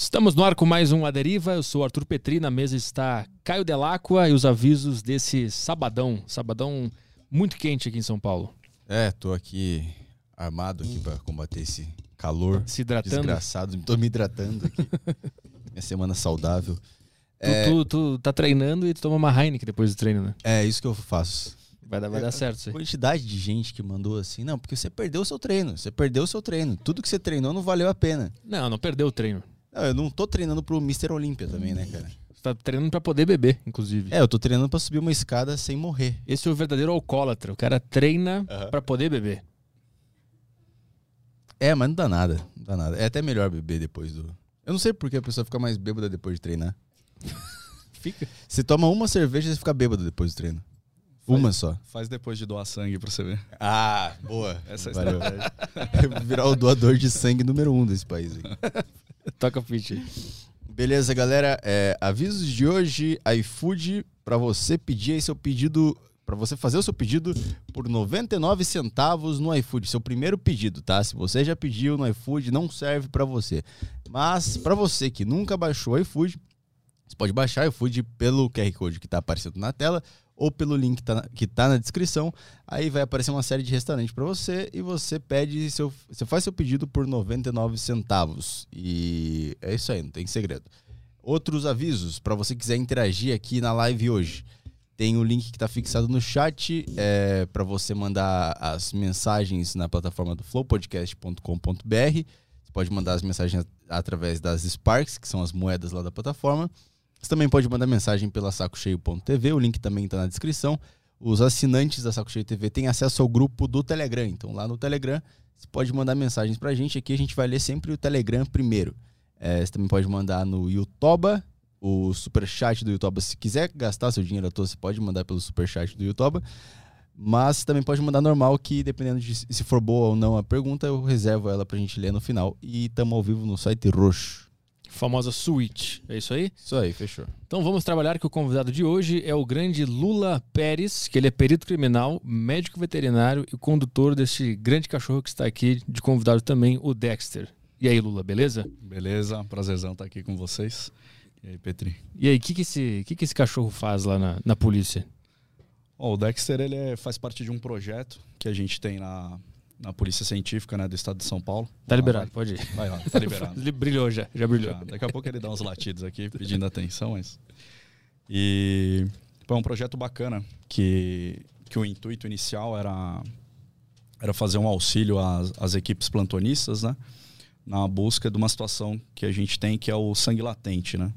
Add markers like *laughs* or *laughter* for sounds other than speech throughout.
Estamos no ar com mais um A Deriva. Eu sou Arthur Petri. Na mesa está Caio Delacqua e os avisos desse sabadão. Sabadão muito quente aqui em São Paulo. É, tô aqui armado aqui para combater esse calor Se hidratando. desgraçado. Tô me hidratando aqui. *laughs* Minha semana saudável. Tu, É, tu, tu tá treinando e tu toma uma Heineken depois do treino, né? é isso que eu faço. Vai dar, vai dar certo isso aí. quantidade de gente que mandou assim, não, porque você perdeu o seu treino. Você perdeu o seu treino. Tudo que você treinou não valeu a pena. Não, não perdeu o treino. Eu não tô treinando pro Mr. Olímpia também, né, cara? Você tá treinando pra poder beber, inclusive. É, eu tô treinando pra subir uma escada sem morrer. Esse é o verdadeiro alcoólatra. O cara treina Aham. pra poder beber. É, mas não dá nada. Não dá nada. É até melhor beber depois do. Eu não sei por que a pessoa fica mais bêbada depois de treinar. *laughs* Fica. Você toma uma cerveja e você fica bêbado depois do treino. Uma só. Faz depois de doar sangue pra você ver. Ah, boa. Essa é a. *laughs* Virar o doador de sangue número um desse país. aí. *laughs* *laughs* Toca pitch aí. Beleza, galera. É, avisos de hoje: iFood para você pedir aí seu pedido, para você fazer o seu pedido por 99 centavos no iFood, seu primeiro pedido, tá? Se você já pediu no iFood, não serve para você. Mas para você que nunca baixou o iFood, você pode baixar o iFood pelo QR Code que está aparecendo na tela ou pelo link que tá na- que tá na descrição. Aí vai aparecer uma série de restaurantes para você e você pede seu, você faz seu pedido por 99 centavos. E é isso aí, não tem segredo. Outros avisos para você quiser interagir aqui na live hoje. Tem o link que está fixado no chat é, para você mandar as mensagens na plataforma do flowpodcast.com.br. Você pode mandar as mensagens através das Sparks, que são as moedas lá da plataforma. Você também pode mandar mensagem pela sacocheio.tv, o link também está na descrição. Os assinantes da Saco Cheio TV têm acesso ao grupo do Telegram. Então, lá no Telegram, você pode mandar mensagens pra gente. Aqui a gente vai ler sempre o Telegram primeiro. É, você também pode mandar no Yutoba, o superchat do Yutoba. Se quiser gastar seu dinheiro à toa, você pode mandar pelo superchat do Yutoba. Mas também pode mandar normal, que dependendo de se for boa ou não a pergunta, eu reservo ela pra gente ler no final. E estamos ao vivo no site roxo. Famosa Switch. É isso aí? Isso aí, fechou. Então vamos trabalhar que o convidado de hoje é o grande Lula Pérez, que ele é perito criminal, médico veterinário e condutor deste grande cachorro que está aqui de convidado também, o Dexter. E aí, Lula, beleza? Beleza? Prazerzão estar aqui com vocês. E aí, Petri? E aí, o que, que, esse, que, que esse cachorro faz lá na, na polícia? Ó, o Dexter ele é- faz parte de um projeto que a gente tem na, na Polícia Científica né, do Estado de São Paulo. Tá Ah, liberado, pode ir. Vai, lá, tá *laughs* liberado. Ele brilhou já, já brilhou. Já. Daqui a pouco ele dá uns latidos aqui *laughs* pedindo atenção, mas. E pô, é um projeto bacana que, que o intuito inicial era, era fazer um auxílio às, às equipes plantonistas, né? Na busca de uma situação que a gente tem que é o sangue latente, né?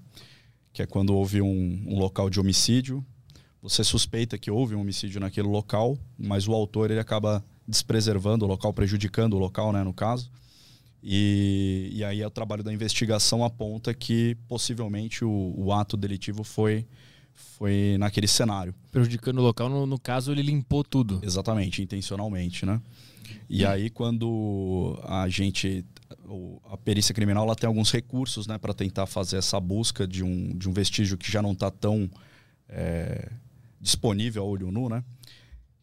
Que é quando houve um, um local de homicídio, você suspeita que houve um homicídio naquele local, mas o autor ele acaba despreservando o local, prejudicando o local, né, no caso. E, e aí o trabalho da investigação aponta que possivelmente o, o ato delitivo foi, foi naquele cenário. Prejudicando o local, no, no caso, ele limpou tudo. Exatamente, intencionalmente, né? E aí quando a gente a perícia criminal ela tem alguns recursos, né, para tentar fazer essa busca de um, de um vestígio que já não está tão é, disponível a olho nu, né?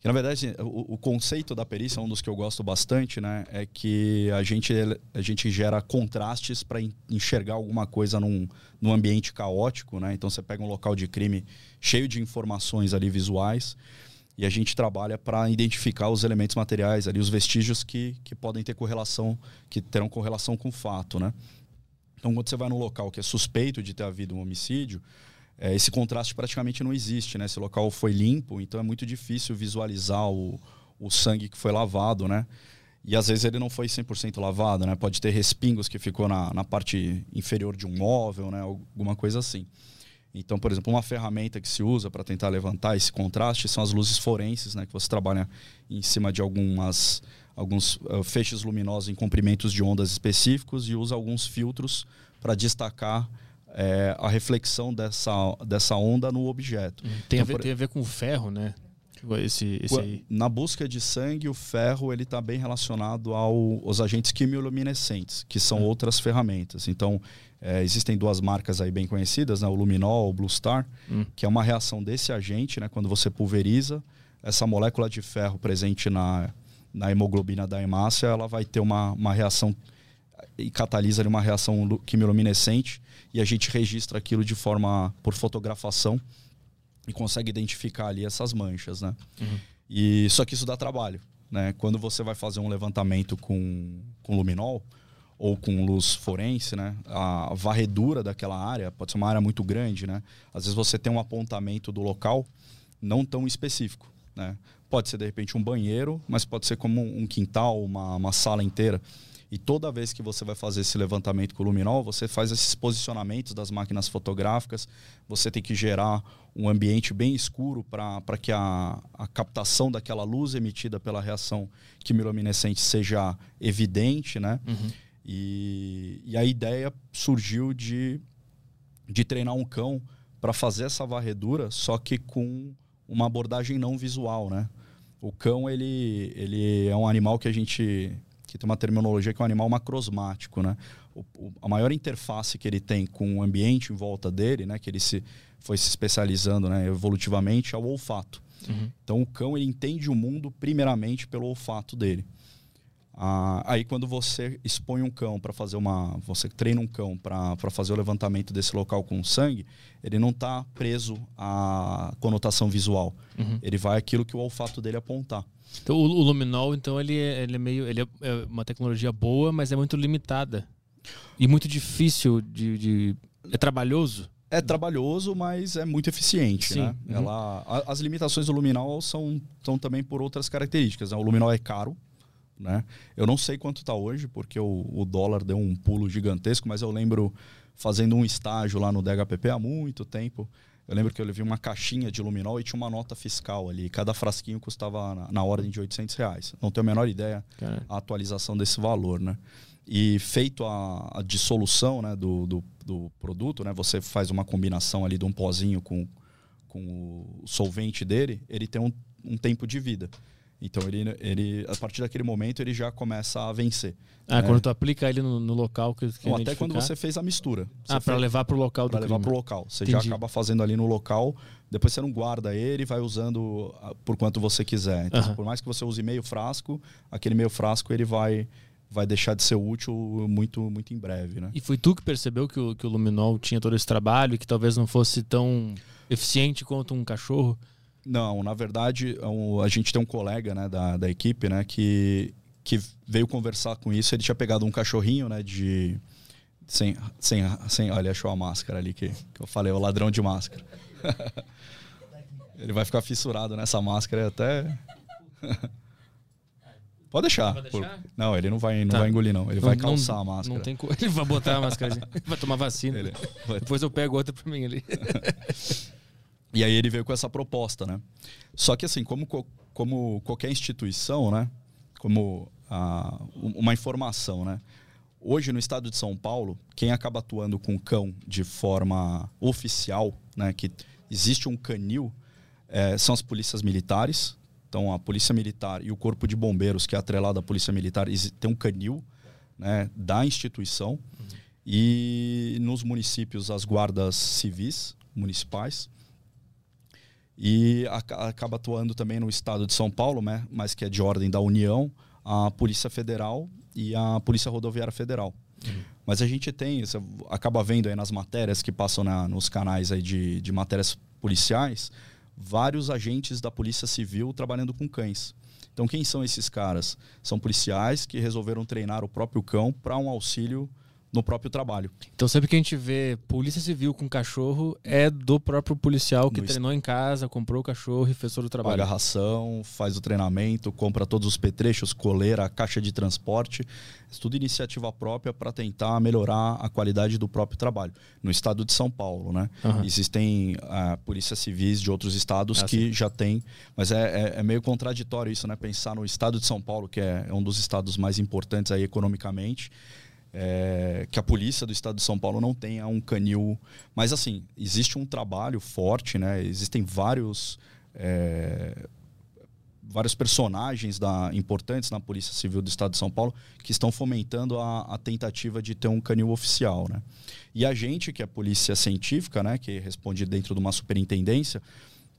Que na verdade o, o conceito da perícia, um dos que eu gosto bastante, né, é que a gente a gente gera contrastes para enxergar alguma coisa num, num ambiente caótico, né? Então você pega um local de crime cheio de informações ali visuais e a gente trabalha para identificar os elementos materiais ali, os vestígios que, que podem ter correlação, que terão correlação com o fato, né? Então, quando você vai num local que é suspeito de ter havido um homicídio, eh, esse contraste praticamente não existe, né? Esse local foi limpo, então é muito difícil visualizar o, o sangue que foi lavado, né? E às vezes ele não foi 100% lavado, né? Pode ter respingos que ficou na, na parte inferior de um móvel, né? Alguma coisa assim. Então, por exemplo, uma ferramenta que se usa para tentar levantar esse contraste são as luzes forenses, né? Que você trabalha em cima de algumas alguns eh, feixes luminosos em comprimentos de ondas específicos e usa alguns filtros para destacar eh, a reflexão dessa, dessa onda no objeto. Tem, a Então, ver, por- tem a ver com ferro, né? Esse, esse aí. Na busca de sangue, o ferro ele está bem relacionado ao- aos agentes quimioluminescentes, que são outras ferramentas. Então, eh, existem duas marcas aí bem conhecidas, né? o Luminol, o Blue Star, Hum. que é uma reação desse agente, né? quando você pulveriza essa molécula de ferro presente na, na hemoglobina da hemácia, ela vai ter uma, uma reação e catalisa ali uma reação quimiluminescente e a gente registra aquilo de forma por fotografação e consegue identificar ali essas manchas, né? Uhum. E só que isso dá trabalho, né? Quando você vai fazer um levantamento com, com luminol ou com luz forense, né? A varredura daquela área pode ser uma área muito grande, né? Às vezes você tem um apontamento do local não tão específico, né? Pode ser de repente um banheiro, mas pode ser como um quintal, uma, uma sala inteira. E toda vez que você vai fazer esse levantamento com o luminol, você faz esses posicionamentos das máquinas fotográficas, você tem que gerar um ambiente bem escuro para que a, a captação daquela luz emitida pela reação quimiluminescente seja evidente, né? Uhum. E, e a ideia surgiu de, de treinar um cão para fazer essa varredura, só que com uma abordagem não visual, né? O cão, ele, ele é um animal que a gente que tem uma terminologia que é um animal macrosmático, né? O, o, a maior interface que ele tem com o ambiente em volta dele, né? Que ele se foi se especializando, né? Evolutivamente é o olfato. Uhum. Então o cão ele entende o mundo primeiramente pelo olfato dele. Ah, aí quando você expõe um cão para fazer uma, você treina um cão para fazer o levantamento desse local com sangue, ele não está preso à conotação visual. Uhum. Ele vai aquilo que o olfato dele apontar. Então, o, o luminol, então, ele é, ele é meio. Ele é, é, uma tecnologia boa, mas é muito limitada. E muito difícil de. de é trabalhoso. É trabalhoso, mas é muito eficiente. Sim. Né? Uhum. Ela, a, as limitações do luminol são, são também por outras características. Né? O luminol é caro. Né? Eu não sei quanto está hoje, porque o, o dólar deu um pulo gigantesco, mas eu lembro fazendo um estágio lá no DHPP há muito tempo. Eu lembro que eu levei uma caixinha de luminol e tinha uma nota fiscal ali. Cada frasquinho custava na, na ordem de 800 reais. Não tenho a menor ideia Caramba. a atualização desse valor, né? E feito a, a dissolução né, do, do, do, produto, né? Você faz uma combinação ali de um pozinho com, com o solvente dele, ele tem um, um tempo de vida. Então ele, ele, a partir daquele momento, ele já começa a vencer. Ah, né? quando tu aplica ele no, no local que, que Ou até quando você fez a mistura. Ah, para levar para o local Para levar para o local. Você Entendi. já acaba fazendo ali no local, depois você não guarda ele e vai usando ah, por quanto você quiser. Então, uh -huh. por mais que você use meio frasco, aquele meio frasco ele vai vai deixar de ser útil muito muito em breve, né? E foi tu que percebeu que o, que o luminol tinha todo esse trabalho e que talvez não fosse tão eficiente quanto um cachorro? Não, na verdade, é a gente tem um colega né, da, da equipe né, que, que veio conversar com isso. Ele tinha pegado um cachorrinho né, de. Sem, sem, sem, olha, achou a máscara ali que, que eu falei, o ladrão de máscara. *laughs* ele vai ficar fissurado nessa máscara até. *laughs* Pode deixar. Pode deixar? Por... Não, ele não vai, não tá. vai engolir, não. Ele não, vai calçar não, a máscara. Não tem co... *laughs* Ele vai botar a máscara. ele vai tomar vacina. Ele... Depois eu pego outra pra mim ali. E aí ele veio com essa proposta, né? Só que assim, como, como qualquer instituição, né? Como a, uma informação, né? Hoje no estado de São Paulo, quem acaba atuando com cão de forma oficial, né? Que existe um canil, é, são as polícias militares. Então a polícia militar e o corpo de bombeiros, que é atrelado à polícia militar, tem um canil, né? Da instituição. Uhum. E nos municípios as guardas civis municipais e acaba atuando também no estado de São Paulo, né, mas que é de ordem da União, a Polícia Federal e a Polícia Rodoviária Federal. Uhum. Mas a gente tem, você acaba vendo aí nas matérias que passam na, nos canais aí de, de matérias policiais, vários agentes da Polícia Civil trabalhando com cães. Então, quem são esses caras? São policiais que resolveram treinar o próprio cão para um auxílio no próprio trabalho. Então sempre que a gente vê polícia civil com cachorro é do próprio policial que no treinou est... em casa, comprou o cachorro e fez todo o trabalho. Paga ração, faz o treinamento, compra todos os petrechos, coleira, caixa de transporte. É tudo iniciativa própria para tentar melhorar a qualidade do próprio trabalho. No estado de São Paulo, né? Uhum. Existem uh, polícias civis de outros estados ah, que sim. já têm, mas é, é, é, meio contraditório isso, né? Pensar no estado de São Paulo, que é, é um dos estados mais importantes aí economicamente, é, que a polícia do estado de São Paulo não tenha um canil. Mas, assim, existe um trabalho forte, né? Existem vários. É, vários personagens da, importantes na Polícia Civil do Estado de São Paulo que estão fomentando a, a, tentativa de ter um canil oficial, né? E a gente, que é a polícia científica, né, que responde dentro de uma superintendência,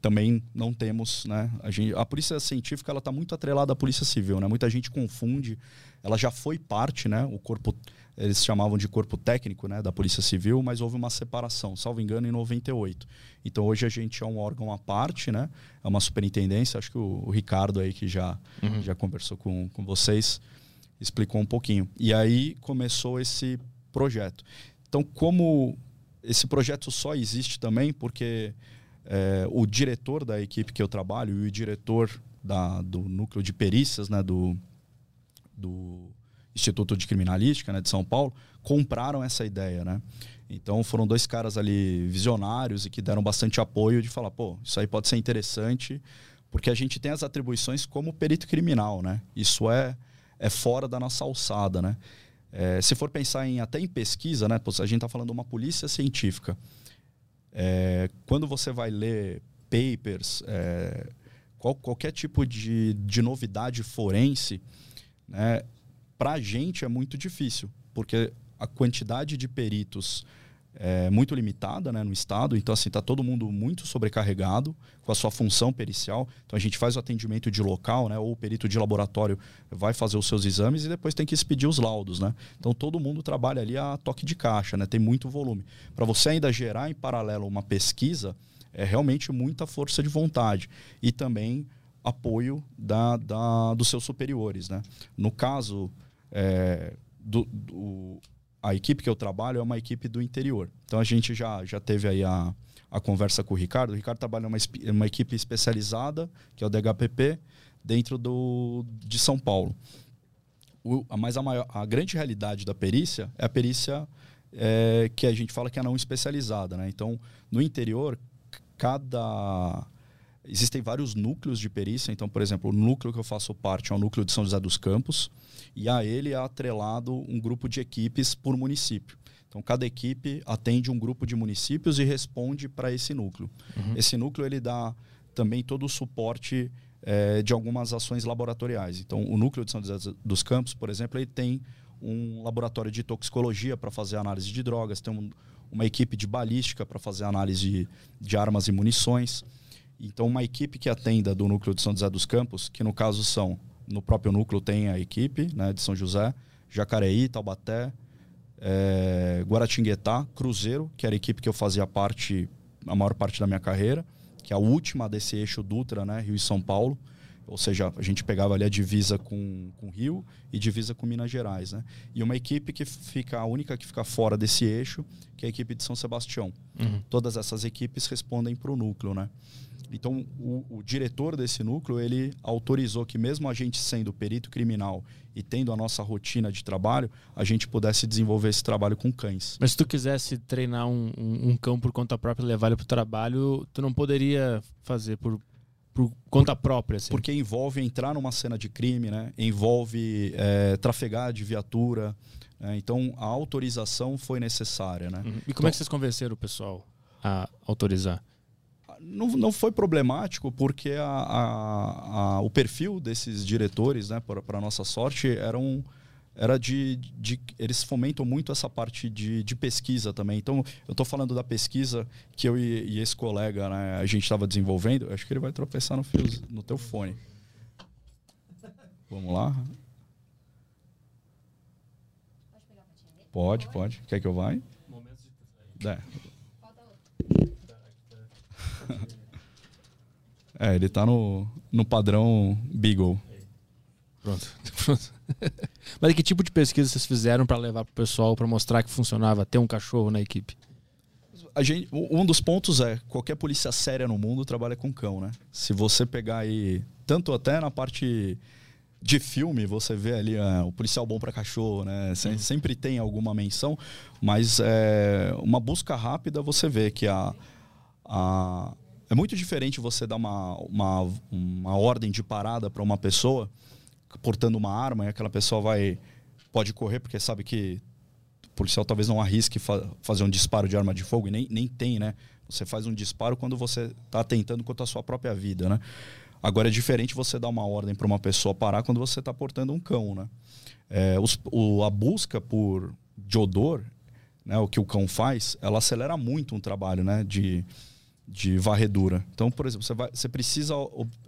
também não temos, né? A, gente, a polícia científica ela está muito atrelada à polícia civil, né? Muita gente confunde. Ela já foi parte, né? O corpo eles chamavam de corpo técnico, né? Da polícia civil, mas houve uma separação, salvo engano, em 98. Então hoje a gente é um órgão à parte, né? É uma superintendência. Acho que o, o Ricardo aí que já uhum. já conversou com, com vocês explicou um pouquinho. E aí começou esse projeto. Então como esse projeto só existe também porque é, o diretor da equipe que eu trabalho e o diretor da, do núcleo de perícias né, do, do Instituto de Criminalística né, de São Paulo compraram essa ideia. Né? Então foram dois caras ali visionários e que deram bastante apoio de falar, pô, isso aí pode ser interessante, porque a gente tem as atribuições como perito criminal, né? Isso é, é fora da nossa alçada, né? É, se for pensar em até em pesquisa, né? A gente está falando de uma polícia científica. É, quando você vai ler papers, é, qual, qualquer tipo de, de novidade forense, né, para a gente é muito difícil, porque a quantidade de peritos é muito limitada né, no estado, então assim está todo mundo muito sobrecarregado com a sua função pericial. Então a gente faz o atendimento de local, né, ou o perito de laboratório vai fazer os seus exames e depois tem que expedir os laudos, né? Então todo mundo trabalha ali a toque de caixa, né? Tem muito volume. Para você ainda gerar em paralelo uma pesquisa, é realmente muita força de vontade e também apoio da, da dos seus superiores, né? No caso é, do, do a equipe que eu trabalho é uma equipe do interior. Então a gente já, já teve aí a, a conversa com o Ricardo. O Ricardo trabalha numa uma equipe especializada, que é o DHPP, dentro do, de São Paulo. O, mas a, maior, a grande realidade da perícia é a perícia é, que a gente fala que é não especializada. Né? Então, no interior, cada existem vários núcleos de perícia. Então, por exemplo, o núcleo que eu faço parte é o núcleo de São José dos Campos e a ele é atrelado um grupo de equipes por município. Então, cada equipe atende um grupo de municípios e responde para esse núcleo. Uhum. Esse núcleo ele dá também todo o suporte é, de algumas ações laboratoriais. Então, o núcleo de São José dos Campos, por exemplo, ele tem um laboratório de toxicologia para fazer análise de drogas, tem um, uma equipe de balística para fazer análise de, de armas e munições. Então, uma equipe que atenda do núcleo de São José dos Campos, que no caso são no próprio núcleo tem a equipe né, de São José, Jacareí, Taubaté, é, Guaratinguetá, Cruzeiro, que era a equipe que eu fazia parte, a maior parte da minha carreira, que é a última desse eixo Dutra, né, Rio e São Paulo. Ou seja, a gente pegava ali a divisa com, com Rio e divisa com Minas Gerais. Né? E uma equipe que fica, a única que fica fora desse eixo, que é a equipe de São Sebastião. Uhum. Todas essas equipes respondem para o núcleo. Né? Então, o, o, diretor desse núcleo, ele autorizou que mesmo a gente sendo perito criminal e tendo a nossa rotina de trabalho, a gente pudesse desenvolver esse trabalho com cães. Mas se tu quisesse treinar um, um, um cão por conta própria e levar ele para o trabalho, tu não poderia fazer por, por conta própria? Assim. Porque envolve entrar numa cena de crime, né? envolve é, trafegar de viatura. É, então, a autorização foi necessária. Né? Uhum. E como então, é que vocês convenceram o pessoal a autorizar? Não, não foi problemático porque a, a, a, o perfil desses diretores, né, para nossa sorte, era, um, era de, de, Eles fomentam muito essa parte de, de pesquisa também. Então, eu estou falando da pesquisa que eu e, e esse colega né, a gente estava desenvolvendo. Acho que ele vai tropeçar no, fio, no teu fone. Vamos lá. Pode, pode. Quer que eu vá? Momentos de... É. *laughs* é, ele tá no, no padrão Beagle. Pronto. *laughs* Pronto. Mas que tipo de pesquisa vocês fizeram para levar pro pessoal para mostrar que funcionava ter um cachorro na equipe? A gente, um dos pontos é qualquer polícia séria no mundo trabalha com cão, né? Se você pegar aí tanto até na parte de filme, você vê ali uh, o policial bom para cachorro, né? Uhum. Sempre tem alguma menção, mas é, uma busca rápida você vê que a, a, é muito diferente você dar uma, uma, uma ordem de parada para uma pessoa portando uma arma e aquela pessoa vai pode correr porque sabe que o policial talvez não arrisque fa fazer um disparo de arma de fogo e nem, nem tem, né? Você faz um disparo quando você está atentando contra a sua própria vida, né? Agora é diferente você dar uma ordem para uma pessoa parar quando você está portando um cão, né? É, os, o, a busca por de odor, né, o que o cão faz, ela acelera muito um trabalho, né? De, de varredura. Então, por exemplo, você, vai, você precisa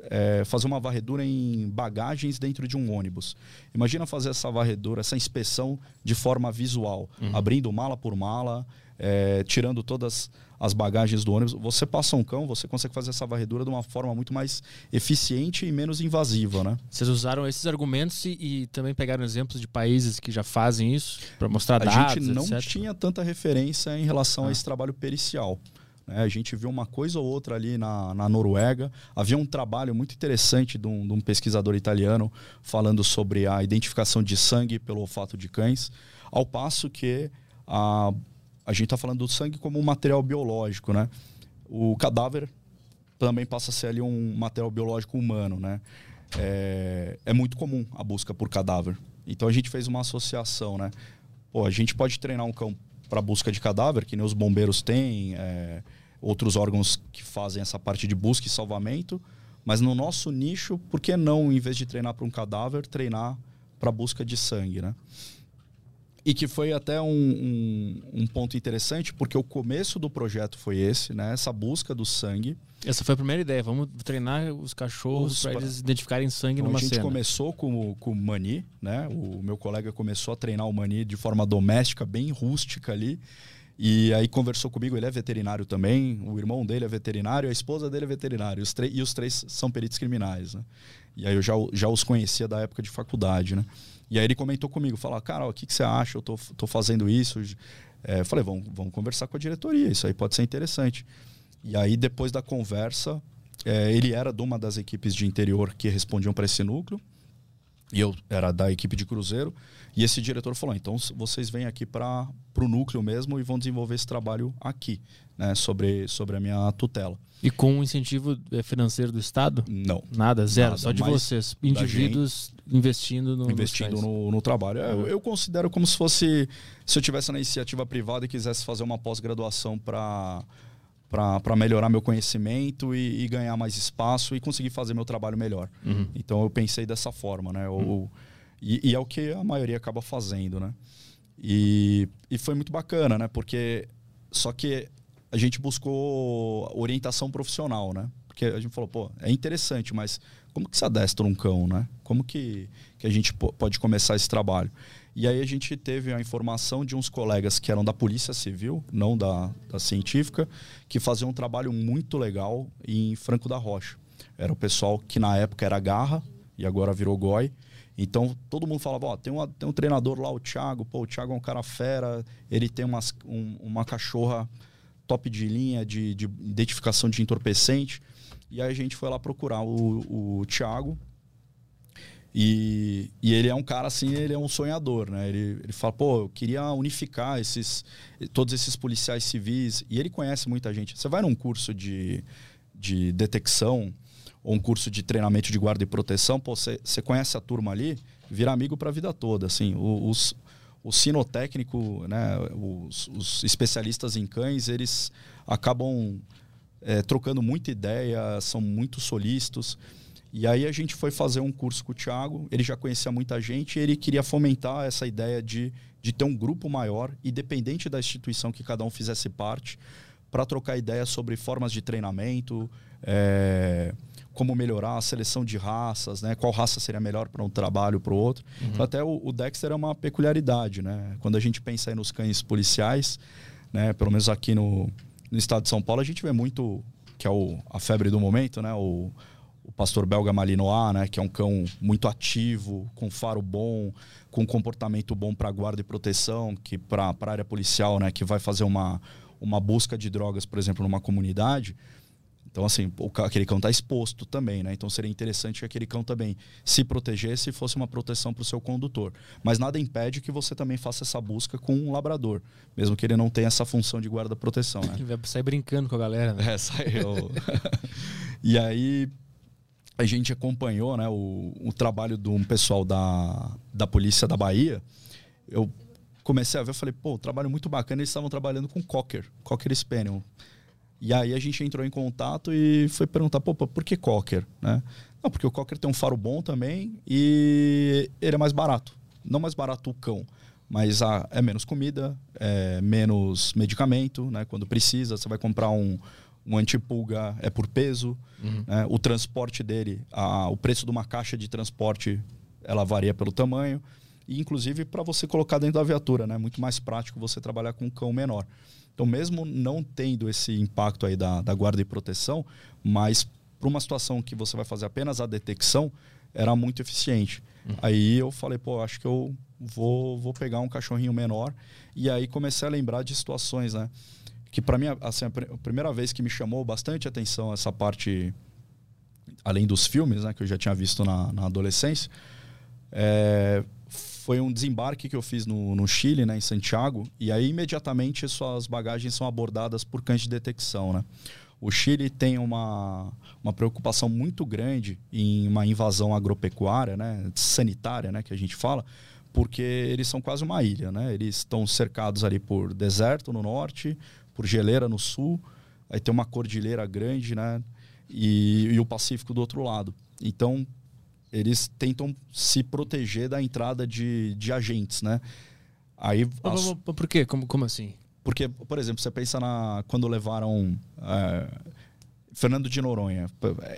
é, fazer uma varredura em bagagens dentro de um ônibus. Imagina fazer essa varredura, essa inspeção de forma visual, uhum. abrindo mala por mala, é, tirando todas as bagagens do ônibus. Você passa um cão, você consegue fazer essa varredura de uma forma muito mais eficiente e menos invasiva, né? Vocês usaram esses argumentos e, e também pegaram exemplos de países que já fazem isso para mostrar a dados, A gente não etc. tinha tanta referência em relação ah. a esse trabalho pericial. Né? A gente viu uma coisa ou outra ali na, na Noruega. Havia um trabalho muito interessante de um, de um pesquisador italiano falando sobre a identificação de sangue pelo olfato de cães, ao passo que a a gente está falando do sangue como um material biológico, né? O cadáver também passa a ser ali um material biológico humano, né? É, é muito comum a busca por cadáver. Então a gente fez uma associação, né? Pô, a gente pode treinar um cão para busca de cadáver, que nem os bombeiros têm, é, outros órgãos que fazem essa parte de busca e salvamento, mas no nosso nicho, por que não, em vez de treinar para um cadáver, treinar para busca de sangue, né? E que foi até um, um, um, ponto interessante, porque o começo do projeto foi esse, né? Essa busca do sangue. Essa foi a primeira ideia. Vamos treinar os cachorros para eles identificarem sangue então, numa cena. A gente cena. começou com, com o Mani, né? O meu colega começou a treinar o Mani de forma doméstica, bem rústica ali. E aí conversou comigo, ele é veterinário também, o irmão dele é veterinário, a esposa dele é veterinário, os e os três são peritos criminais, né? E aí eu já, já os conhecia da época de faculdade, né? E aí ele comentou comigo, falou, cara, o que, que você acha? Eu tô, tô fazendo isso. É, eu falei, vamos, vamos conversar com a diretoria, isso aí pode ser interessante. E aí, depois da conversa, é, ele era de uma das equipes de interior que respondiam para esse núcleo, e eu era da equipe de Cruzeiro. E esse diretor falou: então vocês vêm aqui para o núcleo mesmo e vão desenvolver esse trabalho aqui, né, sobre, sobre a minha tutela. E com o incentivo é, financeiro do Estado? Não. Nada, zero, nada, só de vocês, indivíduos investindo no Investindo no, no, trabalho. É, eu, eu, considero como se fosse se eu tivesse na iniciativa privada e quisesse fazer uma pós-graduação para para melhorar meu conhecimento e, e, ganhar mais espaço e conseguir fazer meu trabalho melhor. Uhum. Então eu pensei dessa forma, né? Uhum. e, e, é o que a maioria acaba fazendo, né? E, e foi muito bacana, né? Porque só que a gente buscou orientação profissional, né? Porque a gente falou, pô, é interessante, mas como que se adestra um cão, né? Como que, que a gente pode começar esse trabalho? E aí a gente teve a informação de uns colegas que eram da Polícia Civil, não da, da científica, que faziam um trabalho muito legal em Franco da Rocha. Era o pessoal que na época era Garra e agora virou Goi. Então todo mundo falava, ó, tem, uma, tem um treinador lá, o Thiago, pô, o Thiago é um cara fera, ele tem umas, um, uma cachorra top de linha de, de, identificação de entorpecente. E aí a gente foi lá procurar o, o Thiago, e, e ele é um cara assim, ele é um sonhador, né? Ele, ele fala, pô, eu queria unificar esses, todos esses policiais civis. E ele conhece muita gente. Você vai num curso de, de detecção ou um curso de treinamento de guarda e proteção, pô, você, conhece a turma ali, vira amigo para a vida toda, assim. Os, o sinotécnico, né, os, os especialistas em cães, eles acabam é, trocando muita ideia, são muito solícitos. E aí a gente foi fazer um curso com o Thiago, ele já conhecia muita gente e ele queria fomentar essa ideia de, de ter um grupo maior, independente da instituição que cada um fizesse parte, para trocar ideias sobre formas de treinamento, é, como melhorar a seleção de raças, né? qual raça seria melhor para um trabalho para o outro. Uhum. Então, até o, o, Dexter é uma peculiaridade. Né? Quando a gente pensa nos cães policiais, né? pelo menos aqui no, no estado de São Paulo, a gente vê muito, que é o, a febre do momento, né? o o pastor belga Malinois, né, que é um cão muito ativo, com faro bom, com comportamento bom para guarda e proteção, que para a área policial, né, que vai fazer uma, uma busca de drogas, por exemplo, numa comunidade. Então, assim, o, aquele cão está exposto também, né? Então seria interessante que aquele cão também se protegesse e fosse uma proteção para o seu condutor. Mas nada impede que você também faça essa busca com um labrador, mesmo que ele não tenha essa função de guarda-proteção, né? *laughs* Ele vai sair brincando com a galera, né? É, saiu. *laughs* e aí, a gente acompanhou né, o, o trabalho de um pessoal da, da polícia da Bahia. Eu comecei a ver, eu falei, pô, trabalho muito bacana. Eles estavam trabalhando com Cocker, Cocker Spaniel. E aí a gente entrou em contato e foi perguntar, pô, por que Cocker? Né? Não, porque o Cocker tem um faro bom também e ele é mais barato. Não mais barato o cão, mas ah, é menos comida, é menos medicamento, né? Quando precisa, você vai comprar um, um antipulga é por peso, uhum. né? o transporte dele, a, o preço de uma caixa de transporte, ela varia pelo tamanho. E, inclusive, para você colocar dentro da viatura, né? Muito mais prático você trabalhar com um cão menor. Então, mesmo não tendo esse impacto aí da, da guarda e proteção, mas para uma situação que você vai fazer apenas a detecção, era muito eficiente. Uhum. Aí eu falei, pô, acho que eu vou, vou pegar um cachorrinho menor. E aí comecei a lembrar de situações, né? Que para mim, assim, a primeira vez que me chamou bastante atenção essa parte, além dos filmes, né? Que eu já tinha visto na, na adolescência, é, foi um desembarque que eu fiz no, no Chile, né, em Santiago, e aí imediatamente suas bagagens são abordadas por cães de detecção, né? O Chile tem uma, uma preocupação muito grande em uma invasão agropecuária, né, sanitária, né, que a gente fala, porque eles são quase uma ilha, né? Eles estão cercados ali por deserto no norte, por geleira no sul, aí tem uma cordilheira grande, né? E, e o Pacífico do outro lado. Então, eles tentam se proteger da entrada de, de agentes, né? Aí, as... Por quê? Como, como assim? Porque, por exemplo, você pensa na quando levaram é, Fernando de Noronha,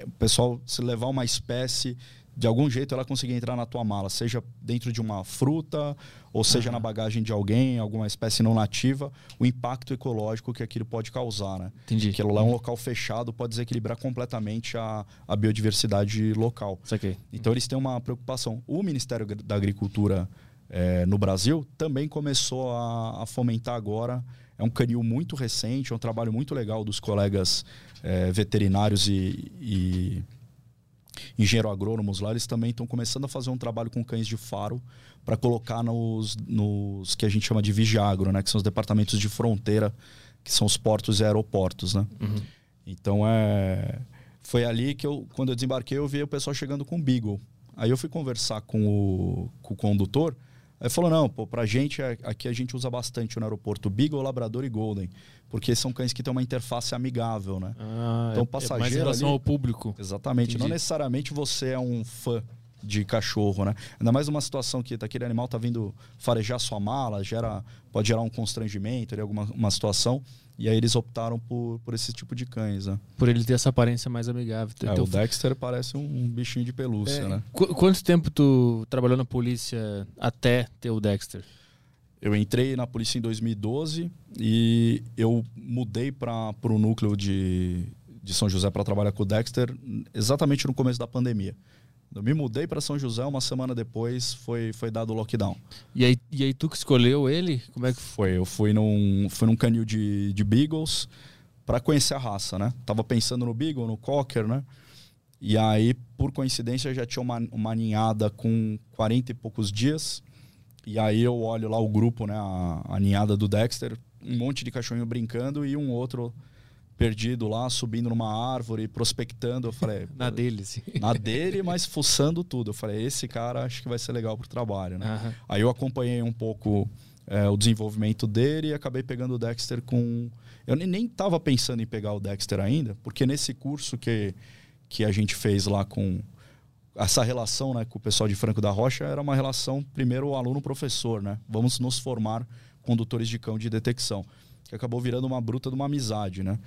o pessoal se levar uma espécie de algum jeito ela conseguia entrar na tua mala, seja dentro de uma fruta, ou seja uhum. na bagagem de alguém, alguma espécie não nativa, o impacto ecológico que aquilo pode causar, né? Entendi. Aquilo lá é um local fechado, pode desequilibrar completamente a, a biodiversidade local. Okay. Então eles têm uma preocupação. O Ministério da Agricultura é, no Brasil também começou a, a, fomentar agora. É um canil muito recente, é um trabalho muito legal dos colegas é, veterinários e, e engenheiro agrônomos lá, eles também estão começando a fazer um trabalho com cães de faro para colocar nos, nos que a gente chama de vigiagro, né? Que são os departamentos de fronteira, que são os portos e aeroportos, né? Uhum. Então é foi ali que eu quando eu desembarquei eu vi o pessoal chegando com Beagle. Aí eu fui conversar com o, com o condutor Aí falou: não, pô, pra gente aqui a gente usa bastante no aeroporto Beagle, Labrador e Golden, porque são cães que têm uma interface amigável, né? Ah, então, passageiro. É mais em relação ali, ao público. Exatamente. Entendi. Não necessariamente você é um fã de cachorro, né? Ainda mais uma situação que aquele animal tá vindo farejar sua mala, gera, pode gerar um constrangimento, alguma uma situação. E aí eles optaram por, por esse tipo de cães, né? Por ele ter essa aparência mais amigável. É, o Dexter parece um, bichinho de pelúcia, é, né? Qu quanto tempo tu trabalhou na polícia até ter o Dexter? Eu entrei na polícia em 2012 e eu mudei para o núcleo de, de São José para trabalhar com o Dexter exatamente no começo da pandemia. Eu me mudei para São José, uma semana depois foi, foi dado o lockdown. E aí, e aí tu que escolheu ele? Como é que foi? Eu fui num, fui num canil de, de Beagles para conhecer a raça, né? Tava pensando no Beagle, no Cocker, né? E aí, por coincidência, já tinha uma, uma ninhada com 40 e poucos dias. E aí eu olho lá o grupo, né? A, a ninhada do Dexter, um monte de cachorrinho brincando e um outro perdido lá, subindo numa árvore, prospectando. Eu falei. *laughs* na dele, sim. Na dele, mas fuçando tudo. Eu falei, esse cara acho que vai ser legal pro trabalho, né? Uhum. Aí eu acompanhei um pouco é, o desenvolvimento dele e acabei pegando o Dexter com. Eu nem estava pensando em pegar o Dexter ainda, porque nesse curso que, que a gente fez lá com. Essa relação né, com o pessoal de Franco da Rocha era uma relação, primeiro, aluno-professor, né? Vamos nos formar condutores de cão de detecção que acabou virando uma bruta de uma amizade, né?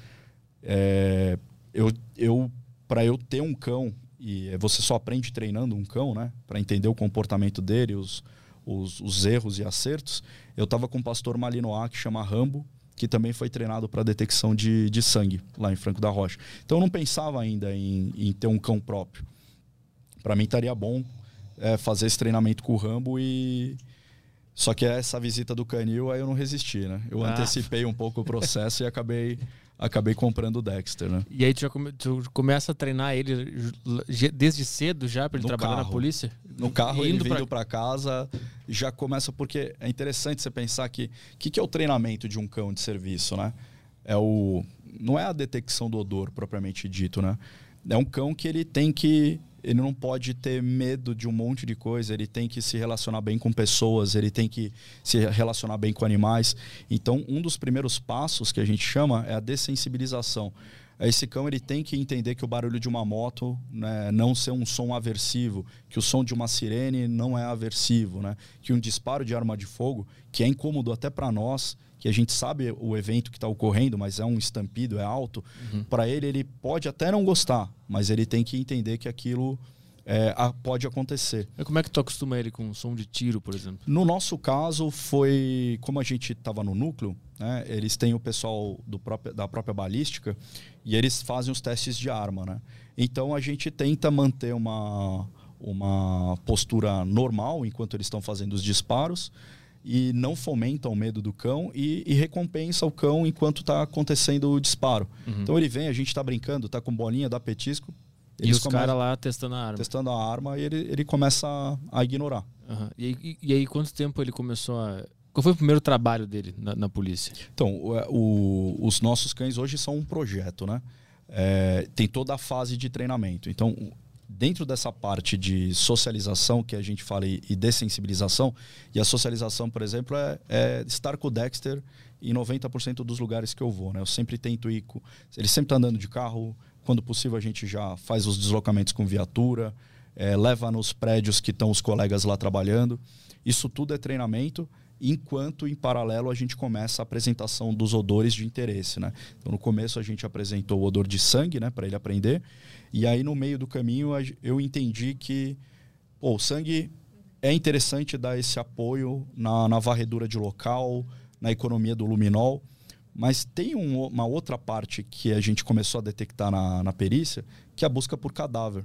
É, eu, eu para eu ter um cão e você só aprende treinando um cão, né? Para entender o comportamento dele, os, os, os, erros e acertos. Eu estava com um pastor malinois que chama Rambo, que também foi treinado para detecção de, de sangue lá em Franco da Rocha. Então eu não pensava ainda em, em ter um cão próprio. Para mim estaria bom é, fazer esse treinamento com o Rambo e, só que essa visita do Canil, aí eu não resisti, né? Eu ah. antecipei um pouco o processo e acabei, acabei comprando o Dexter, né? E aí tu já come, tu começa a treinar ele desde cedo já para ele no trabalhar carro. na polícia? No carro, indo ele vindo para casa, já começa porque é interessante você pensar que o que, que é o treinamento de um cão de serviço, né? É o não é a detecção do odor propriamente dito, né? É um cão que ele tem que ele não pode ter medo de um monte de coisa, ele tem que se relacionar bem com pessoas, ele tem que se relacionar bem com animais. Então, um dos primeiros passos que a gente chama é a dessensibilização. Esse cão ele tem que entender que o barulho de uma moto né, não ser um som aversivo, que o som de uma sirene não é aversivo, né? que um disparo de arma de fogo, que é incômodo até para nós, que a gente sabe o evento que está ocorrendo, mas é um estampido, é alto, uhum. para ele ele pode até não gostar, mas ele tem que entender que aquilo é, a, pode acontecer. E como é que tu acostuma ele com som de tiro, por exemplo? No nosso caso, foi como a gente estava no núcleo, né, eles têm o pessoal próprio, da própria balística e eles fazem os testes de arma. Né? Então a gente tenta manter uma, uma postura normal enquanto eles estão fazendo os disparos e não fomenta o medo do cão e, e recompensa o cão enquanto está acontecendo o disparo. Uhum. Então ele vem, a gente está brincando, está com bolinha, dá petisco, e os caras lá testando a arma. Testando a arma e ele, ele começa a, a ignorar. Uhum. E, e, e, aí, quanto tempo ele começou a. Qual foi o primeiro trabalho dele na, na polícia? Então, o, o, os nossos cães hoje são um projeto, né? É, tem toda a fase de treinamento. Então, dentro dessa parte de socialização que a gente fala e, e dessensibilização, e a socialização, por exemplo, é, é estar com o Dexter em 90% dos lugares que eu vou. Né? Eu sempre tento ir. Com, ele sempre está andando de carro, quando possível, a gente já faz os deslocamentos com viatura, é, leva nos prédios que estão os colegas lá trabalhando. Isso tudo é treinamento, enquanto em paralelo a gente começa a apresentação dos odores de interesse. Né? Então, no começo, a gente apresentou o odor de sangue né, para ele aprender. E aí, no meio do caminho, eu entendi que pô, o sangue é interessante dar esse apoio na, na varredura de local, na economia do luminol. Mas tem um, uma outra parte que a gente começou a detectar na, na perícia, que é a busca por cadáver.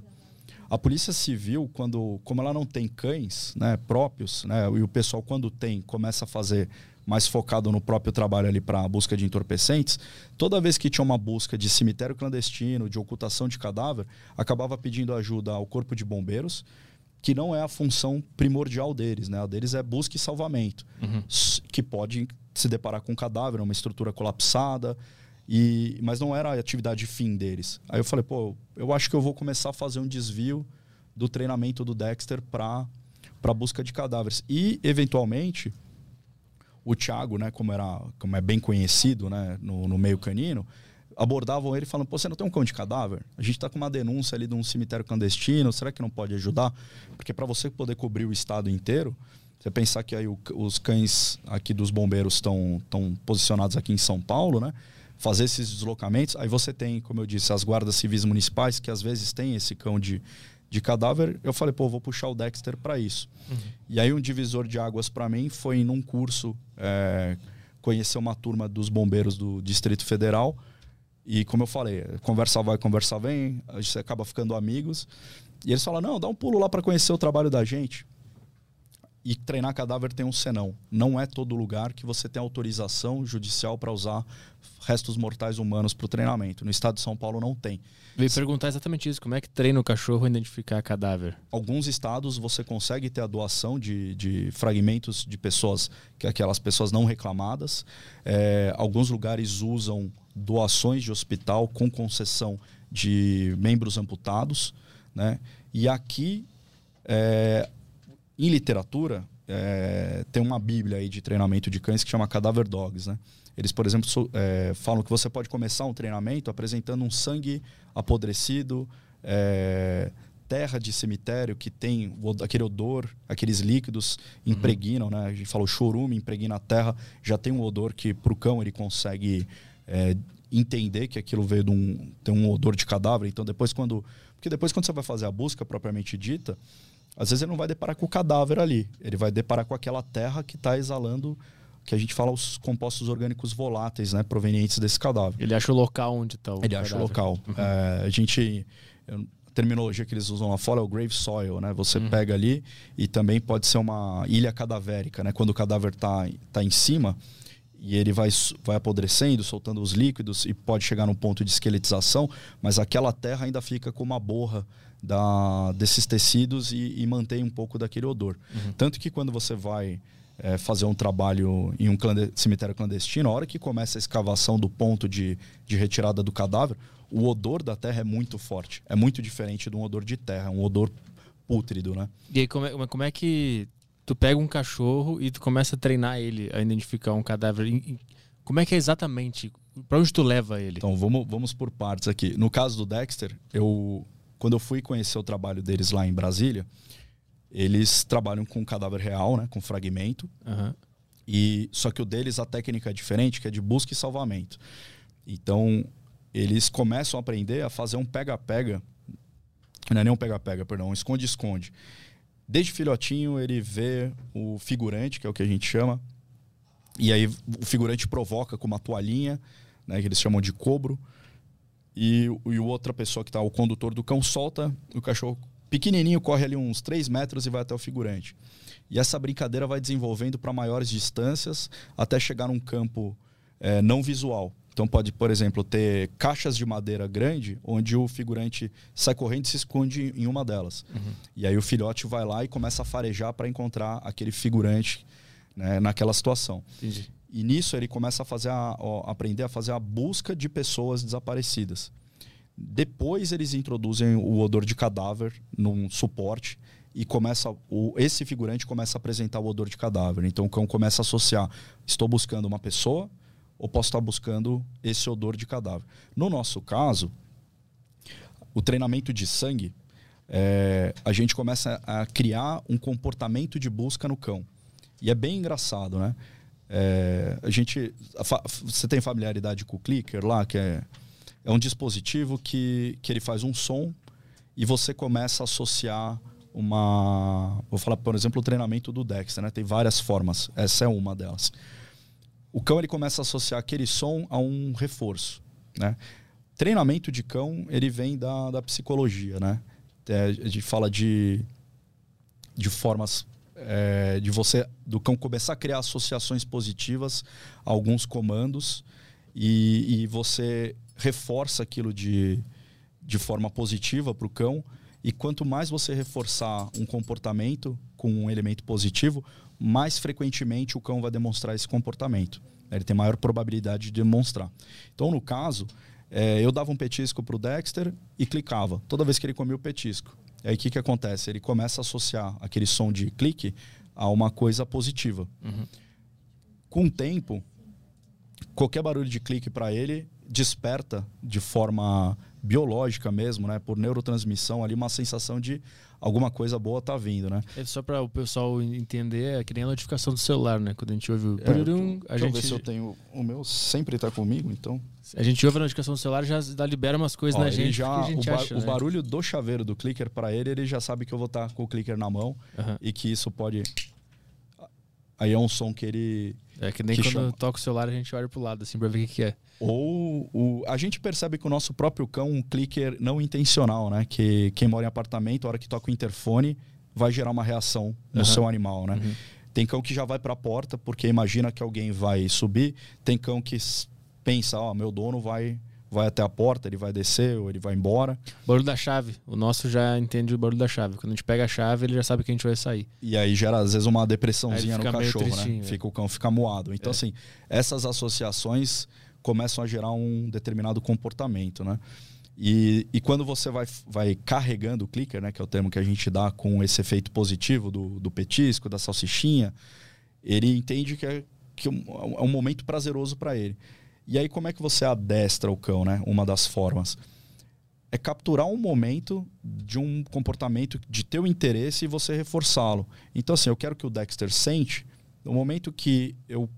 A polícia civil, quando, como ela não tem cães né, próprios, né, e o pessoal quando tem começa a fazer mais focado no próprio trabalho ali para a busca de entorpecentes, toda vez que tinha uma busca de cemitério clandestino, de ocultação de cadáver, acabava pedindo ajuda ao corpo de bombeiros, que não é a função primordial deles, né? A deles é busca e salvamento, uhum. que pode se deparar com um cadáver, uma estrutura colapsada, e mas não era a atividade fim deles. Aí eu falei, pô, eu acho que eu vou começar a fazer um desvio do treinamento do Dexter para para busca de cadáveres e eventualmente o Thiago, né, como era como é bem conhecido, né, no, no meio canino, abordavam ele falando: Pô, você não tem um cão de cadáver? A gente está com uma denúncia ali de um cemitério clandestino, será que não pode ajudar? Porque para você poder cobrir o estado inteiro, você pensar que aí o, os cães aqui dos bombeiros estão posicionados aqui em São Paulo, né? Fazer esses deslocamentos. Aí você tem, como eu disse, as guardas civis municipais, que às vezes tem esse cão de, de cadáver. Eu falei, pô, vou puxar o Dexter para isso. Uhum. E aí um divisor de águas para mim foi em um curso é, conhecer uma turma dos bombeiros do Distrito Federal. E como eu falei, conversa vai, conversa vem, a gente acaba ficando amigos. E eles falam: não, dá um pulo lá para conhecer o trabalho da gente. E treinar cadáver tem um senão. Não é todo lugar que você tem autorização judicial para usar restos mortais humanos para o treinamento. No estado de São Paulo não tem. Vim perguntar exatamente isso. Como é que treina o cachorro a identificar cadáver? Alguns estados você consegue ter a doação de, de fragmentos de pessoas, que aquelas pessoas não reclamadas. É, alguns lugares usam doações de hospital com concessão de membros amputados. Né? E aqui é, em literatura, é, tem uma bíblia aí de treinamento de cães que chama Cadaver Dogs, né? Eles, por exemplo, so, é, falam que você pode começar um treinamento apresentando um sangue apodrecido, é, terra de cemitério que tem aquele odor, aqueles líquidos uhum. impregnam, né? A gente fala o chorume impregna a terra, já tem um odor que para o cão ele consegue entender que aquilo veio de um, tem um odor de cadáver. Então depois quando, porque depois quando você vai fazer a busca propriamente dita, às vezes ele não vai deparar com o cadáver ali, ele vai deparar com aquela terra que está exalando, que a gente fala os compostos orgânicos voláteis, né, provenientes desse cadáver. Ele acha o local onde está o Ele cadáver. acha o local. Uhum. É, a gente a terminologia que eles usam lá fora é o grave soil, né? Você uhum. pega ali e também pode ser uma ilha cadavérica, né? Quando o cadáver está tá em cima e ele vai, vai apodrecendo, soltando os líquidos e pode chegar num ponto de esqueletização, mas aquela terra ainda fica com uma borra da, desses tecidos e, e mantém um pouco daquele odor. Uhum. Tanto que quando você vai é, fazer um trabalho em um cland cemitério clandestino, a hora que começa a escavação do ponto de, de retirada do cadáver, o odor da terra é muito forte. É muito diferente de um odor de terra, é um odor pútrido, né? E aí, como é, como é que tu pega um cachorro e tu começa a treinar ele a identificar um cadáver? Como é que é exatamente? Para onde tu leva ele? Então, vamos, vamos por partes aqui. No caso do Dexter, eu quando eu fui conhecer o trabalho deles lá em Brasília, eles trabalham com cadáver real, né, com fragmento. Uhum. E só que o deles a técnica é diferente, que é de busca e salvamento. Então, eles começam a aprender a fazer um pega-pega. Não é nem um pega-pega, perdão, um esconde-esconde. Desde filhotinho, ele vê o figurante, que é o que a gente chama, e aí o figurante provoca com uma toalhinha, né, que eles chamam de cobro, e, e outra pessoa que está, o condutor do cão, solta o cachorro pequenininho, corre ali uns 3 metros e vai até o figurante. E essa brincadeira vai desenvolvendo para maiores distâncias até chegar num campo é, não visual. Então pode, por exemplo, ter caixas de madeira grande, onde o figurante sai correndo e se esconde em uma delas. Uhum. E aí o filhote vai lá e começa a farejar para encontrar aquele figurante né, naquela situação. Entendi. E nisso ele começa a fazer a, a, aprender a fazer a busca de pessoas desaparecidas. Depois eles introduzem o odor de cadáver num suporte e começa o, esse figurante começa a apresentar o odor de cadáver. Então o cão começa a associar: estou buscando uma pessoa ou posso estar buscando esse odor de cadáver. No nosso caso, o treinamento de sangue, é, a gente começa a criar um comportamento de busca no cão. E é bem engraçado, né? É, a gente, você tem familiaridade com o clicker lá, que é, é um dispositivo que, que ele faz um som e você começa a associar uma. Vou falar, por exemplo, o treinamento do Dexter, né? Tem várias formas. Essa é uma delas. O cão ele começa a associar aquele som a um reforço, né? Treinamento de cão ele vem da, da psicologia, né? É, a gente fala de, de formas é, de você do cão começar a criar associações positivas a alguns comandos e, e você reforça aquilo de, de forma positiva para o cão e quanto mais você reforçar um comportamento com um elemento positivo, mais frequentemente o cão vai demonstrar esse comportamento. Ele tem maior probabilidade de demonstrar. Então, no caso, é, eu dava um petisco para o Dexter e clicava toda vez que ele comia o petisco. E aí o que, que acontece? Ele começa a associar aquele som de clique a uma coisa positiva. Uhum. Com o tempo, qualquer barulho de clique para ele desperta de forma biológica mesmo, né, por neurotransmissão ali uma sensação de alguma coisa boa tá vindo, né? É só para o pessoal entender, é que nem a notificação do celular, né? Quando a gente ouve o é, purum, a gente ver se eu tenho o meu sempre tá comigo, então. A gente ouve a notificação do celular já dá, libera umas coisas Ó, na gente já gente o, acha, o né? barulho do chaveiro do clicker para ele, ele já sabe que eu vou estar tá com o clicker na mão uhum. e que isso pode Aí é um som que ele. É que nem que quando chama... toca o celular a gente olha pro lado assim pra ver o que, que é. Ou o, a gente percebe que o nosso próprio cão, um clicker não intencional, né? Que quem mora em apartamento, a hora que toca o interfone, vai gerar uma reação no uhum. seu animal, né? Uhum. Tem cão que já vai para a porta porque imagina que alguém vai subir. Tem cão que pensa, ó, oh, meu dono vai vai até a porta, ele vai descer ou ele vai embora. Barulho da chave. O nosso já entende o barulho da chave. Quando a gente pega a chave, ele já sabe que a gente vai sair. E aí gera, às vezes, uma depressãozinha no cachorro, né? É. Fica, o cão fica moado. Então, é. assim, essas associações começam a gerar um determinado comportamento, né? E, e quando você vai, vai carregando o clicker, né, que é o termo que a gente dá com esse efeito positivo do, do petisco, da salsichinha, ele entende que é, que é um é momento prazeroso para ele. E aí, como é que você adestra o cão, né? Uma das formas. É capturar um momento de um comportamento de teu interesse e você reforçá-lo. Então, assim, eu quero que o Dexter sente no momento que eu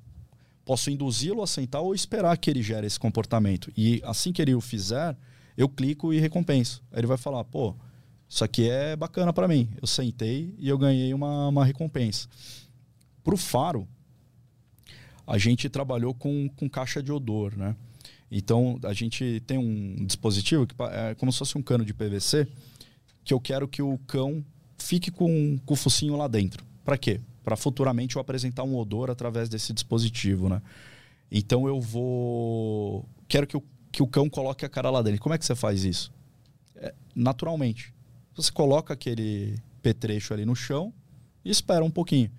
posso induzi-lo a sentar ou esperar que ele gere esse comportamento. E assim que ele o fizer, eu clico e recompenso. Aí ele vai falar, pô, isso aqui é bacana para mim. Eu sentei e eu ganhei uma, uma recompensa. Para o faro, a gente trabalhou com, com caixa de odor, né? Então, a gente tem um dispositivo que é como se fosse um cano de PVC, que eu quero que o cão fique com, com o focinho lá dentro. Para quê? Para futuramente eu apresentar um odor através desse dispositivo, né? Então, eu vou... Quero que o, que o cão coloque a cara lá dentro. Como é que você faz isso? É, naturalmente. Você coloca aquele petrecho ali no chão e espera um pouquinho.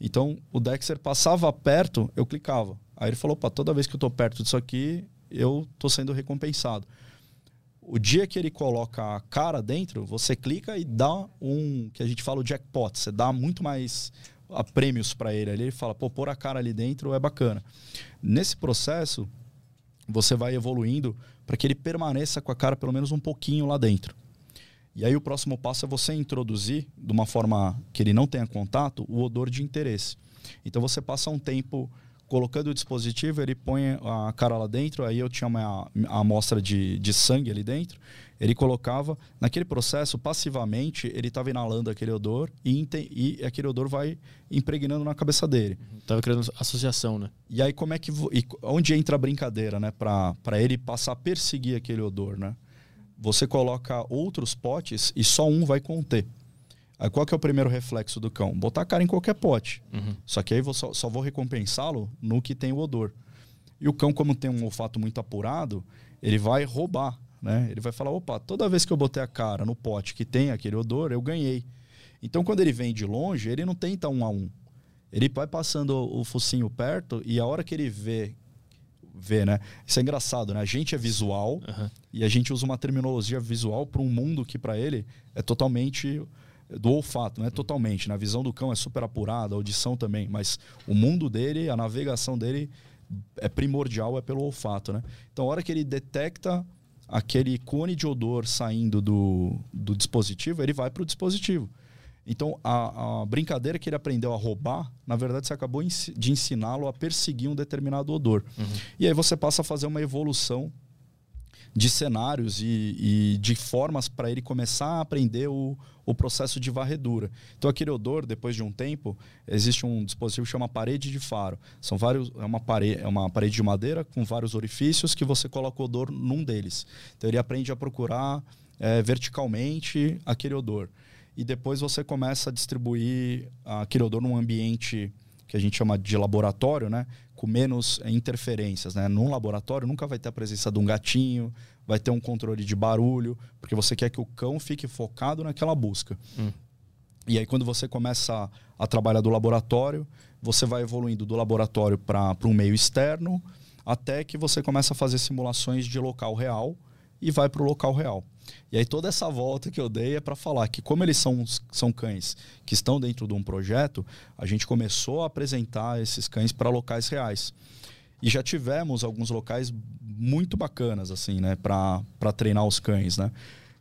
Então, o Dexter passava perto, eu clicava. Aí ele falou, opa, toda vez que eu estou perto disso aqui, eu estou sendo recompensado. O dia que ele coloca a cara dentro, você clica e dá um, que a gente fala o jackpot, você dá muito mais a, prêmios para ele. Ele fala, pô, pôr a cara ali dentro é bacana. Nesse processo, você vai evoluindo para que ele permaneça com a cara pelo menos um pouquinho lá dentro. E aí o próximo passo é você introduzir, de uma forma que ele não tenha contato, o odor de interesse. Então você passa um tempo colocando o dispositivo, ele põe a cara lá dentro, aí eu tinha uma, a amostra de, de sangue ali dentro, ele colocava, naquele processo, passivamente, ele estava inalando aquele odor e, e, aquele odor vai impregnando na cabeça dele. Estava criando associação, né? E aí como é que... E onde entra a brincadeira, né? Para ele passar a perseguir aquele odor, né? Você coloca outros potes e só um vai conter. Aí qual que é o primeiro reflexo do cão? Botar a cara em qualquer pote. Uhum. Só que aí eu só, só vou recompensá-lo no que tem o odor. E o cão, como tem um olfato muito apurado, ele vai roubar, né? Ele vai falar, opa, toda vez que eu botei a cara no pote que tem aquele odor, eu ganhei. Então, quando ele vem de longe, ele não tenta um a um. Ele vai passando o focinho perto e a hora que ele vê, vê, né? Isso é engraçado, né? A gente é visual uhum. e a gente usa uma terminologia visual para um mundo que para ele é totalmente do olfato, não é totalmente. Na visão do cão é super apurada, a audição também, mas o mundo dele, a navegação dele é primordial, é pelo olfato, né? Então, a hora que ele detecta aquele cone de odor saindo do, do dispositivo, ele vai para o dispositivo. Então, a, a, brincadeira que ele aprendeu a roubar, na verdade, você acabou de ensiná-lo a perseguir um determinado odor. Uhum. E aí você passa a fazer uma evolução de cenários e, e de formas para ele começar a aprender o, o processo de varredura. Então, aquele odor, depois de um tempo, existe um dispositivo que chama parede de faro. São vários, é, uma parede, é uma parede de madeira com vários orifícios que você coloca o odor num deles. Então, ele aprende a procurar é, verticalmente aquele odor. E depois você começa a distribuir aquele odor num ambiente que a gente chama de laboratório, né? com menos é, interferências. Né? Num laboratório nunca vai ter a presença de um gatinho, vai ter um controle de barulho, porque você quer que o cão fique focado naquela busca. Hum. E aí, quando você começa a, a, trabalhar do laboratório, você vai evoluindo do laboratório para um meio externo, até que você começa a fazer simulações de local real e vai para o local real. E aí toda essa volta que eu dei é para falar que como eles são, são cães que estão dentro de um projeto, a gente começou a apresentar esses cães para locais reais. E já tivemos alguns locais muito bacanas, assim, né, para treinar os cães, né?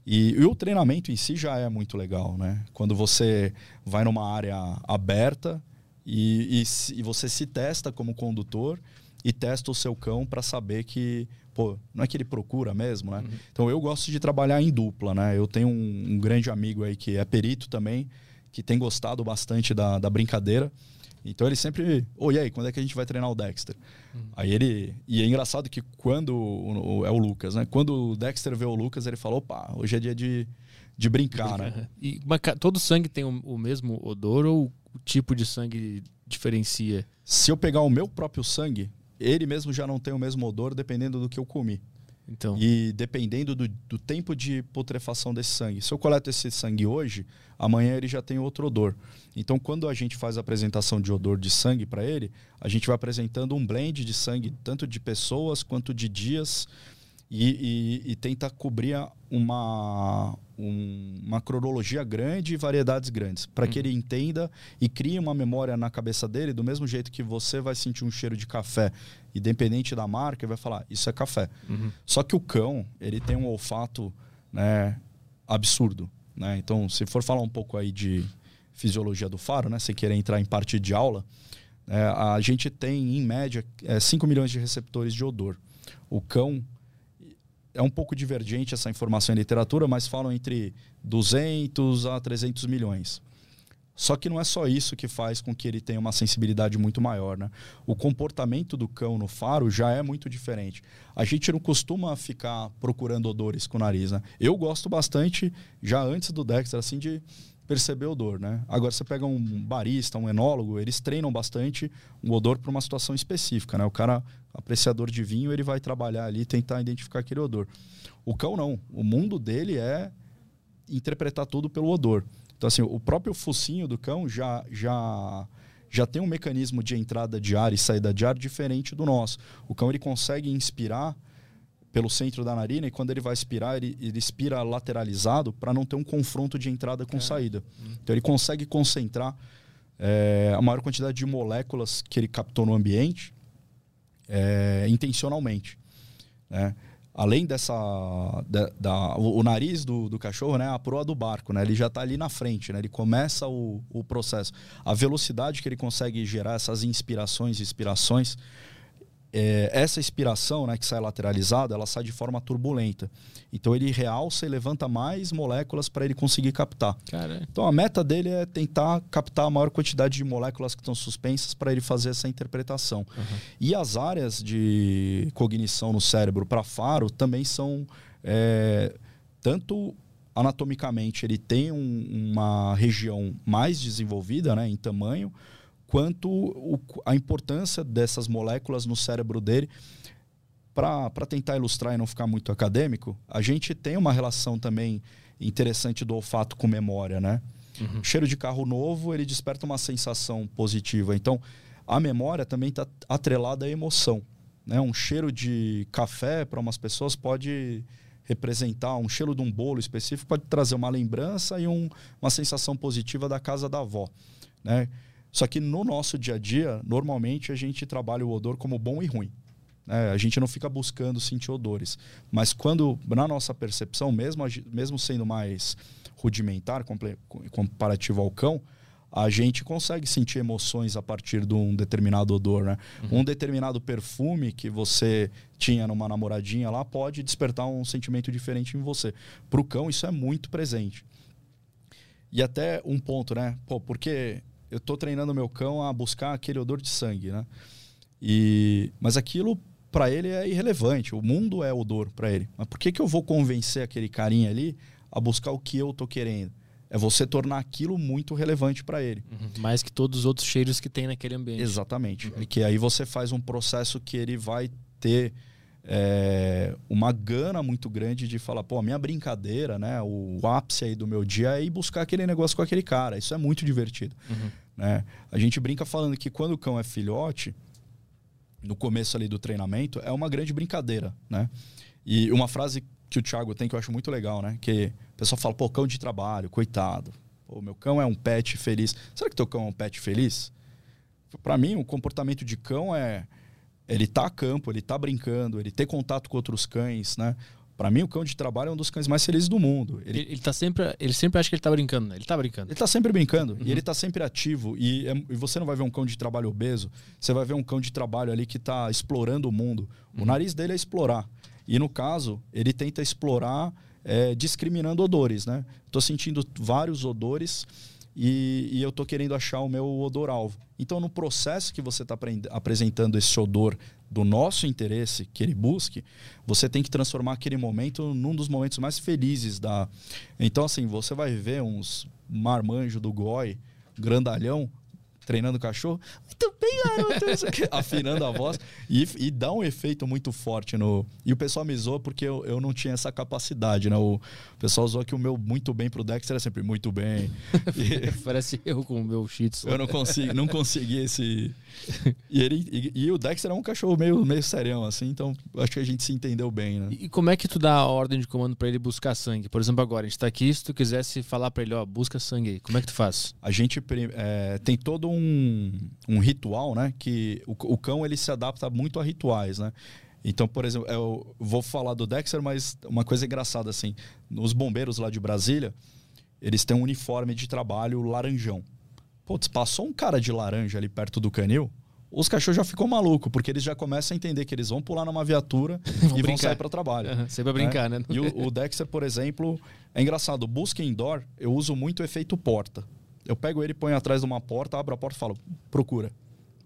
E, e, o treinamento em si já é muito legal, né? Quando você vai numa área aberta e, e, e você se testa como condutor e testa o seu cão para saber que pô, não é que ele procura mesmo, né? Uhum. Então eu gosto de trabalhar em dupla, né? Eu tenho um, um, grande amigo aí que é perito também, que tem gostado bastante da, da brincadeira. Então ele sempre, oi, oh, aí, quando é que a gente vai treinar o Dexter? Uhum. Aí ele. E é engraçado que quando. O, é o Lucas, né? Quando o Dexter vê o Lucas, ele fala: opa, hoje é dia de, de brincar, né? E, mas todo sangue tem o, o mesmo odor ou o tipo de sangue diferencia? Se eu pegar o meu próprio sangue, ele mesmo já não tem o mesmo odor dependendo do que eu comi. Então. E dependendo do, do, tempo de putrefação desse sangue. Se eu coleto esse sangue hoje, amanhã ele já tem outro odor. Então, quando a gente faz a apresentação de odor de sangue para ele, a gente vai apresentando um blend de sangue, tanto de pessoas quanto de dias e, e, e tenta cobrir uma, um, uma cronologia grande e variedades grandes, para que uhum. ele entenda e crie uma memória na cabeça dele, do mesmo jeito que você vai sentir um cheiro de café, independente da marca, ele vai falar, isso é café. Uhum. Só que o cão, ele tem um olfato né, absurdo. Né? Então, se for falar um pouco aí de fisiologia do faro, né, se querer entrar em parte de aula, é, a gente tem, em média, é, 5 milhões de receptores de odor. O cão é um pouco divergente essa informação em literatura, mas falam entre 200 a 300 milhões. Só que não é só isso que faz com que ele tenha uma sensibilidade muito maior, né? O comportamento do cão no faro já é muito diferente. A gente não costuma ficar procurando odores com o nariz, né? Eu gosto bastante, já antes do Dexter, assim, de perceber odor, né? Agora você pega um barista, um enólogo, eles treinam bastante um odor para uma situação específica, né? O cara apreciador de vinho, ele vai trabalhar ali tentar identificar aquele odor. O cão não, o mundo dele é interpretar tudo pelo odor. Então assim, o próprio focinho do cão já já já tem um mecanismo de entrada de ar e saída de ar diferente do nosso. O cão ele consegue inspirar pelo centro da narina e quando ele vai expirar, ele, ele expira lateralizado para não ter um confronto de entrada com é. saída. Hum. Então ele consegue concentrar é, a maior quantidade de moléculas que ele captou no ambiente é, intencionalmente. Né? além dessa. Da, da, o, o, nariz do, do cachorro, né? A proa do barco, né? Ele já está ali na frente, né? Ele começa o, o processo. A velocidade que ele consegue gerar essas inspirações e expirações é, essa inspiração né, que sai lateralizada, ela sai de forma turbulenta. Então ele realça e levanta mais moléculas para ele conseguir captar. Então a meta dele é tentar captar a maior quantidade de moléculas que estão suspensas para ele fazer essa interpretação. Uhum. E as áreas de cognição no cérebro para faro também são é, tanto anatomicamente ele tem um, uma região mais desenvolvida né, em tamanho, quanto o, a importância dessas moléculas no cérebro dele. Para tentar ilustrar e não ficar muito acadêmico, a gente tem uma relação também interessante do olfato com memória, né? Uhum. Cheiro de carro novo, ele desperta uma sensação positiva. Então, a memória também está atrelada à emoção. Né? Um cheiro de café para umas pessoas pode representar um cheiro de um bolo específico, pode trazer uma lembrança e um, uma sensação positiva da casa da avó. Né? Só que no nosso dia a dia, normalmente a gente trabalha o odor como bom e ruim. Né? A gente não fica buscando sentir odores. Mas quando, na nossa percepção, mesmo, mesmo sendo mais rudimentar, comparativo ao cão, a gente consegue sentir emoções a partir de um determinado odor, né? Uhum. Um determinado perfume que você tinha numa namoradinha lá pode despertar um sentimento diferente em você. Para o cão, isso é muito presente. E até um ponto, né? Pô, porque eu estou treinando meu cão a buscar aquele odor de sangue, né? E, mas aquilo para ele é irrelevante. O mundo é odor para ele. Mas por que, que eu vou convencer aquele carinha ali a buscar o que eu tô querendo? É você tornar aquilo muito relevante para ele. Uhum. Mais que todos os outros cheiros que tem naquele ambiente. Exatamente. Uhum. É que aí você faz um processo que ele vai ter é, uma gana muito grande de falar, pô, a minha brincadeira, né? O ápice aí do meu dia é ir buscar aquele negócio com aquele cara. Isso é muito divertido. Uhum. Né? A gente brinca falando que quando o cão é filhote, no começo ali do treinamento, é uma grande brincadeira, né? E uma frase que o Thiago tem que eu acho muito legal, né? Que o pessoal fala, pô, cão de trabalho, coitado. Pô, meu cão é um pet feliz. Será que teu cão é um pet feliz? Para mim, o comportamento de cão é ele tá a campo, ele tá brincando, ele ter contato com outros cães, né? Para mim, o cão de trabalho é um dos cães mais felizes do mundo. Ele, ele, ele, tá sempre, ele sempre acha que ele tá brincando, né? Ele tá brincando. Ele tá sempre brincando. Uhum. E ele tá sempre ativo. E, é, e, você não vai ver um cão de trabalho obeso, você vai ver um cão de trabalho ali que tá explorando o mundo. Uhum. O nariz dele é explorar. E no caso, ele tenta explorar é, discriminando odores, né? Tô sentindo vários odores e, e eu tô querendo achar o meu odor-alvo. Então, no processo que você está apresentando esse odor do nosso interesse que ele busque, você tem que transformar aquele momento num dos momentos mais felizes da. Então, assim, você vai ver uns marmanjo do Goi, grandalhão, treinando cachorro. Garoto. *laughs* afinando a voz. E, e, dá um efeito muito forte no. E o pessoal me zoa porque eu, eu não tinha essa capacidade, né? O pessoal zoou que o meu muito bem pro Dexter era sempre muito bem. *laughs* E... *laughs* Parece eu com o meu Shih Eu não consigo, não consegui esse. E, ele, e, e, o Dexter é um cachorro meio, meio serião, assim, então acho que a gente se entendeu bem, né? E como é que tu dá a ordem de comando para ele buscar sangue? Por exemplo, agora, a gente tá aqui, se tu quisesse falar para ele, ó, busca sangue aí, como é que tu faz? A gente é, tem todo um, um ritual, né? Que o, o cão ele se adapta muito a rituais, né? Então, por exemplo, eu vou falar do Dexter, mas uma coisa engraçada assim, os bombeiros lá de Brasília, eles têm um uniforme de trabalho laranjão. Putz, passou um cara de laranja ali perto do canil, os cachorros já ficam malucos, porque eles já começam a entender que eles vão pular numa viatura *laughs* e brincar. vão sair para o trabalho. Uhum, sempre pra brincar, né? né? E o, o, Dexter, por exemplo, é engraçado. Busca indoor, eu uso muito o efeito porta. Eu pego ele, ponho atrás de uma porta, abro a porta e falo, procura.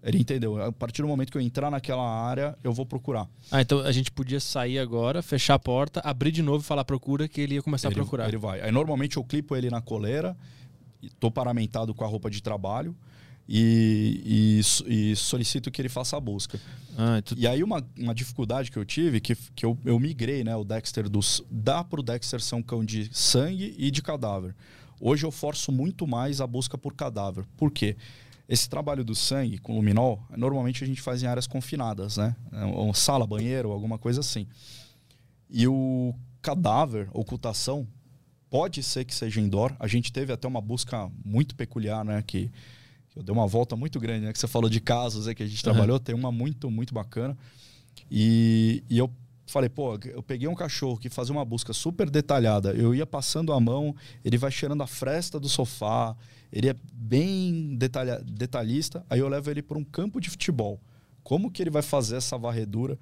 Ele entendeu. A partir do momento que eu entrar naquela área, eu vou procurar. Ah, então a gente podia sair agora, fechar a porta, abrir de novo e falar procura, que ele ia começar ele, a procurar. Ele vai. Aí normalmente eu clipo ele na coleira, estou paramentado com a roupa de trabalho e, e, e, solicito que ele faça a busca. Ah, tu... E aí uma, uma dificuldade que eu tive, que, que eu, eu migrei, né? O Dexter dos. Dá pro Dexter ser um cão de sangue e de cadáver. Hoje eu forço muito mais a busca por cadáver. Por quê? Esse trabalho do sangue com luminol, normalmente a gente faz em áreas confinadas, né? Uma sala, banheiro, alguma coisa assim. E o cadáver, ocultação, pode ser que seja indoor. A gente teve até uma busca muito peculiar, né? Que, que eu dei uma volta muito grande, né? Que você falou de casos né, que a gente uhum. trabalhou. Tem uma muito, muito bacana. E, e eu falei, pô, eu peguei um cachorro que fazia uma busca super detalhada, eu ia passando a mão, ele vai cheirando a fresta do sofá, ele é bem detalha, detalhista, aí eu levo ele para um campo de futebol. Como que ele vai fazer essa varredura?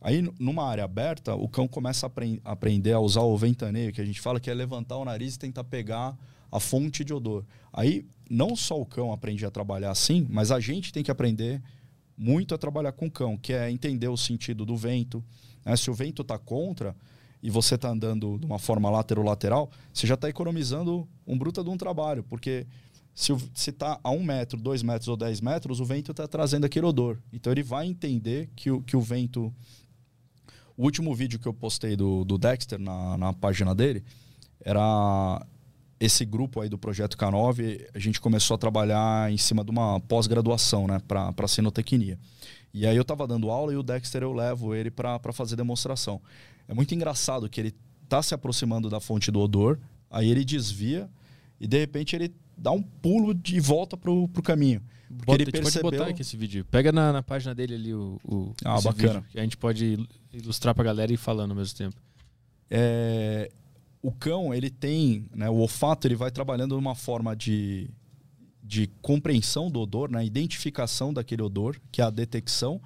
Aí, numa área aberta, o cão começa a aprender a usar o ventaneio, que a gente fala que é levantar o nariz e tentar pegar a fonte de odor. Aí, não só o cão aprende a trabalhar assim, mas a gente tem que aprender muito a trabalhar com o cão, que é entender o sentido do vento. Né? Se o vento está contra e você está andando de uma forma lateral-lateral, você já está economizando um bruta de um trabalho, porque se está a um metro, dois metros ou dez metros, o vento está trazendo aquele odor. Então ele vai entender que o, que o vento o último vídeo que eu postei do, do Dexter na, na página dele era esse grupo aí do Projeto K9. A gente começou a trabalhar em cima de uma pós-graduação, né, para sinotecnia. E aí eu estava dando aula e o Dexter eu levo ele para fazer demonstração. É muito engraçado que ele tá se aproximando da fonte do odor, aí ele desvia e de repente ele dá um pulo de volta pro, pro caminho. Porque Bota, ele percebeu... pode botar aqui esse vídeo. Pega na, na página dele ali o, o ah, bacana. Vídeo, que a gente pode ilustrar pra galera e ir falando ao mesmo tempo. É, o cão, ele tem, né, o olfato, ele vai trabalhando de uma forma de, de compreensão do odor, né, identificação daquele odor, que é a detecção,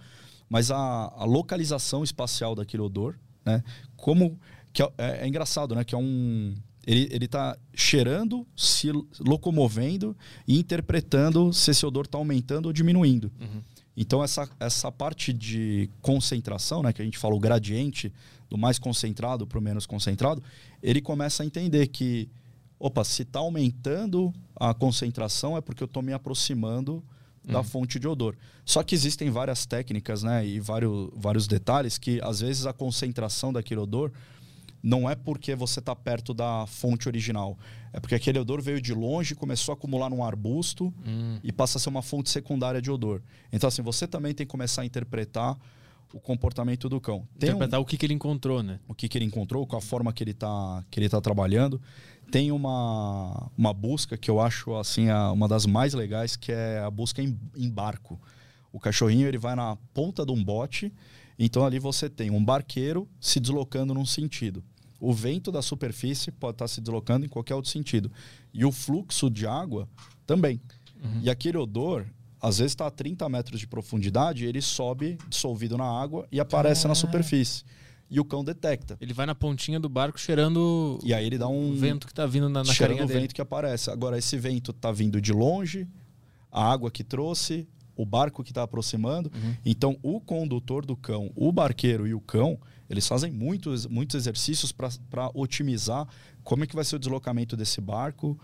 mas a, a localização espacial daquele odor, né, como que é, é, é engraçado, né, que é um ele, ele tá cheirando, se locomovendo e interpretando se esse odor está aumentando ou diminuindo. Uhum. Então, essa, essa parte de concentração, né, que a gente fala o gradiente do mais concentrado para o menos concentrado, ele começa a entender que, opa, se está aumentando a concentração é porque eu estou me aproximando da uhum. fonte de odor. Só que existem várias técnicas né, e vários, vários detalhes que, às vezes, a concentração daquele odor não é porque você está perto da fonte original. É porque aquele odor veio de longe, começou a acumular num arbusto hum. e passa a ser uma fonte secundária de odor. Então, assim, você também tem que começar a interpretar o comportamento do cão. Tem interpretar um, o que, que ele encontrou, né? O que, que ele encontrou, com a forma que ele está que ele tá trabalhando. Tem uma, uma busca que eu acho assim a, uma das mais legais, que é a busca em, em barco. O cachorrinho ele vai na ponta de um bote então ali você tem um barqueiro se deslocando num sentido. O vento da superfície pode estar se deslocando em qualquer outro sentido. E o fluxo de água também. Uhum. E aquele odor, às vezes está a 30 metros de profundidade, ele sobe dissolvido na água e aparece na superfície. E o cão detecta. Ele vai na pontinha do barco cheirando. E aí ele dá um. O vento que está vindo na, na cheirando o vento que aparece. Agora, esse vento está vindo de longe, a água que trouxe, o barco que está aproximando. Uhum. Então, o condutor do cão, o barqueiro e o cão, eles fazem muitos, muitos exercícios para otimizar como é que vai ser o deslocamento desse barco,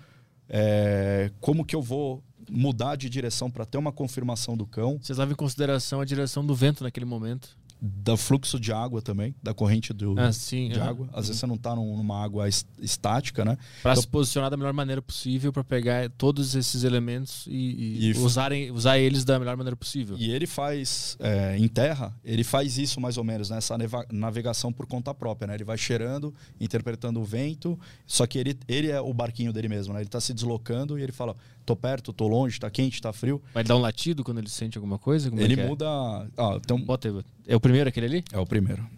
é, como que eu vou mudar de direção para ter uma confirmação do cão. Vocês levam em consideração a direção do vento naquele momento? do fluxo de água também, da corrente do, ah, sim, de água. Às vezes você não está numa água estática, né? Para então, se posicionar da melhor maneira possível, para pegar todos esses elementos e, e, e usarem, usar eles da melhor maneira possível. E ele faz, é, em terra, ele faz isso mais ou menos, né? essa navegação por conta própria. Né? Ele vai cheirando, interpretando o vento, só que ele, ele é o barquinho dele mesmo. Né? Ele está se deslocando e ele fala: tô perto, tô longe, tá quente, tá frio. Vai dar um latido quando ele sente alguma coisa? Como é ele é muda. Ah, então... Bota aí, é o primeiro aquele ali? É o primeiro.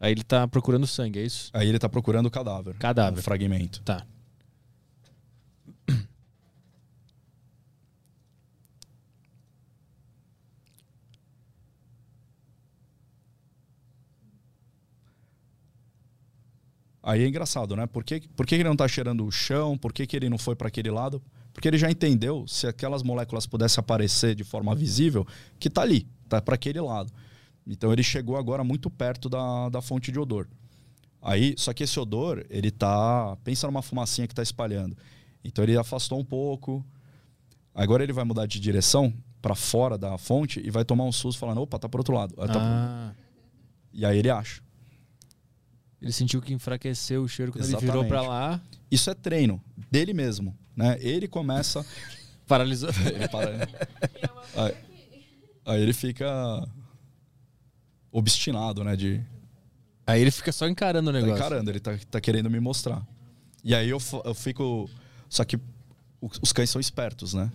Aí ele tá procurando sangue, é isso? Aí ele tá procurando o cadáver. Cadáver. Fragmento. Tá. Aí é engraçado, né? Por que, por que ele não tá cheirando o chão? Por que, que ele não foi para aquele lado? Porque ele já entendeu, se aquelas moléculas pudessem aparecer de forma visível, que está ali, está para aquele lado. Então ele chegou agora muito perto da, da fonte de odor. Aí, só que esse odor, ele tá. Pensa numa fumacinha que está espalhando. Então ele afastou um pouco. Agora ele vai mudar de direção para fora da fonte e vai tomar um susto falando: opa, tá para outro lado. Tá ah. E aí ele acha. Ele sentiu que enfraqueceu o cheiro quando Exatamente. ele virou para lá. Isso é treino dele mesmo. Né? Ele começa. *laughs* Paralisou. *laughs* Aí, aí ele fica obstinado, né? De... Aí ele fica só encarando o negócio. Tá encarando, ele tá, tá querendo me mostrar. E aí eu, eu fico. Só que os cães são espertos, né?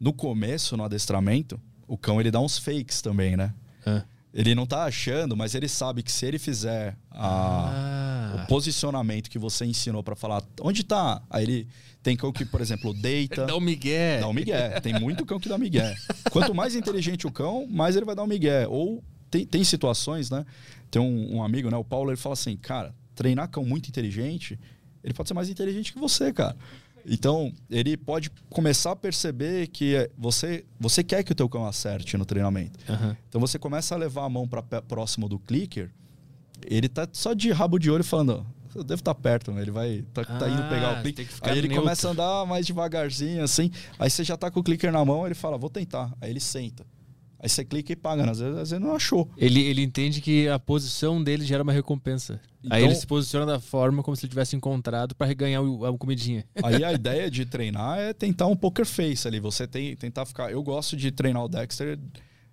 No começo, no adestramento, o cão ele dá uns fakes também, né? É. Ele não tá achando, mas ele sabe que se ele fizer a, Ah. o posicionamento que você ensinou pra falar onde tá, aí ele tem cão que, por exemplo, deita. Dá o Miguel. Dá um migué. Tem muito cão que dá migué. Quanto mais inteligente o cão, mais ele vai dar um migué. Ou tem, tem situações, né? Tem um, um amigo, né? O Paulo, ele fala assim, cara, treinar cão muito inteligente, ele pode ser mais inteligente que você, cara. Então, ele pode começar a perceber que você, você quer que o teu cão acerte no treinamento. Aham. Então, você começa a levar a mão para próximo do clicker, ele tá só de rabo de olho falando, eu devo estar perto, né? Ele vai tá, tá indo Ah, pegar o tem clicker. que ficar Aí ele neutro. começa a andar mais devagarzinho, assim. Aí você já tá com o clicker na mão, ele fala, vou tentar. Aí ele senta. Aí você clica e paga. né? Às vezes, às vezes não achou. Ele, ele entende que a posição dele gera uma recompensa. Aí Então- ele se posiciona da forma como se ele tivesse encontrado para ganhar o- a comidinha. *laughs* Aí a ideia de treinar é tentar um poker face ali. Você tem tentar ficar. Eu gosto de treinar o Dexter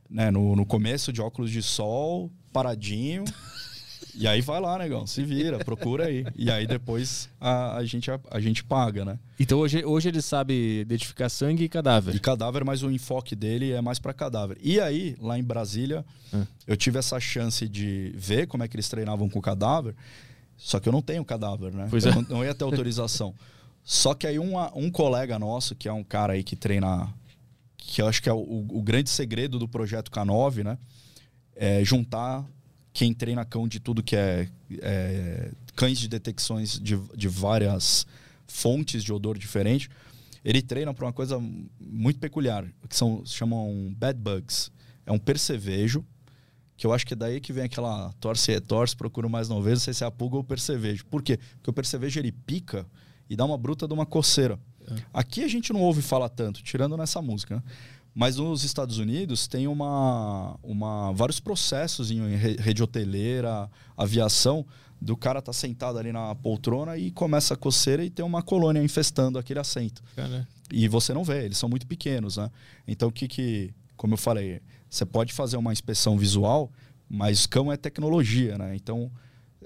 né, no, no começo de óculos de sol, paradinho. *laughs* e aí vai lá, negão, se vira, procura aí. E aí depois a, a gente, a, a gente paga, né? Então hoje, hoje ele sabe identificar sangue e E cadáver. cadáver, mas o enfoque dele é mais para cadáver. E aí, lá em Brasília, Hum. eu tive essa chance de ver como é que eles treinavam com cadáver. Só que eu não tenho cadáver, né? Pois eu é. não, não ia ter autorização. Só que aí um, um colega nosso, que é um cara aí que treina, que eu acho que é o, o grande segredo do projeto K9, né? É juntar quem treina cão de tudo que é, é, cães de detecções de, de várias fontes de odor diferente. Ele treina para uma coisa muito peculiar, que são se chamam bad bugs. É um percevejo, que eu acho que é daí que vem aquela torce e torce, procura mais não ver, não sei se é a pulga ou o percevejo. Por quê? Porque o percevejo ele pica e dá uma bruta de uma coceira. Aqui a gente não ouve falar tanto, tirando nessa música, né? Mas nos Estados Unidos tem uma, uma vários processos em re- rede hoteleira, aviação, do cara tá sentado ali na poltrona e começa a coceira e tem uma colônia infestando aquele assento. Cara, E você não vê, eles são muito pequenos, né? Então, o que que, como eu falei, você pode fazer uma inspeção visual, mas cão é tecnologia, né? Então,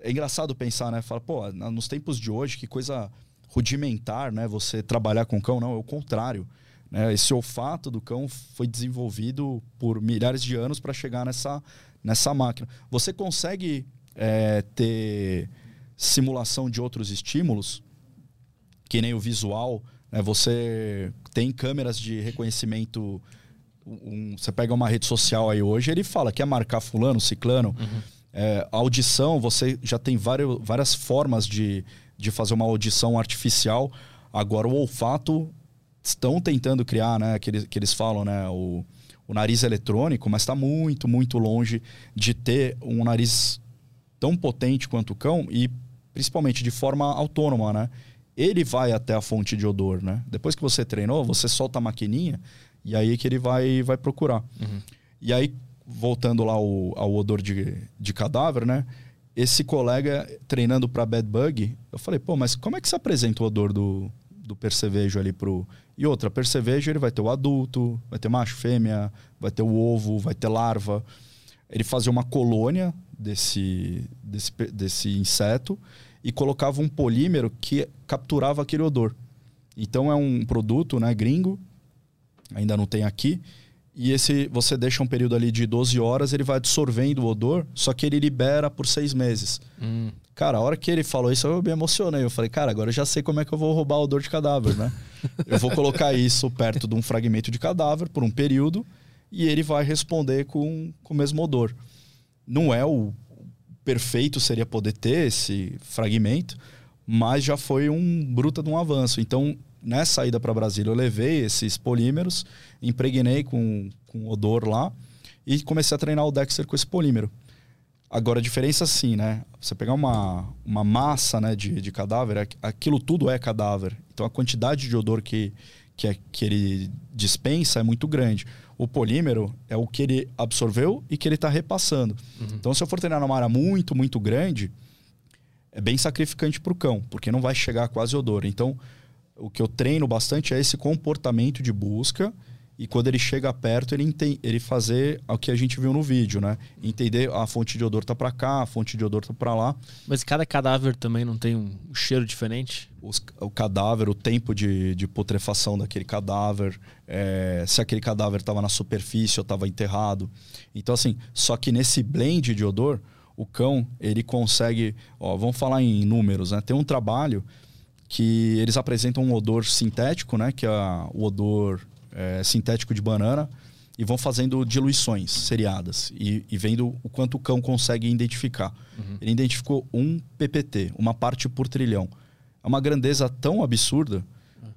é engraçado pensar, né? Fala, pô, nos tempos de hoje, que coisa rudimentar, né? Você trabalhar com cão, não, é o contrário. Né? Esse olfato do cão foi desenvolvido por milhares de anos para chegar nessa, nessa máquina. Você consegue é, ter simulação de outros estímulos, que nem o visual, né? Você tem câmeras de reconhecimento. um- você pega uma rede social aí hoje, ele fala quer marcar fulano, ciclano. É, a audição, você já tem várias, várias formas de, de fazer uma audição artificial. Agora o olfato estão tentando criar, né? Que eles, que eles falam, né? O, o nariz eletrônico, mas está muito, muito longe de ter um nariz tão potente quanto o cão e principalmente de forma autônoma, né? Ele vai até a fonte de odor, né? Depois que você treinou, você solta a maquininha e aí que ele vai, vai procurar. E aí, voltando lá ao, ao odor de, de cadáver, né? Esse colega treinando para bad bug, eu falei, pô, mas como é que se apresenta o odor do, do percevejo ali pro. E outra, percevejo ele vai ter o adulto, vai ter macho, fêmea, vai ter o ovo, vai ter larva. Ele fazia uma colônia desse, desse, desse inseto e colocava um polímero que capturava aquele odor. Então é um produto né, gringo, ainda não tem aqui. E esse você deixa um período ali de 12 horas, ele vai absorvendo o odor, só que ele libera por seis meses. hum, Cara, a hora que ele falou isso, eu me emocionei. Eu falei, cara, agora eu já sei como é que eu vou roubar o odor de cadáver, né? *laughs* eu vou colocar isso perto de um fragmento de cadáver por um período e ele vai responder com, com o mesmo odor. Não é o perfeito seria poder ter esse fragmento, mas já foi um bruta de um avanço. Então, nessa ida para Brasília, eu levei esses polímeros, impregnei com, com odor lá e comecei a treinar o Dexter com esse polímero. Agora, a diferença sim, né? Você pegar uma, uma massa né, de, de cadáver, aqu- aquilo tudo é cadáver. Então, a quantidade de odor que, que, é- que ele dispensa é muito grande. O polímero é o que ele absorveu e que ele está repassando. Então, se eu for treinar numa área muito, muito grande, é bem sacrificante para o cão, porque não vai chegar quase odor. Então, o que eu treino bastante é esse comportamento de busca e quando ele chega perto, ele, ente- ele fazer o que a gente viu no vídeo, né? Entender a fonte de odor tá para cá, a fonte de odor tá para lá. Mas cada cadáver também não tem um cheiro diferente? Os- o cadáver, o tempo de, de putrefação daquele cadáver, é, se aquele cadáver estava na superfície ou estava enterrado. Então, assim, só que nesse blend de odor, o cão, ele consegue. Ó, vamos falar em números, né? Tem um trabalho que eles apresentam um odor sintético, né? Que é o odor é, sintético de banana, e vão fazendo diluições seriadas e, e vendo o quanto o cão consegue identificar. Ele identificou um ppt, uma parte por trilhão. É uma grandeza tão absurda,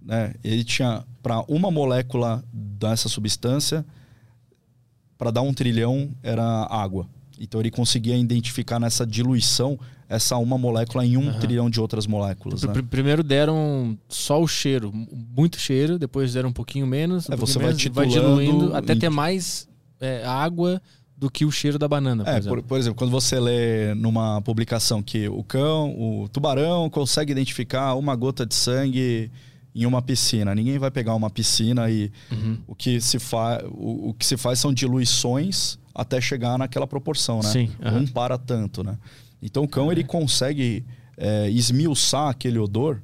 né? Ele tinha para uma molécula dessa substância, para dar um trilhão era água. Então ele conseguia identificar nessa diluição essa uma molécula em um Aham. trilhão de outras moléculas. Né? pr- Primeiro deram só o cheiro, muito cheiro, depois deram um pouquinho menos, um É, pouquinho você vai menos, vai diluindo até ter mais é, água do que o cheiro da banana, por É, exemplo. por, por exemplo, quando você lê numa publicação que o cão, o tubarão consegue identificar uma gota de sangue em uma piscina, ninguém vai pegar uma piscina e Uhum. o que se faz, o, o que se faz são diluições até chegar naquela proporção, né? Sim, aham. Não para tanto, né? Então o cão ele consegue é, esmiuçar aquele odor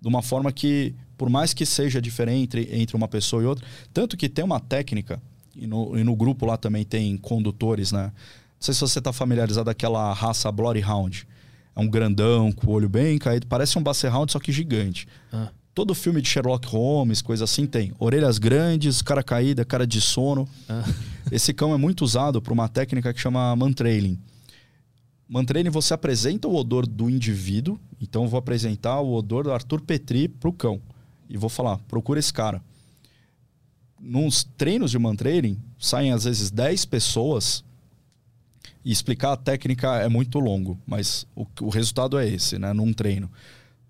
de uma forma que, por mais que seja diferente entre, entre uma pessoa e outra, tanto que tem uma técnica e no, e no grupo lá também tem condutores, né? Não sei se você está familiarizado com aquela raça Bloody Hound. É um grandão, com o olho bem caído. Parece um Basset Hound, só que gigante. Ah. Todo filme de Sherlock Holmes, coisa assim, tem. Orelhas grandes, cara caída, cara de sono. Ah. Esse cão é muito usado por uma técnica que chama mantrailing. Mantrailing, você apresenta o odor do indivíduo. Então, eu vou apresentar o odor do Arthur Petri pro cão. E vou falar, procura esse cara. Nos treinos de mantrailing, saem às vezes 10 pessoas e explicar a técnica é muito longo, mas o, o resultado é esse, né? Num treino.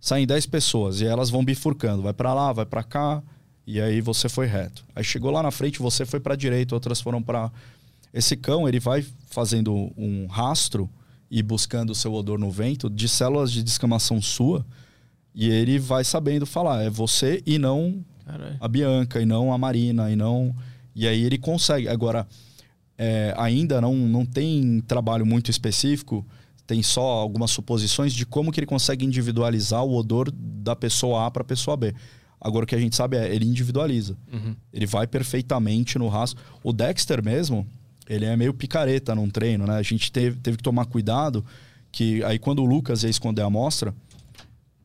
Saem 10 pessoas e elas vão bifurcando, vai para lá, vai para cá, e aí você foi reto. Aí chegou lá na frente, você foi para direita, outras foram para esse cão, ele vai fazendo um rastro e buscando o seu odor no vento de células de descamação sua, e ele vai sabendo falar, é você e não Caralho. a Bianca e não a Marina e não e aí ele consegue agora é, ainda não, não tem trabalho muito específico tem só algumas suposições de como que ele consegue individualizar o odor da pessoa A para a pessoa B agora o que a gente sabe é ele individualiza Uhum. ele vai perfeitamente no rastro o Dexter mesmo ele é meio picareta num treino né a gente teve, teve que tomar cuidado que aí quando o Lucas ia esconder a amostra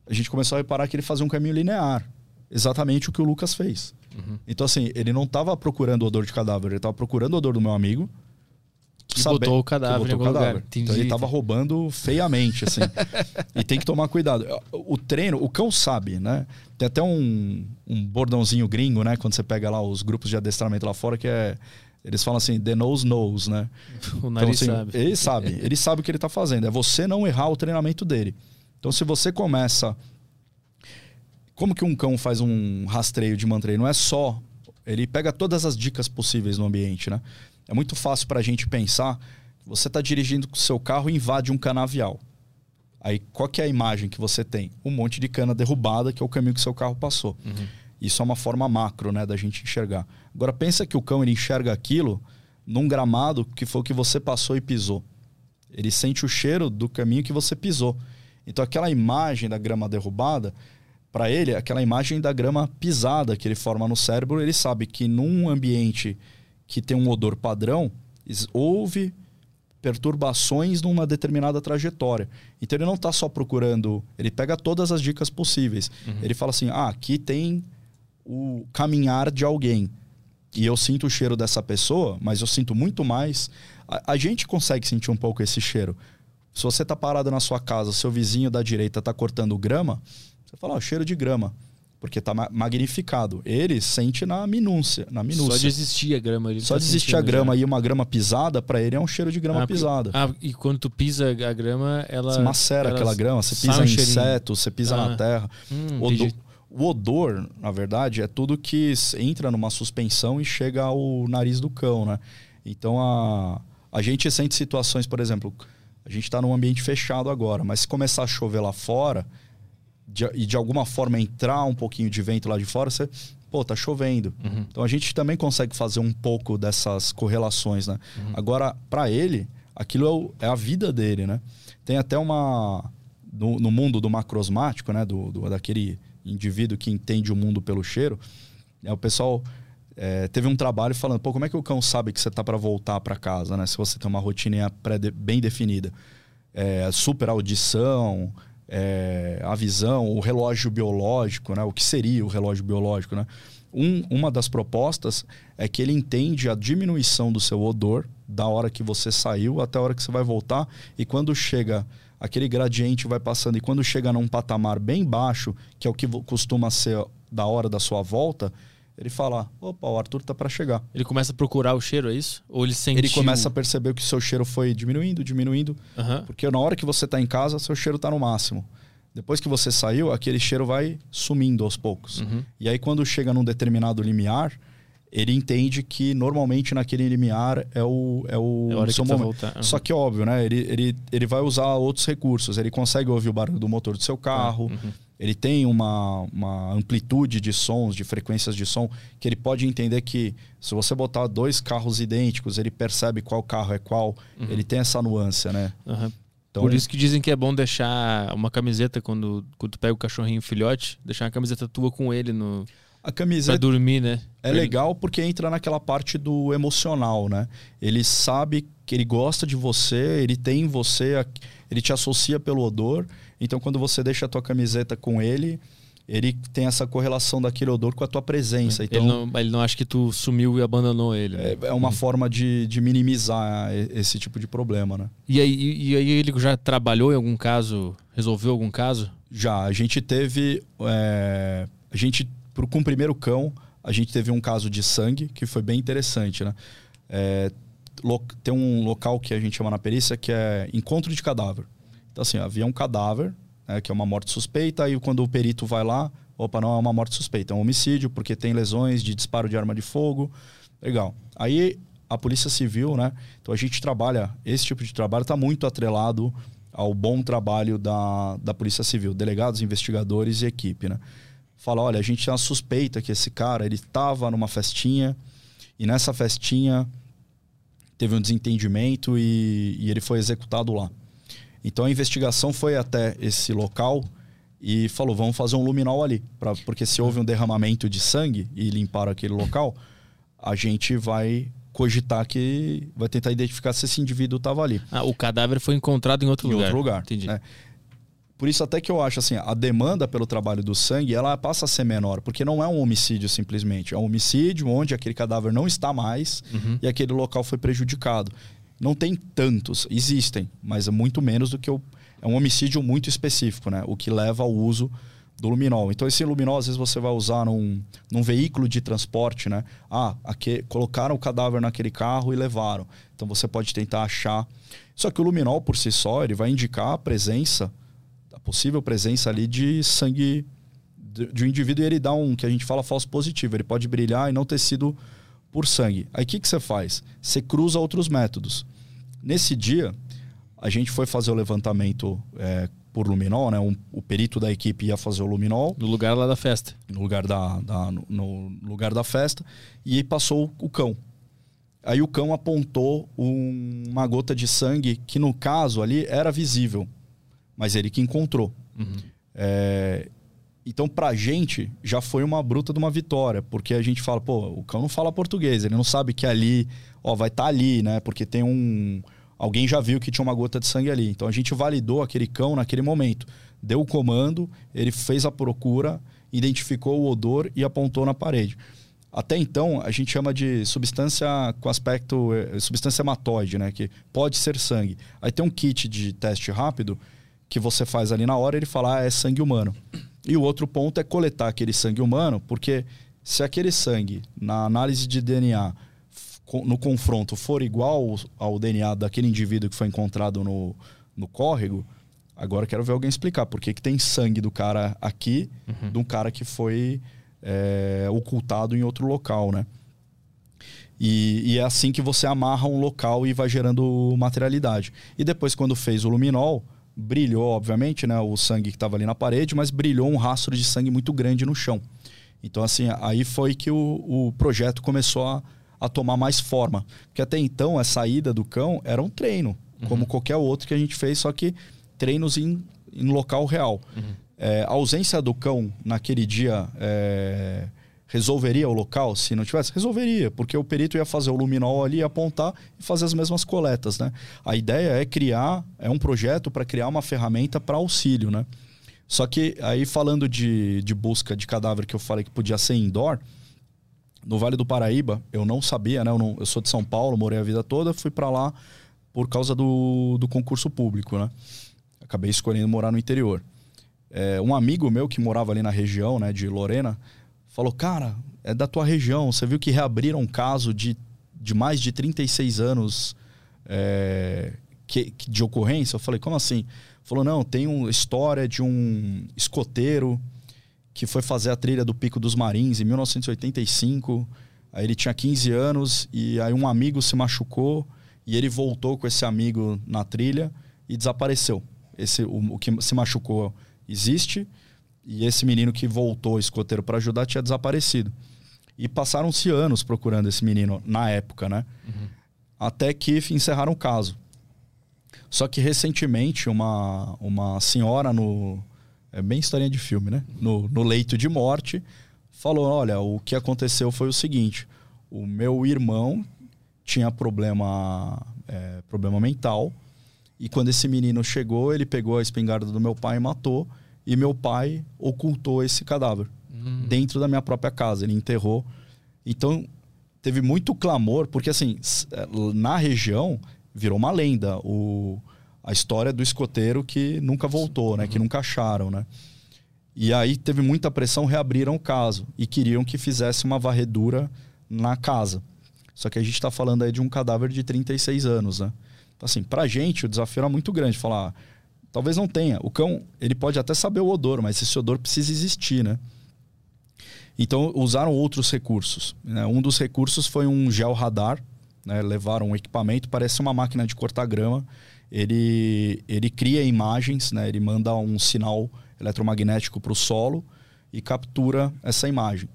a gente começou a reparar que ele fazia um caminho linear. Exatamente o que o Lucas fez. Uhum. Então, assim, ele não estava procurando o odor de cadáver, ele estava procurando o odor do meu amigo. Que sabe- botou o cadáver que em botou algum o cadáver. lugar. Entendi. Então ele estava roubando feiamente, assim. e tem que tomar cuidado. O treino, o cão sabe, né? Tem até um, um bordãozinho gringo, né? Quando você pega lá os grupos de adestramento lá fora, que é. Eles falam assim, the nose knows, né? *laughs* O nariz assim, sabe. Ele sabe, ele sabe o que ele está fazendo. É você não errar o treinamento dele. Então, se você começa. Como que um cão faz um rastreio de mantreio? Não é só. Ele pega todas as dicas possíveis no ambiente, né? É muito fácil para a gente pensar. Você está dirigindo com o seu carro e invade um canavial. Aí, qual que é a imagem que você tem? Um monte de cana derrubada, que é o caminho que seu carro passou. Uhum. Isso é uma forma macro, né, da gente enxergar. Agora pensa que o cão ele enxerga aquilo num gramado que foi o que você passou e pisou. Ele sente o cheiro do caminho que você pisou. Então aquela imagem da grama derrubada, para ele, aquela imagem da grama pisada que ele forma no cérebro, ele sabe que num ambiente que tem um odor padrão, houve perturbações numa determinada trajetória. Então ele não está só procurando, ele pega todas as dicas possíveis. Ele fala assim: "Ah, aqui tem o caminhar de alguém. E eu sinto o cheiro dessa pessoa, mas eu sinto muito mais. A, a gente consegue sentir um pouco esse cheiro. Se você tá parado na sua casa, seu vizinho da direita tá cortando grama, você fala, ó, cheiro de grama. Porque tá ma- magnificado. Ele sente na minúcia. Na minúcia. Só de existir a grama. Ele Só tá de existir a grama já. e uma grama pisada, para ele é um cheiro de grama Ah, pisada. Ah, e quando tu pisa a grama, ela. Você macera ela aquela grama, você pisa um em você pisa Ah. na terra. Hum, O odor, entendi. o odor, na verdade, é tudo que entra numa suspensão e chega ao nariz do cão, né? Então a, a gente sente situações, por exemplo, a gente está num ambiente fechado agora, mas se começar a chover lá fora de- e de alguma forma entrar um pouquinho de vento lá de fora, você pô, tá chovendo. Uhum. Então a gente também consegue fazer um pouco dessas correlações, né? Uhum. Agora, para ele, aquilo é, o- é a vida dele, né? Tem até uma. No, no mundo do macrosmático, né? Do, do- daquele indivíduo que entende o mundo pelo cheiro, é, o pessoal é, teve um trabalho falando, pô, como é que o cão sabe que você tá para voltar para casa, né? Se você tem uma rotina bem definida. É, super audição, é, a visão, o relógio biológico, né? O que seria o relógio biológico, né? Um- uma das propostas é que ele entende a diminuição do seu odor da hora que você saiu até a hora que você vai voltar e quando chega aquele gradiente vai passando e quando chega num patamar bem baixo, que é o que costuma ser da hora da sua volta, ele fala: "Opa, o Arthur tá para chegar". Ele começa a procurar o cheiro, é isso? Ou ele sente Ele começa a perceber que o seu cheiro foi diminuindo, diminuindo, Aham. porque na hora que você está em casa, seu cheiro está no máximo. Depois que você saiu, aquele cheiro vai sumindo aos poucos. Uhum. E aí, quando chega num determinado limiar, ele entende que normalmente naquele limiar é o, é o É seu momento. Uhum. Só que, óbvio, né? Ele, ele, ele vai usar outros recursos. Ele consegue ouvir o barulho do motor do seu carro. Uhum. Ele tem uma, uma amplitude de sons, de frequências de som, que ele pode entender que se você botar dois carros idênticos, ele percebe qual carro é qual. Uhum. Ele tem essa nuance, né? Aham. Então, Por isso que dizem que é bom deixar uma camiseta quando, quando tu pega o cachorrinho filhote, deixar uma camiseta tua com ele no, a pra camiseta dormir, né? é legal porque entra naquela parte do emocional, né? Ele sabe que ele gosta de você, ele tem você, ele te associa pelo odor. Então, quando você deixa a tua camiseta com ele, ele tem essa correlação daquele odor com a tua presença. Então, ele, não, ele não acha que tu sumiu e abandonou ele. né? é, é uma forma de, de minimizar e- esse tipo de problema, né? E, aí, e, aí ele já trabalhou em algum caso, resolveu algum caso? Já, a gente teve. é, a gente, pro, com o primeiro cão, a gente teve um caso de sangue que foi bem interessante, né? É, tem um local que a gente chama na perícia que é encontro de cadáver. Então, assim, havia um cadáver, né, que é uma morte suspeita, aí quando o perito vai lá, opa, não é uma morte suspeita, é um homicídio, porque tem lesões de disparo de arma de fogo. Legal. Aí a Polícia Civil, né? Então a gente trabalha, esse tipo de trabalho está muito atrelado ao bom trabalho da, da Polícia Civil, delegados, investigadores e equipe, né? Fala, olha, a gente tem uma suspeita que esse cara, ele estava numa festinha e nessa festinha teve um desentendimento e, e ele foi executado lá. Então a investigação foi até esse local e falou: vamos fazer um luminol ali. Pra, porque se houve um derramamento de sangue e limpar aquele local, a gente vai cogitar que. vai tentar identificar se esse indivíduo estava ali. Ah, o cadáver foi encontrado em outro em lugar. outro lugar. Entendi. né? Por isso até que eu acho assim, a demanda pelo trabalho do sangue, ela passa a ser menor, porque não é um homicídio simplesmente, é um homicídio onde aquele cadáver não está mais Uhum. e aquele local foi prejudicado. Não tem tantos, existem, mas é muito menos do que o é um homicídio muito específico, né? O que leva ao uso do luminol. Então esse luminol às vezes você vai usar num, num veículo de transporte, né? Ah, aqui, colocaram o cadáver naquele carro e levaram. Então você pode tentar achar. Só que o luminol por si só, ele vai indicar a presença, a possível presença ali de sangue de, de um indivíduo e ele dá um que a gente fala falso positivo. Ele pode brilhar e não ter sido por sangue. Aí o que, que você faz? Você cruza outros métodos. Nesse dia, a gente foi fazer o levantamento é, por luminol, né? Um- o perito da equipe ia fazer o luminol No lugar lá da festa. no lugar da, da- no, no lugar da festa e passou o cão. Aí o cão apontou um- uma gota de sangue que no caso ali era visível, mas ele que encontrou. Uhum. É, então, pra gente, já foi uma bruta de uma vitória, porque a gente fala, pô, o cão não fala português, ele não sabe que ali, ó, vai estar ali, né? Porque tem um. Alguém já viu que tinha uma gota de sangue ali. Então a gente validou aquele cão naquele momento. Deu o comando, ele fez a procura, identificou o odor e apontou na parede. Até então, a gente chama de substância com aspecto. eh, substância hematóide, né? Que pode ser sangue. Aí tem um kit de teste rápido que você faz ali na hora, ele fala, ah, é sangue humano. E o outro ponto é coletar aquele sangue humano, porque se aquele sangue, na análise de DNA, no confronto, for igual ao DNA daquele indivíduo que foi encontrado no, no córrego, agora quero ver alguém explicar por que, que tem sangue do cara aqui, de um cara que foi é, ocultado em outro local, né? E, e é assim que você amarra um local e vai gerando materialidade. E depois, quando fez o luminol, brilhou, obviamente, né, o sangue que estava ali na parede, mas brilhou um rastro de sangue muito grande no chão. Então, assim, aí foi que o, o projeto começou a, a tomar mais forma. Porque até então, a saída do cão era um treino, uhum. como qualquer outro que a gente fez, só que treinos em, em local real. Uhum. É, a ausência do cão naquele dia é, resolveria o local? Se não tivesse, resolveria, porque o perito ia fazer o luminol ali, apontar e fazer as mesmas coletas. Né? A ideia é criar, é um projeto para criar uma ferramenta para auxílio. Né? Só que aí falando de, de busca de cadáver que eu falei que podia ser indoor, no Vale do Paraíba, eu não sabia, né? Eu, não, eu sou de São Paulo, morei a vida toda, fui para lá por causa do, do concurso público, né? Acabei escolhendo morar no interior. É, um amigo meu que morava ali na região, né, de Lorena, falou: Cara, é da tua região. Você viu que reabriram um caso de, de mais de 36 anos é, que, de ocorrência? Eu falei: Como assim? Falou: Não, tem uma história de um escoteiro que foi fazer a trilha do Pico dos Marins em 1985. Aí ele tinha 15 anos e aí um amigo se machucou e ele voltou com esse amigo na trilha e desapareceu. Esse, o, o que se machucou existe e esse menino que voltou escoteiro para ajudar tinha desaparecido. E passaram-se anos procurando esse menino na época, né? Uhum. Até que encerraram o caso. Só que recentemente uma, uma senhora no. É bem historinha de filme, né? No, no leito de morte, falou: olha, o que aconteceu foi o seguinte: o meu irmão tinha problema, é, problema mental e quando esse menino chegou, ele pegou a espingarda do meu pai e matou. E meu pai ocultou esse cadáver hum. dentro da minha própria casa. Ele enterrou. Então, teve muito clamor, porque assim, é, na região virou uma lenda o, a história do escoteiro que nunca voltou, né? Uhum. Que nunca acharam, né? E aí teve muita pressão, reabriram o caso e queriam que fizesse uma varredura na casa. Só que a gente está falando aí de um cadáver de 36 anos, né? Então, assim, pra gente o desafio era muito grande. Falar, talvez não tenha. O cão, ele pode até saber o odor, mas esse odor precisa existir, né? Então, usaram outros recursos. Né? Um dos recursos foi um gel radar. Né? Levaram um equipamento, parece uma máquina de cortar grama. Ele, ele cria imagens, né? ele manda um sinal eletromagnético para o solo e captura essa imagem.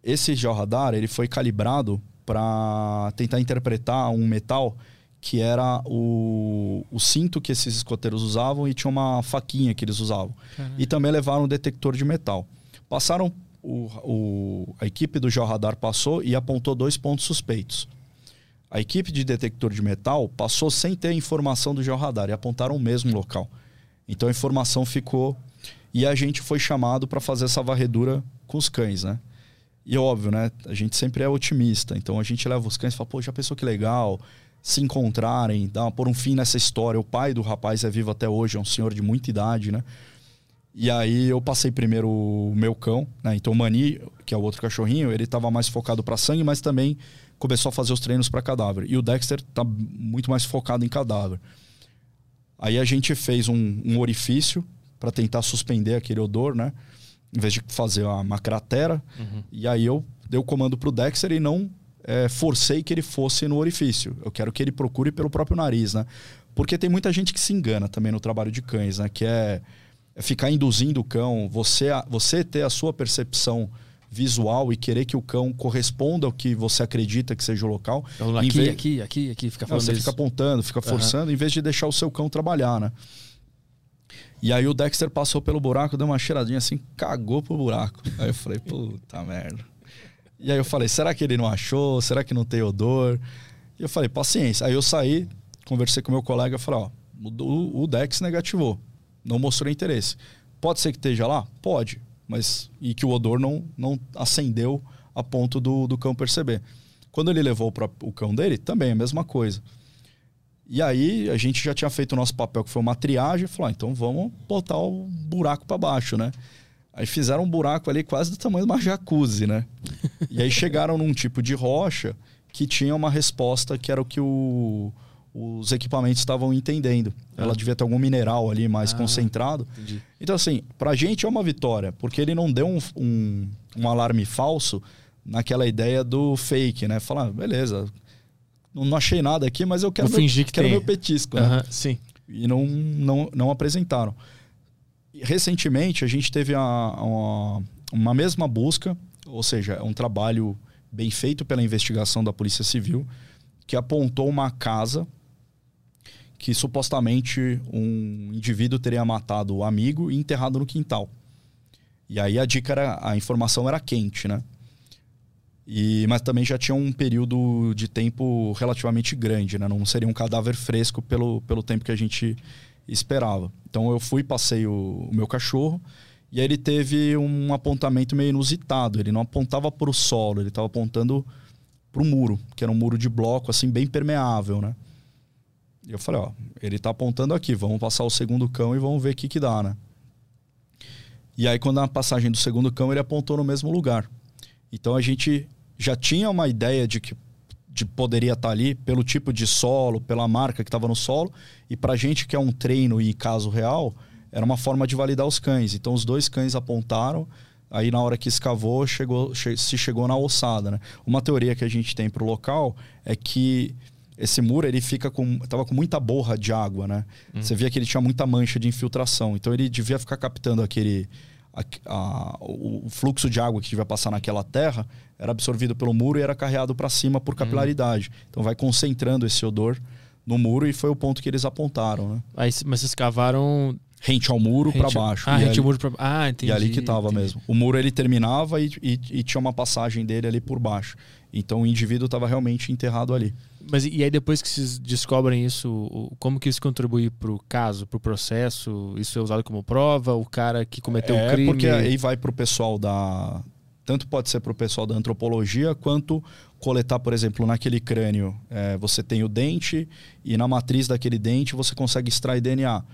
Esse gel radar ele foi calibrado para tentar interpretar um metal que era o, o cinto que esses escoteiros usavam e tinha uma faquinha que eles usavam. E também levaram um detector de metal. Passaram, o, o, a equipe do Georradar passou e apontou dois pontos suspeitos. A equipe de detector de metal passou sem ter a informação do Georradar e apontaram o mesmo local. Então a informação ficou. E a gente foi chamado para fazer essa varredura com os cães, né? E óbvio, né? A gente sempre é otimista. Então a gente leva os cães e fala, pô, já pensou que legal? Se encontrarem, dar, pôr um fim nessa história. O pai do rapaz é vivo até hoje, é um senhor de muita idade, né? E aí eu passei primeiro o meu cão, né? Então o Mani, que é o outro cachorrinho, ele estava mais focado para sangue, mas também começou a fazer os treinos para cadáver. E o Dexter tá muito mais focado em cadáver. Aí a gente fez um, um orifício para tentar suspender aquele odor, né? Em vez de fazer uma, uma cratera. Uhum. E aí eu dei o comando pro Dexter e não é, forcei que ele fosse no orifício. Eu quero que ele procure pelo próprio nariz, né? Porque tem muita gente que se engana também no trabalho de cães, né? Que é, é ficar induzindo o cão, você, você ter a sua percepção visual e querer que o cão corresponda ao que você acredita que seja o local. Então, aqui, vez... aqui, aqui, aqui, fica falando Não, Você isso. fica apontando, fica forçando, uhum. em vez de deixar o seu cão trabalhar, né? E aí o Dexter passou pelo buraco, deu uma cheiradinha assim, cagou pro buraco. Aí eu falei, puta merda. E aí eu falei, será que ele não achou? Será que não tem odor? E eu falei, paciência. Aí eu saí, conversei com meu colega e falei, ó, o, Dex negativou, não mostrou interesse. Pode ser que esteja lá? Pode, mas e que o odor não, não acendeu a ponto do, do cão perceber. Quando ele levou para o cão dele, também a mesma coisa. E aí a gente já tinha feito o nosso papel, que foi uma triagem, e falou, ah, então vamos botar o buraco para baixo, né? Aí fizeram um buraco ali quase do tamanho de uma jacuzzi, né? e aí chegaram num tipo de rocha que tinha uma resposta que era o que o, os equipamentos estavam entendendo. Ah. Ela devia ter algum mineral ali mais ah, concentrado. Entendi. Então, assim, pra gente é uma vitória, porque ele não deu um, um, um alarme falso naquela ideia do fake, né? Falar, ah, beleza, não, não, achei nada aqui, mas eu quero, meu, que quero meu petisco, né? Sim. E não, não, não apresentaram recentemente a gente teve a, a, uma mesma busca ou seja, um trabalho bem feito pela investigação da Polícia Civil, que apontou uma casa que supostamente um indivíduo teria matado o amigo e enterrado no quintal. E aí a dica era, a informação era quente, né? E, mas também já tinha um período de tempo relativamente grande, né? Não seria um cadáver fresco pelo, pelo tempo que a gente esperava. Então eu fui, passei o, o meu cachorro e aí ele teve um apontamento meio inusitado. Ele não apontava para o solo, ele estava apontando para o muro, que era um muro de bloco assim bem permeável, né? E eu falei, ó, ele está apontando aqui, vamos passar o segundo cão e vamos ver o que que dá, né? E aí quando na passagem do segundo cão ele apontou no mesmo lugar. Então a gente já tinha uma ideia de que de poderia estar ali pelo tipo de solo, pela marca que estava no solo, e para gente que é um treino e caso real, era uma forma de validar os cães. Então os dois cães apontaram, aí na hora que escavou, chegou, che se chegou na ossada. Né? Uma teoria que a gente tem para o local é que esse muro ele fica com tava com muita borra de água, né? Hum. Você via que ele tinha muita mancha de infiltração, então ele devia ficar captando aquele a, a, o fluxo de água que devia passar naquela terra era absorvido pelo muro e era carreado para cima por capilaridade. Hum. Então vai concentrando esse odor no muro e foi o ponto que eles apontaram, né? Aí, mas vocês cavaram rente ao muro para baixo. Ah, rente ao muro para Ah, entendi. E ali que tava entendi. mesmo. O muro ele terminava e, e, e, tinha uma passagem dele ali por baixo. Então o indivíduo estava realmente enterrado ali. Mas e aí depois que vocês descobrem isso, como que isso contribui para o caso, para o processo? Isso é usado como prova? O cara que cometeu é, o crime? É porque aí vai para o pessoal da tanto pode ser para o pessoal da antropologia quanto coletar, por exemplo, naquele crânio, é, você tem o dente e na matriz daquele dente você consegue extrair DNA.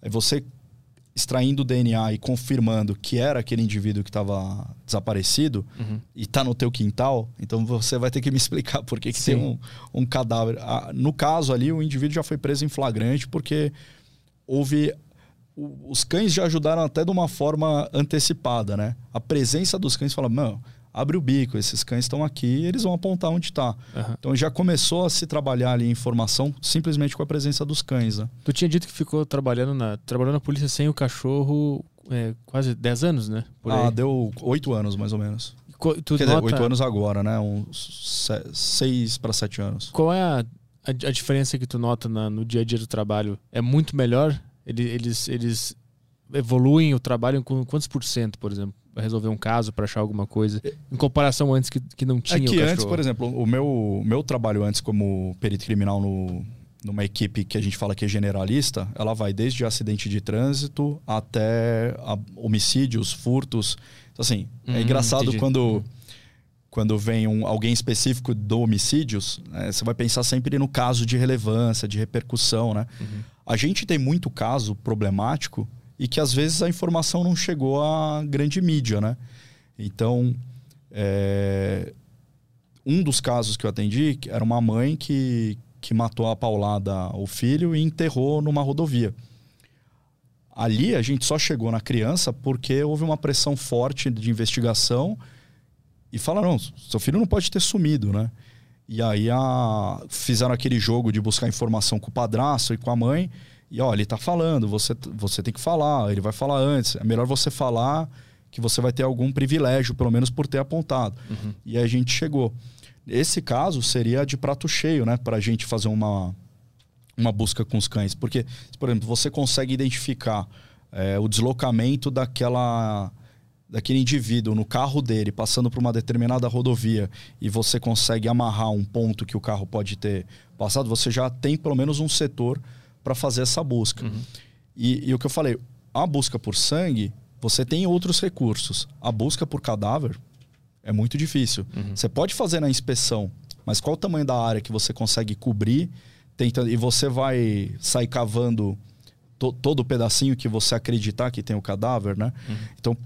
Aí você extraindo o DNA e confirmando que era aquele indivíduo que estava desaparecido uhum. e está no teu quintal, então você vai ter que me *laughs* explicar por que, que tem um, um cadáver. Ah, no caso ali, o indivíduo já foi preso em flagrante porque houve os cães já ajudaram até de uma forma antecipada, né? A presença dos cães fala, mano, abre o bico, esses cães estão aqui eles vão apontar onde está. Uhum. Então já começou a se trabalhar ali informação simplesmente com a presença dos cães. Né? Tu tinha dito que ficou trabalhando na, trabalhando na polícia sem o cachorro é, quase 10 anos, né? ah, deu 8 anos mais ou menos. Tu Quer nota... dizer, 8 anos agora, né? Uns 6 para 7 anos. Qual é a, a, a, diferença que tu nota na, no dia a dia do trabalho? É muito melhor? Eles, eles, eles evoluem o trabalho com quantos por cento, por exemplo? resolver um caso, para achar alguma coisa, em comparação antes que, que não tinha é que antes, por exemplo, o meu, meu trabalho antes como perito criminal no, numa equipe que a gente fala que é generalista, ela vai desde acidente de trânsito até homicídios, furtos. Então, assim, é hum, é engraçado entendi. quando quando vem um, alguém específico do homicídios, né, você vai pensar sempre no caso de relevância, de repercussão, né? Uhum. A gente tem muito caso problemático e que às vezes a informação não chegou à grande mídia, né? Então, é... um dos casos que eu atendi era uma mãe que, que matou a paulada o filho e enterrou numa rodovia. Ali a gente só chegou na criança porque houve uma pressão forte de investigação e falaram, seu filho não pode ter sumido, né? E aí a... fizeram aquele jogo de buscar informação com o padrasto e com a mãe e ó, ele está falando, você, você tem que falar, ele vai falar antes. É melhor você falar que você vai ter algum privilégio, pelo menos por ter apontado. Uhum. E aí a gente chegou. Esse caso seria de prato cheio, né? Para a gente fazer uma, uma busca com os cães. Porque, por exemplo, você consegue identificar é, o deslocamento daquela daquele indivíduo no carro dele passando por uma determinada rodovia e você consegue amarrar um ponto que o carro pode ter passado, você já tem pelo menos um setor para fazer essa busca. Uhum. E, e, o que eu falei, a busca por sangue, você tem outros recursos. A busca por cadáver é muito difícil. Uhum. Você pode fazer na inspeção, mas qual o tamanho da área que você consegue cobrir? Tentando, e você vai sair cavando to, todo o pedacinho que você acreditar que tem o cadáver, né? Uhum. Então,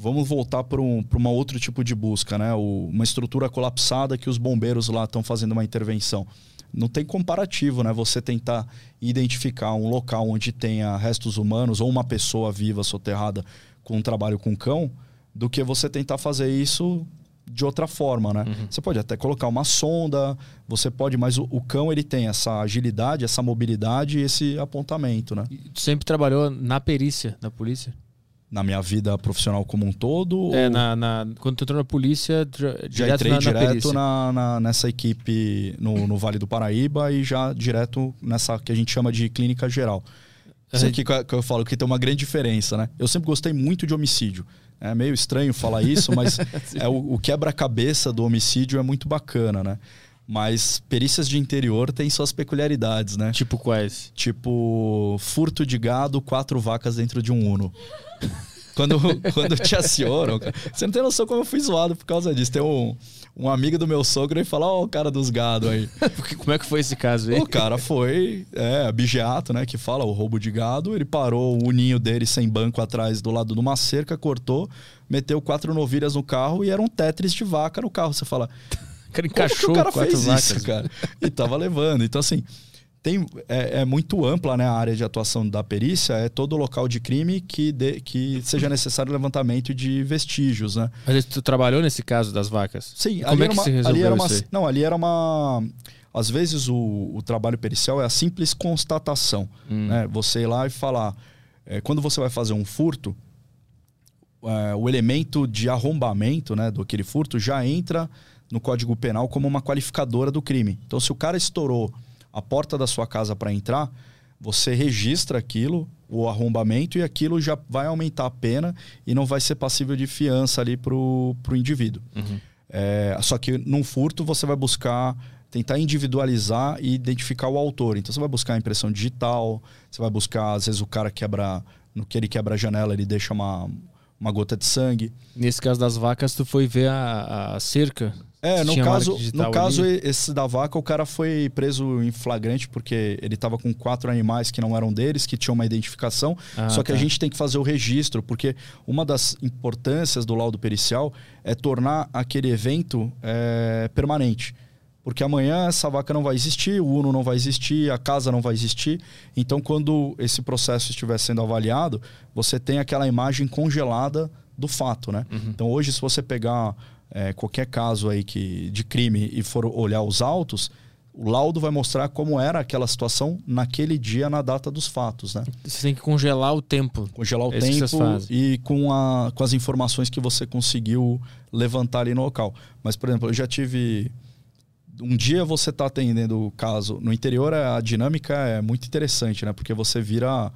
vamos voltar para um, um outro tipo de busca, né? O, uma estrutura colapsada que os bombeiros lá estão fazendo uma intervenção não tem comparativo, né? Você tentar identificar um local onde tenha restos humanos ou uma pessoa viva soterrada com um trabalho com cão, do que você tentar fazer isso de outra forma, né? Uhum. Você pode até colocar uma sonda, você pode, mas o, o, cão ele tem essa agilidade, essa mobilidade e esse apontamento, né? E tu sempre trabalhou na perícia da polícia? Na minha vida profissional como um todo? É, ou na, na- quando tu entrou na polícia, já, já direto entrei na, direto na, na- nessa equipe no, no Vale do Paraíba e já direto nessa que a gente chama de clínica geral. Isso aqui que eu falo que tem uma grande diferença, né? Eu sempre gostei muito de homicídio. É meio estranho falar isso, mas *laughs* *laughs* é o, o quebra-cabeça do homicídio é muito bacana, né? Mas perícias de interior têm suas peculiaridades, né? Tipo quais? Tipo, furto de gado, quatro vacas dentro de um Uno. Quando, quando te acionam, cara, você não tem noção como eu fui zoado por causa disso. Tem um, um amigo do meu sogro e fala: Ó, o cara dos gado aí. *laughs* Como é que foi esse caso aí? O cara foi, é, abigeato, né? Que fala o roubo de gado. Ele parou o ninho dele sem banco atrás do lado de uma cerca, cortou, meteu quatro novilhas no carro e era um Tetris de vaca no carro. Você fala, *laughs* cara como que encaixou o cara quatro fez vacas. isso, cara? E tava levando. Então, assim, tem, é, é muito ampla né, a área de atuação da perícia, é todo local de crime que, de- que seja necessário levantamento de vestígios, né? Mas tu trabalhou nesse caso das vacas? Sim, Como é que uma, se resolveu ali era uma? Não, ali era uma. Às vezes o, o trabalho pericial é a simples constatação. Hum. Né? Você ir lá e falar. é, quando você vai fazer um furto, é, o elemento de arrombamento né, do aquele furto já entra no Código Penal como uma qualificadora do crime. Então, se o cara estourou a porta da sua casa para entrar, você registra aquilo, o arrombamento, e aquilo já vai aumentar a pena e não vai ser passível de fiança ali para o indivíduo. Uhum. É, só que num furto você vai buscar tentar individualizar e identificar o autor. Então você vai buscar a impressão digital, você vai buscar, às vezes o cara quebra, no que ele quebra a janela, ele deixa uma, uma gota de sangue. Nesse caso das vacas, tu foi ver a, a cerca? É, no caso, no caso ali? esse da vaca, o cara foi preso em flagrante porque ele estava com quatro animais que não eram deles, que tinham uma identificação. Ah, só que a tá. gente tem que fazer o registro, porque uma das importâncias do laudo pericial é tornar aquele evento é, permanente. Porque amanhã essa vaca não vai existir, o Uno não vai existir, a casa não vai existir. Então, quando esse processo estiver sendo avaliado, você tem aquela imagem congelada do fato, né? Uhum. Então, hoje, se você pegar é, qualquer caso aí que, de crime e for olhar os autos, o laudo vai mostrar como era aquela situação naquele dia, na data dos fatos, né? Você tem que congelar o tempo. Congelar o É tempo e com, a, com as informações que você conseguiu levantar ali no local. Mas, por exemplo, eu já tive. Um dia você está atendendo o caso. No interior, a dinâmica é muito interessante, né? Porque você vira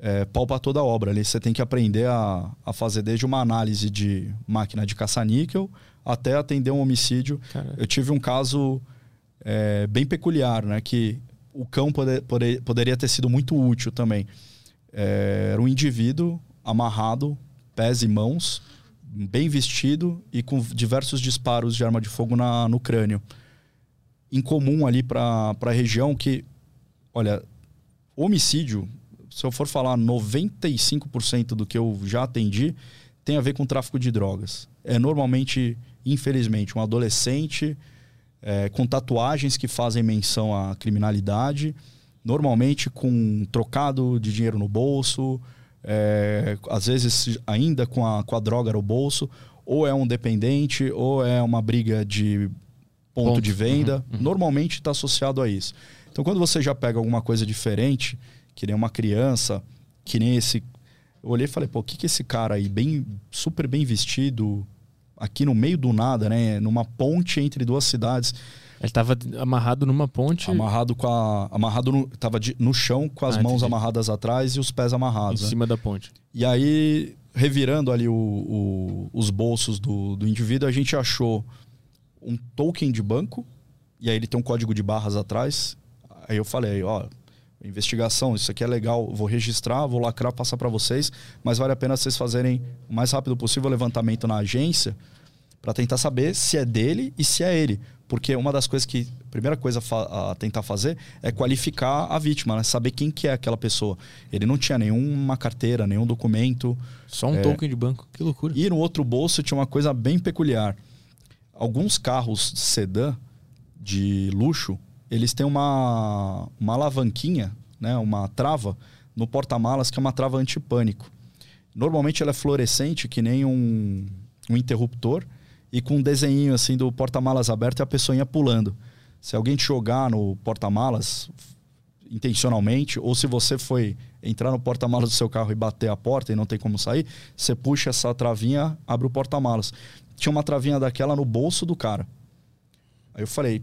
é, pau para toda a obra ali. Você tem que aprender a, a fazer desde uma análise de máquina de caça-níquel até atender um homicídio. Cara, Eu tive um caso é, bem peculiar, né? Que o cão pode- pode- poderia ter sido muito útil também. É, era um indivíduo amarrado, pés e mãos, bem vestido e com diversos disparos de arma de fogo na- no crânio. Incomum ali para a região que, olha, homicídio, se eu for falar 95% do que eu já atendi, tem a ver com tráfico de drogas. É normalmente, infelizmente, um adolescente é, com tatuagens que fazem menção à criminalidade, normalmente com trocado de dinheiro no bolso, é, às vezes ainda com a, com a droga no bolso, ou é um dependente, ou é uma briga de ponto, Ponto. de venda. Uhum, uhum. Normalmente está associado a isso. Então, quando você já pega alguma coisa diferente, que nem uma criança, que nem esse. Eu olhei e falei, pô, o que, que esse cara aí, bem, super bem vestido, aqui no meio do nada, né? Numa ponte entre duas cidades, ele tava amarrado numa ponte amarrado com a. Amarrado no. Tava de- no chão com as Ah, mãos entendi. amarradas atrás e os pés em amarrados. né? cima da ponte. E aí, revirando ali o- o- os bolsos do, do indivíduo, a gente achou um token de banco, e aí ele tem um código de barras atrás. Aí eu falei, ó, investigação, isso aqui é legal, vou registrar, vou lacrar, passar para vocês, mas vale a pena vocês fazerem o mais rápido possível o levantamento na agência para tentar saber se é dele e se é ele. Porque uma das coisas que, a primeira coisa a tentar fazer é qualificar a vítima, né? saber quem que é aquela pessoa. Ele não tinha nenhuma carteira, nenhum documento, Só um É. token de banco. Que loucura. e no outro bolso tinha uma coisa bem peculiar. Alguns carros sedã de luxo, eles têm uma, uma alavanquinha, né, uma trava no porta-malas que é uma trava antipânico. Normalmente ela é fluorescente, que nem um, um interruptor, e com um desenho assim do porta-malas aberto e a pessoinha pulando. Se alguém te jogar no porta-malas, intencionalmente, ou se você foi entrar no porta-malas do seu carro e bater a porta e não tem como sair, você puxa essa travinha, abre o porta-malas. Tinha uma travinha daquela no bolso do cara. Aí eu falei,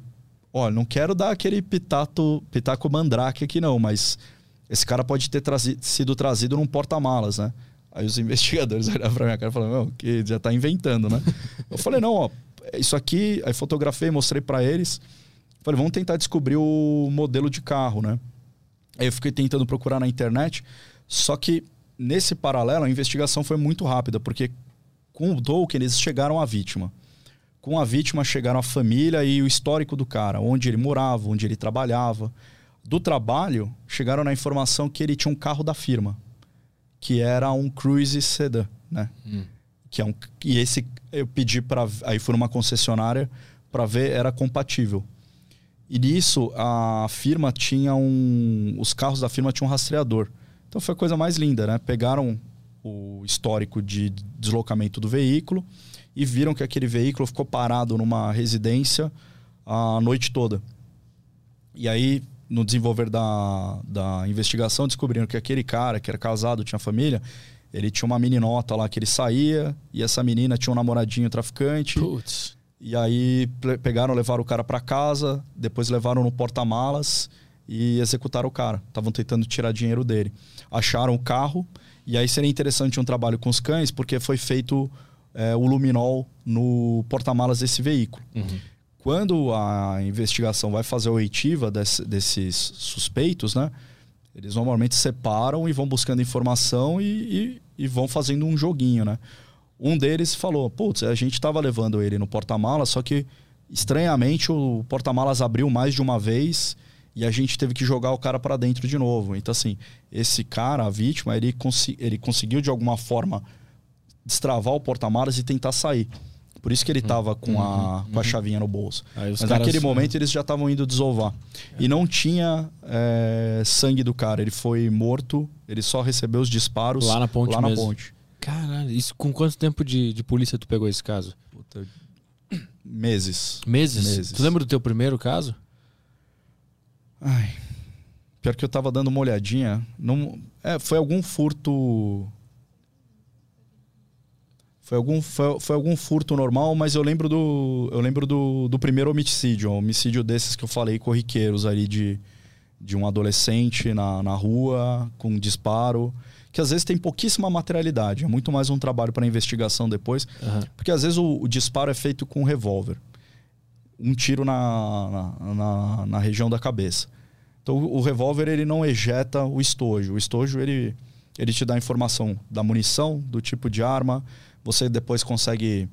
olha, não quero dar aquele pitato, pitaco mandrake aqui não, mas esse cara pode ter sido trazido num porta-malas, né? Aí os *laughs* investigadores olharam pra minha cara e falaram, meu, que já tá inventando, né? eu falei, não, ó, isso aqui, aí fotografei, mostrei para eles. Falei, vamos tentar descobrir o modelo de carro, né? Aí eu fiquei tentando procurar na internet, só que nesse paralelo a investigação foi muito rápida, porque com o Tolkien eles chegaram à vítima. Com a vítima chegaram a família e o histórico do cara, onde ele morava, onde ele trabalhava. Do trabalho, chegaram na informação que ele tinha um carro da firma, que era um Cruise Sedan, né? Hum. Que é um, e esse eu pedi para aí fui numa concessionária para ver era compatível. E nisso, a firma tinha um. Os carros da firma tinham um rastreador. Então foi a coisa mais linda, né? Pegaram o histórico de deslocamento do veículo e viram que aquele veículo ficou parado numa residência a noite toda. E aí, no desenvolver da, da investigação, descobriram que aquele cara, que era casado, tinha família, ele tinha uma meninota lá que ele saía, e essa menina tinha um namoradinho traficante. Putz. E aí pegaram, levaram o cara para casa, depois levaram no porta-malas e executaram o cara. Estavam tentando tirar dinheiro dele. Acharam o carro e aí seria interessante um trabalho com os cães porque foi feito é, o luminol no porta-malas desse veículo. Uhum. Quando a investigação vai fazer a oitiva desse, desses suspeitos, né? Eles normalmente separam e vão buscando informação e, e, e vão fazendo um joguinho, né? Um deles falou: Putz, a gente estava levando ele no porta-malas, só que estranhamente o porta-malas abriu mais de uma vez e a gente teve que jogar o cara para dentro de novo. Então, assim, esse cara, a vítima, ele, cons ele conseguiu de alguma forma destravar o porta-malas e tentar sair. Por isso que ele estava com, uhum, a, com a uhum. chavinha no bolso. Mas caras... naquele momento eles já estavam indo desovar. É. E não tinha é, sangue do cara. Ele foi morto, ele só recebeu os disparos lá na ponte. Lá mesmo. na ponte. Caralho, isso com quanto tempo de, de polícia tu pegou esse caso? Puta, meses. meses. Meses? Tu lembra do teu primeiro caso? Ai. Pior que eu tava dando uma olhadinha. Não, é, foi algum furto. Foi algum, foi, foi, algum furto normal, mas eu lembro do. Eu lembro do, do primeiro homicídio. Um homicídio desses que eu falei, corriqueiros ali de, de um adolescente na, na rua, com um disparo que às vezes tem pouquíssima materialidade. É muito mais um trabalho para investigação depois. Uhum. Porque às vezes o, o, disparo é feito com um revólver. Um tiro na, na, na, na região da cabeça. Então o, o revólver ele não ejeta o estojo. O estojo ele, ele te dá informação da munição, do tipo de arma. Você depois consegue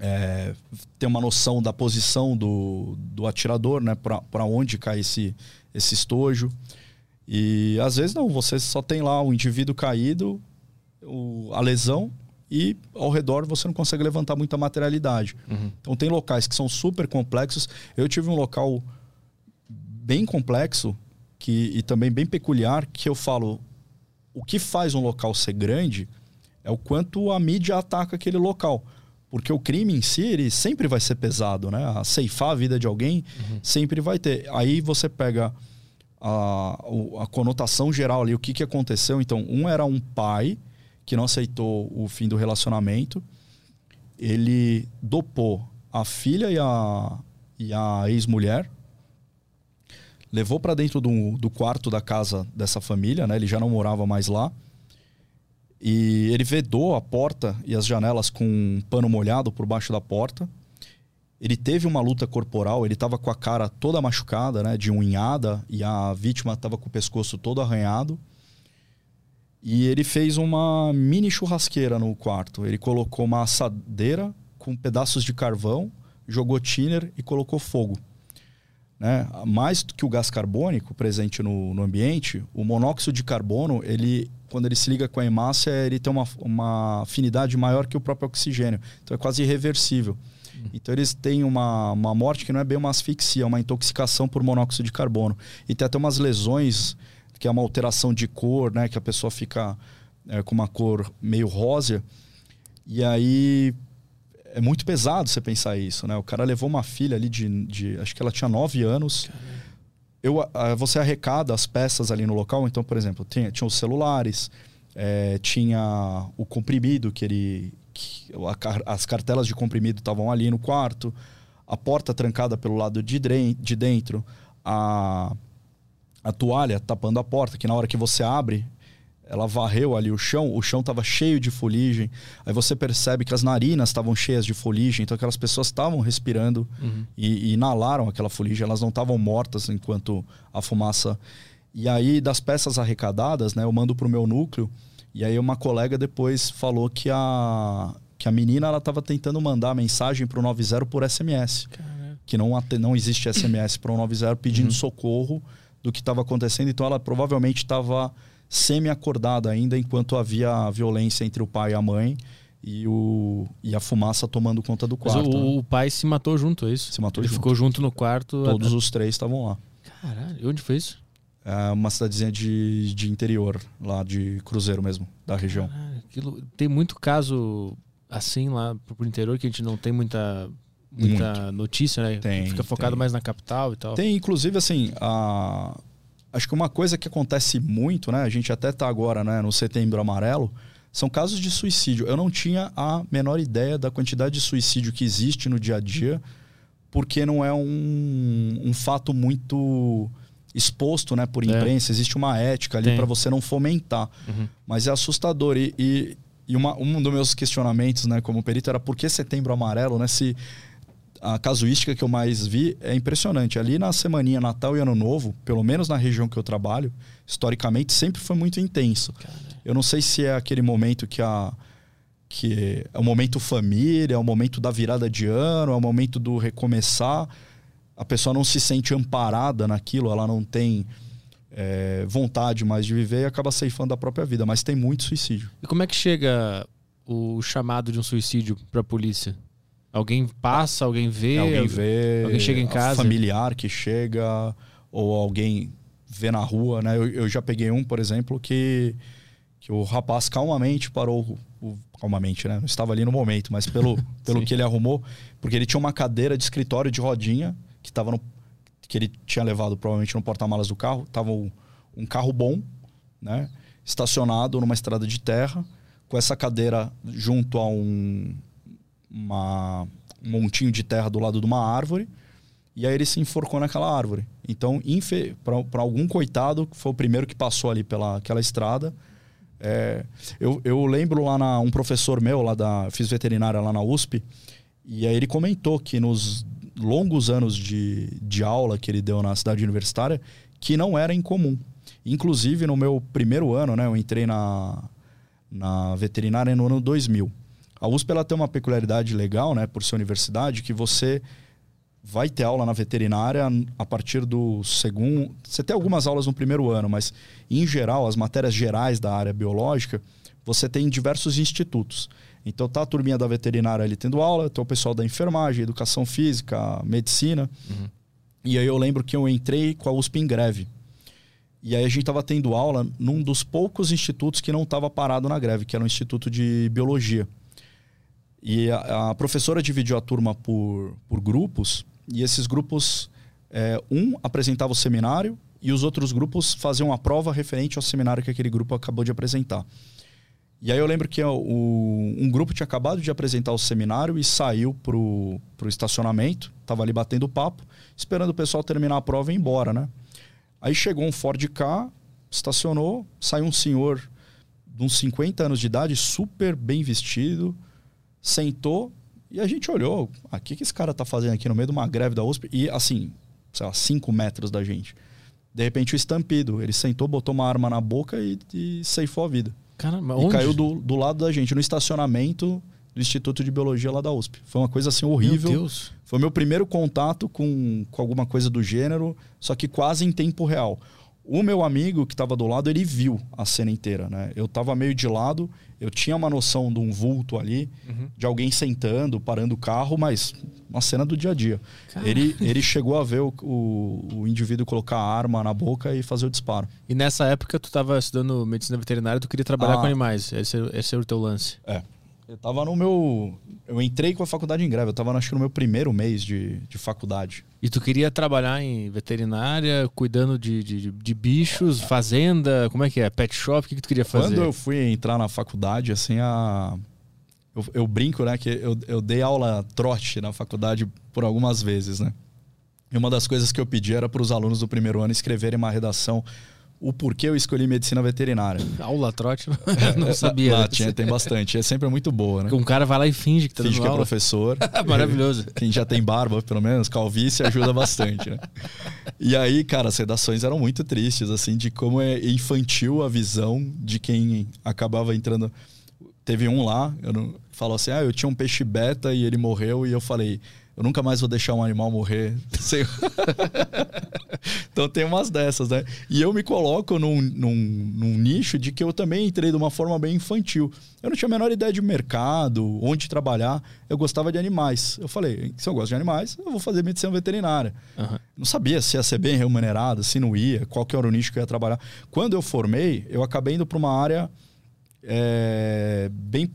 é, ter uma noção da posição do, do atirador, né? Para onde cai esse, esse estojo. E às vezes não, você só tem lá o indivíduo caído, o, a lesão e ao redor você não consegue levantar muita materialidade. Uhum. Então tem locais que são super complexos. Eu tive um local bem complexo que, e também bem peculiar que eu falo, o que faz um local ser grande é o quanto a mídia ataca aquele local. Porque o crime em si, ele sempre vai ser pesado, né? A ceifar a vida de alguém uhum. sempre vai ter. Aí você pega a, a conotação geral ali, o que, que aconteceu. Então, um era um pai que não aceitou o fim do relacionamento. Ele dopou a filha e a, e a ex-mulher, levou para dentro do, do quarto da casa dessa família, né? ele já não morava mais lá. E ele vedou a porta e as janelas com um pano molhado por baixo da porta. Ele teve uma luta corporal, ele estava com a cara toda machucada, né, de unhada, e a vítima estava com o pescoço todo arranhado. E ele fez uma mini churrasqueira no quarto. Ele colocou uma assadeira com pedaços de carvão, jogou thinner e colocou fogo. Né? Mais do que o gás carbônico presente no, no, ambiente, o monóxido de carbono, ele, quando ele se liga com a hemácia, ele tem uma, uma afinidade maior que o próprio oxigênio. Então é quase irreversível. Então eles têm uma, uma morte que não é bem uma asfixia, é uma intoxicação por monóxido de carbono. E tem até umas lesões, que é uma alteração de cor, né? Que a pessoa fica é, com uma cor meio rosa. E aí é muito pesado você pensar isso, né? O cara levou uma filha ali de, de acho que ela tinha nove anos, Caramba. eu, ah, você arrecada as peças ali no local. Então, por exemplo, tinha, tinha os celulares, é, tinha o comprimido que ele. Que, a, as cartelas de comprimido estavam ali no quarto, a porta trancada pelo lado de, de dentro, a, a toalha tapando a porta, que na hora que você abre, ela varreu ali o chão, o chão estava cheio de fuligem. Aí você percebe que as narinas estavam cheias de fuligem, então aquelas pessoas estavam respirando uhum. e, e, inalaram aquela fuligem, elas não estavam mortas enquanto a fumaça. E aí, das peças arrecadadas, né, eu mando para o meu núcleo, e aí uma colega depois falou que a, que a menina ela estava tentando mandar mensagem para o 90 por SMS. Que não, não existe SMS para o 90 pedindo uhum. socorro do que estava acontecendo, então ela provavelmente estava semi-acordada ainda enquanto havia violência entre o pai e a mãe e, o, e a fumaça tomando conta do quarto. O, né? o pai se matou junto, é isso? Se matou Ele junto. ficou junto no quarto. Todos os três estavam lá. Caralho, e onde foi isso? É uma cidadezinha de, de interior, lá de Cruzeiro mesmo, da região. Caralho, aquilo, tem muito caso assim lá pro interior que a gente não tem muita muita muito. notícia, né? Tem, Fica focado tem. mais na capital e tal. Tem, inclusive, assim, a, acho que uma coisa que acontece muito, né? A gente até tá agora, né, no setembro amarelo, são casos de suicídio. Eu não tinha a menor ideia da quantidade de suicídio que existe no dia a dia, porque não é um, um fato muito exposto, né, por é. imprensa. É. Existe uma ética ali para você não fomentar. Uhum. Mas é assustador. E, e, e uma, um dos meus questionamentos, né, como perito, era por que setembro amarelo, né? Se a casuística que eu mais vi é impressionante. Ali na semaninha Natal e Ano Novo, pelo menos na região que eu trabalho, historicamente sempre foi muito intenso. Eu não sei se é aquele momento que a que é o momento família, é o momento da virada de ano, é o momento do recomeçar. A pessoa não se sente amparada naquilo, ela não tem é, vontade mais de viver e acaba ceifando a própria vida. Mas tem muito suicídio. E como é que chega o chamado de um suicídio para a polícia? Alguém passa, alguém vê, alguém vê, alguém chega em casa, familiar que chega ou alguém vê na rua, né? Eu, eu já peguei um, por exemplo, que que o rapaz calmamente parou, o, calmamente, né? Não estava ali no momento, mas pelo, *laughs* pelo que ele arrumou, porque ele tinha uma cadeira de escritório de rodinha que estava no que ele tinha levado provavelmente no porta-malas do carro, tava um, um carro bom, né? Estacionado numa estrada de terra, com essa cadeira junto a um uma, um montinho de terra do lado de uma árvore. E aí ele se enforcou naquela árvore. Então, para algum coitado, que foi o primeiro que passou ali pela aquela estrada. É, eu, eu lembro lá na, um professor meu, lá da. Fiz veterinária lá na USP, e aí ele comentou que nos longos anos de, de aula que ele deu na cidade universitária, que não era incomum. Inclusive, no meu primeiro ano, né, eu entrei na, na veterinária no ano 2000. A USP ela tem uma peculiaridade legal, né, por ser universidade, que você vai ter aula na veterinária a partir do segundo. Você tem algumas aulas no primeiro ano, mas em geral, as matérias gerais da área biológica, você tem em diversos institutos. Então tá a turminha da veterinária ali tendo aula, tem o pessoal da enfermagem, educação física, medicina. Uhum. E aí eu lembro que eu entrei com a USP em greve. E aí a gente estava tendo aula num dos poucos institutos que não estava parado na greve, que era o Instituto de Biologia. E a, a, professora dividiu a turma por, por grupos, e esses grupos, é, um apresentava o seminário e os outros grupos faziam a prova referente ao seminário que aquele grupo acabou de apresentar. E aí eu lembro que o, um grupo tinha acabado de apresentar o seminário e saiu para o estacionamento, estava ali batendo papo, esperando o pessoal terminar a prova e ir embora, né? Aí chegou um Ford K, estacionou, saiu um senhor de uns 50 anos de idade, super bem vestido, sentou e a gente olhou. O ah, que, que esse cara tá fazendo aqui no meio de uma greve da USP? E assim, sei lá, cinco metros da gente. De repente o estampido. Ele sentou, botou uma arma na boca e, e ceifou a vida. Caramba, e onde? caiu do, do lado da gente, no estacionamento do Instituto de Biologia lá da USP. Foi uma coisa assim horrível. Meu Deus. Foi meu primeiro contato com, com alguma coisa do gênero, só que quase em tempo real. O meu amigo que estava do lado, ele viu a cena inteira, né? Eu estava meio de lado, eu tinha uma noção de um vulto ali, uhum. de alguém sentando, parando o carro, mas uma cena do dia a dia. Ele, ele chegou a ver o, o, o, indivíduo colocar a arma na boca e fazer o disparo. E nessa época tu estava estudando medicina veterinária, tu queria trabalhar ah, com animais, esse, esse era o teu lance. É. Eu tava no meu. Eu entrei com a faculdade em greve, eu tava acho que no meu primeiro mês de, de faculdade. E tu queria trabalhar em veterinária, cuidando de, de, de bichos, fazenda, como é que é? Pet shop, o que, que tu queria fazer? Quando eu fui entrar na faculdade, assim, a. Eu, eu brinco, né, que eu, eu dei aula trote na faculdade por algumas vezes, né? E uma das coisas que eu pedi era para os alunos do primeiro ano escreverem uma redação o porquê eu escolhi medicina veterinária. Aula trote? *laughs* não sabia. Lá, tinha, tem bastante. É sempre muito boa, né? Um cara vai lá e finge que tá finge que é aula. professor. *laughs* Maravilhoso. Quem já tem barba, pelo menos, calvície ajuda bastante, né? E aí, cara, as redações eram muito tristes, assim, de como é infantil a visão de quem acabava entrando. Teve um lá, eu não, falou assim: ah, eu tinha um peixe beta e ele morreu, e eu falei. Eu nunca mais vou deixar um animal morrer. *laughs* então tem umas dessas, né? E eu me coloco num, num, num, nicho de que eu também entrei de uma forma bem infantil. Eu não tinha a menor ideia de mercado, onde trabalhar. Eu gostava de animais. Eu falei, se eu gosto de animais, eu vou fazer medicina veterinária. Uhum. Não sabia se ia ser bem remunerado, se não ia, qual que era o nicho que eu ia trabalhar. Quando eu formei, eu acabei indo para uma área é, bem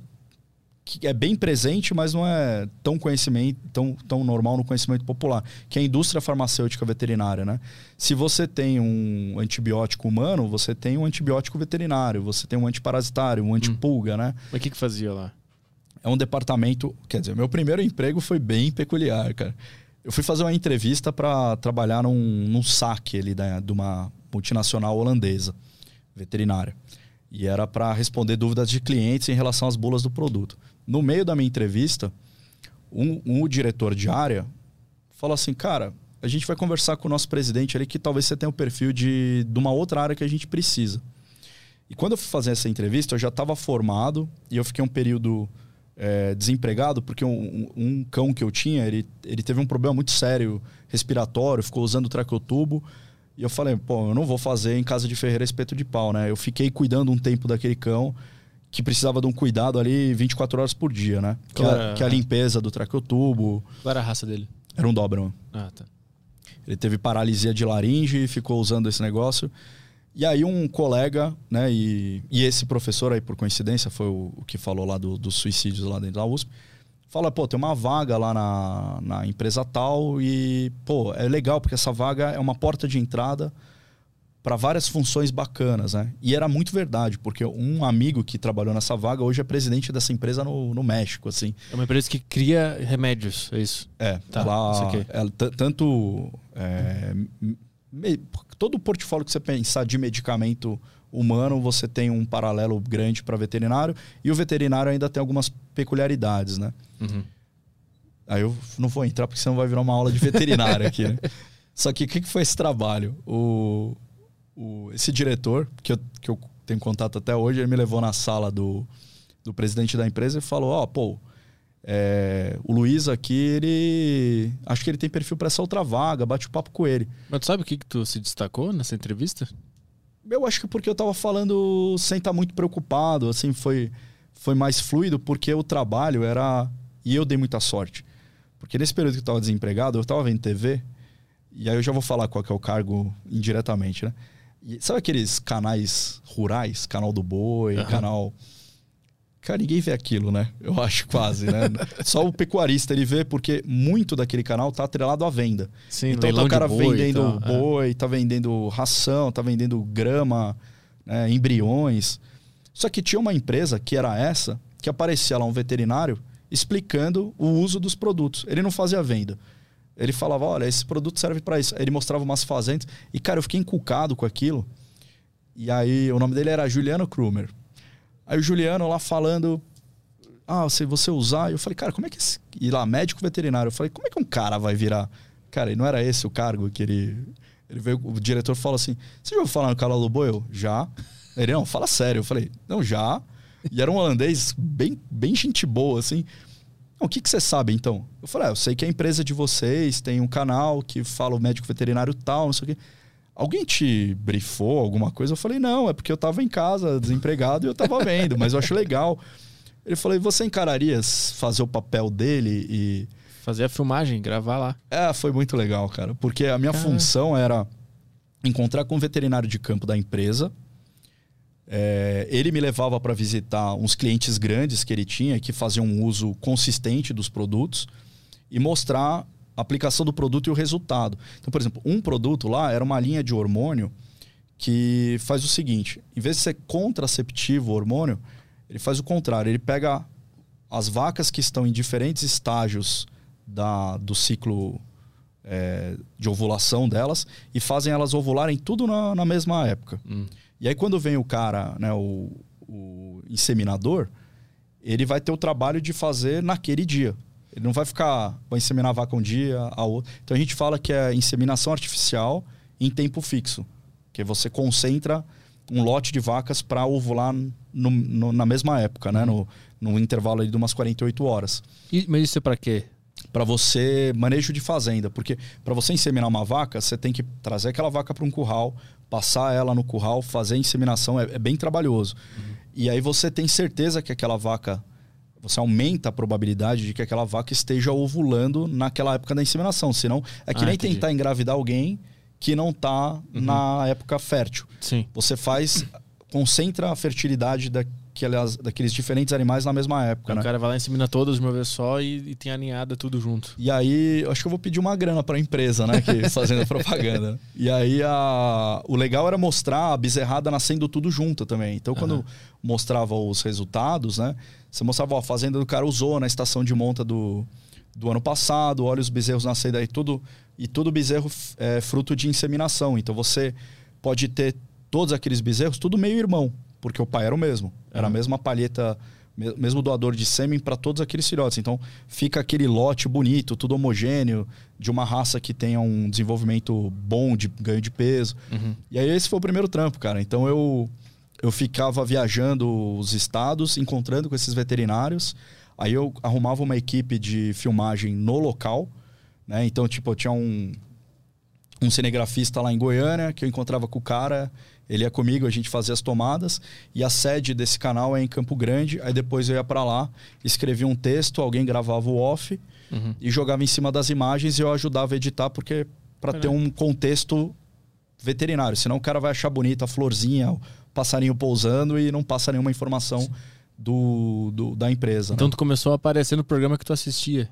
que é bem presente, mas não é tão conhecimento, tão, tão normal no conhecimento popular, que é a indústria farmacêutica veterinária, né? Se você tem um antibiótico humano, você tem um antibiótico veterinário, você tem um antiparasitário, um antipulga, hum. né? Mas o que, que fazia lá? É um departamento, quer dizer, meu primeiro emprego foi bem peculiar, cara. Eu fui fazer uma entrevista para trabalhar num, num saque ali da, de uma multinacional holandesa, veterinária. E era para responder dúvidas de clientes em relação às bulas do produto. No meio da minha entrevista, um, um diretor de área falou assim: Cara, a gente vai conversar com o nosso presidente ali que talvez você tenha o perfil de, de uma outra área que a gente precisa. E quando eu fui fazer essa entrevista, eu já estava formado e eu fiquei um período é, desempregado porque um, um, cão que eu tinha, ele, ele teve um problema muito sério respiratório, ficou usando traqueotubo. E eu falei, pô, eu não vou fazer em casa de ferreira espeto de pau, né? Eu fiquei cuidando um tempo daquele cão que precisava de um cuidado ali 24 horas por dia, né? Que, era, que é a limpeza do traqueotubo. Qual era a raça dele? Era um Doberman. Ah, tá. Ele teve paralisia de laringe e ficou usando esse negócio. E aí um colega, né, e, e esse professor aí, por coincidência, foi o, o que falou lá do, dos suicídios lá dentro da USP, fala, pô, tem uma vaga lá na, na empresa tal e, pô, é legal porque essa vaga é uma porta de entrada para várias funções bacanas, né? E era muito verdade, porque um amigo que trabalhou nessa vaga hoje é presidente dessa empresa no, no México, assim. É uma empresa que cria remédios, é isso? É, tá, lá, é, tanto é, me, todo o portfólio que você pensar de medicamento humano, você tem um paralelo grande para veterinário e o veterinário ainda tem algumas peculiaridades, né? Uhum. Aí eu não vou entrar porque senão vai virar uma aula de veterinário aqui, né? *laughs* Só que o que, que foi esse trabalho? O, o, esse diretor, que eu, que eu tenho contato até hoje, ele me levou na sala do, do presidente da empresa e falou: Ó, oh, pô, é, o Luiz aqui, ele. Acho que ele tem perfil para essa outra vaga, bate o papo com ele. Mas tu sabe o que, que tu se destacou nessa entrevista? Eu acho que porque eu tava falando sem estar tá muito preocupado, assim, foi, foi mais fluido, porque o trabalho era. E eu dei muita sorte. Porque nesse período que eu tava desempregado, eu tava vendo TV, e aí eu já vou falar qual que é o cargo indiretamente, né? E sabe aqueles canais rurais? Canal do Boi, uhum. canal. Cara, ninguém vê aquilo, né? Eu acho quase, né? *laughs* Só o pecuarista ele vê porque muito daquele canal tá atrelado à venda. Sim, então tá o cara boi, vendendo tá, boi, é. tá vendendo ração, tá vendendo grama, né, embriões. Só que tinha uma empresa que era essa, que aparecia lá um veterinário explicando o uso dos produtos. Ele não fazia venda. Ele falava: olha, esse produto serve para isso. Ele mostrava umas fazendas. E, cara, eu fiquei encucado com aquilo. E aí, o nome dele era Juliano Krumer. Aí o Juliano lá falando. Ah, se você usar. Eu falei, cara, como é que. Esse... E lá, médico veterinário. Eu falei, como é que um cara vai virar. Cara, e não era esse o cargo que ele. Ele veio, o diretor falou assim: Você já ouviu falar no canal do Boi? Eu, já. Ele, não, fala sério. Eu falei, não, já. E era um holandês bem, bem gente boa, assim o que, que você sabe então? Eu falei, ah, eu sei que a empresa de vocês tem um canal que fala o médico veterinário tal, não sei o quê. Alguém te brifou alguma coisa? Eu falei, não, é porque eu estava em casa, desempregado, e eu estava vendo, mas eu acho legal. Ele falou, e você encararia fazer o papel dele e. Fazer a filmagem, gravar lá. É, foi muito legal, cara. Porque a minha função era encontrar com o veterinário de campo da empresa, É, ele me levava para visitar uns clientes grandes que ele tinha, que faziam um uso consistente dos produtos e mostrar a aplicação do produto e o resultado. Então, por exemplo, um produto lá era uma linha de hormônio que faz o seguinte: em vez de ser contraceptivo o hormônio, ele faz o contrário. Ele pega as vacas que estão em diferentes estágios da, do ciclo é, de ovulação delas e fazem elas ovularem tudo na, na mesma época. Hum. E aí, quando vem o cara, né, o, o inseminador, ele vai ter o trabalho de fazer naquele dia. Ele não vai ficar, vai inseminar a vaca um dia, a outro. Então a gente fala que é inseminação artificial em tempo fixo, que você concentra um lote de vacas para ovular no, no, na mesma época, né? No, no intervalo de umas 48 horas. E, mas isso é para quê? Para você manejo de fazenda, porque para você inseminar uma vaca, você tem que trazer aquela vaca para um curral, passar ela no curral, fazer a inseminação, é, é bem trabalhoso. Uhum. E aí você tem certeza que aquela vaca você aumenta a probabilidade de que aquela vaca esteja ovulando naquela época da inseminação. Senão, é que ah, nem entendi. tentar engravidar alguém que não está uhum. na época fértil. Sim. Você faz, concentra a fertilidade daquelas, daqueles diferentes animais na mesma época. né? O cara vai lá e insemina todas de uma vez só e, e, tem aninhada tudo junto. E aí, acho que eu vou pedir uma grana para a empresa, né? Que *laughs* fazendo propaganda. E aí, a, o legal era mostrar a bezerrada nascendo tudo junto também. Então, quando uhum. mostrava os resultados, né? Você mostrava, ó, a fazenda do cara usou na estação de monta do, do ano passado, olha os bezerros nascendo aí, tudo. E todo bezerro é fruto de inseminação. Então você pode ter todos aqueles bezerros, tudo meio irmão, porque o pai era o mesmo. Era uhum. a mesma palheta, mesmo doador de sêmen para todos aqueles filhotes. Então fica aquele lote bonito, tudo homogêneo, de uma raça que tenha um desenvolvimento bom de ganho de peso. Uhum. E aí esse foi o primeiro trampo, cara. Então eu eu ficava viajando os estados, encontrando com esses veterinários. Aí eu arrumava uma equipe de filmagem no local, né? Então, tipo, eu tinha um, um cinegrafista lá em Goiânia que eu encontrava com o cara, ele ia comigo, a gente fazia as tomadas e a sede desse canal é em Campo Grande. Aí depois eu ia para lá, escrevia um texto, alguém gravava o off uhum. e jogava em cima das imagens e eu ajudava a editar porque para ter um contexto veterinário, senão o cara vai achar bonita a florzinha, passarinho pousando e não passa nenhuma informação do, do, da empresa. Então né? tu começou a aparecer no programa que tu assistia.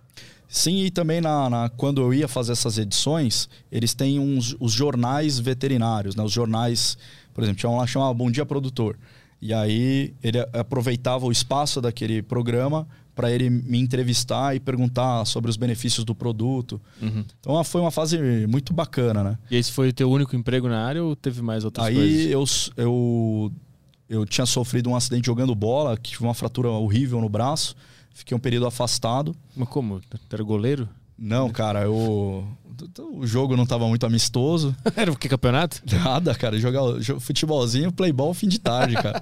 Sim, e também na, na, quando eu ia fazer essas edições, eles têm uns, os jornais veterinários, né? Os jornais, por exemplo, tinha um lá chamado Bom Dia Produtor. E aí ele aproveitava o espaço daquele programa para ele me entrevistar e perguntar sobre os benefícios do produto. Uhum. Então foi uma fase muito bacana, né? E esse foi o teu único emprego na área ou teve mais outras Aí coisas? Aí eu, eu, eu tinha sofrido um acidente jogando bola, que tive uma fratura horrível no braço. Fiquei um período afastado. Mas como? Era goleiro? Não, cara, eu. O jogo não estava muito amistoso. *laughs* Era o que campeonato? Nada, cara. Jogar futebolzinho, playball fim de tarde, cara.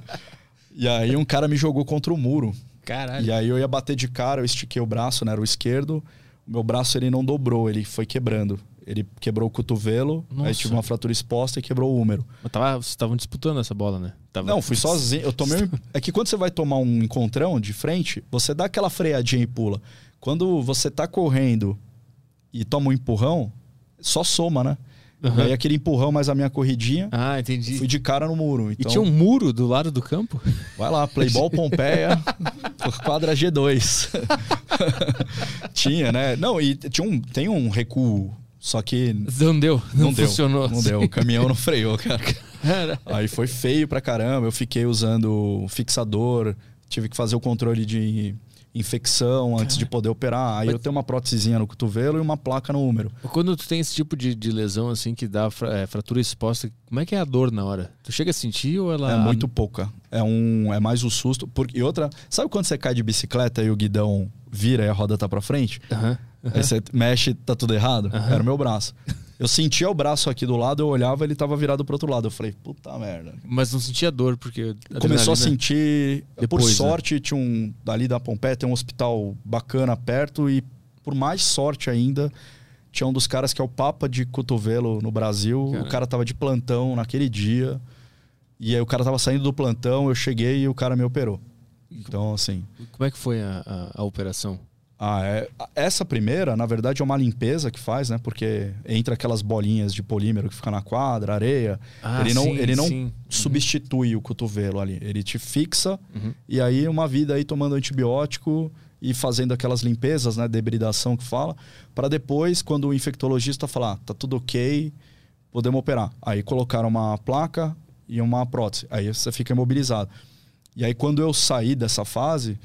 e aí um cara me jogou contra o muro. Caralho. E aí eu ia bater de cara, eu estiquei o braço, né? Era o esquerdo. O meu braço ele não dobrou, ele foi quebrando. Ele quebrou o cotovelo, Nossa. aí tive uma fratura exposta e quebrou o húmero. Mas tava, vocês estavam disputando essa bola, né? Tava... Não, fui sozinho. Eu tomei. *laughs* É que quando você vai tomar um encontrão de frente, você dá aquela freadinha e pula. Quando você tá correndo e toma um empurrão, só soma, né? Uhum. Aí aquele empurrão mais a minha corridinha. Ah, entendi. Fui de cara no muro. Então... E tinha um muro do lado do campo? Vai lá, Playball *laughs* Pompeia, quadra G2. *laughs* tinha, né? Não, e tinha um, tem um recuo, só que. Não deu, não, não funcionou. Deu, não deu, o caminhão não freou, *laughs* cara. Aí foi feio pra caramba. Eu fiquei usando fixador, tive que fazer o controle de infecção antes de poder operar. Aí Mas... eu tenho uma prótesezinha no cotovelo e uma placa no úmero. Quando tu tem esse tipo de, de lesão assim que dá é, fratura exposta, como é que é a dor na hora? Tu chega a sentir ou ela É muito pouca. É um é mais o susto, porque e outra, sabe quando você cai de bicicleta e o guidão vira e a roda tá para frente? Uhum, uhum. Aí você mexe, tá tudo errado? Uhum. Era o meu braço. Eu sentia o braço aqui do lado, eu olhava ele tava virado pro outro lado. Eu falei, puta merda. Mas não sentia dor, porque. Começou a sentir. Depois, por né? sorte, né? tinha um. Dali da Pompeia tem um hospital bacana perto e, por mais sorte ainda, tinha um dos caras que é o Papa de cotovelo no Brasil. Caramba. O cara tava de plantão naquele dia. E aí o cara tava saindo do plantão, eu cheguei e o cara me operou. Então, assim. Como é que foi a, a, a operação? Ah, é. Essa primeira, na verdade, é uma limpeza que faz, né? Porque entra aquelas bolinhas de polímero que fica na quadra, areia. Ah, ele não, sim, ele não sim. substitui o cotovelo ali. Ele te fixa Uhum. e aí uma vida aí tomando antibiótico e fazendo aquelas limpezas, né? Debridação que fala, para depois, quando o infectologista falar, tá tudo ok, podemos operar. Aí colocaram uma placa e uma prótese. Aí você fica imobilizado. E aí quando eu saí dessa fase,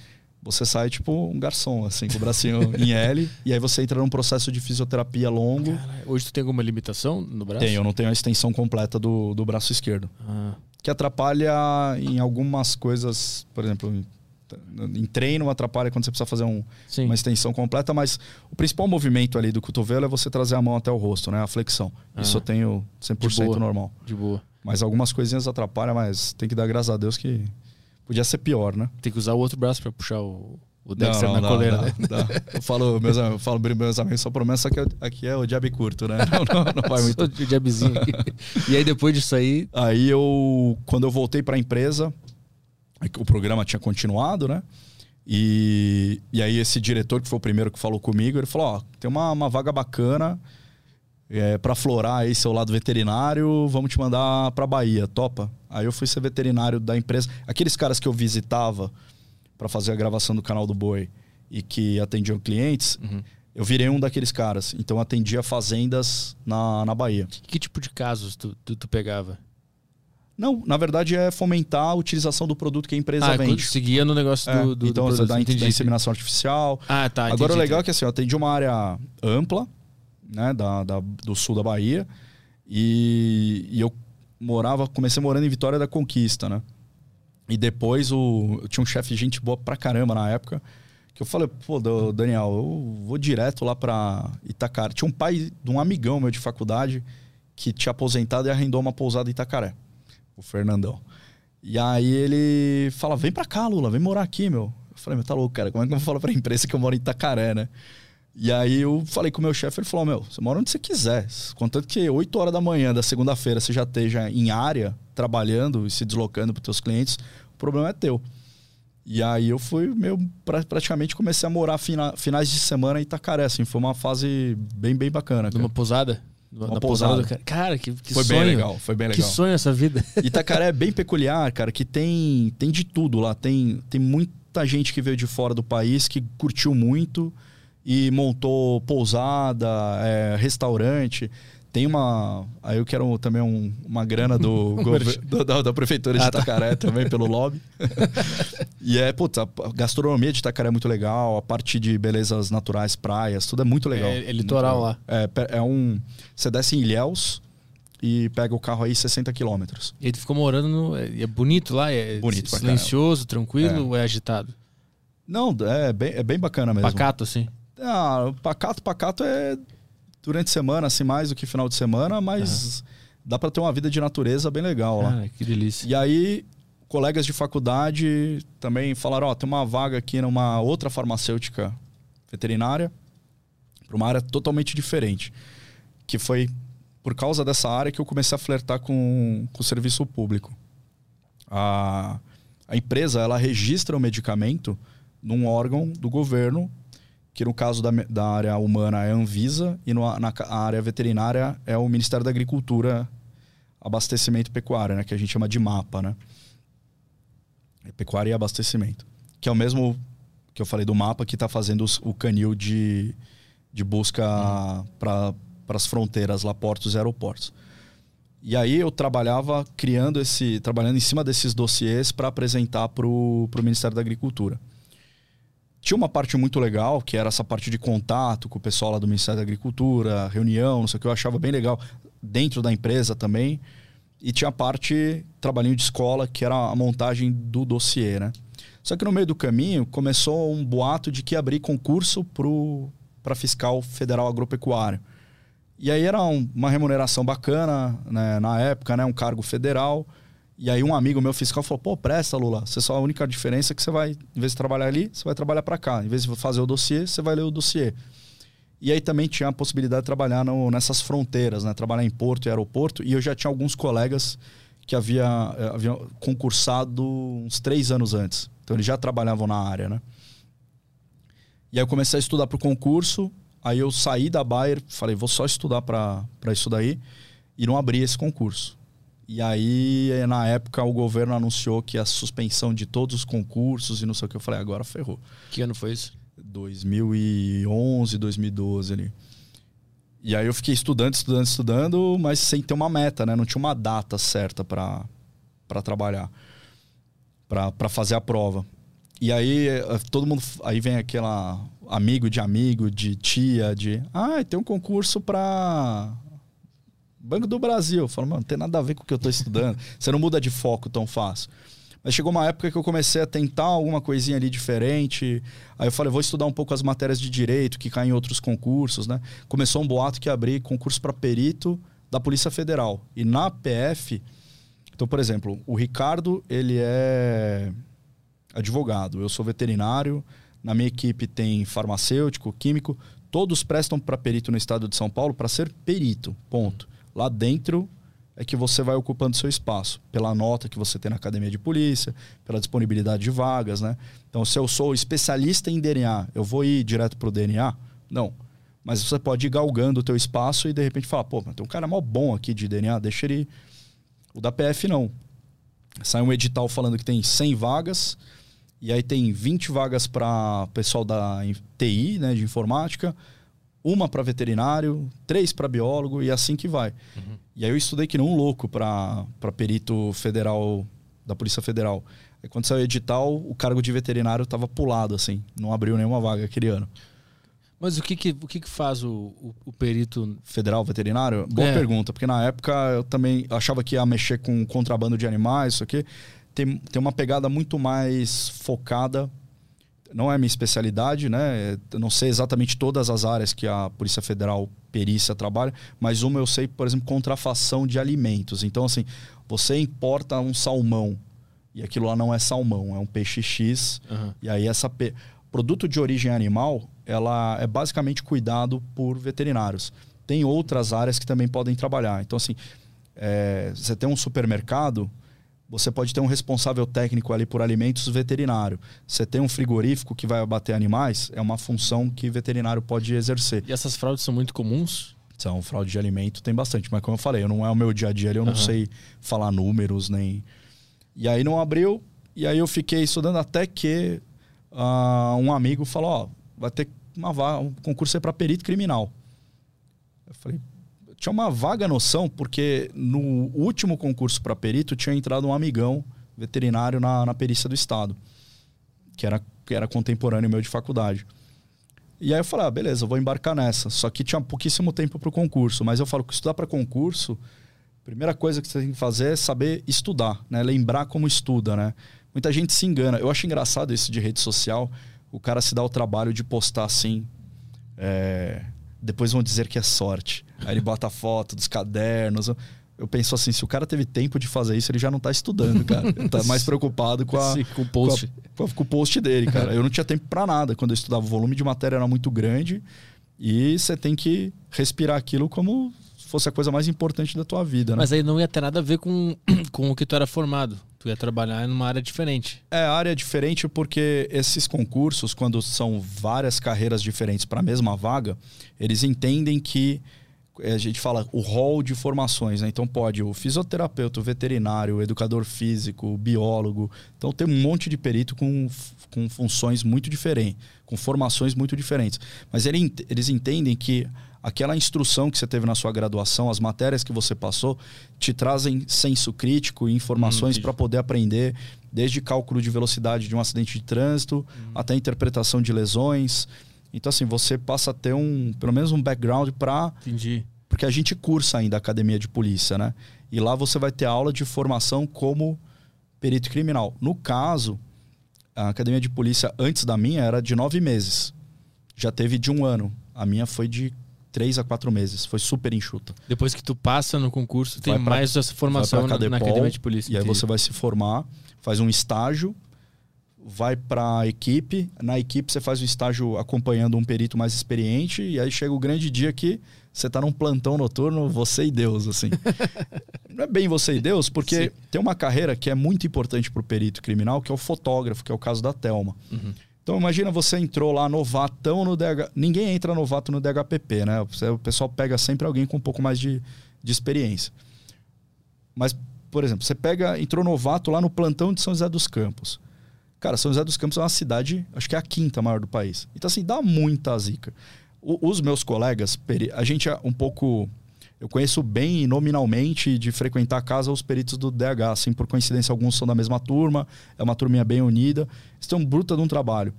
você sai tipo um garçom, assim, com o bracinho *laughs* em L, e aí você entra num processo de fisioterapia longo. Hoje tu tem alguma limitação no braço? Tem, eu não tenho a extensão completa do, do braço esquerdo. Ah, Que atrapalha em algumas coisas, por exemplo, em, treino atrapalha quando você precisa fazer um, uma extensão completa, mas o principal movimento ali do cotovelo é você trazer a mão até o rosto, né? A flexão. Isso Ah. eu tenho De 100% boa. normal. De boa. Mas algumas coisinhas atrapalham, mas tem que dar graças a Deus que podia ser pior, né? Tem que usar o outro braço pra puxar o, o Dexter na coleira, dá, né? *laughs* Eu falo, meus, eu falo para meus amigos, só promessa que eu- aqui é o diabo curto, né? *laughs* Não, não, não vai muito. De jabzinho aqui. *laughs* e aí depois disso aí, Aí eu, quando eu voltei para a empresa, é o programa tinha continuado, né? E, e aí esse diretor, que foi o primeiro que falou comigo, ele falou, ó, tem uma, uma vaga bacana é, para florar aí seu lado veterinário, vamos te mandar para Bahia, topa? Aí eu fui ser veterinário da empresa. Aqueles caras que eu visitava para fazer a gravação do canal do Boi e que atendiam clientes, Uhum. eu virei um daqueles caras. Então eu atendia fazendas na, na Bahia. que tipo de casos tu, tu, tu pegava? Não, na verdade é fomentar a utilização do produto que a empresa ah, vende. seguia no negócio É, do, do, então, do Entendi. da inseminação artificial. Ah, tá. Agora, entendi, o legal é entendi. que assim, eu atendi uma área ampla, né, da, da- do sul da Bahia. E, e eu morava, comecei morando em Vitória da Conquista, né? E depois o, eu tinha um chefe gente boa pra caramba na época. Que eu falei, pô, Daniel, eu vou direto lá pra Itacaré. Tinha um pai de um amigão meu de faculdade que tinha aposentado e arrendou uma pousada em Itacaré. O Fernandão. E aí ele fala, vem pra cá, Lula, vem morar aqui, meu. Eu falei, meu, tá louco, cara, como é que eu vou falar pra empresa que eu moro em Itacaré, né? E aí eu falei com o meu chefe, ele falou, meu, você mora onde você quiser. Contanto que 8 horas da manhã da segunda-feira você já esteja em área, trabalhando e se deslocando para teus clientes, o problema é teu. E aí eu fui, meu, pra- praticamente comecei a morar fina- finais de semana em Itacaré, assim, foi uma fase bem, bem bacana. cara. Numa pousada? Uma na pousada. do cara. Cara, que, que foi sonho. bem legal, foi bem Que legal. sonho essa vida. *laughs* Itacaré é bem peculiar, cara, que tem, tem de tudo lá. Tem, tem muita gente que veio de fora do país que curtiu muito e montou pousada, é, restaurante. Tem uma. Aí eu quero também um- uma grana do, *laughs* da, da prefeitura de Ah, tá. Itacaré também, pelo *laughs* lobby. e é, putz, a gastronomia de Itacaré é muito legal, a parte de belezas naturais, praias, tudo é muito legal. É- é litoral legal. lá. É, é um. Você desce em Ilhéus e pega o carro aí 60 quilômetros. E tu ficou morando no. É é bonito lá? É Bonito silencioso, tranquilo ou é agitado? Não, é bem, é bem bacana mesmo. Pacato, assim. Ah, pacato, pacato é durante semana, assim, mais do que final de semana, mas dá pra ter uma vida de natureza bem legal lá. Ah, que delícia. E aí, colegas de faculdade também falaram, ó, tem uma vaga aqui numa outra farmacêutica veterinária, para uma área totalmente diferente. Que foi por causa dessa área que eu comecei a flertar com, com o serviço público. A, a empresa, ela registra o medicamento num órgão do governo, que no caso da, da área humana é a Anvisa e no, na área veterinária é o Ministério da Agricultura, Abastecimento e Pecuária, né? Que a gente chama de MAPA, né? É Pecuária e Abastecimento. Que é o mesmo que eu falei do MAPA que está fazendo os- o canil de, de busca para as fronteiras, lá portos e aeroportos. E aí eu trabalhava criando esse, trabalhando em cima desses dossiês para apresentar para o Ministério da Agricultura. Tinha uma parte muito legal, que era essa parte de contato com o pessoal lá do Ministério da Agricultura, reunião, não sei o que, eu achava bem legal, dentro da empresa também. E tinha a parte, trabalhinho de escola, que era a montagem do dossiê, né? Só que no meio do caminho começou um boato de que abrir concurso para fiscal federal agropecuário. E aí era um- uma remuneração bacana, né, na época, né, um cargo federal. E aí um amigo meu fiscal falou: "Pô, presta, Lula. Você só a única diferença é que você vai, em vez de trabalhar ali, você vai trabalhar para cá. Em vez de fazer o dossiê, você vai ler o dossiê". E aí também tinha a possibilidade de trabalhar no- nessas fronteiras, né, trabalhar em porto e aeroporto. E eu já tinha alguns colegas que havia, eh, haviam concursado uns três anos antes. Então eles já trabalhavam na área, né? E aí eu comecei a estudar para o concurso. Aí eu saí da Bayer, falei, vou só estudar para isso daí. E não abri esse concurso. E aí, na época, o governo anunciou que a suspensão de todos os concursos e não sei o que. Eu falei, agora ferrou. Que ano foi isso? 2011, 2012 ali. E aí eu fiquei estudando, estudando, estudando, mas sem ter uma meta, né? Não tinha uma data certa para trabalhar, para fazer a prova. E aí eh, todo mundo, aí vem aquela amigo de amigo, de tia, de, ah, tem um concurso para Banco do Brasil. Eu falo, mano, não tem nada a ver com o que eu estou estudando. Você não muda de foco tão fácil. Mas chegou uma época que eu comecei a tentar alguma coisinha ali diferente. Aí eu falei, vou estudar um pouco as matérias de direito que caem em outros concursos, né? Começou um boato que abrir concurso para perito da Polícia Federal. E na PF, então, por exemplo, o Ricardo, ele é advogado, eu sou veterinário, na minha equipe tem farmacêutico, químico, todos prestam para perito no estado de São Paulo para ser perito, ponto. Lá dentro é que você vai ocupando seu espaço, pela nota que você tem na academia de polícia, pela disponibilidade de vagas, né? Então, se eu sou especialista em DNA, eu vou ir direto para o DNA? Não. Mas você pode ir galgando o teu espaço e de repente falar, pô, tem um cara mal bom aqui de DNA, deixa ele... O da PF não. Sai um edital falando que tem 100 vagas, e aí tem 20 vagas para pessoal da TI, né, de informática, uma para veterinário, três para biólogo e assim que vai. Uhum. E aí eu estudei que não um louco para perito federal da Polícia Federal. Aí quando saiu o edital, o cargo de veterinário estava pulado, assim, não abriu nenhuma vaga aquele ano. Mas o que que, o que, que faz o, o, o perito federal veterinário? Boa é. pergunta, porque na época eu também achava que ia mexer com contrabando de animais, isso aqui. Tem, tem uma pegada muito mais focada não é minha especialidade, né? Eu não sei exatamente todas as áreas que a Polícia Federal perícia trabalha, mas uma eu sei, por exemplo, contrafação de alimentos. Então, assim, você importa um salmão e aquilo lá não é salmão, é um peixe X. Uhum. E aí essa pe... produto de origem animal, ela é basicamente cuidado por veterinários. Tem outras áreas que também podem trabalhar. Então, assim, é... você tem um supermercado, você pode ter um responsável técnico ali por alimentos veterinário. Você tem um frigorífico que vai abater animais, é uma função que veterinário pode exercer. E essas fraudes são muito comuns? São, fraude de alimento tem bastante, mas como eu falei, não é o meu dia a dia, eu não uhum. sei falar números nem. E aí não abriu, e aí eu fiquei estudando até que uh, um amigo falou: Ó, vai ter uma vaga, um concurso para perito criminal. Eu falei, tinha uma vaga noção, porque no último concurso para perito tinha entrado um amigão veterinário na, na perícia do Estado, que era, que era contemporâneo meu de faculdade. E aí eu falei, ah, beleza, vou embarcar nessa. Só que tinha pouquíssimo tempo para o concurso. Mas eu falo que estudar para concurso, primeira coisa que você tem que fazer é saber estudar, né? Lembrar como estuda, né? Muita gente se engana. Eu acho engraçado isso de rede social. O cara se dá o trabalho de postar assim. É... Depois vão dizer que é sorte. Aí ele bota a foto dos cadernos. Eu penso assim, se o cara teve tempo de fazer isso, ele já não tá estudando, cara. Ele tá mais preocupado com, a, Sim, com o post. Com, a, com, o post dele, cara. Eu não tinha tempo para nada. Quando eu estudava, o volume de matéria era muito grande. E você tem que respirar aquilo como fosse a coisa mais importante da tua vida, né? Mas aí não ia ter nada a ver com, *clears throat* com o que tu era formado. Tu ia trabalhar numa área diferente. É, área é diferente porque esses concursos, quando são várias carreiras diferentes para a mesma vaga, eles entendem que a gente fala o rol de formações, né? Então pode o fisioterapeuta, o veterinário, o educador físico, o biólogo. Então tem um monte de perito com, com funções muito diferentes, com formações muito diferentes. Mas ele, eles entendem que aquela instrução que você teve na sua graduação, as matérias que você passou, te trazem senso crítico e informações hum, para poder aprender, desde cálculo de velocidade de um acidente de trânsito hum. até interpretação de lesões. Então, assim, você passa a ter um, pelo menos um background para. Entendi. Porque a gente cursa ainda a academia de polícia, né? E lá você vai ter aula de formação como perito criminal. No caso, a academia de polícia antes da minha era de nove meses. Já teve de um ano. A minha foi de três a quatro meses. Foi super enxuta. Depois que tu passa no concurso, tem pra, mais essa formação na, na academia de polícia. E aí você vai se formar, faz um estágio vai para a equipe. Na equipe você faz um estágio acompanhando um perito mais experiente e aí chega o grande dia que você está num plantão noturno, você e Deus, assim. *laughs* Não é bem você e Deus, porque Sim. tem uma carreira que é muito importante para o perito criminal, que é o fotógrafo, que é o caso da Telma. Uhum. Então imagina você entrou lá novatão no DH. Ninguém entra novato no DHPP, né? O pessoal pega sempre alguém com um pouco mais de, de experiência. Mas, por exemplo, você pega, entrou novato lá no plantão de São José dos Campos. Cara, São José dos Campos é uma cidade, acho que é a quinta maior do país. Então, assim, dá muita zica. O, os meus colegas, a gente é um pouco. Eu conheço bem nominalmente de frequentar a casa os peritos do DH, assim, por coincidência, alguns são da mesma turma, é uma turminha bem unida. Eles têm um bruta de um trabalho.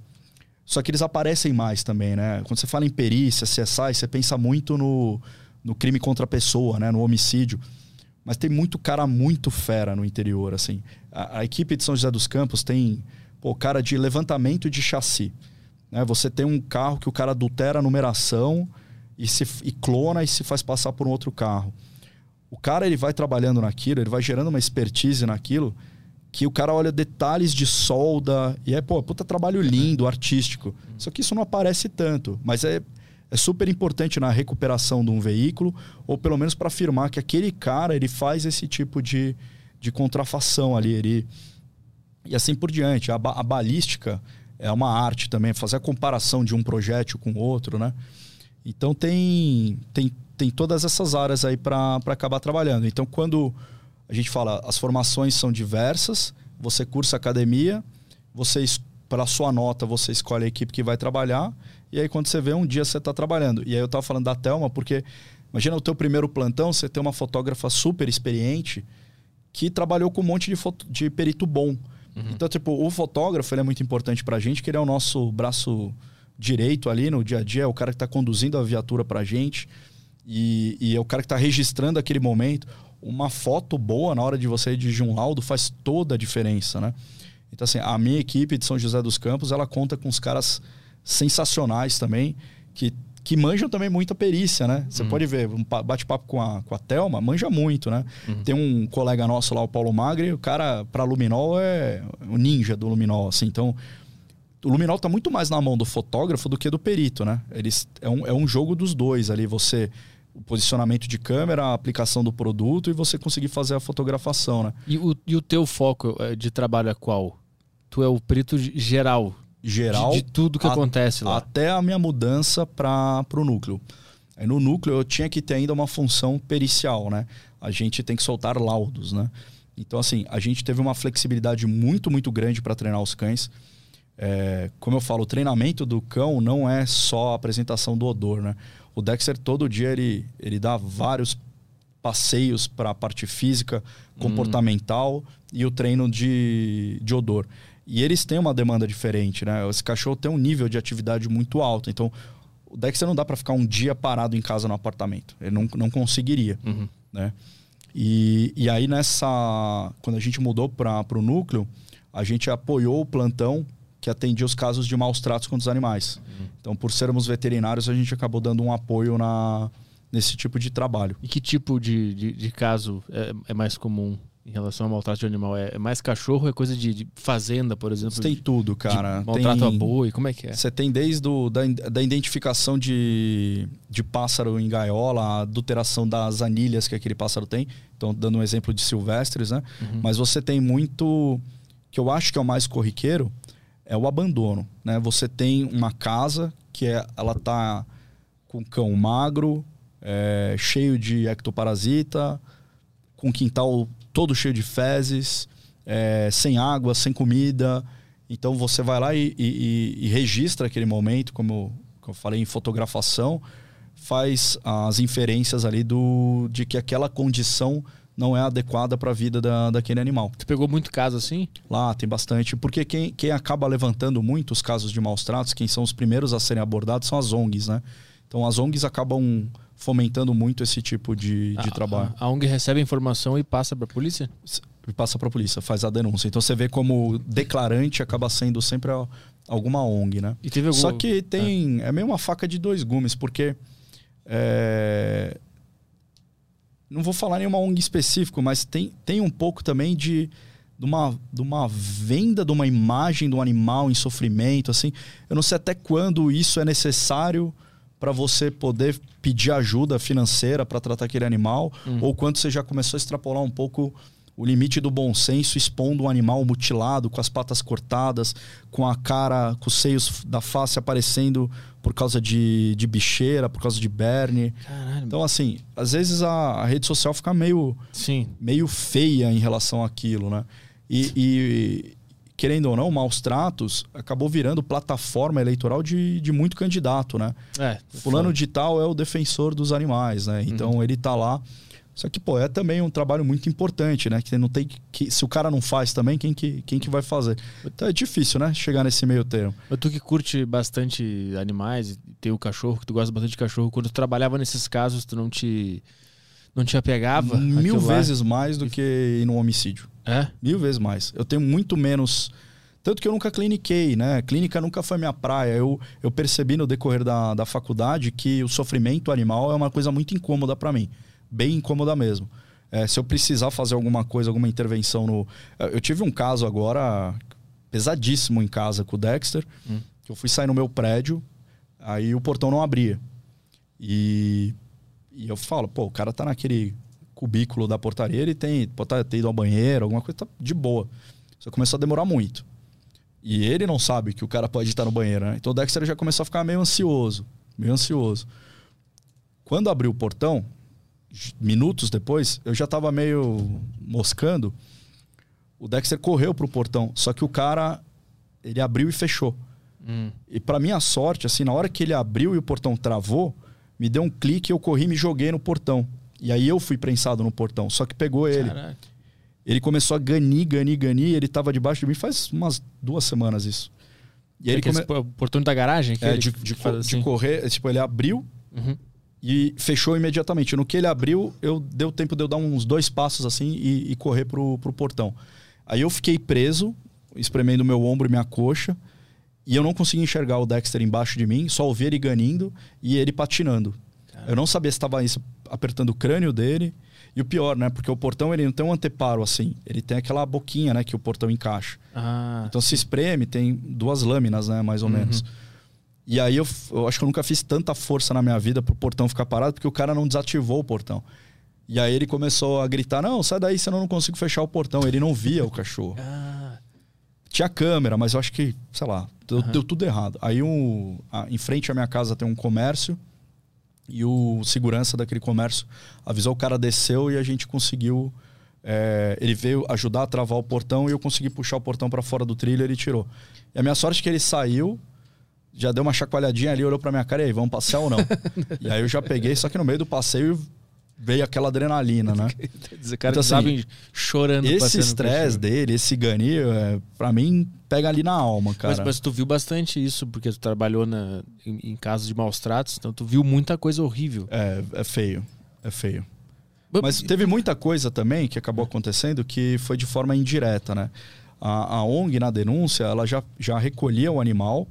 Só que eles aparecem mais também, né? Quando você fala em perícia, CSI, você pensa muito no, no crime contra a pessoa, né? No homicídio. Mas tem muito cara muito fera no interior, assim. A, a equipe de São José dos Campos tem pô, cara de levantamento de chassi. Né? Você tem um carro que o cara adultera a numeração e, se, e clona e se faz passar por um outro carro. O cara ele vai trabalhando naquilo, ele vai gerando uma expertise naquilo que o cara olha detalhes de solda e é, pô, puta trabalho lindo, artístico. Só que isso não aparece tanto, mas é, é super importante na recuperação de um veículo, ou pelo menos para afirmar que aquele cara ele faz esse tipo de, de contrafação ali. Ele, e assim por diante. A, a balística é uma arte também, fazer a comparação de um projétil com outro, né? Então tem, tem, tem todas essas áreas aí para acabar trabalhando. Então quando a gente fala as formações são diversas, você cursa academia, você para sua nota você escolhe a equipe que vai trabalhar e aí quando você vê um dia você está trabalhando. E aí eu estava falando da Telma porque imagina o teu primeiro plantão, você tem uma fotógrafa super experiente que trabalhou com um monte de, foto, de perito bom. Uhum. Então, tipo, o fotógrafo ele é muito importante pra gente, que ele é o nosso braço direito ali no dia a dia, é o cara que está conduzindo a viatura pra gente e, e é o cara que está registrando aquele momento. Uma foto boa na hora de você redigir um laudo faz toda a diferença, né? Então, assim, a minha equipe de São José dos Campos, ela conta com os caras sensacionais também, que que manjam também muita perícia, né? Você uhum. pode ver, um bate-papo com a, com a Thelma, manja muito, né? Uhum. Tem um colega nosso lá, o Paulo Magri, o cara, para Luminol, é o ninja do Luminol, assim. Então, o Luminol tá muito mais na mão do fotógrafo do que do perito, né? Eles, é, um, é um jogo dos dois ali, você... O posicionamento de câmera, a aplicação do produto e você conseguir fazer a fotografação, né? E o, e o teu foco é, de trabalho é qual? Tu é o perito geral geral. De, de tudo que a, acontece lá. Até a minha mudança para o núcleo. Aí no núcleo eu tinha que ter ainda uma função pericial, né? A gente tem que soltar laudos, né? Então, assim, a gente teve uma flexibilidade muito, muito grande para treinar os cães. É, como eu falo, o treinamento do cão não é só a apresentação do odor, né? O Dexter todo dia ele, ele dá vários passeios para a parte física, hum. comportamental hum. e o treino de, de odor. E eles têm uma demanda diferente, né? Esse cachorro tem um nível de atividade muito alto. Então, o Dexter não dá para ficar um dia parado em casa no apartamento. Ele não, não conseguiria, uhum. né? E, e aí nessa... Quando a gente mudou para o núcleo, a gente apoiou o plantão que atendia os casos de maus tratos com os animais. Uhum. Então, por sermos veterinários, a gente acabou dando um apoio na, nesse tipo de trabalho. E que tipo de, de, de caso é, é mais comum? em relação ao maltrato de animal? É, é mais cachorro ou é coisa de, de fazenda, por exemplo? Você tem tudo, cara. maltrato tem, a boi, como é que é? Você tem desde o, da, da identificação de, de pássaro em gaiola, a adulteração das anilhas que aquele pássaro tem. Então, dando um exemplo de silvestres, né? Uhum. Mas você tem muito, que eu acho que é o mais corriqueiro, é o abandono, né? Você tem uma casa que é, ela tá com cão magro, é, cheio de ectoparasita, com quintal todo cheio de fezes, é, sem água, sem comida. Então você vai lá e, e, e registra aquele momento, como, como, eu falei em fotografação, faz as inferências ali do, de que aquela condição não é adequada para a vida da, daquele animal. Você pegou muito caso assim? Lá tem bastante, porque quem, quem acaba levantando muito os casos de maus tratos, quem são os primeiros a serem abordados são as ONGs, né? Então as ONGs acabam fomentando muito esse tipo de, de a, trabalho. A, a ONG recebe a informação e passa para a polícia? Passa para a polícia, faz a denúncia. Então você vê como declarante acaba sendo sempre a, alguma ONG, né? Algum... Só que tem. É. é meio uma faca de dois gumes, porque. É, não vou falar nenhuma ONG específico, mas tem, tem um pouco também de, de, uma, de uma venda de uma imagem do animal em sofrimento, assim. Eu não sei até quando isso é necessário para você poder pedir ajuda financeira para tratar aquele animal, hum. ou quando você já começou a extrapolar um pouco o limite do bom senso expondo um animal mutilado, com as patas cortadas, com a cara, com os seios da face aparecendo por causa de, de bicheira, por causa de berne. Caralho. Então, assim, às vezes a, a rede social fica meio, Sim. meio feia em relação àquilo, né? E, e, querendo ou não, Maus Tratos acabou virando plataforma eleitoral de, de muito candidato, né? É. Fulano de tal é o defensor dos animais, né? Então ele tá lá. Só que, pô, é também um trabalho muito importante, né? Que não tem que. Se o cara não faz também, quem que, quem que vai fazer? Então é difícil, né? Chegar nesse meio termo. Mas tu que curte bastante animais, tem o cachorro, que tu gosta bastante de cachorro, quando tu trabalhava nesses casos, tu não te. não te apegava? Mil àquilo lá? vezes mais do que ir num homicídio. É? Mil vezes mais. Eu tenho muito menos. Tanto que eu nunca cliniquei, né? Clínica nunca foi minha praia. Eu, eu percebi no decorrer da, da faculdade que o sofrimento animal é uma coisa muito incômoda para mim. Bem incômoda mesmo. É, se eu precisar fazer alguma coisa, alguma intervenção no. Eu tive um caso agora pesadíssimo em casa com o Dexter. Hum. Que eu fui sair no meu prédio, aí o portão não abria. E, e eu falo, pô, o cara tá naquele cubículo da portaria, ele tem, pode tá- ter ido ao banheiro, alguma coisa, tá de boa. Só começou a demorar muito. E ele não sabe que o cara pode estar no banheiro, né? Então o Dexter já começou a ficar meio ansioso, meio ansioso. Quando abriu o portão, minutos depois, eu já tava meio moscando. O Dexter correu pro portão, só que o cara ele abriu e fechou. Hum. E para minha sorte, assim, na hora que ele abriu e o portão travou, me deu um clique, eu corri e me joguei no portão. E aí eu fui prensado no portão, só que pegou ele. Caralho. Ele começou a ganir, ganir, ganir, ele tava debaixo de mim faz umas duas semanas isso. E aí ele come... po- portão da garagem? é, aquele de, de, assim? de correr, é, tipo, ele abriu Uhum. E fechou imediatamente. No que ele abriu, eu deu tempo de eu dar uns dois passos assim e, e correr pro, pro portão. Aí eu fiquei preso, espremendo meu ombro e minha coxa, e eu não conseguia enxergar o Dexter embaixo de mim, só ouvia ele ganindo e ele patinando. Eu não sabia se estava apertando o crânio dele. E o pior, né? Porque o portão ele não tem um anteparo assim. Ele tem aquela boquinha, né? Que o portão encaixa. Ah, Então se espreme, tem duas lâminas, né? Mais ou Uhum. menos. E aí eu, eu acho que eu nunca fiz tanta força na minha vida pro portão ficar parado, porque o cara não desativou o portão. E aí ele começou a gritar: Não, sai daí, senão eu não consigo fechar o portão. Ele não via o cachorro. ah, Tinha câmera, mas eu acho que, sei lá, deu, Aham. deu tudo errado. Aí um, a- em frente à minha casa tem um comércio e o segurança daquele comércio avisou o cara desceu e a gente conseguiu. é, ele veio ajudar a travar o portão e eu consegui puxar o portão para fora do trilho e ele tirou. E a minha sorte é que ele saiu, já deu uma chacoalhadinha ali, olhou pra minha cara e aí, vamos passear ou não? *laughs* e aí eu já peguei, só que no meio do passeio veio aquela adrenalina, né? *laughs* Esse cara Então, assim, sabe chorando. Esse estresse dele, esse ganho, é, pra mim, pega ali na alma, cara. Mas, mas tu viu bastante isso, porque tu trabalhou na, em, em casos de maus tratos, então tu viu muita coisa horrível. É, é feio. É feio. Mas teve muita coisa também que acabou acontecendo que foi de forma indireta, né? A, a ONG, na denúncia, ela já, já recolhia o animal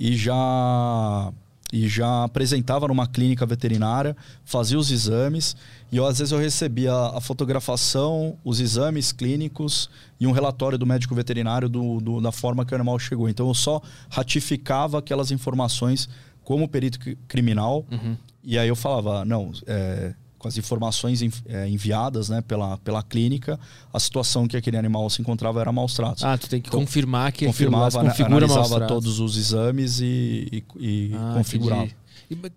e já, e já apresentava numa clínica veterinária, fazia os exames. E eu, às vezes eu recebia a fotografação, os exames clínicos e um relatório do médico veterinário do, do- da forma que o animal chegou. Então eu só ratificava aquelas informações como perito cri- criminal Uhum. e aí eu falava, não, é, com as informações é, enviadas né, pela, pela clínica, a situação que aquele animal se encontrava era maus tratos. Ah, tu tem que Com- confirmar que confirmava, configura analisava todos os exames e, e- e Ah, configurava. entendi.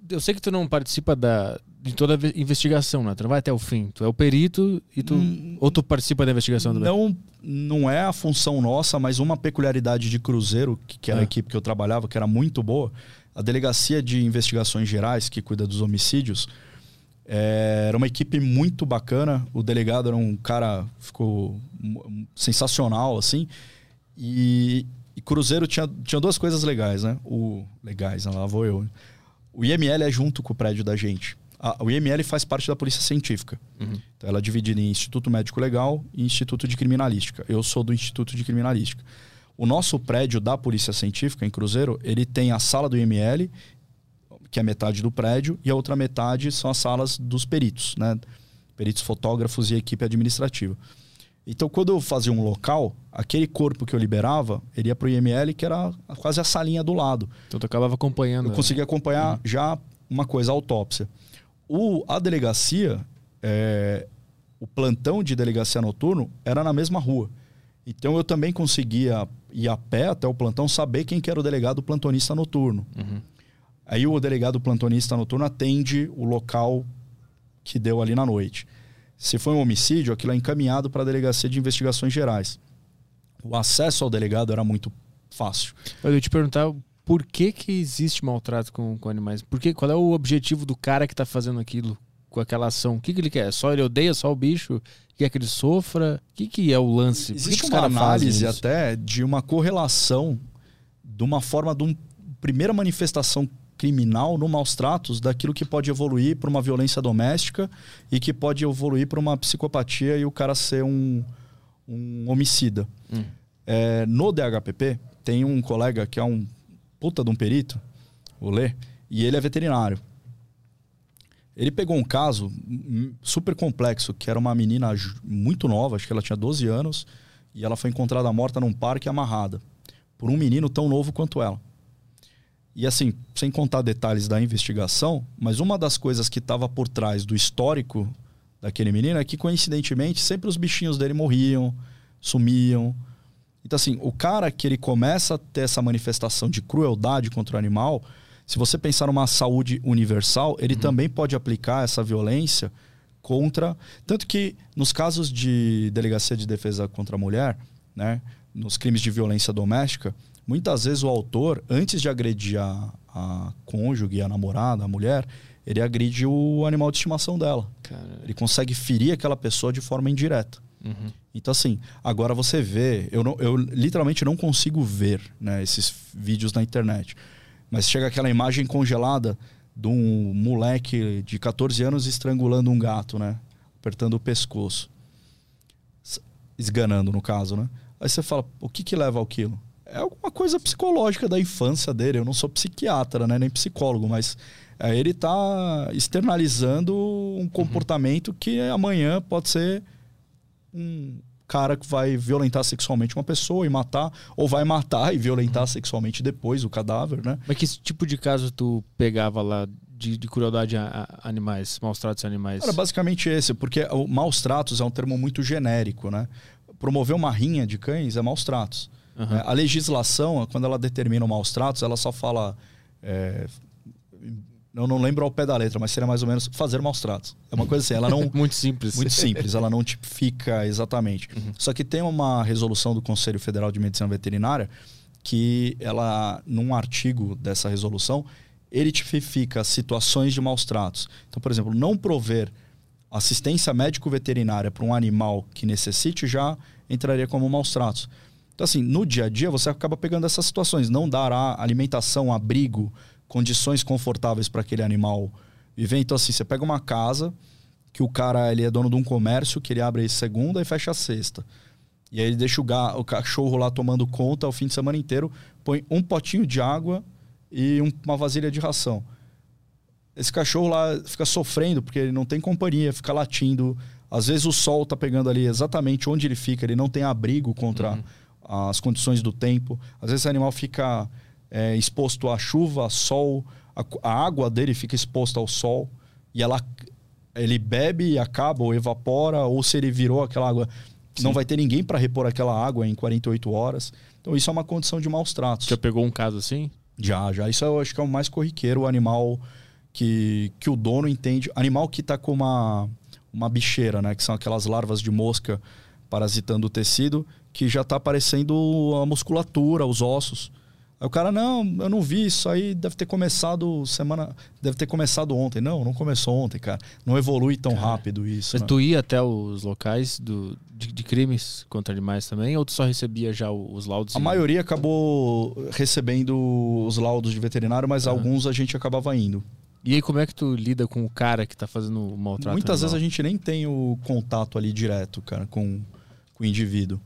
Eu sei que tu não participa da, de toda a ve- investigação, né? Tu não vai até o fim. Tu é o perito e tu. Hum, ou tu participa da investigação também? Não, não é a função nossa, mas uma peculiaridade de Cruzeiro, que, que era Ah. a equipe que eu trabalhava, que era muito boa, a Delegacia de Investigações Gerais, que cuida dos homicídios, é, era uma equipe muito bacana. O delegado era um cara, ficou sensacional, assim. E, e Cruzeiro tinha, tinha duas coisas legais, né? O, legais, né? lá vou eu. O IML é junto com o prédio da gente. A- o IML faz parte da Polícia Científica. Uhum. Então, ela é dividida em Instituto Médico Legal e Instituto de Criminalística. Eu sou do Instituto de Criminalística. O nosso prédio da Polícia Científica, em Cruzeiro, ele tem a sala do IML, que é metade do prédio, e a outra metade são as salas dos peritos, né? Peritos fotógrafos e equipe administrativa. Então, quando eu fazia um local, aquele corpo que eu liberava, ele ia para o IML, que era quase a salinha do lado. Então tu acabava acompanhando. Eu consegui acompanhar já uma coisa, a autópsia. O, a delegacia, é, o plantão de delegacia noturno era na mesma rua. Então eu também conseguia ir a pé até o plantão, saber quem que era o delegado plantonista noturno. Uhum. Aí o delegado plantonista noturno atende o local que deu ali na noite. Se foi um homicídio, aquilo é encaminhado para a delegacia de investigações gerais. O acesso ao delegado era muito fácil. Eu ia te perguntar por que, que existe maltrato com, com animais? Por que, qual é o objetivo do cara que está fazendo aquilo, com aquela ação? O que, que ele quer? Só ele odeia só o bicho? Quer que ele sofra? O que, que é o lance? Que Existe que os uma análise até de uma correlação de uma forma de uma primeira manifestação criminal no maus tratos daquilo que pode evoluir para uma violência doméstica e que pode evoluir para uma psicopatia e o cara ser um, um homicida. Hum. É, no DHPP tem um colega que é um puta de um perito, o Lê, e ele é veterinário. Ele pegou um caso super complexo, que era uma menina muito nova, acho que ela tinha 12 anos, e ela foi encontrada morta num parque amarrada por um menino tão novo quanto ela. E assim, sem contar detalhes da investigação, mas uma das coisas que estava por trás do histórico daquele menino é que, coincidentemente, sempre os bichinhos dele morriam, sumiam. Então, assim, o cara que ele começa a ter essa manifestação de crueldade contra o animal, se você pensar numa saúde universal, ele também pode aplicar essa violência contra. Tanto que, nos casos de delegacia de defesa contra a mulher, né, nos crimes de violência doméstica, muitas vezes o autor, antes de agredir a, a cônjuge, a namorada, a mulher, ele agride o animal de estimação dela. Cara, Ele consegue ferir aquela pessoa de forma indireta. uhum. Então, assim, agora você vê, eu, não, eu literalmente não consigo ver né, esses vídeos na internet. Mas chega aquela imagem congelada de um moleque de 14 anos estrangulando um gato, né? Apertando o pescoço. Esganando, no caso, né? Aí você fala, o que que leva ao quilo? É alguma coisa psicológica da infância dele. Eu não sou psiquiatra, né? Nem psicólogo, mas é, ele tá externalizando um comportamento que amanhã pode ser um cara que vai violentar sexualmente uma pessoa e matar, ou vai matar e violentar sexualmente depois o cadáver, né? Mas que tipo de caso tu pegava lá de, de crueldade a, a animais, maus tratos a animais? Era basicamente esse, porque o maus tratos é um termo muito genérico, né? Promover uma rinha de cães é maus tratos. Aham. né? A legislação, quando ela determina o maus tratos, ela só fala. é, eu não lembro ao pé da letra, mas seria mais ou menos fazer maus tratos. É uma coisa assim, ela não. *laughs* Muito simples. Muito simples, ela não tipifica exatamente. Só que tem uma resolução do Conselho Federal de Medicina Veterinária que ela, num artigo dessa resolução, ele tipifica situações de maus tratos. Então, por exemplo, não prover assistência médico-veterinária para um animal que necessite já entraria como maus tratos. Então, assim, no dia a dia você acaba pegando essas situações. Não dará alimentação, abrigo, condições confortáveis para aquele animal viver. Então, assim, você pega uma casa que o cara ele é dono de um comércio que ele abre segunda e fecha sexta. E aí ele deixa o, ga- o cachorro lá tomando conta o fim de semana inteiro, põe um potinho de água e um- uma vasilha de ração. Esse cachorro lá fica sofrendo porque ele não tem companhia, fica latindo. Às vezes o sol tá pegando ali exatamente onde ele fica, ele não tem abrigo contra as condições do tempo. Às vezes esse animal fica é, exposto à chuva, a sol, a, a água dele fica exposta ao sol e ela ele bebe e acaba ou evapora, ou se ele virou aquela água, não vai ter ninguém para repor aquela água em 48 horas. Então isso é uma condição de maus tratos. Já pegou um caso assim? Já, já. Isso eu acho que é o mais corriqueiro, o animal que, que o dono entende. Animal que está com uma, uma bicheira, né? Que são aquelas larvas de mosca parasitando o tecido, que já está aparecendo a musculatura, os ossos. Aí o cara, não, eu não vi, isso aí deve ter começado semana. Deve ter começado ontem. Não, não começou ontem, cara. Não evolui tão rápido isso. Mas né? tu ia até os locais do, de, de crimes contra animais também? Ou tu só recebia já os laudos? A e- maioria acabou recebendo os laudos de veterinário, mas Aham. alguns a gente acabava indo. E aí como é que tu lida com o cara que tá fazendo o maltrato Muitas vezes a animal? gente nem tem o contato ali direto, cara, com, com o indivíduo.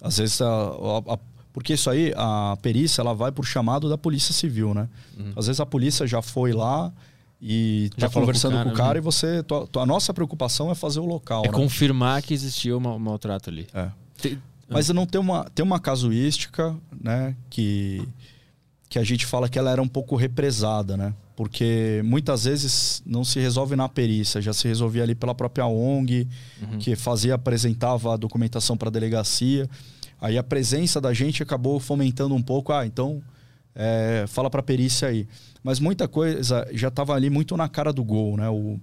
Às vezes, a, a- a- porque isso aí, a perícia, ela vai por chamado da Polícia Civil, né? Uhum. Às vezes a polícia já foi lá e Já tá conversando com o com o cara, cara, né? e você... tua- tua- a nossa preocupação é fazer o local, É né? confirmar que existia o mal- maltrato ali. É. Te- Mas não tem uma, tem uma casuística, né? Que, que a gente fala que ela era um pouco represada, né? Porque muitas vezes não se resolve na perícia, já se resolvia ali pela própria ONG, uhum. que fazia, apresentava a documentação para a delegacia. Aí a presença da gente acabou fomentando um pouco, ah, então é, fala para a perícia aí. Mas muita coisa já estava ali muito na cara do gol, né? O,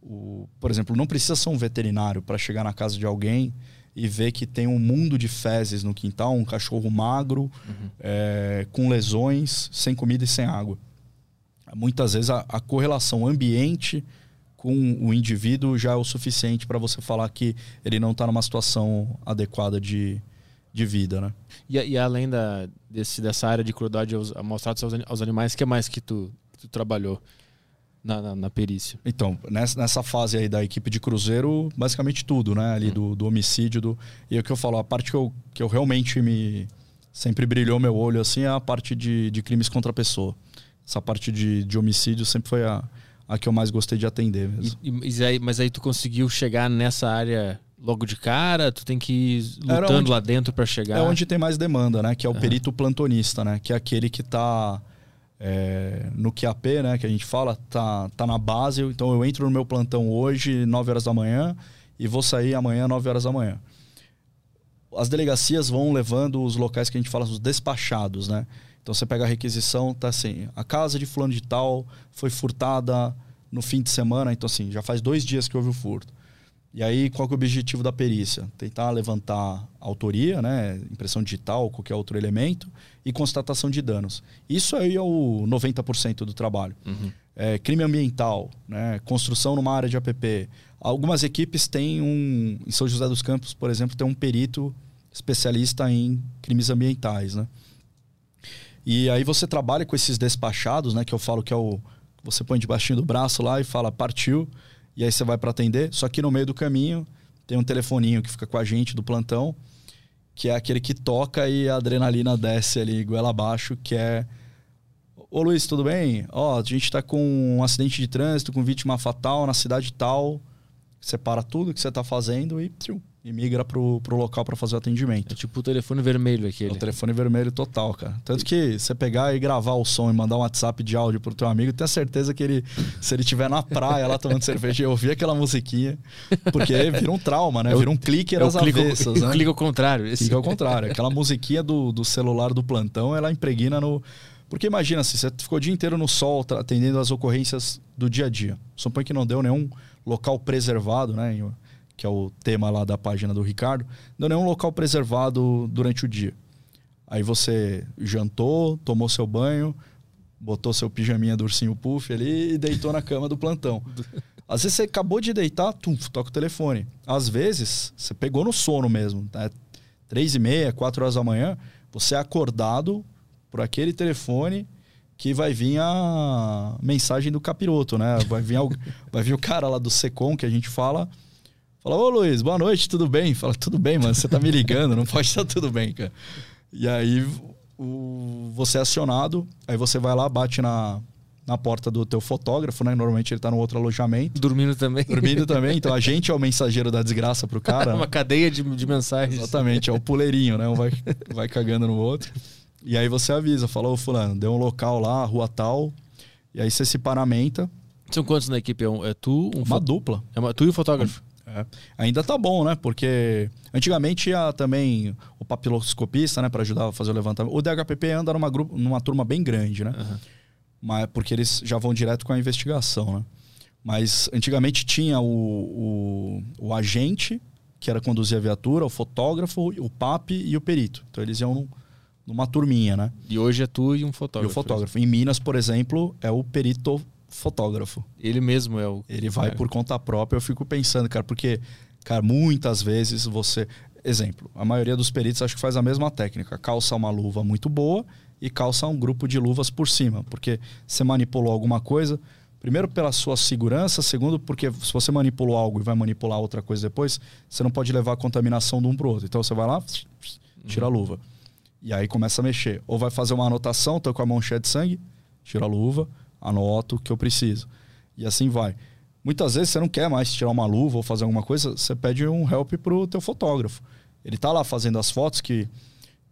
o, por exemplo, não precisa ser um veterinário para chegar na casa de alguém e ver que tem um mundo de fezes no quintal, um cachorro magro, uhum. é, com lesões, sem comida e sem água. Muitas vezes a, a correlação ambiente com o indivíduo já é o suficiente para você falar que ele não está numa situação adequada de, de vida, né? E, e além da, desse, dessa área de crueldade aos, aos, aos animais, o que mais que tu, que tu trabalhou? na, na, na, perícia? Então, nessa, nessa fase aí da equipe de Cruzeiro, basicamente tudo, né? Ali hum. do, do homicídio. Do... E é o que eu falo, a parte que eu, que eu realmente me. Sempre brilhou meu olho assim é a parte de, de crimes contra a pessoa. Essa parte de, de homicídio sempre foi a, a que eu mais gostei de atender mesmo. E, e, aí, mas aí tu conseguiu chegar nessa área logo de cara? Tu tem que ir lutando onde, lá dentro para chegar? É onde tem mais demanda, né? Que é o uhum. perito plantonista, né? Que é aquele que está é, no QAP, né, que a gente fala, tá, tá na base. Então eu entro no meu plantão hoje, 9 horas da manhã, e vou sair amanhã, 9 horas da manhã. As delegacias vão levando os locais que a gente fala, os despachados, né? Então você pega a requisição, tá assim, a casa de fulano de tal foi furtada no fim de semana, então assim, já faz dois dias que houve o furto. E aí, qual é o objetivo da perícia? Tentar levantar autoria, né, impressão digital, qualquer outro elemento, e constatação de danos. Isso aí é o 90% do trabalho. Uhum. É, crime ambiental, né, construção numa área de APP. Algumas equipes têm um. Em São José dos Campos, por exemplo, tem um perito especialista em crimes ambientais. Né? E aí você trabalha com esses despachados, né, que eu falo que é o. Você põe debaixo do braço lá e fala, partiu e aí você vai para atender. Só que no meio do caminho tem um telefoninho que fica com a gente do plantão, que é aquele que toca e a adrenalina desce ali, goela abaixo, que é. Ô Luiz, tudo bem? Ó, a gente está com um acidente de trânsito, com vítima fatal na cidade tal. Separa tudo que você está fazendo e tchum, e migra pro, pro local para fazer o atendimento. É tipo o telefone vermelho aquele. É o telefone vermelho total, cara. Tanto que você pegar e gravar o som e mandar um WhatsApp de áudio pro teu amigo, tenha certeza que ele, se ele estiver na praia lá tomando *laughs* cerveja e ouvir aquela musiquinha, porque vira um trauma, né? Vira um clique às clico, avessas, *laughs* né? Clica ao contrário. Esse. Clica ao contrário. Aquela musiquinha do, do celular do plantão, ela impregna no... Porque imagina, assim, você ficou o dia inteiro no sol atendendo as ocorrências do dia a dia. Supõe que não deu nenhum local preservado, né? Que é o tema lá da página do Ricardo, não é um local preservado durante o dia. Aí você jantou, tomou seu banho, botou seu pijaminha do ursinho puff ali e deitou na cama do plantão. *laughs* Às vezes você acabou de deitar, tum, toca o telefone. Às vezes, você pegou no sono mesmo, né? Três e meia, quatro horas da manhã, você é acordado por aquele telefone que vai vir a mensagem do capiroto, né? Vai vir, *laughs* vai vir o cara lá do Secom, que a gente fala, Fala, ô Luiz, boa noite, tudo bem? Fala, tudo bem, mano, você tá me ligando, não pode estar tudo bem, cara. E aí o, você é acionado, aí você vai lá, bate na, na porta do teu fotógrafo, né? Normalmente ele tá no outro alojamento. Dormindo também. Dormindo *laughs* também. Então a gente é o mensageiro da desgraça pro cara. Uma cadeia de, de mensagens. Exatamente, é o puleirinho, né? Um vai, vai cagando no outro. E aí você avisa, fala, ô fulano, deu um local lá, rua tal. E aí você se paramenta. São quantos na equipe? É, um, é tu? Um uma dupla. É uma, tu e o fotógrafo? É. Ainda tá bom, né? Porque antigamente ia também o papiloscopista, né, para ajudar a fazer o levantamento. O DHPP anda numa, grupo, numa turma bem grande, né? Uhum. Mas, porque eles já vão direto com a investigação, né? Mas antigamente tinha o, o, o agente, que era conduzir a viatura, o fotógrafo, o PAP e o perito. Então eles iam num, numa turminha, né? E hoje é tu e um fotógrafo. E o fotógrafo. Em Minas, por exemplo, é o perito fotógrafo. Ele mesmo é o. Ele vai por conta própria. Eu fico pensando, cara, porque, cara, muitas vezes você. Exemplo, a maioria dos peritos acho que faz a mesma técnica. Calça uma luva muito boa e calça um grupo de luvas por cima. Porque você manipulou alguma coisa, primeiro pela sua segurança, segundo porque se você manipulou algo e vai manipular outra coisa depois, você não pode levar a contaminação de um pro outro. Então você vai lá, tira a luva. E aí começa a mexer. Ou vai fazer uma anotação, tô com a mão cheia de sangue, tira a luva anoto o que eu preciso. E assim vai. Muitas vezes você não quer mais tirar uma luva ou fazer alguma coisa, você pede um help pro teu fotógrafo. Ele tá lá fazendo as fotos que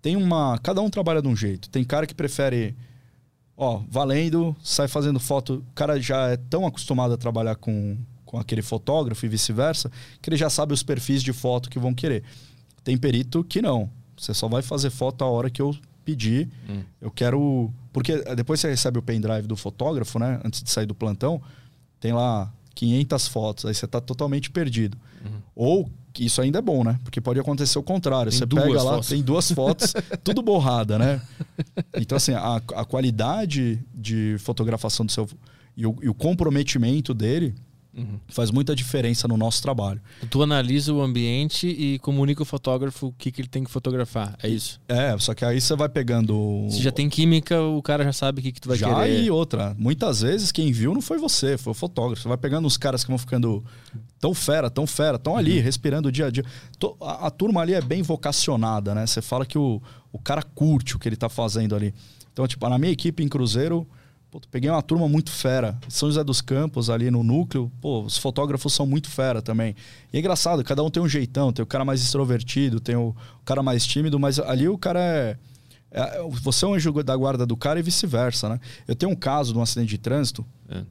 tem uma, cada um trabalha de um jeito. Tem cara que prefere ó, valendo, sai fazendo foto. O cara já é tão acostumado a trabalhar com, com aquele fotógrafo e vice-versa, que ele já sabe os perfis de foto que vão querer. Tem perito que não. Você só vai fazer foto a hora que eu pedir. Hum. Eu quero. Porque depois você recebe o pendrive do fotógrafo, né? Antes de sair do plantão, tem lá 500 fotos. Aí você tá totalmente perdido. Uhum. Ou isso ainda é bom, né? Porque pode acontecer o contrário. Tem você pega lá, fotos. tem duas fotos, *laughs* tudo borrada, né? Então, assim, a, a qualidade de fotografação do seu. E o, e o comprometimento dele Uhum. Faz muita diferença no nosso trabalho. Tu analisa o ambiente e comunica o fotógrafo o que, que ele tem que fotografar. É isso? É, só que aí você vai pegando. Se já tem química, o cara já sabe o que, que tu vai já querer. Já e outra. Muitas vezes quem viu não foi você, foi o fotógrafo. Você vai pegando os caras que vão ficando tão fera, tão fera, tão ali, uhum. respirando o dia a dia. A, a, turma ali é bem vocacionada, né? Você fala que o, o cara curte o que ele tá fazendo ali. Então, tipo, na minha equipe em Cruzeiro Pô, peguei uma turma muito fera. São José dos Campos, ali no núcleo. Pô, os fotógrafos são muito fera também. E é engraçado, cada um tem um jeitão. Tem o cara mais extrovertido, tem o, cara mais tímido, mas ali o cara é, é. você é um anjo da guarda do cara e vice-versa, né? Eu tenho um caso de um acidente de trânsito é.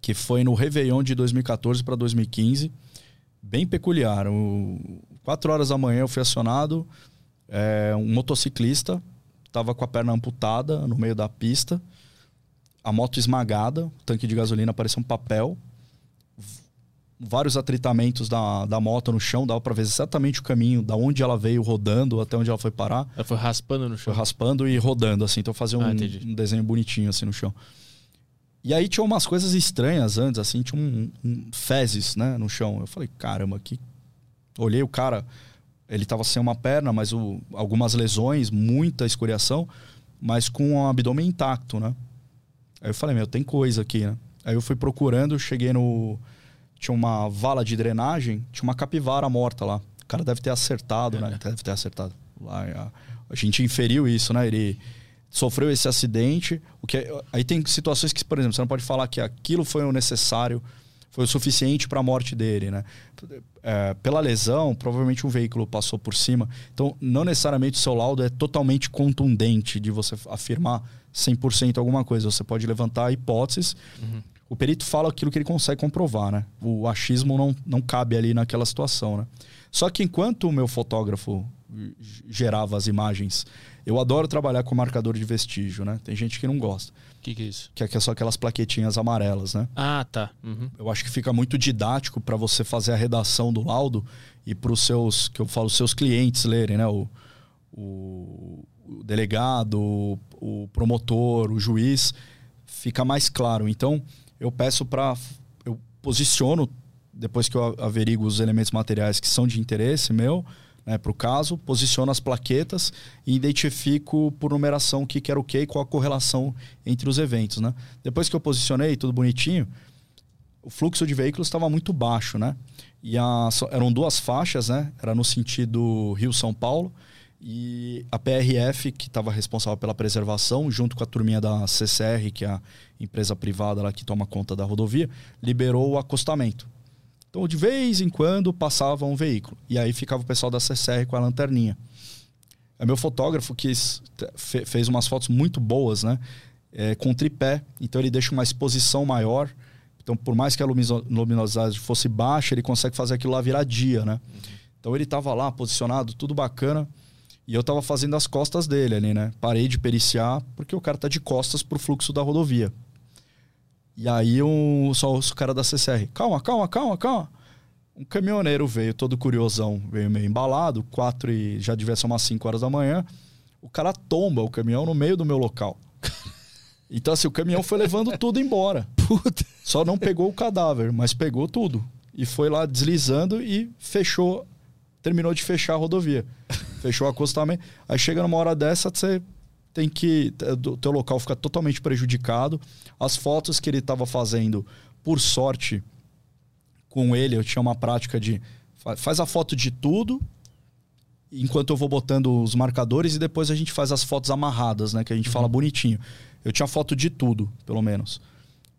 que foi no Réveillon de 2014 para 2015. Bem peculiar. O, quatro horas da manhã eu fui acionado. É, um motociclista estava com a perna amputada no meio da pista a moto esmagada, o tanque de gasolina parecia um papel, vários atritamentos da, da moto no chão, dava para ver exatamente o caminho, da onde ela veio rodando até onde ela foi parar. Ela foi raspando no chão. Foi raspando e rodando, assim, então fazia um, ah, um desenho bonitinho assim no chão. E aí tinha umas coisas estranhas antes, assim, tinha um, um, fezes, né, no chão. Eu falei, caramba, que. Olhei o cara, ele tava sem uma perna, mas o, algumas lesões, muita escoriação, mas com o abdômen intacto, né? Aí eu falei, meu, tem coisa aqui, né? Aí eu fui procurando, cheguei no. Tinha uma vala de drenagem, tinha uma capivara morta lá. O cara deve ter acertado, é. né? Deve ter acertado. Lá, a, a gente inferiu isso, né? Ele sofreu esse acidente. O que é, aí tem situações que, por exemplo, você não pode falar que aquilo foi o necessário, foi o suficiente para a morte dele, né? É, pela lesão, provavelmente um veículo passou por cima. Então, não necessariamente o seu laudo é totalmente contundente de você afirmar 100% alguma coisa. Você pode levantar hipóteses. Uhum. O perito fala aquilo que ele consegue comprovar, né? O achismo não, não cabe ali naquela situação, né? Só que enquanto o meu fotógrafo gerava as imagens, eu adoro trabalhar com marcador de vestígio, né? Tem gente que não gosta. O que, que, é isso? Que é só aquelas plaquetinhas amarelas, né? Ah, tá. Uhum. Eu acho que fica muito didático para você fazer a redação do laudo e para os seus, que eu falo, seus clientes lerem, né? O, o, o delegado, o promotor, o juiz, fica mais claro. Então, eu peço para. Eu posiciono, depois que eu averigo os elementos materiais que são de interesse meu, né, para o caso, posiciono as plaquetas e identifico por numeração o que, era o que e qual a correlação entre os eventos. Né? Depois que eu posicionei, tudo bonitinho, o fluxo de veículos estava muito baixo. Né? E a, eram duas faixas, né? era no sentido Rio-São Paulo e a PRF, que estava responsável pela preservação, junto com a turminha da CCR, que é a empresa privada lá que toma conta da rodovia, liberou o acostamento. Então, de vez em quando, passava um veículo. E aí ficava o pessoal da CCR com a lanterninha. É meu fotógrafo que fez umas fotos muito boas, né? É, com tripé. Então, ele deixa uma exposição maior. Então, por mais que a luminosidade fosse baixa, ele consegue fazer aquilo lá virar dia, né? Então, ele estava lá posicionado, tudo bacana. E eu tava fazendo as costas dele ali, né? Parei de periciar, porque o cara tá de costas pro fluxo da rodovia. E aí um, só o cara da CCR, calma, calma, calma, calma. Um caminhoneiro veio todo curiosão, veio meio embalado, quatro e já devia ser umas 5 horas da manhã. O cara tomba o caminhão no meio do meu local. *laughs* Então, assim, o caminhão foi levando tudo embora. *laughs* Puta. Só não pegou o cadáver, mas pegou tudo. E foi lá deslizando e fechou, terminou de fechar a rodovia *laughs* fechou o acostamento. Aí chega numa hora dessa, você tem que. O teu local fica totalmente prejudicado. As fotos que ele estava fazendo, por sorte, com ele, eu tinha uma prática de. Faz a foto de tudo, enquanto eu vou botando os marcadores, e depois a gente faz as fotos amarradas, né? Que a gente uhum. fala bonitinho. Eu tinha foto de tudo, pelo menos.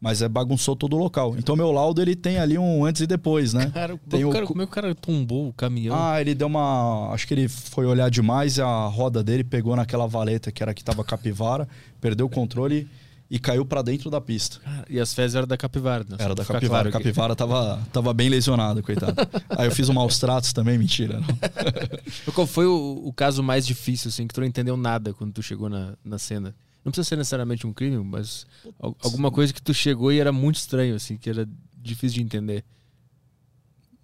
Mas é bagunçou todo o local. Então meu laudo ele tem ali um antes e depois, né? Cara, tem o cara, como é que o cara tombou o caminhão? Ah, ele deu uma. Acho que ele foi olhar demais a roda dele pegou naquela valeta que era que tava capivara, *laughs* perdeu o controle e caiu para dentro da pista. E as fezes eram da capivara, né? Era da capivara. A capivara tava, tava bem lesionada, coitado. Aí eu fiz um maus tratos também, mentira. *laughs* Qual foi o, o, caso mais difícil, assim, que tu não entendeu nada quando tu chegou na, na cena? Não precisa ser necessariamente um crime, mas alguma coisa que tu chegou e era muito estranho, assim, que era difícil de entender.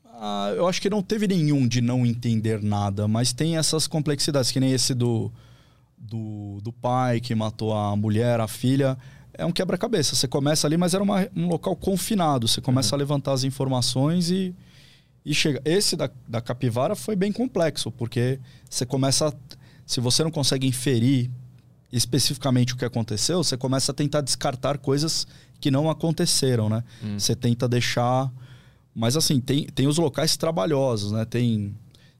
Ah, eu acho que não teve nenhum de não entender nada, mas tem essas complexidades, que nem esse do, do, do pai que matou a mulher, a filha é um quebra-cabeça. Você começa ali, mas era uma, um local confinado. Você começa uhum. a levantar as informações e, e chega. Esse da, da capivara foi bem complexo, porque você começa. A, se você não consegue inferir especificamente o que aconteceu, você começa a tentar descartar coisas que não aconteceram, né? Uhum. Você tenta deixar. Mas assim, tem, tem os locais trabalhosos, né? Tem.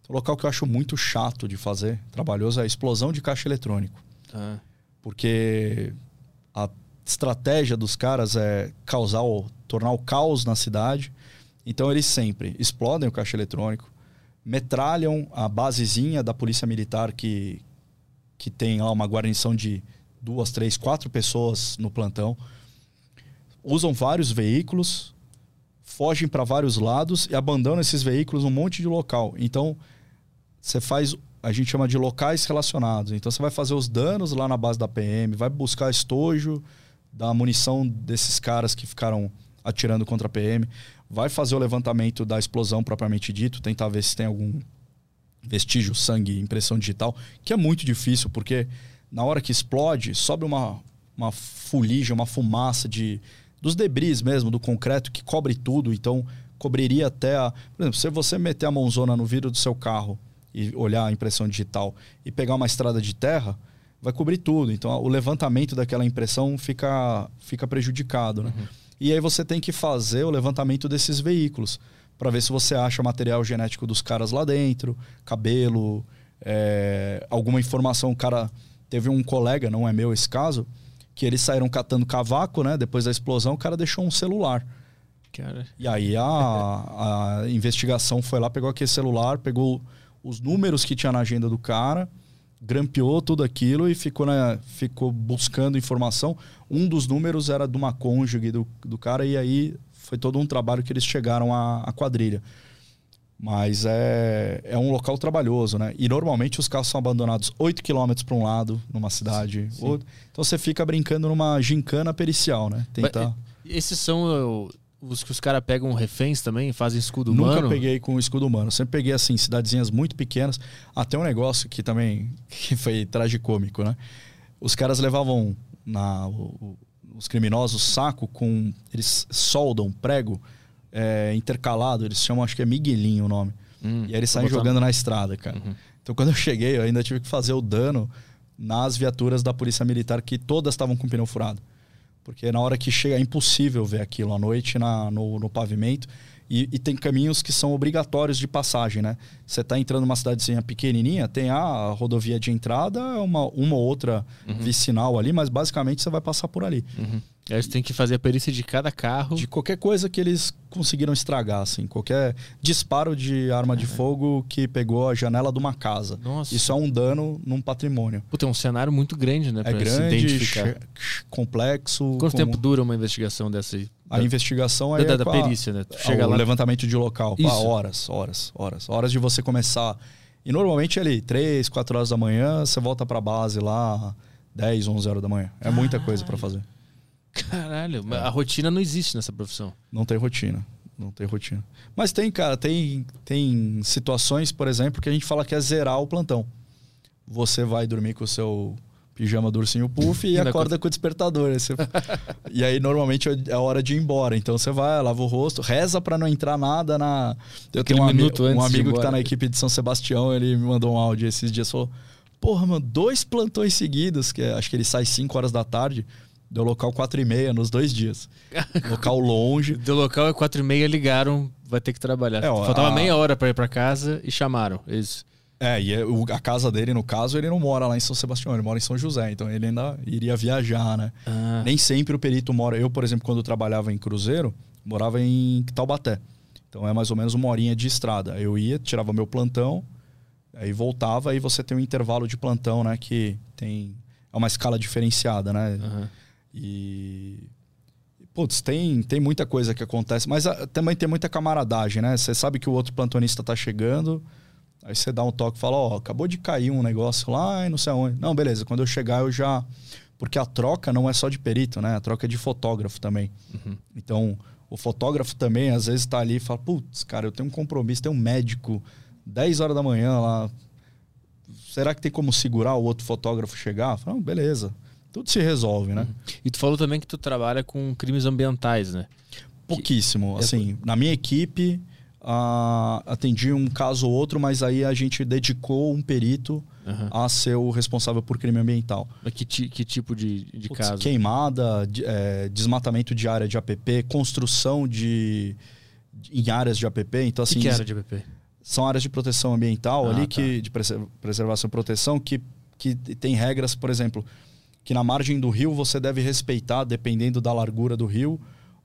Um local que eu acho muito chato de fazer, trabalhoso, é a explosão de caixa eletrônico. Ah. Porque a estratégia dos caras é causar o, tornar o caos na cidade. Então eles sempre explodem o caixa eletrônico, metralham a basezinha da polícia militar que, que tem lá uma guarnição de duas, três, quatro pessoas no plantão. Usam vários veículos, fogem para vários lados e abandonam esses veículos num monte de local. Então você faz a gente chama de locais relacionados. Então você vai fazer os danos lá na base da PM, vai buscar estojo, da munição desses caras que ficaram atirando contra a PM, vai fazer o levantamento da explosão propriamente dito, tentar ver se tem algum vestígio, sangue, impressão digital, que é muito difícil, porque na hora que explode, sobe uma, uma fuligem, uma fumaça de dos debris mesmo, do concreto que cobre tudo, então cobriria até a... Por exemplo, se você meter a mãozona no vidro do seu carro e olhar a impressão digital e pegar uma estrada de terra, vai cobrir tudo. Então o levantamento daquela impressão fica, fica prejudicado. Né? Uhum. E aí você tem que fazer o levantamento desses veículos para ver se você acha material genético dos caras lá dentro, cabelo, é, alguma informação. O cara teve um colega, não é meu esse caso, que eles saíram catando cavaco, né? Depois da explosão, o cara deixou um celular. Cara. E aí a, a investigação foi lá, pegou aquele celular, pegou os números que tinha na agenda do cara grampeou tudo aquilo e ficou, na, ficou buscando informação. Um dos números era de uma cônjuge do, do cara, e aí foi todo um trabalho que eles chegaram à, quadrilha. Mas é, é um local trabalhoso, né? E normalmente os carros são abandonados 8 km para um lado, numa cidade. Sim. Então você fica brincando numa gincana pericial, né? Tentar... Esses são os que os caras pegam reféns também, fazem escudo humano? Nunca peguei com escudo humano. Sempre peguei, assim, cidadezinhas muito pequenas. Até um negócio que também *laughs* que foi tragicômico, né? Os caras levavam na, o, os criminosos saco com... Eles soldam prego é, intercalado. Eles chamam, acho que é Miguelinho o nome. Hum, e aí eles saem jogando na estrada, cara. Uhum. Então quando eu cheguei, eu ainda tive que fazer o dano nas viaturas da polícia militar que todas estavam com pneu furado. Porque na hora que chega é impossível ver aquilo à noite na, no, no pavimento. E, e, tem caminhos que são obrigatórios de passagem, né? Você está entrando numa cidadezinha pequenininha, tem a rodovia de entrada, uma, uma ou outra uhum. vicinal ali, mas basicamente você vai passar por ali. Uhum. Eles têm que fazer a perícia de cada carro. De qualquer coisa que eles conseguiram estragar, assim. Qualquer disparo de arma de fogo que pegou a janela de uma casa. Nossa. Isso é um dano num patrimônio. Puta, é um cenário muito grande, né? É grande, complexo. Quanto tempo dura uma investigação dessa aí? A da, investigação é da, da perícia, né? Tu chega o lá... levantamento de local. Horas, horas, horas. Horas de você começar. E normalmente ali, 3, 4 horas da manhã, você volta pra base lá, 10, 11 horas da manhã. É muita coisa para fazer. Caralho, é. a rotina não existe nessa profissão. Não tem rotina. Não tem rotina. Mas tem, cara, tem, tem situações, por exemplo, que a gente fala que é zerar o plantão. Você vai dormir com o seu pijama do ursinho puff e *laughs* acorda com o despertador. Você... *laughs* e aí, normalmente, é a hora de ir embora. Então, você vai, lava o rosto, reza para não entrar nada na... Eu tenho um, ami um amigo que tá na equipe de São Sebastião, ele me mandou um áudio esses dias, falou... Porra, mano, dois plantões seguidos, que é, acho que ele sai 5 horas da tarde. Deu local 4 e meia nos dois dias. *laughs* local longe. Deu local é 4 e meia, ligaram, vai ter que trabalhar. É, Faltava a... meia hora para ir para casa e chamaram. Eles... É, e é, a casa dele, no caso, ele não mora lá em São Sebastião, ele mora em São José, então ele ainda iria viajar, né? Ah. Nem sempre o perito mora. Eu, por exemplo, quando trabalhava em Cruzeiro, morava em Taubaté. Então é mais ou menos uma horinha de estrada. Eu ia, tirava meu plantão, aí voltava, aí você tem um intervalo de plantão, né? Que tem. É uma escala diferenciada, né? Uhum. E. Putz, tem, tem muita coisa que acontece, mas a, também tem muita camaradagem, né? Você sabe que o outro plantonista tá chegando, aí você dá um toque e fala: Ó, oh, acabou de cair um negócio lá e não sei aonde. Não, beleza, quando eu chegar eu já. Porque a troca não é só de perito, né? A troca é de fotógrafo também. Uhum. Então, o fotógrafo também às vezes está ali e fala: Putz, cara, eu tenho um compromisso, tem um médico, 10 horas da manhã lá. Será que tem como segurar o outro fotógrafo chegar? Fala, beleza. Tudo se resolve, né? Uhum. E tu falou também que tu trabalha com crimes ambientais, né? Pouquíssimo. Assim, é... na minha equipe, uh, atendi um caso ou outro, mas aí a gente dedicou um perito uhum. a ser o responsável por crime ambiental. Mas que, que tipo de, de Putz, caso? Queimada, de, é, desmatamento de área de APP, construção de, de em áreas de APP. Então, assim, que, que é área de APP? São áreas de proteção ambiental ah, ali, tá. que, de preservação e proteção, que, que tem regras, por exemplo, que na margem do rio você deve respeitar, dependendo da largura do rio,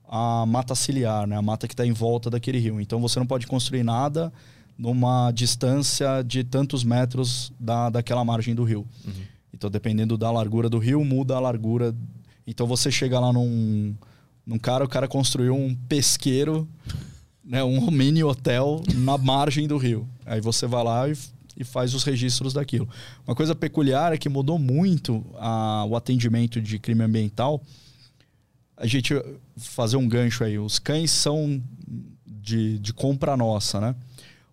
a mata ciliar, né? a mata que está em volta daquele rio. Então você não pode construir nada numa distância de tantos metros da, daquela margem do rio. Uhum. Então, dependendo da largura do rio, muda a largura. Então, você chega lá num, num cara, o cara construiu um pesqueiro, né, um *laughs* mini hotel na margem do rio. Aí você vai lá e, e faz os registros daquilo. Uma coisa peculiar é que mudou muito a, o atendimento de crime ambiental. A gente fazer um gancho aí. Os cães são de, de compra nossa, né?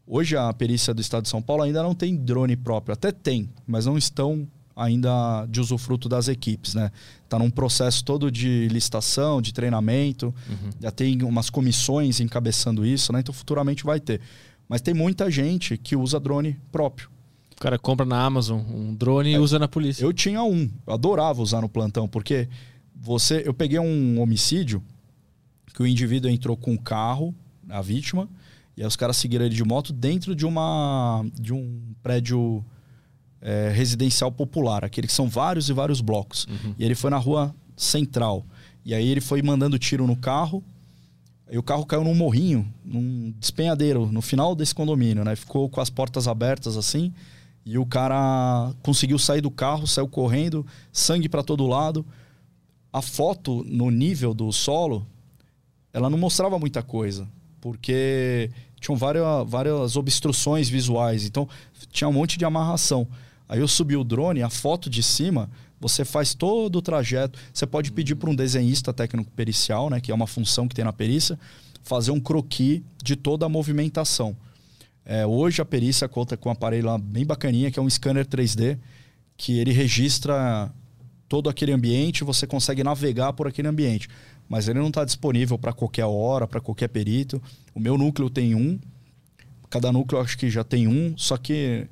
Hoje a perícia do Estado de São Paulo ainda não tem drone próprio, até tem, mas não estão ainda de usufruto das equipes, né? Tá num processo todo de licitação, de treinamento, uhum. já tem umas comissões encabeçando isso, né? Então futuramente vai ter. Mas tem muita gente que usa drone próprio. O cara compra na Amazon um drone é, e usa na polícia. Eu tinha um, eu adorava usar no plantão, porque você, eu peguei um homicídio que o indivíduo entrou com o carro, a vítima, e aí os caras seguiram ele de moto dentro de uma de um prédio é, residencial popular, aquele que são vários e vários blocos. Uhum. E ele foi na rua central. E aí ele foi mandando tiro no carro. E o carro caiu num morrinho, num despenhadeiro, no final desse condomínio, né? Ficou com as portas abertas assim. E o cara conseguiu sair do carro, saiu correndo, sangue para todo lado. A foto no nível do solo, ela não mostrava muita coisa, porque tinham várias, várias obstruções visuais, então tinha um monte de amarração. Aí eu subi o drone, a foto de cima, você faz todo o trajeto. Você pode pedir para um desenhista técnico pericial, né, que é uma função que tem na perícia, fazer um croquis de toda a movimentação. É, hoje a perícia conta com um aparelho lá bem bacaninha, que é um scanner 3D, que ele registra todo aquele ambiente, você consegue navegar por aquele ambiente mas ele não está disponível para qualquer hora, para qualquer perito. O meu núcleo tem um, cada núcleo acho que já tem um, só que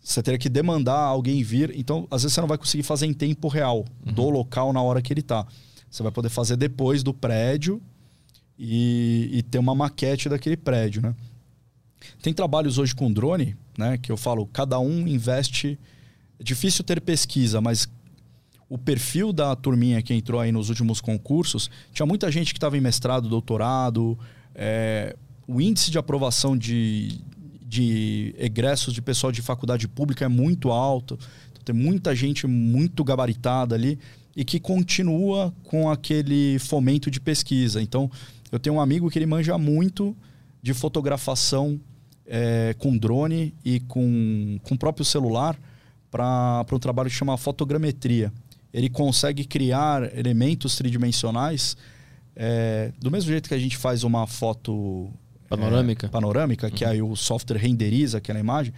você teria que demandar alguém vir. Então, às vezes você não vai conseguir fazer em tempo real uhum. do local na hora que ele está. Você vai poder fazer depois do prédio e, e, ter uma maquete daquele prédio, né? Tem trabalhos hoje com drone, né? Que eu falo, cada um investe. É difícil ter pesquisa, mas o perfil da turminha que entrou aí nos últimos concursos, tinha muita gente que estava em mestrado, doutorado, é, o índice de aprovação de, de egressos de pessoal de faculdade pública é muito alto, então, tem muita gente muito gabaritada ali e que continua com aquele fomento de pesquisa. Então, eu tenho um amigo que ele manja muito de fotografação é, com drone e com, com o próprio celular para um trabalho que chama fotogrametria ele consegue criar elementos tridimensionais é, do mesmo jeito que a gente faz uma foto panorâmica, é, panorâmica uhum. que aí o software renderiza aquela imagem,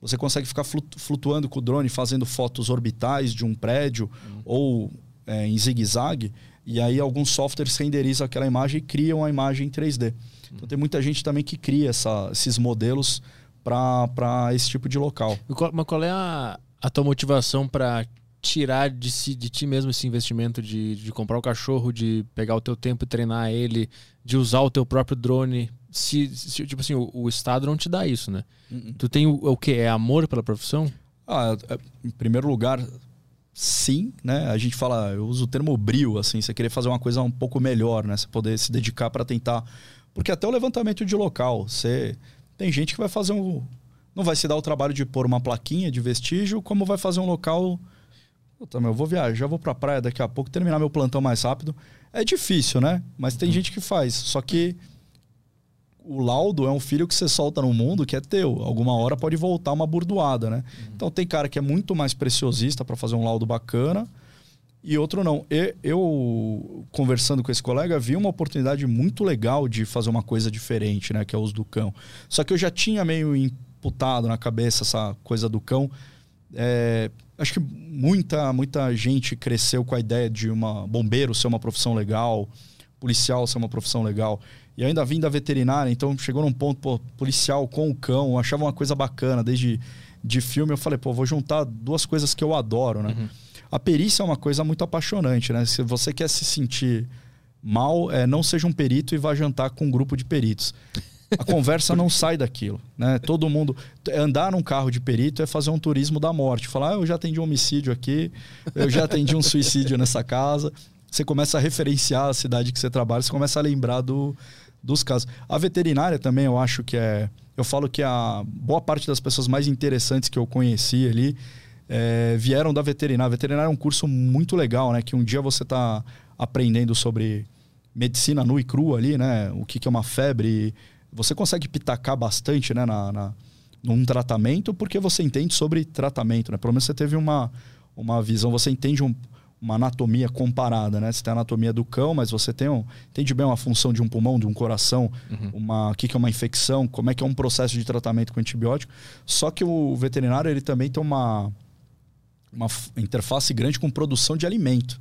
você consegue ficar flutuando com o drone fazendo fotos orbitais de um prédio uhum. ou é, em zigue-zague, e aí alguns softwares renderizam aquela imagem e criam a imagem em 3D. Uhum. Então tem muita gente também que cria essa, esses modelos para esse tipo de local. Mas qual é a, a tua motivação para tirar de, si, de ti mesmo esse investimento de, de comprar o cachorro, de pegar o teu tempo e treinar ele, de usar o teu próprio drone. Se, se tipo assim, o, o, Estado não te dá isso, né? Uhum. Tu tem o, o que? É amor pela profissão? Ah, é, em primeiro lugar, sim, né? A gente fala, eu uso o termo brio, assim, você querer fazer uma coisa um pouco melhor, né? Você poder se dedicar para tentar. Porque até o levantamento de local, você. Tem gente que vai fazer um. Não vai se dar o trabalho de pôr uma plaquinha de vestígio, como vai fazer um local Puta, meu, eu vou viajar, vou pra praia daqui a pouco, terminar meu plantão mais rápido. É difícil, né? Mas tem gente que faz. Só que o laudo é um filho que você solta no mundo que é teu. Alguma hora pode voltar uma burdoada, né? Então tem cara que é muito mais preciosista para fazer um laudo bacana e outro não. E, eu, conversando com esse colega, vi uma oportunidade muito legal de fazer uma coisa diferente, né? Que é o uso do cão. Só que eu já tinha meio imputado na cabeça essa coisa do cão. É, acho que muita, muita gente cresceu com a ideia de uma bombeiro ser uma profissão legal, policial ser uma profissão legal. E ainda vim da veterinária, então chegou num ponto, pô, policial com o cão, achava uma coisa bacana, desde de filme, eu falei, pô, vou juntar duas coisas que eu adoro, né? Uhum. A perícia é uma coisa muito apaixonante, né? Se você quer se sentir mal, é, não seja um perito e vá jantar com um grupo de peritos. A conversa não sai daquilo, né? Todo mundo andar num carro de perito é fazer um turismo da morte, falar, ah, eu já atendi um homicídio aqui, eu já atendi um suicídio nessa casa. Você começa a referenciar a cidade que você trabalha, você começa a lembrar do, dos casos. A veterinária também, eu acho que é. Eu falo que a boa parte das pessoas mais interessantes que eu conheci ali é, vieram da veterinária. A veterinária é um curso muito legal, né? Que um dia você está aprendendo sobre medicina nua e crua ali, né? O que, que é uma febre. Você consegue pitacar bastante, né? Na, na, num tratamento, porque você entende sobre tratamento, né? Pelo menos você teve uma, uma visão, você entende um, uma anatomia comparada, né? Você tem a anatomia do cão, mas você tem um, entende bem uma função de um pulmão, de um coração, uhum. uma, o que, que é uma infecção, como é que é um processo de tratamento com antibiótico. Só que o veterinário ele também tem uma, uma interface grande com produção de alimento.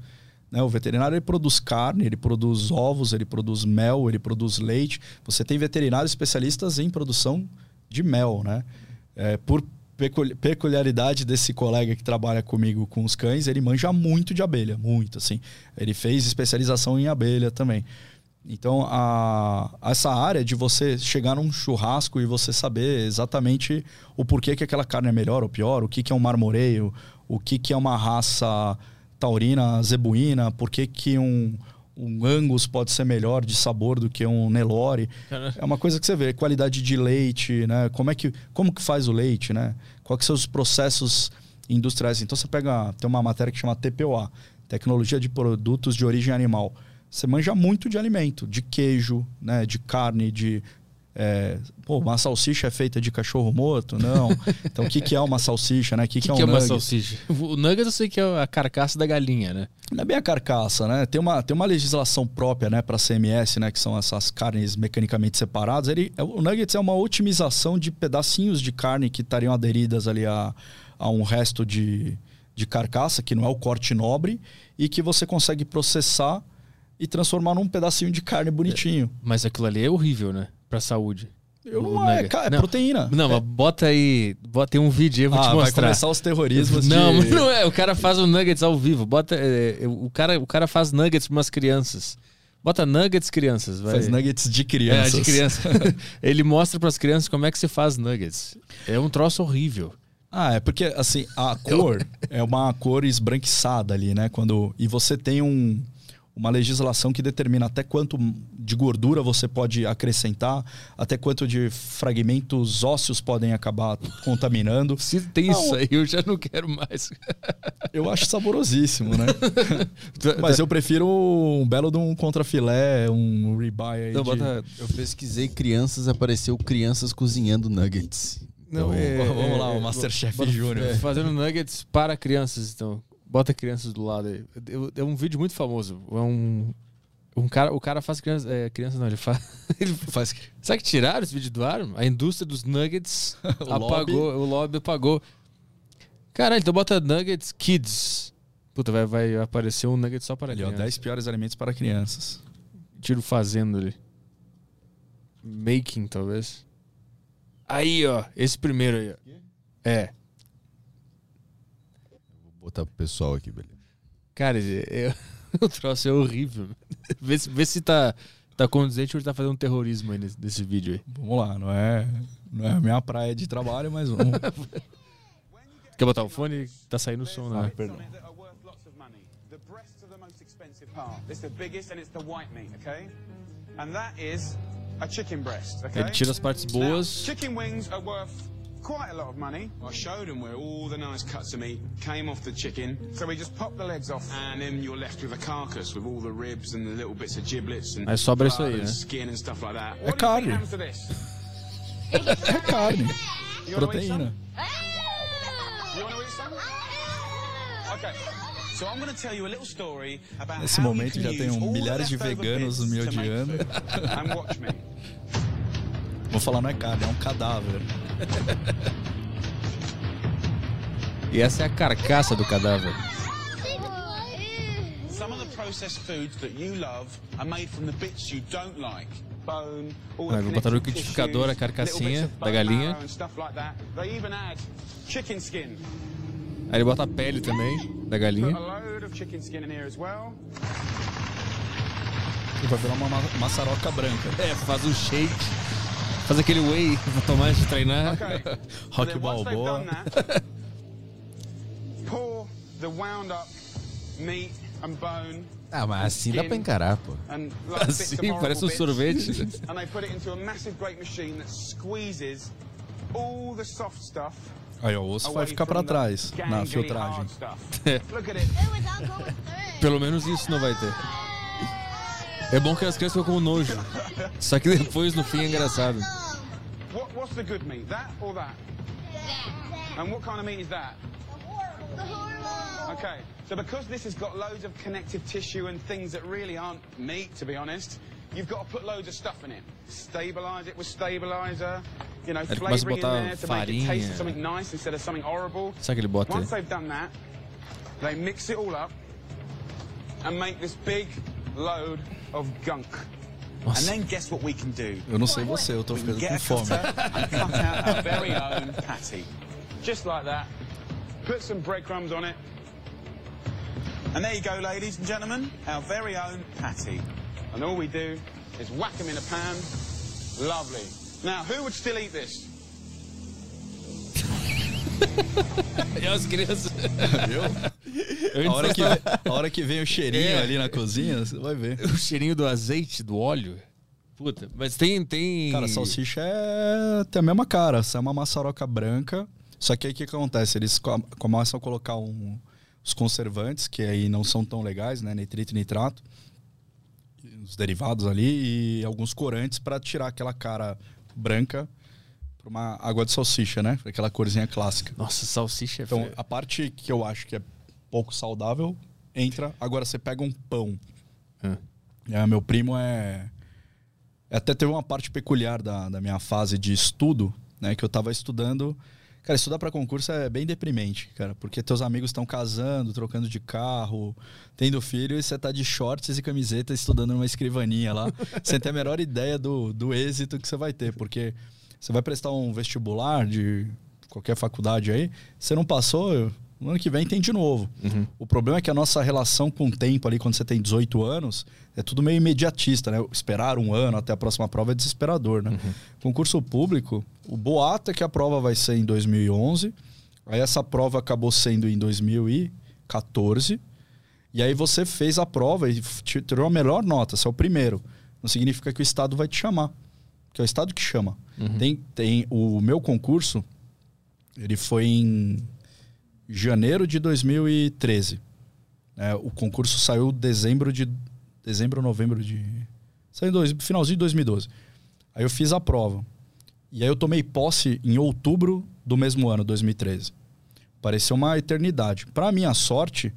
Né? O veterinário ele produz carne, ele produz ovos, ele produz mel, ele produz leite. Você tem veterinários especialistas em produção de mel, né? É, por peculiaridade desse colega que trabalha comigo com os cães, ele manja muito de abelha, muito assim. Ele fez especialização em abelha também. Então, a, essa área de você chegar num churrasco e você saber exatamente o porquê que aquela carne é melhor ou pior, o que, que é um marmoreio, o que, que é uma raça taurina, zebuína, por que, que um, um Angus pode ser melhor de sabor do que um Nelore. É uma coisa que você vê, qualidade de leite, né? Como é que como que faz o leite, né? Quais são os processos industriais? Então você pega, tem uma matéria que chama TPOA, Tecnologia de Produtos de Origem Animal. Você manja muito de alimento, de queijo, né, de carne, de é, pô, uma salsicha é feita de cachorro morto? Não. Então, o que, que é uma salsicha, né? O que, que, que, é um que é uma salsicha? O nugget eu sei que é a carcaça da galinha, né? Não é bem a carcaça, né? Tem uma, tem uma legislação própria, né, para CMS, né, que são essas carnes mecanicamente separadas. Ele, é, o nuggets é uma otimização de pedacinhos de carne que estariam aderidas ali a, a um resto de, de carcaça, que não é o corte nobre, e que você consegue processar e transformar num pedacinho de carne bonitinho. Mas aquilo ali é horrível, né? Pra saúde. Eu não, é, é não, proteína. Não, é. mas bota aí. Bota, tem um vídeo aí, eu vou ah, te mostrar. Vai começar os terrorismos. Não, de... *laughs* não é. O cara faz o nuggets ao vivo. Bota, é, é, o, cara, o cara faz nuggets pra umas crianças. Bota nuggets crianças. Vai. Faz nuggets de crianças. É, de criança. *laughs* *laughs* Ele mostra para as crianças como é que se faz nuggets. É um troço horrível. Ah, é porque assim, a cor é uma cor esbranquiçada ali, né? Quando e você tem um uma legislação que determina até quanto de gordura você pode acrescentar, até quanto de fragmentos ósseos podem acabar contaminando. Se tem não, isso aí, eu já não quero mais. *laughs* eu acho saborosíssimo, né? *laughs* Mas eu prefiro um belo de um contrafilé, um ribeye aí. Não, de... bota... Eu pesquisei crianças, apareceu crianças cozinhando nuggets. Não, então, é, vamos lá, o Masterchef Júnior. É. Fazendo nuggets para crianças, então. Bota crianças do lado aí. É, é um vídeo muito famoso. É um. Um cara, o cara faz criança. É, criança não, ele faz. *laughs* Ele faz. *laughs* Sabe que tiraram esse vídeo do ar? A indústria dos nuggets *laughs* o apagou. Lobby. O lobby apagou. Caralho, então bota Nuggets Kids. Puta, vai, vai aparecer um nugget só para ali. Ó, 10 piores alimentos para crianças. Tiro fazendo ali. Making, talvez. Aí, ó. Esse primeiro aí, ó. É botar pro pessoal aqui, beleza. Cara, eu, *laughs* o troço é horrível. vê, se, vê se tá, tá condizente ou tá fazendo um terrorismo aí nesse, nesse vídeo aí. Vamos lá, não é, não é a minha praia de trabalho, mas vamos. *laughs* Quer botar o fone? Tá saindo o som, né? Ah, perdão. Ele tira as partes boas. Now, chicken wings are worth quite a lot of money. I showed him where all the nice cuts of meat came off the chicken. So we just pop the legs off, and then you're left with a carcass with all the ribs and the little bits of giblets and Aí sobra isso blood aí, and né? skin and stuff like that. É What do you think carne. happens to this? É carne. *laughs* You wanna eat some? Proteína. *laughs* You want to eat some? Okay. So I'm going to tell you a little story about Nesse how momento you já can tem use um all the milhares de leftover veganos bits me to make odiando. *laughs* Vou falar, não é carne, é um cadáver. E essa é a carcaça do cadáver. Some of the processed foods that you love are made from the bits you don't like. Bone, all Ah, vou botar no liquidificador a carcassinha da galinha. Aí ele bota a pele também da galinha. E vai virar uma ma- maçaroca branca. *laughs* É, faz um shake. Faz aquele whey pra tomar antes de treinar. Okay. *laughs* Rock Balboa. that, *laughs* pour the wound up meat and bone Ah, mas assim dá pra encarar, pô. Assim, parece um sorvete. *laughs* and they put it into a massive great machine that squeezes all the soft stuff Aí, ó, o osso vai ficar the trás na filtragem. hard stuff. Look at it. Pelo menos isso não vai ter. É bom que as crianças ficam com nojo. Só que depois, no fim, é engraçado. What, what's the good meat? That or that? And what kind of meat is that? Okay, so because this has got loads of connective tissue and things that really aren't meat, to be honest, you've got to put loads of stuff in it. Stabilize it with stabilizer, you know, flavoring in botar there to make it taste something nice instead of something horrible. Sabe que ele bota? Once they've done that, they mix it all up and make this big load of gunk. And then guess what we can do? Eu não sei você, eu tô We can ficando get com a fome. and cut out our very own patty. Just like that. Put some breadcrumbs on it. And there you go, ladies and gentlemen, our very own patty. And all we do is whack them in a pan. Lovely. Now, who would still eat this? E as crianças. Viu? *laughs* A hora, que, a hora que vem o cheirinho É. ali na cozinha, você vai ver. O cheirinho do azeite, do óleo. Puta, mas tem. tem... Cara, salsicha é tem a mesma cara, essa é uma maçaroca branca. Só que aí o que acontece? Eles co- começam a colocar um- os conservantes, que aí não são tão legais, né? Nitrito e nitrato, os derivados ali, e alguns corantes para tirar aquela cara branca para uma água de salsicha, né? Aquela corzinha clássica. Nossa, salsicha é Então, feio. a parte que eu acho que é pouco saudável entra. Agora, você pega um pão. Ah. É, meu primo é. Até teve uma parte peculiar da, da minha fase de estudo, né? Que eu tava estudando. Cara, estudar para concurso é bem deprimente, cara, porque teus amigos estão casando, trocando de carro, tendo filho, e você tá de shorts e camiseta estudando numa escrivaninha lá, *laughs* sem ter a menor ideia do, do êxito que você vai ter, porque você vai prestar um vestibular de qualquer faculdade aí, você não passou, no ano que vem tem de novo. O problema é que a nossa relação com o tempo ali, quando você tem 18 anos, é tudo meio imediatista, né? Esperar um ano até a próxima prova é desesperador, né? Concurso público, o boato é que a prova vai ser em 2011, aí essa prova acabou sendo em 2014, e aí você fez a prova e tirou a melhor nota, você é o primeiro. Não significa que o Estado vai te chamar, que é o Estado que chama. Tem, tem o meu concurso, ele foi em janeiro de 2013. É, o concurso saiu em dezembro de dezembro novembro de saiu dois, finalzinho de 2012. Aí eu fiz a prova. E aí eu tomei posse em outubro do mesmo ano, 2013. Pareceu uma eternidade. Para minha sorte,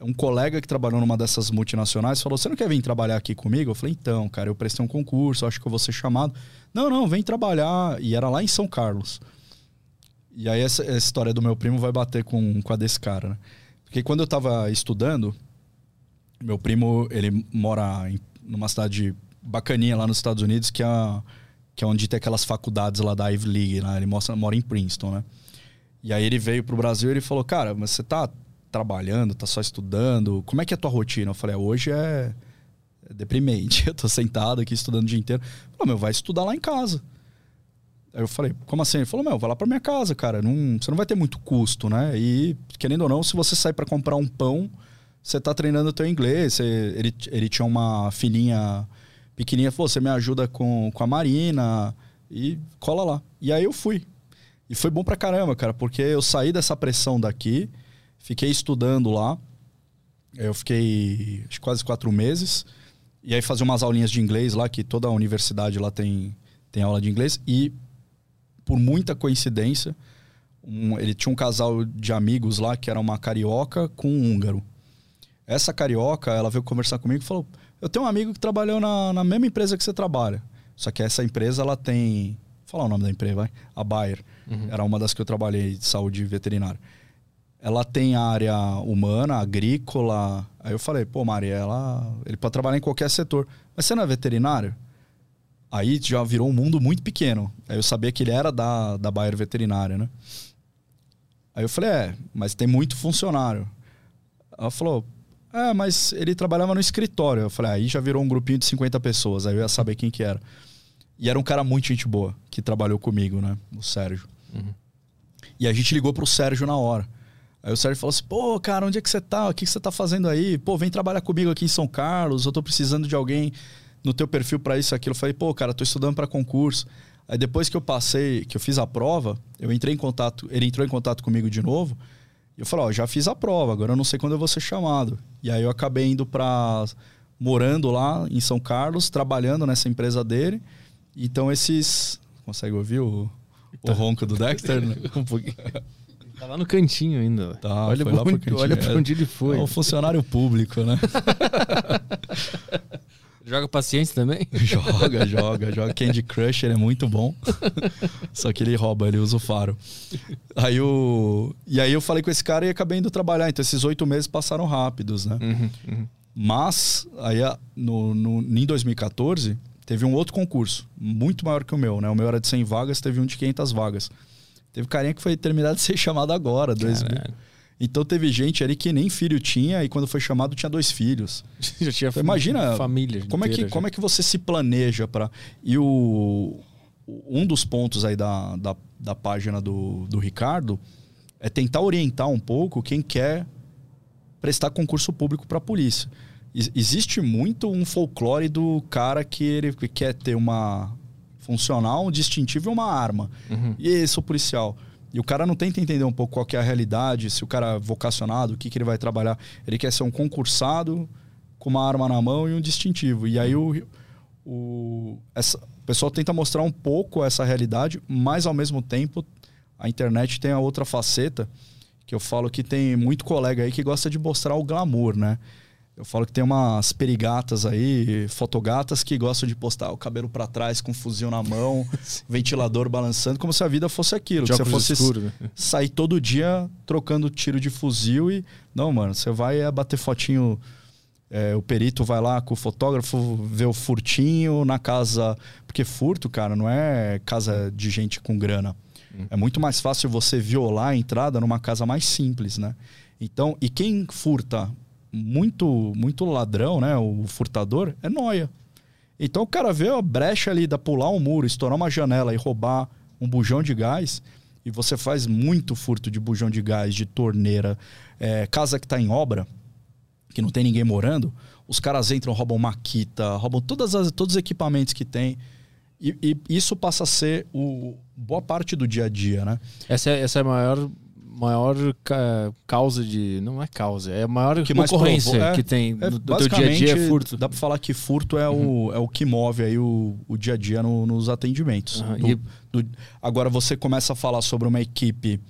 um colega que trabalhou numa dessas multinacionais falou: "Você não quer vir trabalhar aqui comigo?" Eu falei: "Então, cara, eu prestei um concurso, acho que eu vou ser chamado". "Não, não, vem trabalhar". E era lá em São Carlos. E aí essa, essa história do meu primo vai bater com, com a desse cara, né? Porque quando eu tava estudando, meu primo, ele mora em numa cidade bacaninha lá nos Estados Unidos, que é, que é onde tem aquelas faculdades lá da Ivy League, né? Ele mostra, mora em Princeton, né? E aí ele veio pro Brasil e ele falou, cara, mas você tá trabalhando, tá só estudando, como é que é a tua rotina? Eu falei, "Ah, hoje é, é deprimente, *laughs* eu tô sentado aqui estudando o dia inteiro. Falou, meu, vai estudar lá em casa. Aí eu falei, como assim? Ele falou, meu, vai lá pra minha casa, cara. Não, você não vai ter muito custo, né? E, querendo ou não, se você sair para comprar um pão, você tá treinando o teu inglês. Você- ele, ele tinha uma filhinha pequenininha, falou, você me ajuda com, com a Marina e cola lá. E aí eu fui. E foi bom pra caramba, cara, porque eu saí dessa pressão daqui, fiquei estudando lá. Eu fiquei acho, quase quatro meses. E aí fazia umas aulinhas de inglês lá, que toda a universidade lá tem, tem aula de inglês. E por muita coincidência, um, ele tinha um casal de amigos lá que era uma carioca com um húngaro. Essa carioca, ela veio conversar comigo e falou: Eu tenho um amigo que trabalhou na, na mesma empresa que você trabalha. Só que essa empresa, ela tem. Vou falar o nome da empresa, vai. A Bayer. Uhum. Era uma das que eu trabalhei de saúde veterinária. Ela tem área humana, agrícola. Aí eu falei, pô, Maria, ela, ele pode trabalhar em qualquer setor. Mas você não é veterinário? Aí já virou um mundo muito pequeno. Aí eu sabia que ele era da, da Bayer Veterinária, né? Aí eu falei, é, mas tem muito funcionário. Ela falou, é, mas ele trabalhava no escritório. Eu falei, aí já virou um grupinho de 50 pessoas. Aí eu ia saber quem que era. E era um cara muito gente boa, que trabalhou comigo, né? O Sérgio. Uhum. E a gente ligou pro Sérgio na hora. Aí o Sérgio falou assim: pô, cara, onde é que você tá? O que, que você tá fazendo aí? Pô, vem trabalhar comigo aqui em São Carlos. Eu tô precisando de alguém no teu perfil para isso, aquilo. Eu falei, pô, cara, tô estudando para concurso. Aí depois que eu passei, que eu fiz a prova, eu entrei em contato, ele entrou em contato comigo de novo. E eu falei, ó, já fiz a prova, agora eu não sei quando eu vou ser chamado. E aí eu acabei indo para morando lá em São Carlos, trabalhando nessa empresa dele. Então esses, consegue ouvir o, o ronco do Dexter? Né? *laughs* um pouquinho. Tá lá no cantinho ainda. Tá, olha, lá pro cantinho. olha pra onde ele foi. É um funcionário público, né? *laughs* Joga paciência também? *laughs* joga, joga, joga. Candy Crush, ele é muito bom. *laughs* Só que ele rouba, ele usa o faro. Aí o... E aí eu falei com esse cara e acabei indo trabalhar. Então esses oito meses passaram rápidos, né? Uhum, uhum. Mas, aí no, no, em 2014, teve um outro concurso, muito maior que o meu, né? O meu era de 100 vagas, teve um de 500 vagas. Teve carinha que foi terminado de ser *laughs* chamado agora, 2000. Então teve gente ali que nem filho tinha e quando foi chamado tinha dois filhos. *laughs* Já tinha então, imagina família. Como é que já. como é que você se planeja para e o um dos pontos aí da, da, da página do, do Ricardo é tentar orientar um pouco quem quer prestar concurso público para a polícia. Existe muito um folclore do cara que ele quer ter uma funcional, um distintivo e uma arma. Uhum. E esse é o policial. E o cara não tenta entender um pouco qual é a realidade, se o cara é vocacionado, o que, que ele vai trabalhar. Ele quer ser um concursado com uma arma na mão e um distintivo. E aí o, o, essa, o pessoal tenta mostrar um pouco essa realidade, mas ao mesmo tempo a internet tem a outra faceta que eu falo que tem muito colega aí que gosta de mostrar o glamour, né? Eu falo que tem umas perigatas aí, fotogatas, que gostam de postar o cabelo para trás com um fuzil na mão, *laughs* ventilador balançando, como se a vida fosse aquilo. Que você fosse escuro, né? sair todo dia trocando tiro de fuzil e. Não, mano, você vai é bater fotinho. É, o perito vai lá com o fotógrafo ver o furtinho na casa. Porque furto, cara, não é casa de gente com grana. Hum. É muito mais fácil você violar a entrada numa casa mais simples, né? Então, e quem furta muito muito ladrão, né? O furtador, é noia. Então o cara vê a brecha ali da pular um muro, estourar uma janela e roubar um bujão de gás, e você faz muito furto de bujão de gás, de torneira, é, casa que está em obra, que não tem ninguém morando, os caras entram, roubam maquita, roubam todas as, todos os equipamentos que tem. E, e, isso passa a ser o, boa parte do dia a dia, né? Essa é, essa é a maior maior ca causa de. Não é causa, é a maior que ocorrência é, que tem é, no, teu dia a dia é furto. Dá pra falar que furto é, uhum. o, é o que move aí o, o dia a dia no, nos atendimentos. Uhum. Do, do, agora você começa a falar sobre uma equipe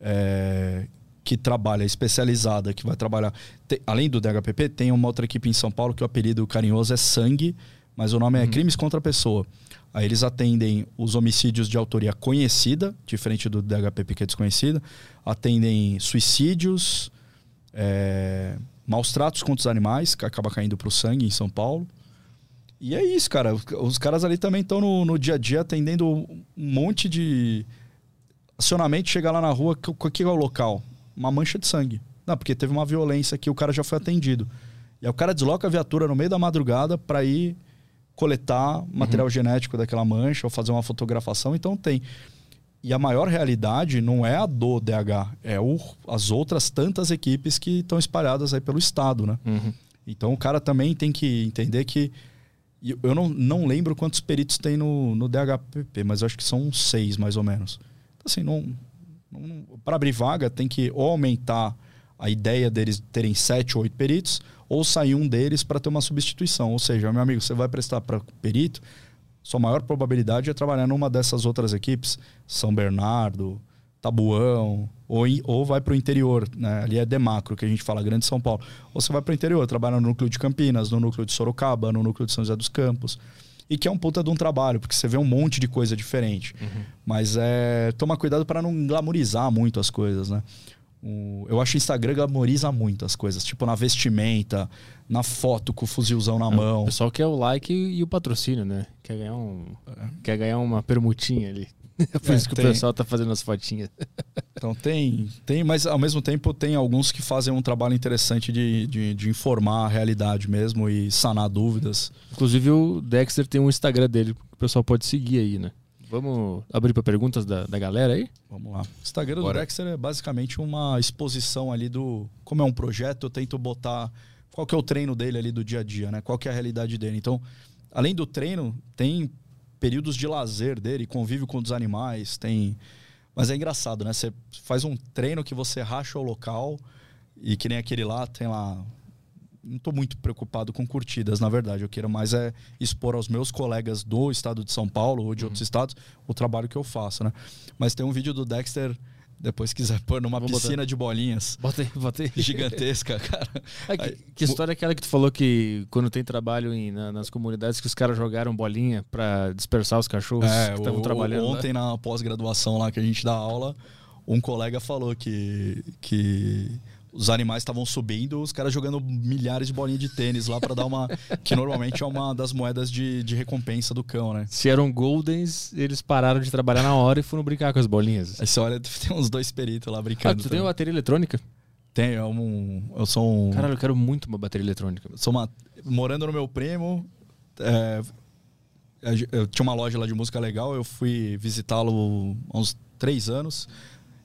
é, que trabalha, especializada, que vai trabalhar. Tem, além do DHPP, tem uma outra equipe em São Paulo que o apelido carinhoso é Sangue, mas o nome é uhum. Crimes contra a Pessoa. Aí eles atendem os homicídios de autoria conhecida, diferente do DHPP que é desconhecida, atendem suicídios, é, maus tratos contra os animais, que acaba caindo para o sangue em São Paulo. E é isso, cara. Os caras ali também estão no, no, dia a dia atendendo um monte de acionamento. Chega lá na rua, o que é o local? Uma mancha de sangue. Não, porque teve uma violência que o cara já foi atendido. E aí o cara desloca a viatura no meio da madrugada para ir coletar material uhum. genético daquela mancha ou fazer uma fotografação. Então tem. E a maior realidade não é a do DH, é o, as outras tantas equipes que estão espalhadas aí pelo estado, né? Uhum. Então o cara também tem que entender que eu não, não lembro quantos peritos tem no, no DHPP, mas acho que são seis mais ou menos. Assim, não, não para abrir vaga tem que ou aumentar a ideia deles terem sete ou oito peritos, ou sair um deles para ter uma substituição. Ou seja, meu amigo, você vai prestar para perito, sua maior probabilidade é trabalhar numa dessas outras equipes, São Bernardo, Tabuão, ou, ou vai para o interior, né? ali é Demacro, que a gente fala, Grande São Paulo. Ou você vai para o interior, trabalha no núcleo de Campinas, no núcleo de Sorocaba, no núcleo de São José dos Campos. E que é um puta de um trabalho, porque você vê um monte de coisa diferente. Uhum. Mas é tomar cuidado para não glamorizar muito as coisas, né? O, eu acho que o Instagram glamoriza muito as coisas, tipo na vestimenta, na foto com o fuzilzão na é, mão. O pessoal quer o like e, o patrocínio, né? Quer ganhar, um, é. quer ganhar uma permutinha ali. É *laughs* por é, isso que tem. o pessoal tá fazendo as fotinhas. *laughs* Então tem, tem, mas ao mesmo tempo tem alguns que fazem um trabalho interessante de, de, de, informar a realidade mesmo e sanar dúvidas. Inclusive o Dexter tem um Instagram dele que o pessoal pode seguir aí, né? Vamos abrir para perguntas da, da galera aí? Vamos lá. O Instagram Bora. do Dexter é basicamente uma exposição ali do. Como é um projeto, eu tento botar qual que é o treino dele ali do dia a dia, né? Qual que é a realidade dele. Então, além do treino, tem períodos de lazer dele, convívio com os animais, tem. Mas é engraçado, né? Você faz um treino que você racha o local e que nem aquele lá, tem lá não estou muito preocupado com curtidas, na verdade. Eu quero mais é expor aos meus colegas do estado de São Paulo ou de uhum. outros estados o trabalho que eu faço, né? Mas tem um vídeo do Dexter depois quiser pôr numa Vou piscina botar. de bolinhas. Bota aí. Gigantesca, *laughs* cara. É, que, que, história é aquela que tu falou que quando tem trabalho em, na, nas comunidades que os caras jogaram bolinha para dispersar os cachorros é, que estavam trabalhando? Ontem lá? na pós-graduação lá que a gente dá aula, um colega falou que, que os animais estavam subindo, os caras jogando milhares de bolinhas de tênis lá para dar uma. que normalmente é uma das moedas de, de recompensa do cão, né? Se eram Goldens, eles pararam de trabalhar na hora e foram brincar com as bolinhas. Aí você olha, tem uns dois peritos lá brincando. Ah, tu tem uma bateria eletrônica? Tenho, é um, eu sou um. Caralho, eu quero muito uma bateria eletrônica. Sou uma. Morando no meu primo. É, eu tinha uma loja lá de música legal, eu fui visitá-lo há uns três anos.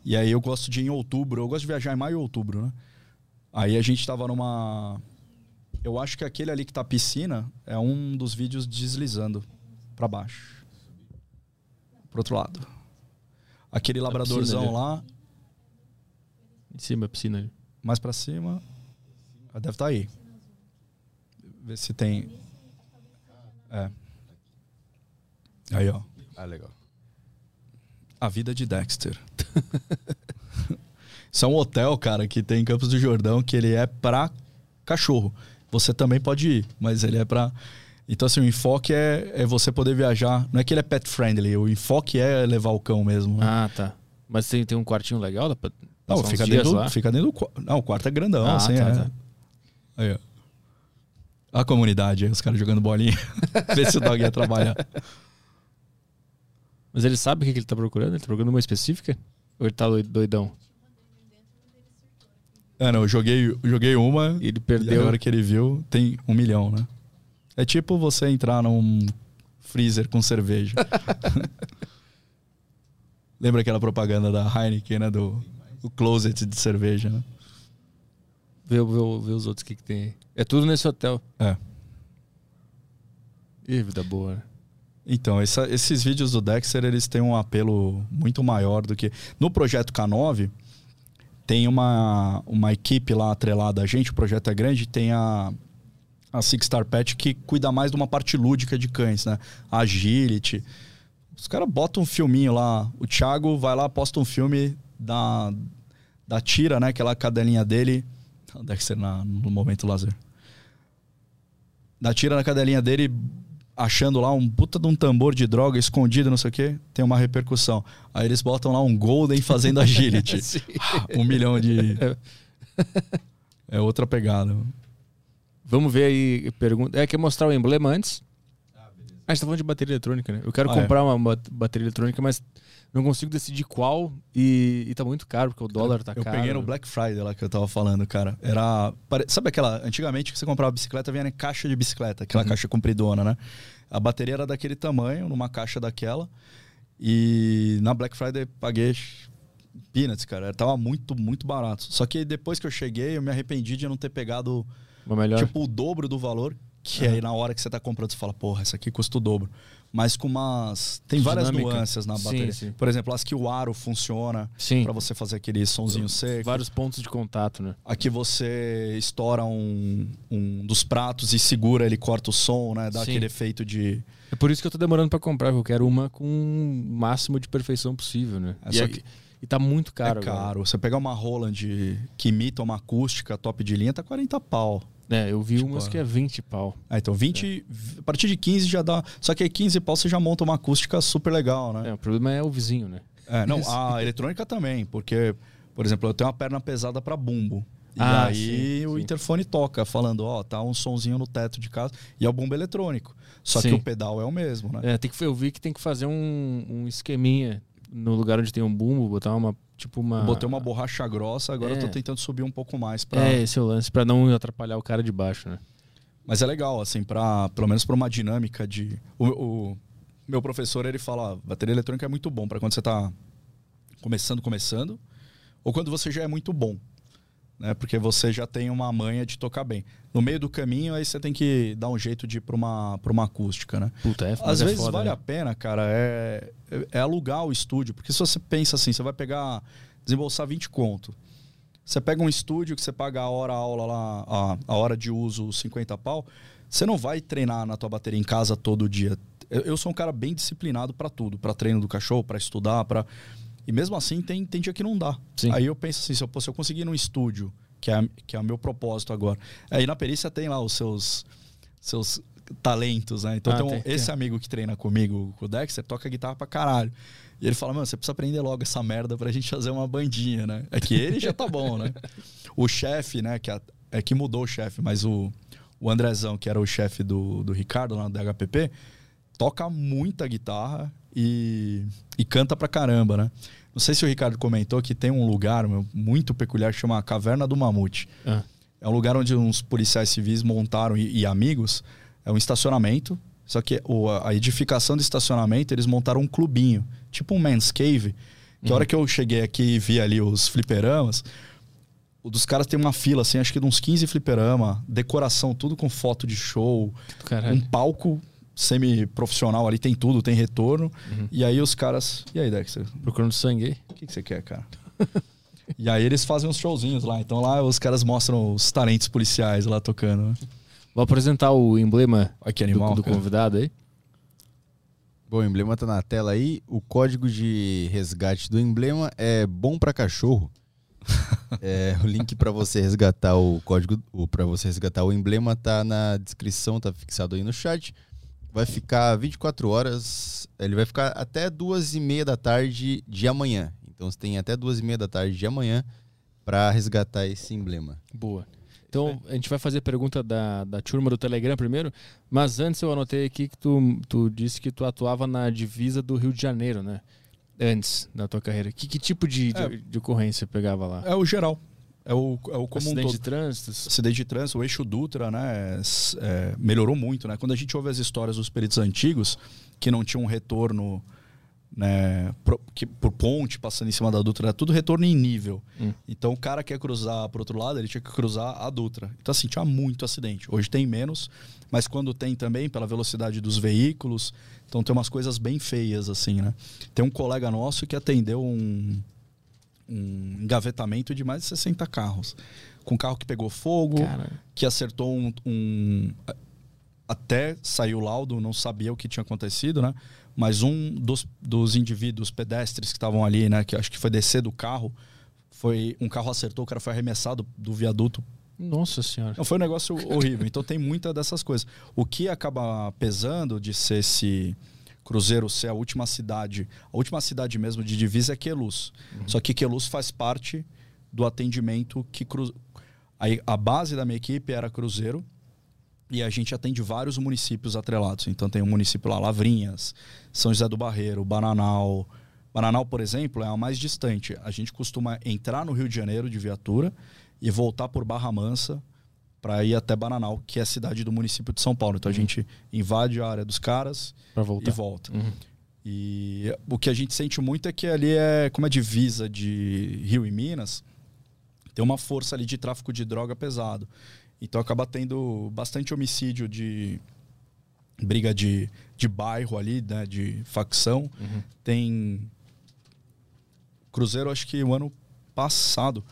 E aí eu gosto de ir em outubro, eu gosto de viajar em maio e outubro, né? Aí a gente tava numa. Eu acho que aquele ali que tá piscina é um dos vídeos deslizando para baixo. Pro outro lado. Aquele labradorzão lá. Em cima a piscina ali. Mais para cima. Ah, deve estar tá aí. Ver se tem. É. Aí, ó. Ah, legal. A vida de Dexter. *laughs* Isso é um hotel, cara, que tem em Campos do Jordão, que ele é pra cachorro. Você também pode ir, mas ele é pra. Então, assim, o enfoque é, é você poder viajar. Não é que ele é pet friendly, o enfoque é levar o cão mesmo. Né? Ah, tá. Mas tem, tem um quartinho legal? Dá pra não, fica dentro, do, fica dentro do. Não, o quarto é grandão, ah, assim. Tá, é. tá. Aí, ó. A comunidade, os caras jogando bolinha. *laughs* Ver se o dog ia trabalhar. Mas ele sabe o que ele tá procurando? Ele tá procurando uma específica? Ou ele tá doidão? É, não, eu joguei, joguei uma. E ele perdeu. E a hora que ele viu, tem um milhão, né? É tipo você entrar num freezer com cerveja. *laughs* Lembra aquela propaganda da Heineken, né? Do o closet de cerveja, né? Vê, vê, vê os outros que, que tem aí. É tudo nesse hotel. É. Ih, vida boa, né? Então, essa, esses vídeos do Dexter, eles têm um apelo muito maior do que... No projeto K9, tem uma, uma equipe lá atrelada a gente, o projeto é grande, tem a, a Six Star Pet que cuida mais de uma parte lúdica de cães, né? Agility. Os caras botam um filminho lá. O Thiago vai lá, posta um filme da, da Tira, né? Aquela cadelinha dele. Dexter na, no momento lazer. Da Tira na cadelinha dele, achando lá um puta de um tambor de droga escondido, não sei o quê, tem uma repercussão. Aí eles botam lá um Golden fazendo agility. *laughs* *laughs* um milhão de. é outra pegada. Vamos ver aí. Pergunta. É, quer mostrar o emblema antes? Ah, a gente tá falando de bateria eletrônica, né? Eu quero ah, é. comprar é. uma bateria eletrônica, mas não consigo decidir qual e, e tá muito caro, porque o dólar tá eu caro. Eu peguei no Black Friday lá que eu tava falando, cara. Era. Sabe aquela. Antigamente que você comprava bicicleta, vinha em caixa de bicicleta, aquela uhum. caixa compridona, né? A bateria era daquele tamanho, numa caixa daquela. E na Black Friday paguei peanuts, cara. Tava muito, muito barato. Só que depois que eu cheguei, eu me arrependi de não ter pegado, tipo, o dobro do valor que aí na hora que você tá comprando, você fala, porra, essa aqui custa o dobro. Mas com umas. Tem várias Dinâmica. nuances na Sim, bateria. sim. Por exemplo, as que o aro funciona Sim. para você fazer aquele sonzinho seco. Vários pontos de contato, né? Aqui você estoura um, um dos pratos e segura, ele corta o som, né? Dá Sim. aquele efeito de. É por isso que eu tô demorando pra comprar, porque eu quero uma com o máximo de perfeição possível, né? É, e, é- que- e tá muito caro. é agora. caro. Você pegar uma Roland que imita uma acústica top de linha, tá 40 pau. É, eu vi Tipo, umas que é 20 pau. Ah, então 20, a partir de 15 já dá. Só que aí 15 pau você já monta uma acústica super legal, né? É, o problema é o vizinho, né? É, não, a eletrônica também, porque, por exemplo, eu tenho uma perna pesada para bumbo. E Ah, aí sim, o sim. interfone toca, falando, ó, tá um sonzinho no teto de casa. E é o bumbo eletrônico. Só Sim. que o pedal é o mesmo, né? É, tem que, eu vi que tem que fazer um, um esqueminha no lugar onde tem um bumbo, botar uma. Tipo uma. Botei uma borracha grossa, agora eu tô É. tentando subir um pouco mais pra. É, esse é o lance, pra não atrapalhar o cara de baixo, né? Mas é legal, assim, pra, pelo menos pra uma dinâmica de. O, o meu professor, ele fala: ó, bateria eletrônica é muito bom pra quando você tá começando, começando, ou quando você já é muito bom. Né? Porque você já tem uma manha de tocar bem. No meio do caminho, aí você tem que dar um jeito de ir pra uma, pra uma acústica, né? Puta, é Às é vezes foda, vale né? a pena, cara, é, é, é alugar o estúdio. Porque se você pensa assim, você vai pegar, desembolsar 20 conto. Você pega um estúdio que você paga a hora a aula lá, a, a hora de uso 50 pau, você não vai treinar na tua bateria em casa todo dia. Eu, eu sou um cara bem disciplinado pra tudo, pra treino do cachorro, pra estudar, para E mesmo assim tem, tem dia que não dá. Sim. Aí eu penso assim, se eu, se eu conseguir ir num estúdio, que é, que é o meu propósito agora. Aí na perícia tem lá os seus seus talentos, né? Então Ah, tem um- tem- tem. esse amigo que treina comigo, com o Dexter, toca guitarra pra caralho. E ele fala, mano, você precisa aprender logo essa merda pra gente fazer uma bandinha, né? É que ele já tá bom, né? O chefe, né, que a- é que mudou o chefe, mas o, o Andrezão, que era o chefe do, do Ricardo lá do HPP, toca muita guitarra e, e canta pra caramba, né? Não sei se o Ricardo comentou que tem um lugar meu, muito peculiar que chama Caverna do Mamute. Ah, É um lugar onde uns policiais civis montaram e, e amigos. É um estacionamento. Só que o- a edificação do estacionamento, eles montaram um clubinho, tipo um man's cave. Que a hora que eu cheguei aqui e vi ali os fliperamas, o dos caras tem uma fila, assim, acho que de uns 15 fliperama, decoração, tudo com foto de show, caralho. um palco semi-profissional ali, tem tudo, tem retorno. E aí os caras. E aí, Dexter? Procurando sangue aí. O que, que você quer, cara? *laughs* e aí eles fazem uns showzinhos lá. Então lá os caras mostram os talentos policiais lá tocando. né? Vou apresentar o emblema do, animal. do cara. convidado aí. Bom, o emblema tá na tela aí. O código de resgate do emblema é bom pra cachorro. *laughs* É, o link pra você resgatar o código, para você resgatar o emblema tá na descrição, tá fixado aí no chat. Vai ficar 24 horas, ele vai ficar até duas e meia da tarde de amanhã. Então você tem até duas e meia da tarde de amanhã pra resgatar esse emblema. Boa. Então, a gente vai fazer a pergunta da, da turma do Telegram primeiro, mas antes eu anotei aqui que tu, tu disse que tu atuava na divisa do Rio de Janeiro, né? Antes da tua carreira. Que, que tipo de, de, É. de ocorrência você pegava lá? É o geral. É o, é o comum Acidente todo. de trânsito? acidente de trânsito, o eixo Dutra, né, s- é, melhorou muito, né? Quando a gente ouve as histórias dos peritos antigos, que não tinham um retorno, né, pro- que, por ponte passando em cima da Dutra, era tudo retorno em nível. Hum. Então o cara quer cruzar pro outro lado, ele tinha que cruzar a Dutra. Então assim, tinha muito acidente. Hoje tem menos, mas quando tem também, pela velocidade dos veículos, então tem umas coisas bem feias, assim, né? Tem um colega nosso que atendeu um, um engavetamento de mais de 60 carros. Com carro que pegou fogo, Cara, que acertou um, um- Até saiu o laudo, não sabia o que tinha acontecido, né? Mas um dos, dos indivíduos pedestres que estavam ali, né? Que acho que foi descer do carro, foi um carro acertou, o cara foi arremessado do viaduto. nossa senhora. Não, foi um negócio horrível. Então tem muita dessas coisas. O que acaba pesando de ser esse cruzeiro ser a última cidade, a última cidade mesmo de divisa é Queluz. Só que Queluz faz parte do atendimento que cru... Aí, a base da minha equipe era Cruzeiro e a gente atende vários municípios atrelados. Então tem o município lá, Lavrinhas, São José do Barreiro, Bananal. Bananal, por exemplo, é a mais distante. A gente costuma entrar no Rio de Janeiro de viatura e voltar por Barra Mansa para ir até Bananal, que é a cidade do município de São Paulo. Então a gente invade a área dos caras e volta. Uhum. E o que a gente sente muito é que ali é como é divisa de Rio e Minas, tem uma força ali de tráfico de droga pesado. Então acaba tendo bastante homicídio de briga de, de bairro ali, né, de facção. Uhum. Tem Cruzeiro, acho que o ano passado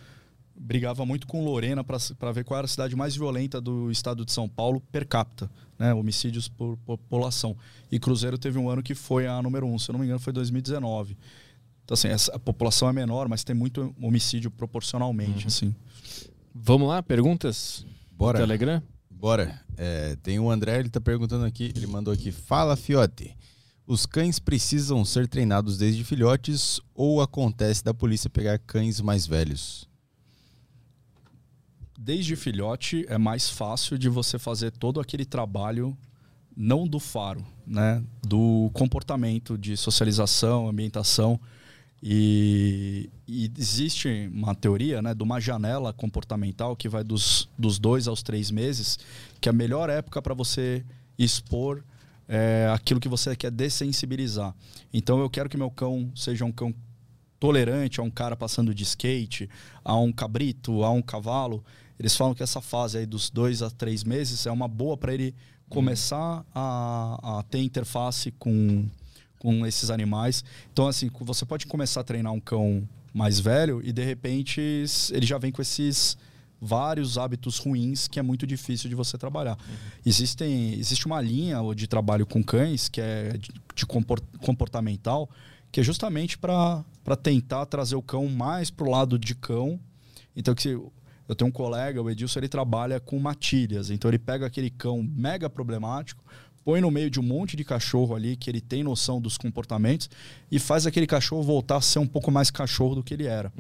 brigava muito com Lorena para ver qual era a cidade mais violenta do estado de São Paulo per capita, né? Homicídios por população. E Cruzeiro teve um ano que foi a número um, se eu não me engano, foi 2019. Então, assim, essa, a população é menor, mas tem muito homicídio proporcionalmente, Uhum. assim. Vamos lá, perguntas? Bora. Telegram? Bora. É, tem o André, ele tá perguntando aqui, ele mandou aqui, fala Fiote, os cães precisam ser treinados desde filhotes ou acontece da polícia pegar cães mais velhos? Desde filhote é mais fácil de você fazer todo aquele trabalho não do faro, né, do comportamento de socialização, ambientação e, e existe uma teoria, né, de uma janela comportamental que vai dos, dos dois aos três meses, que é a melhor época para você expor é, aquilo que você quer dessensibilizar. Então eu quero que meu cão seja um cão tolerante a um cara passando de skate, a um cabrito, a um cavalo. Eles falam que essa fase aí dos dois a três meses é uma boa para ele começar a, a ter interface com, com esses animais. Então, assim, você pode começar a treinar um cão mais velho e de repente ele já vem com esses vários hábitos ruins que é muito difícil de você trabalhar. Existem, existe uma linha de trabalho com cães que é de, de comport- comportamental que é justamente para tentar trazer o cão mais pro lado de cão. Então, que eu tenho um colega, o Edilson, ele trabalha com matilhas. Então, ele pega aquele cão mega problemático, põe no meio de um monte de cachorro ali que ele tem noção dos comportamentos e faz aquele cachorro voltar a ser um pouco mais cachorro do que ele era.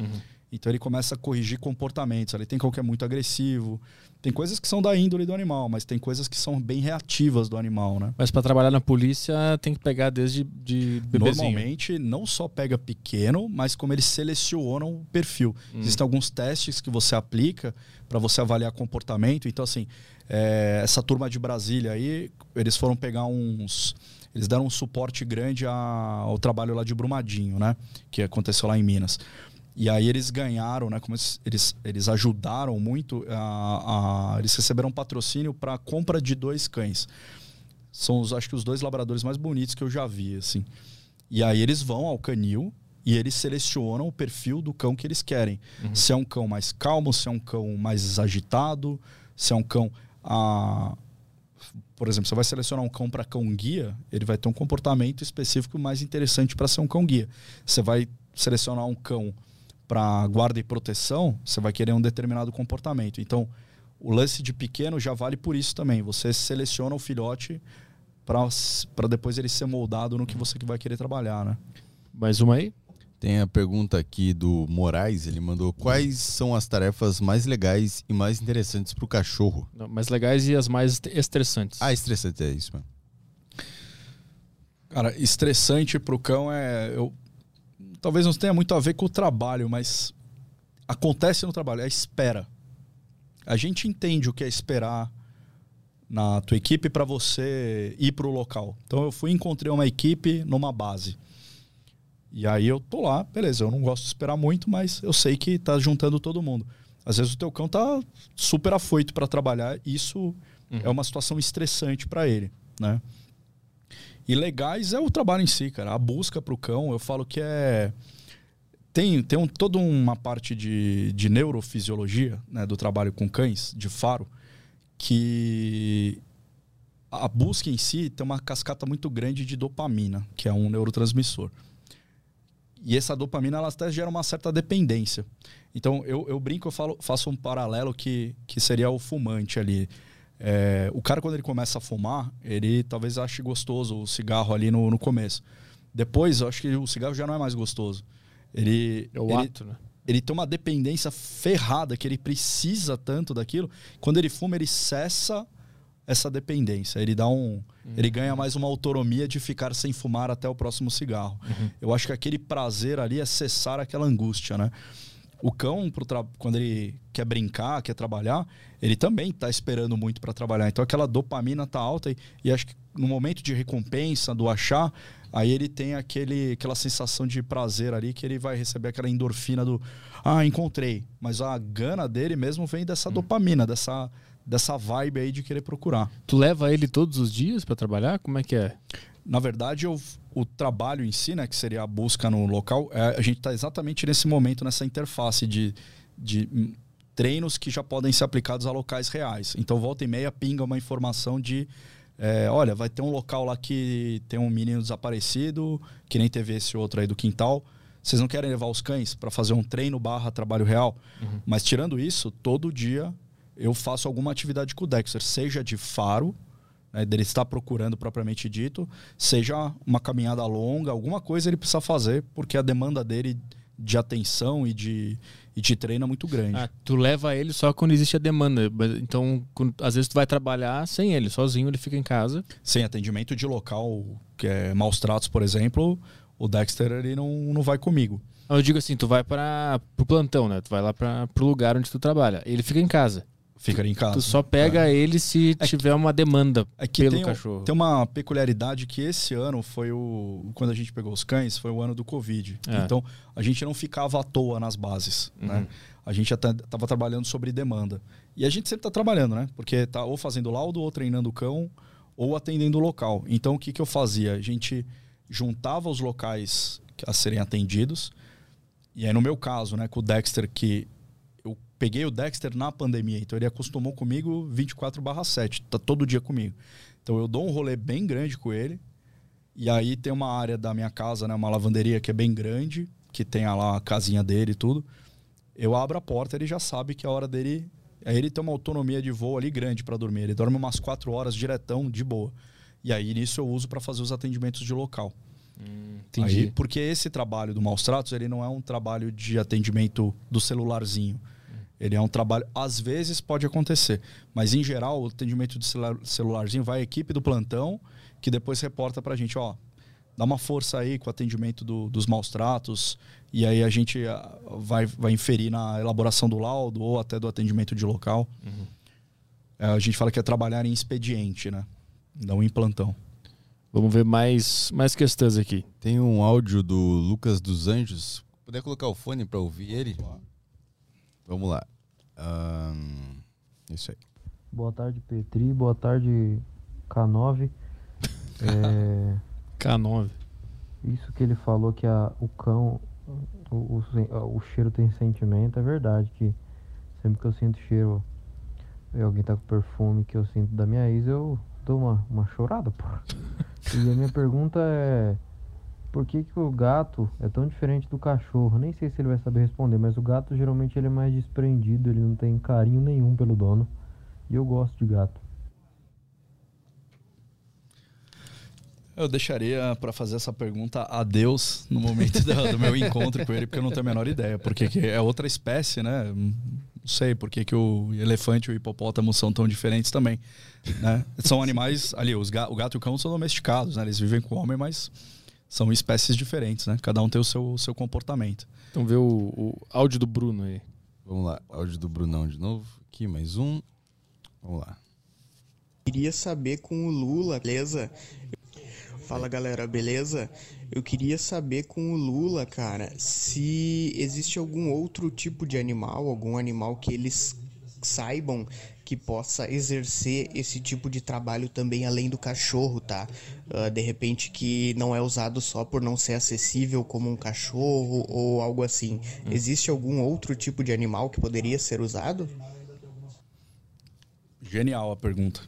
Então ele começa a corrigir comportamentos. Ele tem cão que é muito agressivo. Tem coisas que são da índole do animal, mas tem coisas que são bem reativas do animal, né? Mas para trabalhar na polícia tem que pegar desde de bebezinho. Normalmente não só pega pequeno, mas como eles selecionam o perfil. Hum. Existem alguns testes que você aplica para você avaliar comportamento. Então, assim, é, essa turma de Brasília aí, eles foram pegar uns. Eles deram um suporte grande ao trabalho lá de Brumadinho, né? Que aconteceu lá em Minas. E aí eles ganharam, né? Como eles, eles, eles ajudaram muito, a, a- eles receberam um patrocínio para compra de dois cães. São, os, acho que, os dois labradores mais bonitos que eu já vi, assim. E aí eles vão ao canil e eles selecionam o perfil do cão que eles querem. Se é um cão mais calmo, se é um cão mais agitado, se é um cão. ah, por exemplo, você vai selecionar um cão para cão guia, ele vai ter um comportamento específico mais interessante para ser um cão guia. Você vai selecionar um cão para guarda e proteção, você vai querer um determinado comportamento. Então, o lance de pequeno já vale por isso também. Você seleciona o filhote para depois ele ser moldado no que você vai querer trabalhar, né? Mais uma aí? Tem a pergunta aqui do Moraes, ele mandou quais são as tarefas mais legais e mais interessantes para o cachorro? Não, mais legais e as mais estressantes. Ah, estressante, é isso, mano. Cara, estressante pro cão é. Eu, talvez não tenha muito a ver com o trabalho, mas acontece no trabalho, é a espera. A gente entende o que é esperar na tua equipe para você ir pro local. Então eu fui encontrei uma equipe numa base. E aí eu tô lá, beleza, eu não gosto de esperar muito, mas eu sei que tá juntando todo mundo. Às vezes o teu cão tá super afoito para trabalhar, isso é uma situação estressante para ele, né? E legais é o trabalho em si, cara. A busca pro cão, eu falo que é. Tem, tem um, toda uma parte de, de neurofisiologia né, do trabalho com cães, de faro, que a busca em si tem uma cascata muito grande de dopamina, que é um neurotransmissor. E essa dopamina ela até gera uma certa dependência. Então eu, eu brinco, eu falo, faço um paralelo que, que seria o fumante ali. É, o cara, quando ele começa a fumar, ele talvez ache gostoso o cigarro ali no, no começo. Depois, eu acho que o cigarro já não é mais gostoso. Ele, É o ele, ato, né? ele tem uma dependência ferrada, que ele precisa tanto daquilo. Quando ele fuma, ele cessa essa dependência. Ele dá um. Ele ganha mais uma autonomia de ficar sem fumar até o próximo cigarro. Eu acho que aquele prazer ali é cessar aquela angústia, né? O cão, quando ele quer brincar, quer trabalhar, ele também está esperando muito para trabalhar. Então aquela dopamina tá alta e, e acho que no momento de recompensa, do achar, aí ele tem aquele, aquela sensação de prazer ali que ele vai receber aquela endorfina do ah, encontrei. Mas a gana dele mesmo vem dessa dopamina, dessa dessa vibe aí de querer procurar. Tu leva ele todos os dias para trabalhar? Como é que é? Na verdade, eu, o trabalho em si, né, que seria a busca no local, é, a gente está exatamente nesse momento, nessa interface de, de treinos que já podem ser aplicados a locais reais. Então, volta e meia pinga uma informação de é, olha, vai ter um local lá que tem um menino desaparecido, que nem teve esse outro aí do quintal. Vocês não querem levar os cães para fazer um treino barra trabalho real? Uhum. Mas tirando isso, todo dia eu faço alguma atividade com o Dexter, seja de faro, né, dele estar procurando propriamente dito, seja uma caminhada longa, alguma coisa ele precisa fazer, porque a demanda dele de atenção e de, e de treino é muito grande. Ah, tu leva ele só quando existe a demanda. Então, quando, às vezes tu vai trabalhar sem ele, sozinho, ele fica em casa. Sem atendimento de local, que é maus tratos, por exemplo, o Dexter ele não, não vai comigo. Eu digo assim, tu vai para o plantão, né? Tu vai lá para o lugar onde tu trabalha. Ele fica em casa. Fica em casa. Tu só pega é. ele se é tiver que, uma demanda é pelo tem, cachorro. Tem uma peculiaridade que esse ano foi o. Quando a gente pegou os cães, foi o ano do Covid. É. Então, a gente não ficava à toa nas bases. Né? Uhum. Né? A gente estava trabalhando sobre demanda. E a gente sempre está trabalhando, né? Porque tá ou fazendo laudo, ou treinando o cão, ou atendendo o local. Então, o que, que eu fazia? A gente juntava os locais a serem atendidos. E aí, no meu caso, né, com o Dexter, que peguei o Dexter na pandemia, então ele acostumou comigo 24/7, tá todo dia comigo. Então eu dou um rolê bem grande com ele. E aí tem uma área da minha casa, né, uma lavanderia que é bem grande, que tem lá a casinha dele e tudo. Eu abro a porta, ele já sabe que a hora dele. Aí ele tem uma autonomia de voo ali grande para dormir. Ele dorme umas quatro horas diretão, de boa. E aí nisso eu uso para fazer os atendimentos de local. Hum, entendi. Aí, porque esse trabalho do Maus Tratos, ele não é um trabalho de atendimento do celularzinho. Ele é um trabalho, às vezes pode acontecer, mas em geral o atendimento de celularzinho vai à equipe do plantão que depois reporta para a gente, ó, dá uma força aí com o atendimento do, dos maus tratos e aí a gente ah, vai, vai inferir na elaboração do laudo ou até do atendimento de local. Uhum. É, a gente fala que é trabalhar em expediente, né? Não em plantão. Vamos ver mais, mais questões aqui. Tem um áudio do Lucas dos Anjos. Puder colocar o fone para ouvir ele? Claro. Vamos lá. Um, isso aí. Boa tarde, Petri. Boa tarde, K9. *laughs* é... K9. Isso que ele falou que a, o cão, o, o, o, cheiro tem sentimento, é verdade. Que sempre que eu sinto cheiro e alguém tá com perfume que eu sinto da minha ex, eu dou uma, uma chorada, pô. *laughs* E a minha pergunta é por que, que o gato é tão diferente do cachorro? Nem sei se ele vai saber responder, mas o gato geralmente ele é mais desprendido, ele não tem carinho nenhum pelo dono. E eu gosto de gato. Eu deixaria para fazer essa pergunta a Deus no momento do, meu encontro com ele, porque eu não tenho a menor ideia. Porque é outra espécie, né? Não sei por que o elefante e o hipopótamo são tão diferentes também. Né? São animais, ali, os ga, o gato e o cão são domesticados, né? Eles vivem com o homem, mas são espécies diferentes, né? Cada um tem o seu, seu comportamento. Então vê o, o áudio do Bruno aí. Vamos lá, áudio do Brunão de novo. Aqui, mais um. Vamos lá. Queria saber com o Lula, beleza? Fala galera, beleza? Eu queria saber com o Lula, cara, se existe algum outro tipo de animal, algum animal que eles saibam que possa exercer esse tipo de trabalho também além do cachorro, tá? Uh, de repente que não é usado só por não ser acessível como um cachorro ou algo assim. Hum. Existe algum outro tipo de animal que poderia ser usado? Genial a pergunta.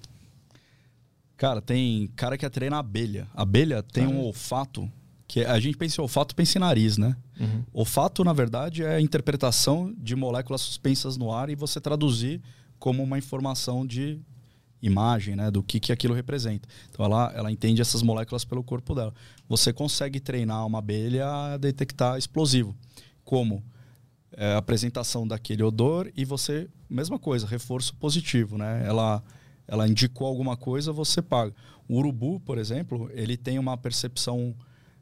Cara, tem cara que treina abelha. Abelha tem ah, um olfato que a gente pensa em olfato, pensa em nariz, né? Uhum. Olfato, na verdade, é a interpretação de moléculas suspensas no ar e você traduzir como uma informação de imagem, né, do que, que aquilo representa. Então ela, ela entende essas moléculas pelo corpo dela. Você consegue treinar uma abelha a detectar explosivo, como é, apresentação daquele odor e você, mesma coisa, reforço positivo, né? Ela, ela indicou alguma coisa, você paga. O urubu, por exemplo, ele tem uma percepção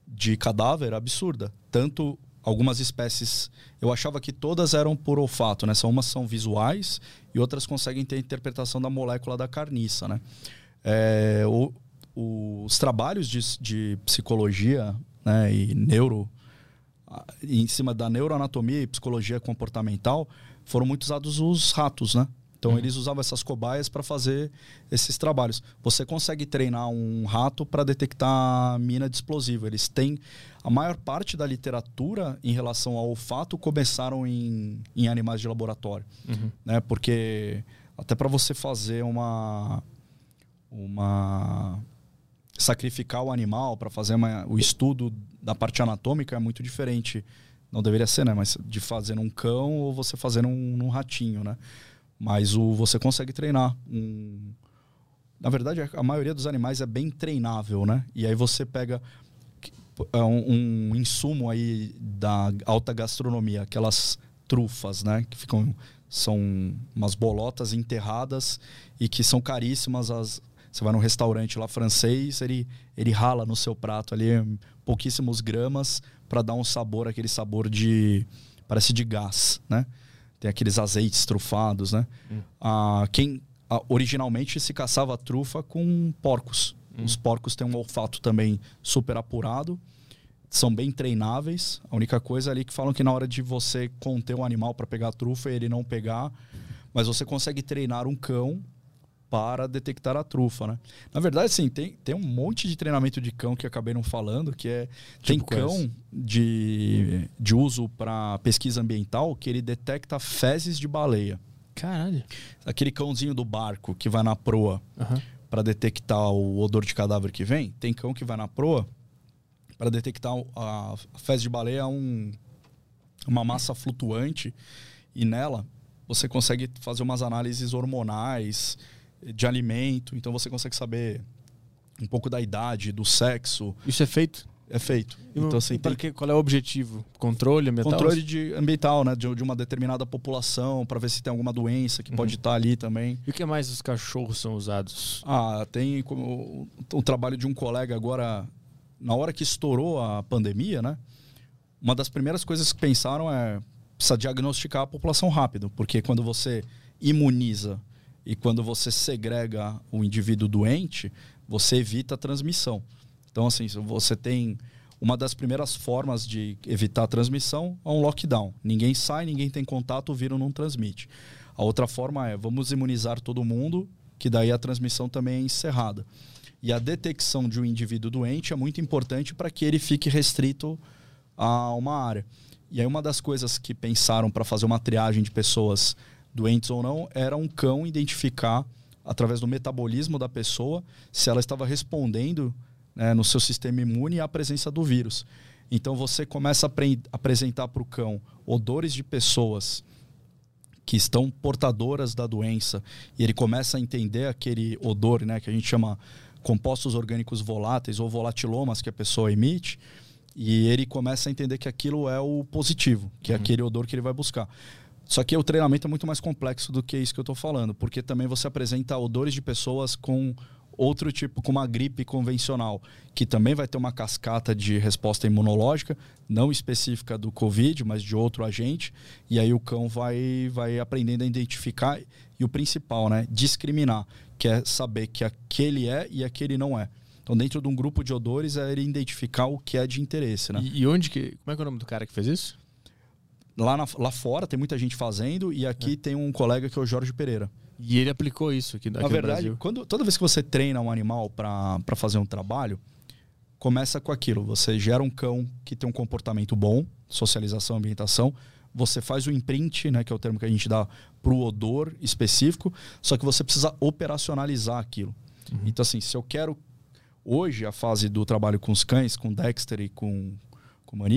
de cadáver absurda. Tanto algumas espécies, eu achava que todas eram por olfato, né? São umas são visuais e outras conseguem ter interpretação da molécula da carniça, né? É, o, os trabalhos de, de psicologia né, e neuro em cima da neuroanatomia e psicologia comportamental foram muito usados os ratos, né? Então eles usavam essas cobaias para fazer esses trabalhos. Você consegue treinar um rato para detectar mina de explosivo. Eles têm a maior parte da literatura em relação ao olfato começaram em, em animais de laboratório, né? Porque até para você fazer uma uma sacrificar o animal para fazer uma- o estudo da parte anatômica é muito diferente. Não deveria ser, né? Mas de fazer num cão ou você fazer num, num ratinho, né? Mas o, você consegue treinar. Um... Na verdade, a- maioria dos animais é bem treinável, né? E aí você pega é um, um insumo aí da alta gastronomia, aquelas trufas, né? Que ficam são umas bolotas enterradas e que são caríssimas. As, você vai num restaurante lá francês, ele, ele rala no seu prato ali pouquíssimos gramas para dar um sabor, aquele sabor de parece de gás, né? Tem aqueles azeites trufados, né? Ah, quem ah, originalmente se caçava trufa com porcos. Os porcos têm um olfato também super apurado, são bem treináveis. A única coisa ali que falam que na hora de você conter um animal para pegar a trufa, ele não pegar, mas você consegue treinar um cão para detectar a trufa, né? Na verdade, assim, tem, tem um monte de treinamento de cão que acabei não falando, que é tem Tipo quais? cão de, de uso para pesquisa ambiental que ele detecta fezes de baleia. Caralho. Aquele cãozinho do barco que vai na proa Aham. para detectar o odor de cadáver que vem, tem cão que vai na proa para detectar o- a fezes de baleia um, uma massa flutuante e nela você consegue fazer umas análises hormonais de alimento, então você consegue saber um pouco da idade, do sexo, Isso é feito? é feito. E Então assim, tem que, qual é o objetivo? Controle ambiental? controle de ambiental, né, de, de uma determinada população, para ver se tem alguma doença que pode estar ali também. E o que mais os cachorros são usados? Ah, tem como o, o trabalho de um colega agora, na hora que estourou a pandemia, né? Uma das primeiras coisas que pensaram é precisa diagnosticar a população rápido, porque quando você imuniza e quando você segrega o indivíduo doente, você evita a transmissão. Então, assim, você tem uma das primeiras formas de evitar a transmissão é um lockdown. Ninguém sai, ninguém tem contato, o vírus não transmite. A outra forma é vamos imunizar todo mundo, que daí a transmissão também é encerrada. E a detecção de um indivíduo doente é muito importante para que ele fique restrito a uma área. E aí uma das coisas que pensaram para fazer uma triagem de pessoas doentes ou não era um cão identificar através do metabolismo da pessoa se ela estava respondendo né, no seu sistema imune à presença do vírus. Então você começa a apre- apresentar para o cão odores de pessoas que estão portadoras da doença e ele começa a entender aquele odor, né, que a gente chama compostos orgânicos voláteis ou volatilomas que a pessoa emite, e ele começa a entender que aquilo é o positivo, que é aquele odor que ele vai buscar. Só que o treinamento é muito mais complexo do que isso que eu estou falando, porque também você apresenta odores de pessoas com outro tipo, com uma gripe convencional, que também vai ter uma cascata de resposta imunológica, não específica do Covid, mas de outro agente, e aí o cão vai, vai aprendendo a identificar e o principal, né, discriminar, que é saber que aquele é e aquele não é. Então, dentro de um grupo de odores, é ele identificar o que é de interesse, né? E, e onde que. Como é que é o nome do cara que fez isso? Lá, na- lá fora tem muita gente fazendo e aqui tem um colega que é o Jorge Pereira. E ele aplicou isso aqui, aqui Na verdade, quando, toda vez que você treina um animal para fazer um trabalho, começa com aquilo. Você gera um cão que tem um comportamento bom, socialização, ambientação. Você faz o imprint, né, que é o termo que a gente dá para o odor específico, só que você precisa operacionalizar aquilo. Então, assim, se eu quero. Hoje, a fase do trabalho com os cães, com Dexter e com,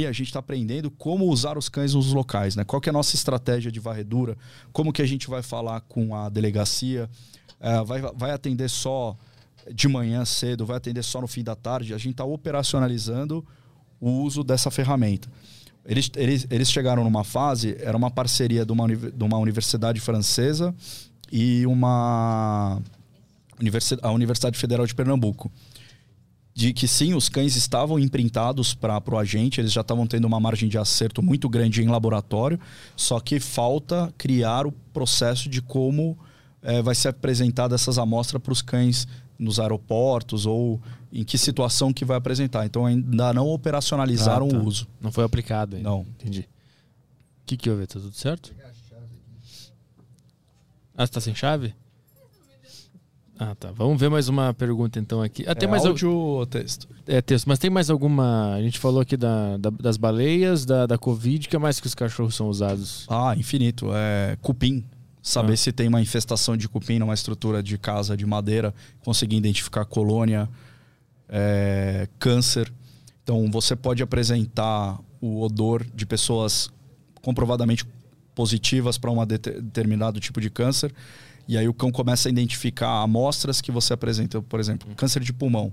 a gente está aprendendo como usar os cães nos locais, né? Qual que é a nossa estratégia de varredura, como que a gente vai falar com a delegacia, eh, vai, vai atender só de manhã cedo, vai atender só no fim da tarde. A gente está operacionalizando o uso dessa ferramenta. Eles, eles, eles chegaram numa fase, era uma parceria de uma, de uma universidade francesa e uma universi- a Universidade Federal de Pernambuco. De que sim, os cães estavam imprintados para o agente, eles já estavam tendo uma margem de acerto muito grande em laboratório, só que falta criar o processo de como eh, vai ser apresentada essas amostras para os cães nos aeroportos ou em que situação que vai apresentar. Então ainda não operacionalizaram Ah, tá. o uso. Não foi aplicado ainda. Não. Entendi. O que, que houve? Tá tudo certo? Ah, você tá sem chave? Ah, tá. Vamos ver mais uma pergunta então aqui. Ah, tem é mais áudio ou texto? É texto, mas tem mais alguma. A gente falou aqui da, da- das baleias, da, da Covid, que mais que os cachorros são usados? Ah, infinito. É cupim. Saber Ah. se tem uma infestação de cupim numa estrutura de casa de madeira, conseguir identificar colônia, é, câncer. Então você pode apresentar o odor de pessoas comprovadamente positivas para um determinado tipo de câncer. E aí o cão começa a identificar amostras que você apresenta, por exemplo, câncer de pulmão.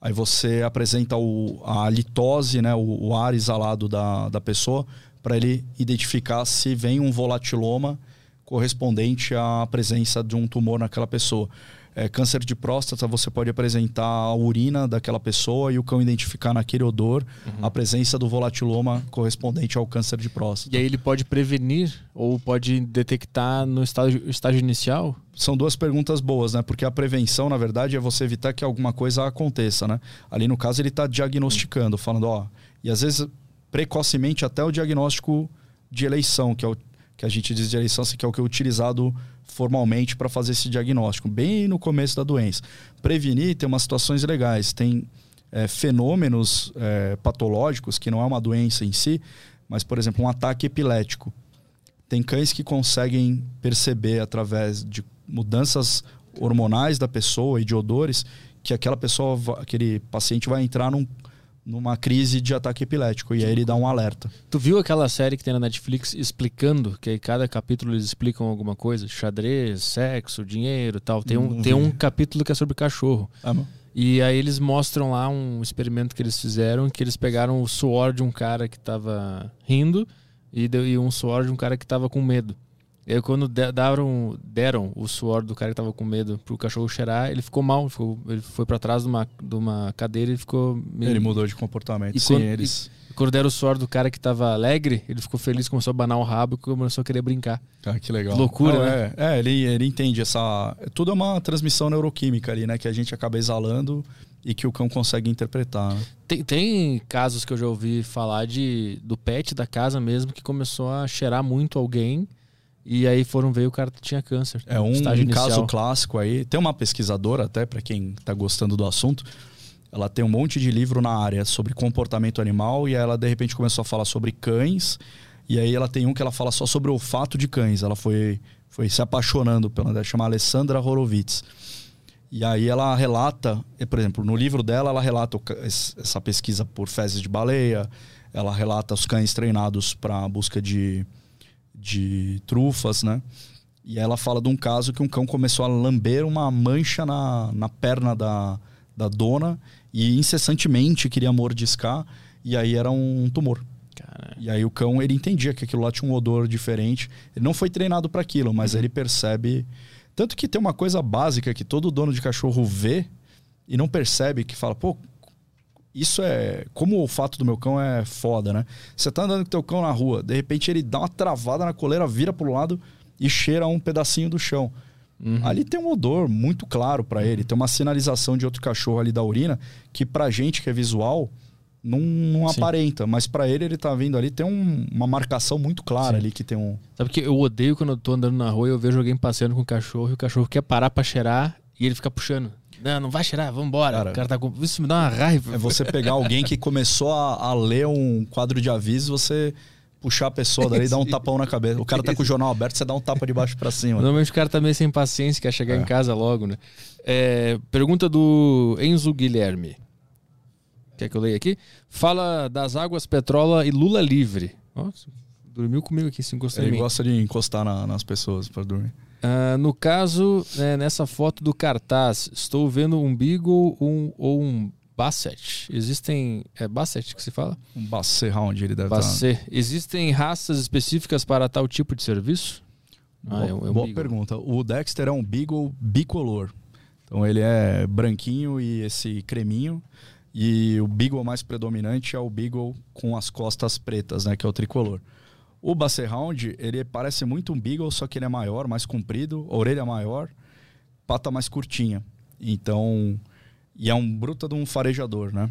Aí você apresenta o, a litose, né, o, o ar exalado da, da pessoa, para ele identificar se vem um volatiloma correspondente à presença de um tumor naquela pessoa. É, câncer de próstata, você pode apresentar a urina daquela pessoa e o cão identificar naquele odor Uhum. a presença do volatiloma correspondente ao câncer de próstata. E aí ele pode prevenir ou pode detectar no estágio, estágio inicial? são duas perguntas boas, né? Porque a prevenção, na verdade, é você evitar que alguma coisa aconteça, né? Ali no caso ele está diagnosticando, falando, ó, e às vezes precocemente até o diagnóstico de eleição, que é o que a gente diz de eleição, que é o que é utilizado formalmente para fazer esse diagnóstico, bem no começo da doença. Prevenir tem umas situações legais, tem é, fenômenos é, patológicos que não é uma doença em si, mas por exemplo um ataque epilético. Tem cães que conseguem perceber através de mudanças hormonais da pessoa e de odores que aquela pessoa, aquele paciente vai entrar num- numa crise de ataque epilético e aí ele dá um alerta. Tu viu aquela série que tem na Netflix explicando, que aí cada capítulo eles explicam alguma coisa? Xadrez, sexo, dinheiro e tal. Tem um, tem um capítulo que é sobre cachorro. E aí eles mostram lá um experimento que eles fizeram, que eles pegaram o suor de um cara que tava rindo e, deu, e um suor de um cara que tava com medo. E aí quando de- deram, deram o suor do cara que tava com medo pro cachorro cheirar, ele ficou mal, ficou- ele foi para trás de uma, de uma cadeira e ficou meio... Ele mudou de comportamento. E Sim, quando- eles. E quando deram o suor do cara que tava alegre, ele ficou feliz, começou a banar o rabo e começou a querer brincar. Ah, que legal. Loucura, Não, né? É, é, ele, ele entende essa. Tudo é uma transmissão neuroquímica ali, né? Que a gente acaba exalando e que o cão consegue interpretar. né? Tem, tem casos que eu já ouvi falar de do pet da casa mesmo que começou a cheirar muito alguém e aí foram ver o cara tinha câncer. É um, um caso clássico aí. Tem uma pesquisadora, até para quem está gostando do assunto, ela tem um monte de livro na área sobre comportamento animal e ela de repente começou a falar sobre cães. E aí ela tem um que ela fala só sobre o olfato de cães. Ela foi, foi se apaixonando pela ela chama Alessandra Horowitz. E aí ela relata, por exemplo, no livro dela ela relata essa pesquisa por fezes de baleia, ela relata os cães treinados para busca de, de trufas, né? E ela fala de um caso que um cão começou a lamber uma mancha na, na perna da, da dona e incessantemente queria mordiscar, e aí era um tumor. Cara, E aí o cão, ele entendia que aquilo lá tinha um odor diferente. Ele não foi treinado para aquilo, mas ele percebe. Tanto que tem uma coisa básica que todo dono de cachorro vê e não percebe, que fala, pô, isso é. Como o olfato do meu cão é foda, né? Você tá andando com teu cão na rua, de repente ele dá uma travada na coleira, vira pro lado e cheira um pedacinho do chão. Ali tem um odor muito claro para ele, tem uma sinalização de outro cachorro ali da urina que pra gente que é visual não, não Sim. aparenta, mas pra ele ele tá vindo ali tem um- uma marcação muito clara ali que tem um sabe que eu odeio quando eu tô andando na rua e eu vejo alguém passeando com o cachorro e o cachorro quer parar pra cheirar e ele fica puxando. Não, não vai cheirar, vambora. Cara, o cara tá com. Isso me dá uma raiva. é você pegar alguém que começou a, a ler um quadro de aviso, você puxar a pessoa dali e dar um tapão na cabeça. O cara tá com o jornal aberto, você dá um tapa de baixo pra cima. Normalmente o cara tá meio sem paciência, quer chegar É. em casa logo, né? É, pergunta do Enzo Guilherme. Quer que eu leia aqui? Fala das águas Petrola e Lula livre. Nossa, dormiu comigo aqui, se encostou em Ele gosta de encostar na- nas pessoas pra dormir. Ah, no caso, né, nessa foto do cartaz, estou vendo um Beagle um, ou um Basset. Existem. É Basset que se fala? Um Basset Round ele deve estar. Basset. Existem raças específicas para tal tipo de serviço? Ah, Boa, é um- é um boa pergunta. O Dexter é um Beagle bicolor. Então ele é branquinho e esse creminho. E o Beagle mais predominante é o Beagle com as costas pretas, né? Que é o tricolor. O Basset Hound, ele parece muito um Beagle, só que ele é maior, mais comprido, orelha maior, pata mais curtinha. Então, e é um bruta de um farejador, né?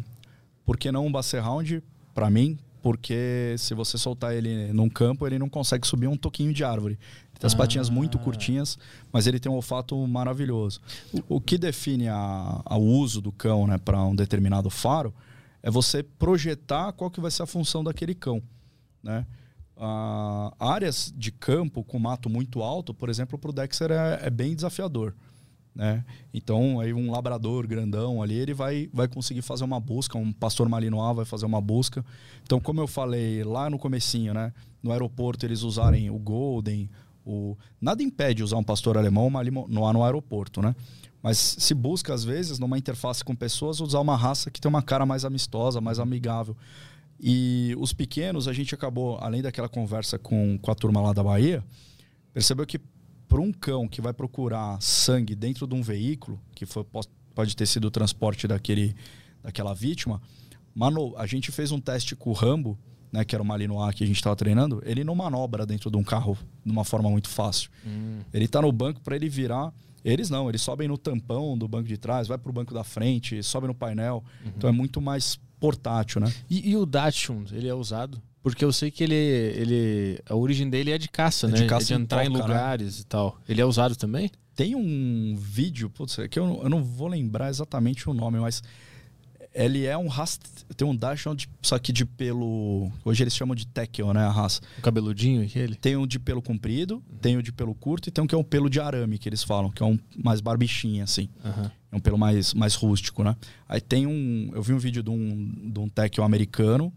Por que não um Basset Hound? Pra mim, porque se você soltar ele num campo, ele não consegue subir um toquinho de árvore. Tem as patinhas Ah. muito curtinhas, mas ele tem um olfato maravilhoso. O, que define o uso do cão né, para um determinado faro é você projetar qual que vai ser a função daquele cão. Né? Ah, áreas de campo com mato muito alto, por exemplo, para o Dexter é, é bem desafiador. Né? Então, aí um labrador grandão ali, ele vai, vai conseguir fazer uma busca, um pastor malinois vai fazer uma busca. Então, como eu falei lá no comecinho, né? No aeroporto eles usarem o Golden, o... Nada impede usar um pastor alemão malinois no aeroporto, né? Mas se busca, às vezes, numa interface com pessoas, usar uma raça que tem uma cara mais amistosa, mais amigável. E os pequenos, a gente acabou, além daquela conversa com, com a turma lá da Bahia, percebeu que para um cão que vai procurar sangue dentro de um veículo, que foi, pode ter sido o transporte daquele, daquela vítima, mano, a gente fez um teste com o Rambo, né, que era o Malinois que a gente estava treinando, ele não manobra dentro de um carro de uma forma muito fácil. Ele tá no banco para ele virar. Eles não, eles sobem no tampão do banco de trás, vai pro banco da frente, sobe no painel. Então é muito mais portátil, né? E, e o Dachshund, ele é usado? Porque eu sei que ele, ele. A origem dele é de caça, É né? de caça é de em entrar em toca, né? lugares e tal. Ele é usado também? Tem um vídeo, putz, é que eu, eu não vou lembrar exatamente o nome, mas ele é um rast... tem um Dachshund, só que de pelo, hoje eles chamam de Tekel, né, a raça. O cabeludinho aquele? Tem um de pelo comprido, tem o de pelo curto e tem um que é um pelo de arame que eles falam, que é um mais barbichinha assim. Aham. É um pelo mais, mais rústico, né? Aí tem um. Eu vi um vídeo de um, de um Tekel americano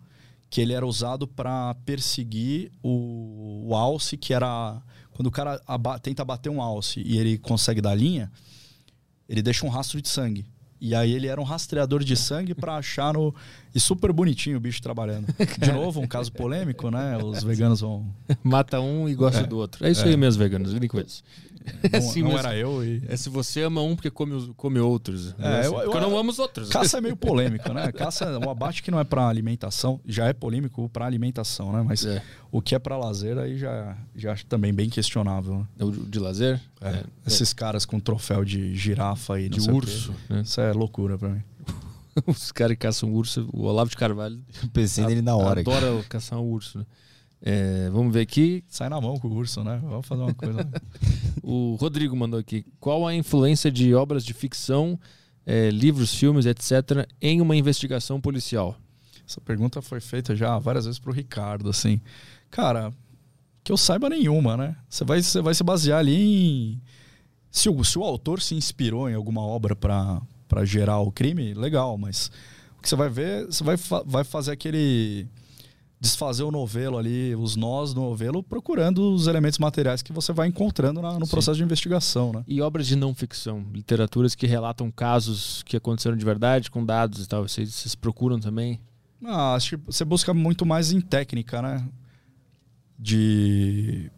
que ele era usado para perseguir o, o alce, que era. Quando o cara aba- tenta bater um alce e ele consegue dar linha, ele deixa um rastro de sangue. E aí ele era um rastreador de sangue para achar no. E super bonitinho o bicho trabalhando. De novo, um caso polêmico, né? Os veganos vão. Mata um e gosta É. do outro. É isso É. aí mesmo, veganos. Lidem com isso. *laughs* Não, assim não era eu e. É se você ama um porque come, come outros. É, Assim, eu- eu- eu não amo os outros. Caça é meio *laughs* polêmico, né? Caça é um abate que não é para alimentação, já é polêmico para alimentação, né? Mas É. o que é para lazer aí já, já acho também bem questionável. né? O de lazer? É. Esses caras com troféu de girafa e De o urso. né? Isso é loucura para mim. *laughs* Os caras que caçam urso. O Olavo de Carvalho *laughs* Pensei nele na hora. adora caçar um urso. né? É, vamos ver aqui. Sai na mão com o urso, né? Vamos fazer uma coisa. *laughs* O Rodrigo mandou aqui. Qual a influência de obras de ficção, é, livros, filmes, etc., em uma investigação policial? Essa pergunta foi feita já várias vezes pro Ricardo, assim. Cara, que eu saiba nenhuma, né? Você vai, você vai se basear ali em. Se o, se o autor se inspirou em alguma obra para gerar o crime, legal, mas o que você vai ver, você vai, fa- vai fazer aquele. desfazer o novelo ali, os nós do novelo, procurando os elementos materiais que você vai encontrando na- no Sim. processo de investigação, né? E obras de não ficção, literaturas que relatam casos que aconteceram de verdade, com dados e tal. Vocês, vocês procuram também? Ah, acho que você busca muito mais em técnica, né? De,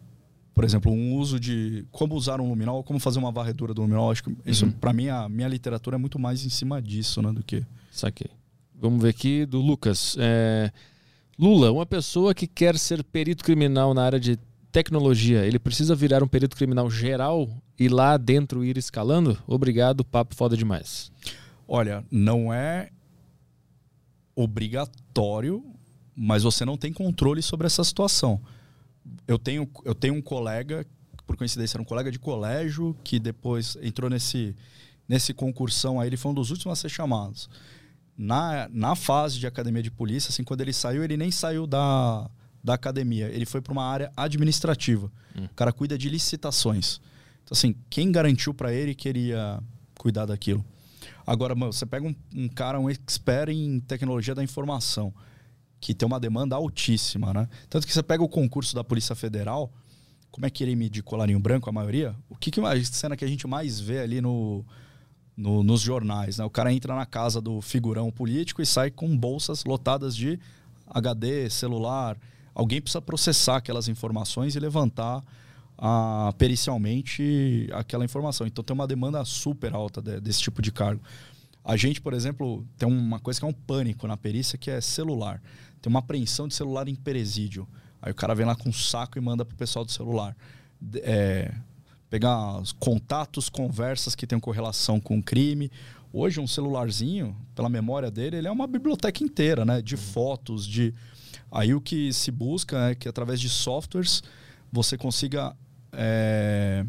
por exemplo, um uso de como usar um luminol, como fazer uma varredura do luminol. Acho que isso, Uhum. para mim, a minha literatura é muito mais em cima disso, né? Do que. Saquei. Vamos ver aqui do Lucas. É, Lula, uma pessoa que quer ser perito criminal na área de tecnologia, ele precisa virar um perito criminal geral e lá dentro ir escalando? Obrigado, papo foda demais. Olha, não é obrigatório, mas você não tem controle sobre essa situação. Eu tenho, eu tenho um colega, por coincidência, era um colega de colégio, que depois entrou nesse, nesse concursão aí, ele foi um dos últimos a ser chamados. Na, na fase de academia de polícia, assim, quando ele saiu, ele nem saiu da, da academia, ele foi para uma área administrativa. O cara cuida de licitações. Então, assim, quem garantiu para ele que ele ia cuidar daquilo? Agora, mano, você pega um, um cara, um expert em tecnologia da informação, que tem uma demanda altíssima, né? Tanto que você pega o concurso da Polícia Federal, como é que ele mede colarinho branco, a maioria? O que, que a cena que a gente mais vê ali no, no- nos jornais, né? O cara entra na casa do figurão político e sai com bolsas lotadas de HD, celular. Alguém precisa processar aquelas informações e levantar ah, pericialmente aquela informação. Então tem uma demanda super alta de- desse tipo de cargo. A gente, por exemplo, tem uma coisa que é um pânico na perícia, que é celular. Tem uma apreensão de celular em presídio. Aí o cara vem lá com um saco e manda pro pessoal do celular. É, pegar os contatos, conversas que tenham correlação com o crime. Hoje, um celularzinho, pela memória dele, ele é uma biblioteca inteira, né? De fotos, de... Aí o que se busca é que através de softwares você consiga é,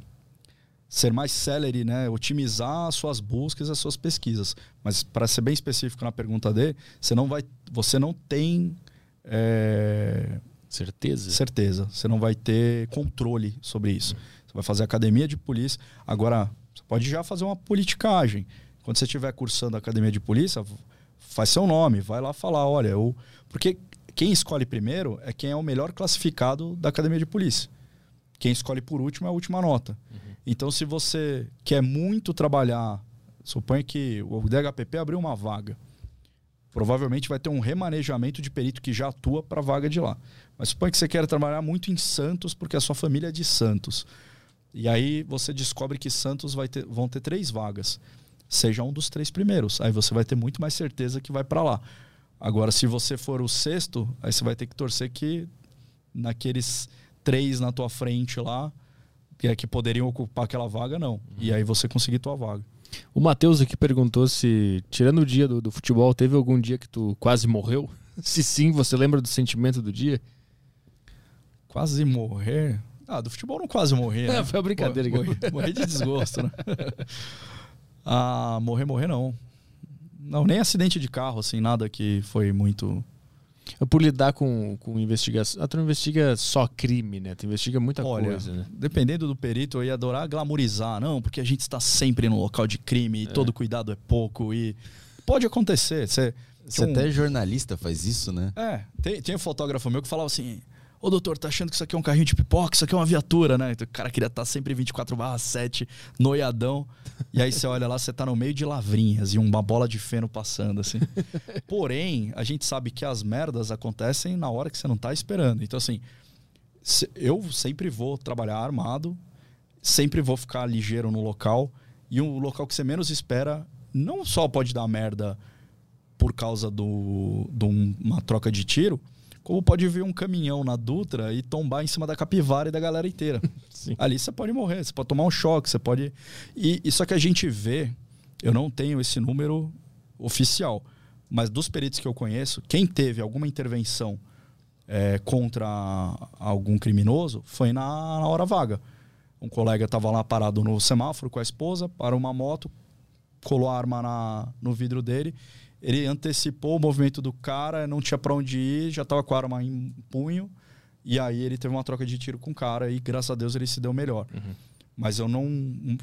ser mais celery, né? Otimizar as suas buscas, as suas pesquisas. Mas para ser bem específico na pergunta dele, você não vai, você não tem é, certeza. Certeza. Você não vai ter controle sobre isso. Você vai fazer academia de polícia. Agora, você pode já fazer uma politicagem. Quando você estiver cursando a academia de polícia, faz seu nome, vai lá falar, olha, eu. Porque quem escolhe primeiro é quem é o melhor classificado da academia de polícia. Quem escolhe por último é a última nota. Uhum. Então, se você quer muito trabalhar, suponha que o DHPP abriu uma vaga. Provavelmente vai ter um remanejamento de perito que já atua para a vaga de lá. Mas suponha que você quer trabalhar muito em Santos porque a sua família é de Santos. E aí você descobre que Santos vai ter, vão ter três vagas. Seja um dos três primeiros. Aí você vai ter muito mais certeza que vai para lá. Agora, se você for o sexto, aí você vai ter que torcer que naqueles três na tua frente lá, que, é poderiam ocupar aquela vaga, não. E aí você conseguir tua vaga. O Matheus aqui perguntou se, tirando o dia do, do, futebol, teve algum dia que tu quase morreu? *laughs* Se sim, você lembra do sentimento do dia? Quase morrer? Ah, do futebol não quase morrer, *laughs* né? É, foi uma brincadeira. Morri, morri de desgosto, né? *laughs* ah, morrer, morrer não. Não, nem acidente de carro, assim, nada que foi muito por lidar com, com investigação. Ah, tu não investiga só crime, né? Tu investiga muita Olha, coisa, né? Dependendo do perito, eu ia adorar glamorizar, não, porque a gente está sempre no local de crime e é. todo cuidado é pouco. E pode acontecer. Você, Você um... até jornalista faz isso, né? É. Tem, tem um fotógrafo meu que falava assim: Ô doutor, tá achando que isso aqui é um carrinho de pipoca? Isso aqui é uma viatura, né? Então, o cara queria estar tá sempre 24 barra 7, noiadão. E aí você olha lá, você tá no meio de lavrinhas e uma bola de feno passando, assim. *laughs* Porém, a gente sabe que as merdas acontecem na hora que você não tá esperando. Então, assim, eu sempre vou trabalhar armado, sempre vou ficar ligeiro no local. E o local que você menos espera não só pode dar merda por causa do, de uma troca de tiro, como pode vir um caminhão na Dutra e tombar em cima da capivara e da galera inteira. *laughs* Ali você pode morrer, você pode tomar um choque, você pode. E, e só que a gente vê, eu não tenho esse número oficial, mas dos peritos que eu conheço, quem teve alguma intervenção é, contra algum criminoso foi na, na hora vaga. Um colega estava lá parado no semáforo com a esposa, parou uma moto, colou a arma na, no vidro dele ele antecipou o movimento do cara, não tinha para onde ir, já estava com a arma em punho. E aí ele teve uma troca de tiro com o cara e graças a Deus ele se deu melhor. Uhum. Mas eu não.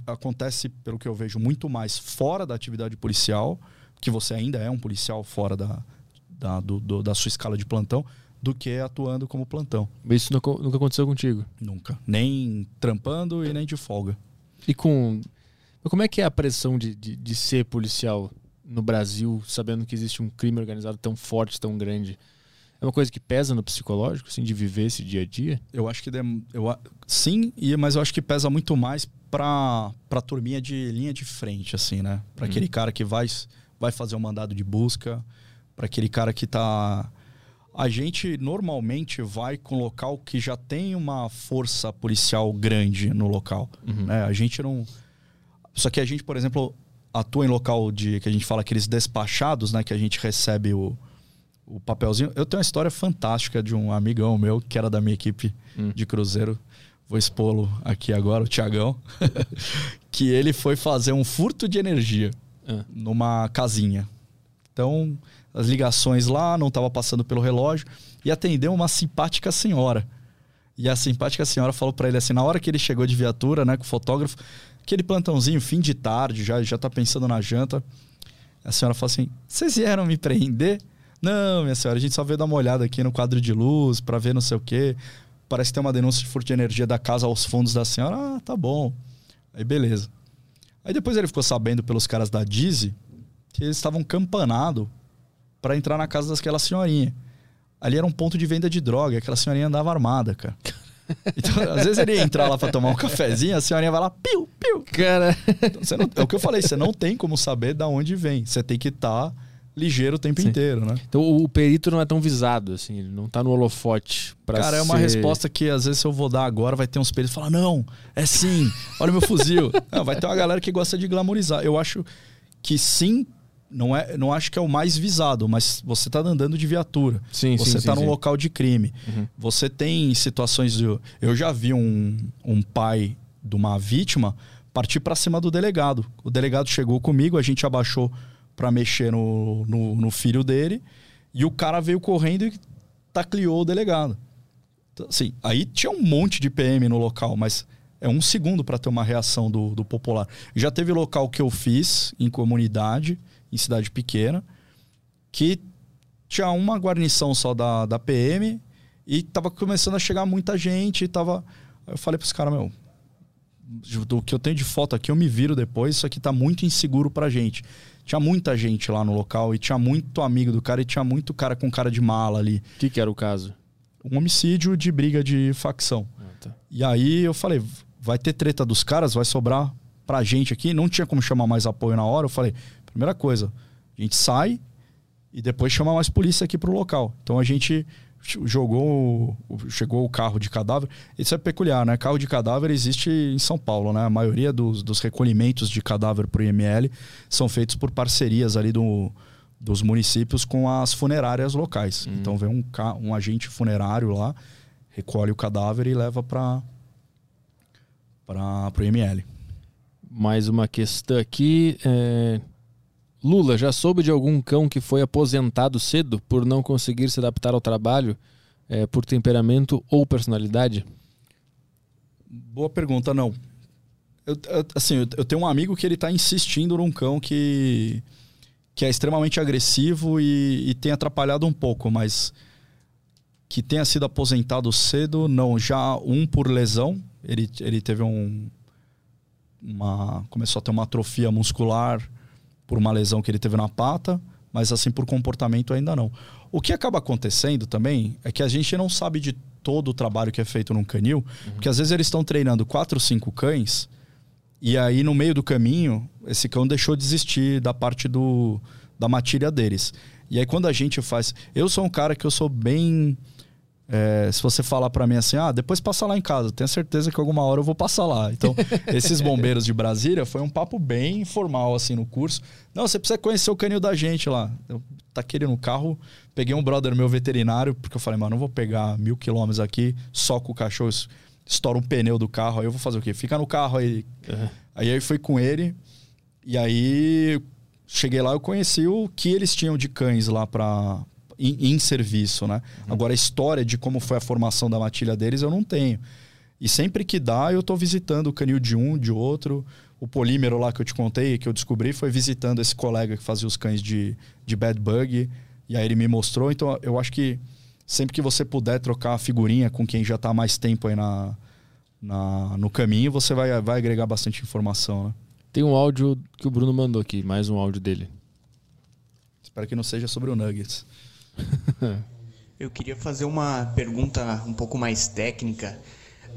Acontece, pelo que eu vejo, muito mais fora da atividade policial, que você ainda é um policial fora da, da, do, do, da sua escala de plantão, do que atuando como plantão. Isso nunca, nunca aconteceu contigo? Nunca. Nem trampando e nem de folga. E com. Como é que é a pressão de, de, de ser policial? No Brasil, sabendo que existe um crime organizado tão forte, tão grande, é uma coisa que pesa no psicológico, assim, de viver esse dia a dia? Eu acho que eu, sim, mas eu acho que pesa muito mais para para turminha de linha de frente, assim, né? Para hum. aquele cara que vai vai fazer o um mandado de busca, para aquele cara que tá a gente normalmente vai com local que já tem uma força policial grande no local, uhum. né? A gente não só que a gente, por exemplo, atua em local de que a gente fala aqueles despachados, né? Que a gente recebe o, o papelzinho. Eu tenho uma história fantástica de um amigão meu que era da minha equipe hum. de cruzeiro. Vou expô-lo aqui agora, o Tiagão. *laughs* que ele foi fazer um furto de energia ah. numa casinha. Então, as ligações lá, não estava passando pelo relógio. E atendeu uma simpática senhora. E a simpática senhora falou para ele assim, na hora que ele chegou de viatura, né, com o fotógrafo, aquele plantãozinho, fim de tarde, já, já tá pensando na janta. A senhora fala assim: vocês vieram me prender? Não, minha senhora, a gente só veio dar uma olhada aqui no quadro de luz para ver não sei o quê. Parece ter uma denúncia de furto de energia da casa aos fundos da senhora. Ah, tá bom. Aí beleza. Aí depois ele ficou sabendo pelos caras da Dizzy que eles estavam campanado para entrar na casa daquela senhorinha. Ali era um ponto de venda de droga, aquela senhorinha andava armada, cara. *laughs* Então, às vezes ele ia entrar lá pra tomar um cafezinho, a senhorinha vai lá, piu, piu. Cara. Então, não, é o que eu falei, você não tem como saber da onde vem. Você tem que estar tá ligeiro o tempo Sim. inteiro, né? Então o perito não é tão visado, assim, ele não tá no holofote pra Cara, ser... é uma resposta que às vezes eu vou dar agora, vai ter uns peritos que falam, não, é sim, olha o meu fuzil. *laughs* não, vai ter uma galera que gosta de glamorizar. Eu acho que sim, não é, não acho que é o mais visado, mas você está andando de viatura. Sim, você está num local de crime. Uhum. Você tem situações de. Eu já vi um, um pai de uma vítima partir para cima do delegado. O delegado chegou comigo, a gente abaixou para mexer no, no, no filho dele e o cara veio correndo e tacleou o delegado. Então, assim, aí tinha um monte de PM no local, mas é um segundo para ter uma reação do, do popular. Já teve local que eu fiz em comunidade, em cidade pequena, que tinha uma guarnição só da, da PM e tava começando a chegar muita gente. E tava... Eu falei pros caras, meu, do que eu tenho de foto aqui, eu me viro depois, isso aqui tá muito inseguro pra gente. Tinha muita gente lá no local e tinha muito amigo do cara e tinha muito cara com cara de mala ali. O que, que era o caso? Um homicídio de briga de facção. Ah, tá. E aí eu falei, vai ter treta dos caras, vai sobrar pra gente aqui. Não tinha como chamar mais apoio na hora. Eu falei, primeira coisa, a gente sai e depois chama mais polícia aqui pro local. Então a gente jogou, o- chegou o carro de cadáver. Isso é peculiar, né? Carro de cadáver existe em São Paulo, né? A maioria dos, dos recolhimentos de cadáver pro IML são feitos por parcerias ali do, dos municípios com as funerárias locais. Então vem um, um agente funerário lá, recolhe o cadáver e leva para para o IML. Mais uma questão aqui. é, Lula, já soube de algum cão que foi aposentado cedo por não conseguir se adaptar ao trabalho, é, por temperamento ou personalidade? Boa pergunta, não. Eu, eu- assim, eu, eu tenho um amigo que ele tá insistindo num cão que, que é extremamente agressivo e, e tem atrapalhado um pouco, mas que tenha sido aposentado cedo, não. Já um por lesão, ele, ele teve um. Uma, começou a ter uma atrofia muscular por uma lesão que ele teve na pata, mas assim por comportamento ainda não. O que acaba acontecendo também é que a gente não sabe de todo o trabalho que é feito num canil, porque às vezes eles estão treinando quatro, cinco cães e aí no meio do caminho esse cão deixou de existir da parte do, da matilha deles. E aí quando a gente faz, eu sou um cara que eu sou bem é, se você falar pra mim assim, ah, depois passa lá em casa, tenho certeza que alguma hora eu vou passar lá. Então, *laughs* esses bombeiros de Brasília foi um papo bem informal, assim, no curso. Não, você precisa conhecer o canil da gente lá. Eu taquei ele no carro, peguei um brother meu veterinário, porque eu falei, mano, não vou pegar mil quilômetros aqui só com o cachorro, es- estoura um pneu do carro, aí eu vou fazer o quê? Fica no carro aí. Aí eu fui com ele, e aí cheguei lá, eu conheci o que eles tinham de cães lá para em, em serviço, né? Agora a história de como foi a formação da matilha deles eu não tenho. E sempre que dá, eu tô visitando o canil de um, de outro. O polímero lá que eu te contei, que eu descobri, foi visitando esse colega que fazia os cães de, de bad bug. E aí ele me mostrou. Então eu acho que sempre que você puder trocar a figurinha com quem já tá há mais tempo aí na, na, no caminho, você vai, vai agregar bastante informação, né? Tem um áudio que o Bruno mandou aqui, mais um áudio dele. Espero que não seja sobre o Nuggets. *laughs* Eu queria fazer uma pergunta um pouco mais técnica.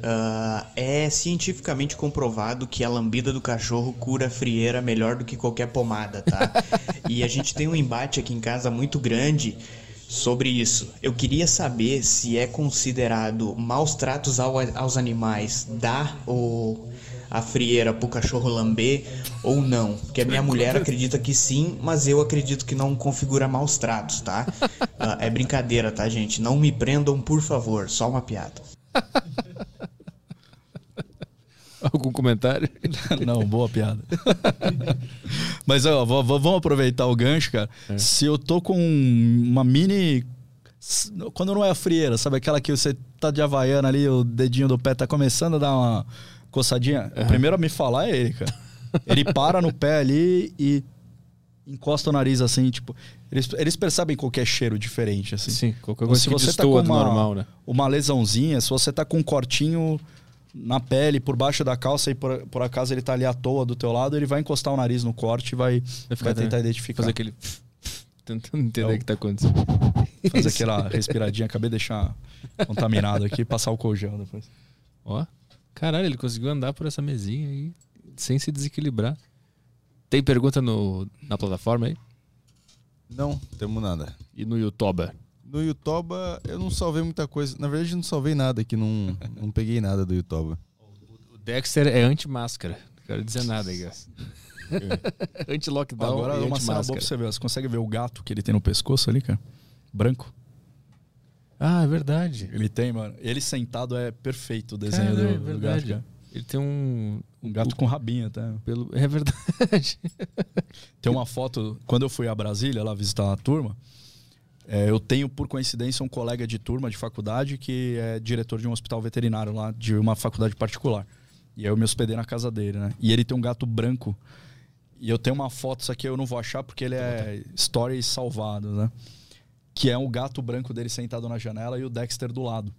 Ah, é cientificamente comprovado que a lambida do cachorro cura a frieira melhor do que qualquer pomada, tá? *laughs* e a gente tem um embate aqui em casa muito grande sobre isso. Eu queria saber se é considerado maus tratos ao- aos animais dar o, a frieira pro cachorro lamber ou não. Porque a minha mulher acredita que sim, mas eu acredito que não configura maus tratos, tá? Ah, é brincadeira, tá, gente? Não me prendam, por favor. Só uma piada. Algum comentário? *laughs* Não, boa piada. *laughs* Mas ó, vamos aproveitar o gancho, cara. Se eu tô com uma mini. Quando não é a frieira, sabe aquela que você tá de havaiana ali, o dedinho do pé tá começando a dar uma coçadinha? O primeiro a me falar é ele, cara. Ele para no pé ali e encosta o nariz assim, tipo. Eles, eles percebem qualquer cheiro diferente, assim. Sim, qualquer coisa se que você tá com uma, normal, né? uma lesãozinha, se você tá com um cortinho na pele, por baixo da calça e por, por acaso ele tá ali à toa do teu lado, ele vai encostar o nariz no corte e vai, vai tentar identificar. Fazer aquele... *laughs* Tentando entender É o- o que tá acontecendo. *laughs* Fazer *laughs* aquela respiradinha, acabei de deixar contaminado aqui, passar o colgel depois. Ó, caralho, ele conseguiu andar por essa mesinha aí sem se desequilibrar. Tem pergunta no, na plataforma aí? Não, temos nada. E no YouTube? No YouTube eu não salvei muita coisa. Na verdade, não salvei nada aqui, não, não peguei nada do YouTube. O Dexter é anti-máscara. Não quero dizer nada aí, guys. *laughs* Anti-lockdown Agora uma cena boa pra você ver. Você consegue ver o gato que ele tem no pescoço ali, cara? Branco. Ah, é verdade. Ele tem, mano. Ele sentado é perfeito o desenho Cara, do, é do gato, cara. Ele tem um... Um gato com rabinho até. Pelo... É verdade. *laughs* Tem uma foto, quando eu fui a Brasília lá visitar a turma, é, eu tenho, por coincidência, um colega de turma de faculdade que é diretor de um hospital veterinário lá, de uma faculdade particular. E aí eu me hospedei na casa dele, né? E ele tem um gato branco. E eu tenho uma foto, isso aqui eu não vou achar porque ele é stories salvado, né? Que é um gato branco dele sentado na janela e o Dexter do lado.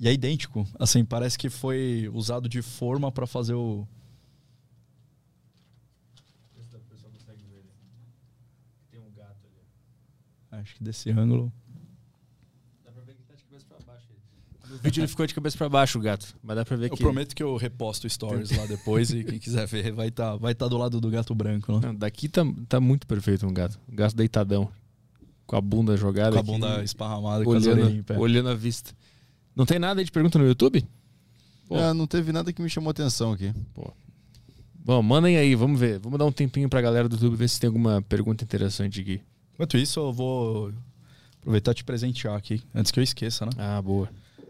E é idêntico. Assim, parece que foi usado de forma para fazer o. Acho que desse ângulo. No vídeo ele ficou de cabeça pra baixo, o gato. Mas dá pra ver Eu que... prometo que eu reposto stories lá depois e quem quiser ver vai estar vai tá do lado do gato branco. Né? Não, daqui tá, tá muito perfeito um gato. Um gato deitadão. Com a bunda jogada. Com a aqui, bunda esparramada, orelhinhas em olhando, olhando a vista. Não tem nada aí de pergunta no YouTube? Pô. Ah, não teve nada que me chamou atenção aqui. Bom, mandem aí, vamos ver. Vamos dar um tempinho pra galera do YouTube ver se tem alguma pergunta interessante aqui. Enquanto isso, eu vou aproveitar e te presentear aqui, antes que eu esqueça, né? Ah, boa.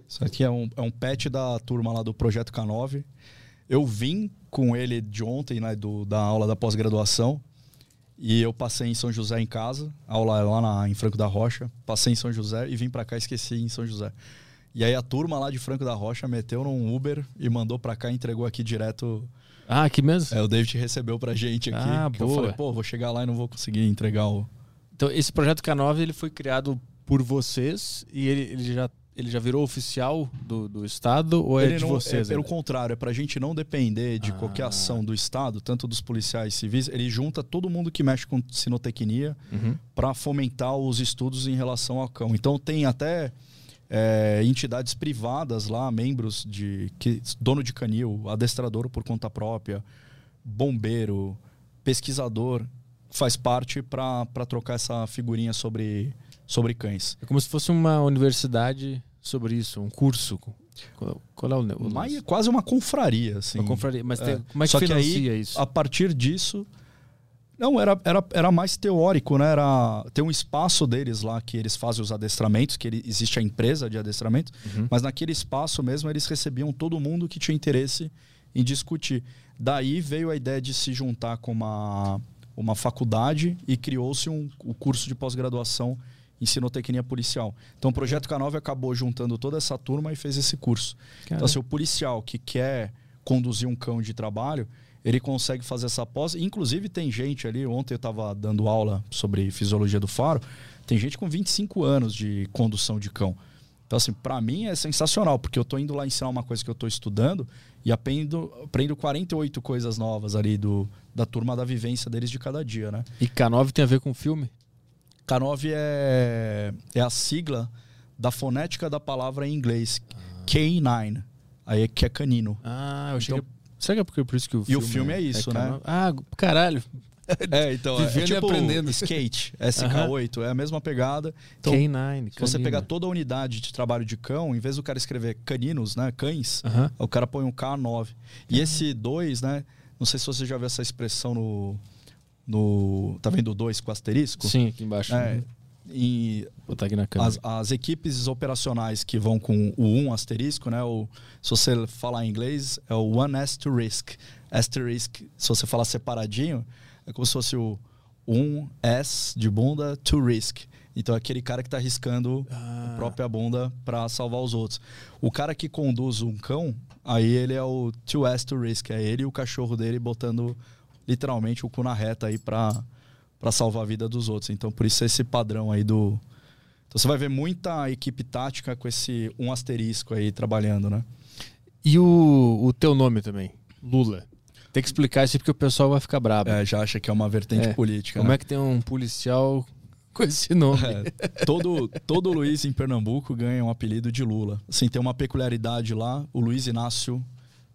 Isso aqui é um, é um pet da turma lá do Projeto K9. Eu vim com ele de ontem, né, do, da aula da pós-graduação. E eu passei em São José em casa, aula lá na, em Franco da Rocha. Passei em São José e vim pra cá e esqueci em São José. E aí a turma lá de Franco da Rocha meteu num Uber e mandou pra cá e entregou aqui direto. Ah, aqui mesmo? É, o David recebeu pra gente aqui. Ah, que Eu boa. falei, pô, vou chegar lá e não vou conseguir entregar o. Então, esse projeto K9 ele foi criado por vocês e ele, ele já, ele já virou oficial do, do Estado ou é Ele de não- vocês? é, pelo contrário, é pra gente não depender de Ah. qualquer ação do Estado, tanto dos policiais civis, ele junta todo mundo que mexe com sinotecnia Uhum. para fomentar os estudos em relação ao cão. Então tem até é, entidades privadas lá, membros de que dono de canil, adestrador por conta própria, bombeiro, pesquisador, faz parte para trocar essa figurinha sobre, sobre cães. É como se fosse uma universidade sobre isso, um curso. Qual, qual é o, o Mas é quase uma confraria, assim. Uma confraria. Mas É. tem- como é que Só que financia aí, isso? A partir disso. Não, era, era, era mais teórico, né? Era, tem um espaço deles lá que eles fazem os adestramentos, que ele- existe a empresa de adestramento, Uhum. mas naquele espaço mesmo eles recebiam todo mundo que tinha interesse em discutir. Daí veio a ideia de se juntar com uma, uma faculdade e criou-se um, o curso de pós-graduação em sinotecnia policial. Então o Projeto K9 acabou juntando toda essa turma e fez esse curso. Então, assim, o policial que quer conduzir um cão de trabalho, ele consegue fazer essa pós. Inclusive, tem gente ali, ontem eu estava dando aula sobre fisiologia do faro, tem gente com 25 anos de condução de cão. Então, assim, para mim é sensacional, porque eu tô indo lá ensinar uma coisa que eu tô estudando e aprendo, aprendo 48 coisas novas ali do, da turma da vivência deles de cada dia, né? E K9 tem a ver com filme? K9 é, é a sigla da fonética da palavra em inglês, K9, aí é que é canino. Ah, eu achei Então- que... Será que é porque por isso que o E filme... o filme é isso, né? K9? Ah, caralho. *laughs* É, então, Vivendo é e tipo aprendendo. skate, *laughs* SK8, é a mesma pegada. Então, K9. se você pegar toda a unidade de trabalho de cão, em vez do cara escrever caninos, né, cães, Aham. o cara põe um K9. E esse 2, né, não sei se você já viu essa expressão no... no tá vendo o 2 com asterisco? Sim, aqui embaixo. É, Vou botar aqui na câmera. as, as equipes operacionais que vão com o 1 asterisco, né? O, se você falar em inglês, é o one asterisk. Asterisk, se você falar separadinho, é como se fosse o 1 S de bunda, to risk. Então é aquele cara que está arriscando Ah. a própria bunda para salvar os outros. O cara que conduz um cão, aí ele é o to S to risk. É ele e o cachorro dele botando literalmente o cu na reta aí para para salvar a vida dos outros. Então por isso esse padrão aí do então você vai ver muita equipe tática com esse um asterisco aí trabalhando, né? E o, o teu nome também? Lula. Tem que explicar isso porque o pessoal vai ficar brabo. É, já acha que é uma vertente É. política. Como né? é que tem um policial com esse nome? É, todo, todo Luiz em Pernambuco ganha um apelido de Lula. Assim, tem uma peculiaridade lá. O Luiz Inácio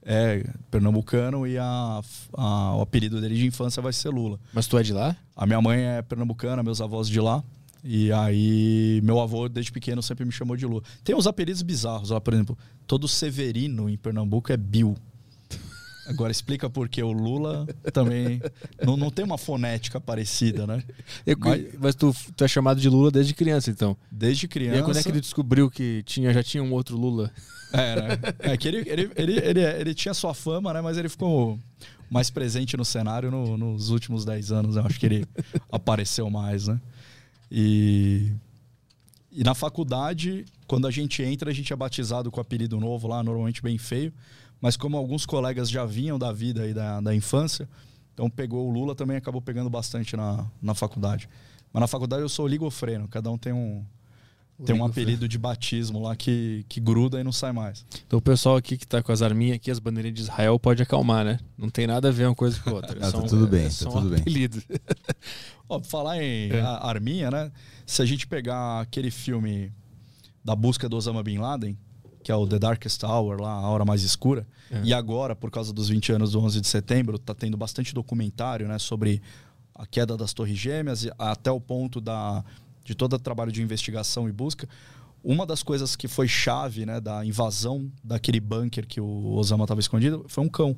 é pernambucano e a, a- o apelido dele de infância vai ser Lula. Mas tu é de lá? A minha mãe é pernambucana, meus avós de lá. E aí, meu avô, desde pequeno, sempre me chamou de Lula. Tem uns apelidos bizarros lá, por exemplo, todo Severino em Pernambuco é Bill. Agora explica por que o Lula também não, não tem uma fonética parecida, né? Eu- Mas- mas tu, tu é chamado de Lula desde criança, então. Desde E criança. aí, quando é que ele descobriu que tinha, já tinha um outro Lula? É, né? É que ele, ele, ele, ele, ele tinha sua fama, né? Mas ele ficou mais presente no cenário no- nos últimos 10 anos. Eu acho que ele apareceu mais, né? E, e na faculdade, quando a gente entra, a gente é batizado com o apelido novo lá, normalmente bem feio. Mas como alguns colegas já vinham da vida e da, da infância, então pegou o Lula também acabou pegando bastante na, na faculdade. Mas na faculdade eu sou ligofreno, cada um tem um, tem um apelido de batismo lá que, que gruda e não sai mais. Então o pessoal aqui que tá com as arminhas aqui, as bandeirinhas de Israel, pode acalmar, né? Não tem nada a ver uma coisa com a outra. *laughs* Ah, tá tudo bem, tá são tudo bem. apelidos. *laughs* Ó, falar em É. a- arminha, né? Se a gente pegar aquele filme da busca do Osama Bin Laden, que é o The Darkest Hour, lá, a hora mais escura, É. e agora, por causa dos 20 anos do 11 de setembro, tá tendo bastante documentário, né, sobre a queda das Torres Gêmeas, até o ponto da, de todo o trabalho de investigação e busca. Uma das coisas que foi chave, né, da invasão daquele bunker que o Osama estava escondido foi um cão.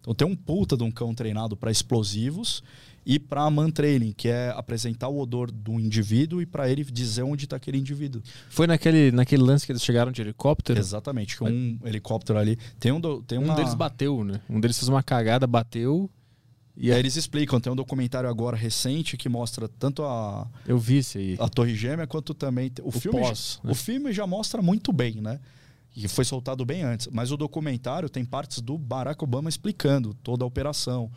Então tem um puta de um cão treinado para explosivos e para man training, que é apresentar o odor do indivíduo e para ele dizer onde está aquele indivíduo. Foi naquele, naquele lance que eles chegaram de helicóptero? Exatamente, que um helicóptero ali tem um do- tem Um uma deles bateu, né? Um deles fez uma cagada, bateu. e aí eles explicam, tem um documentário agora recente que mostra tanto a, Eu vi isso aí. a Torre Gêmea quanto também o, filme pós, já, né? o filme já mostra muito bem, né? E foi soltado bem antes, mas o documentário tem partes do Barack Obama explicando toda a operação,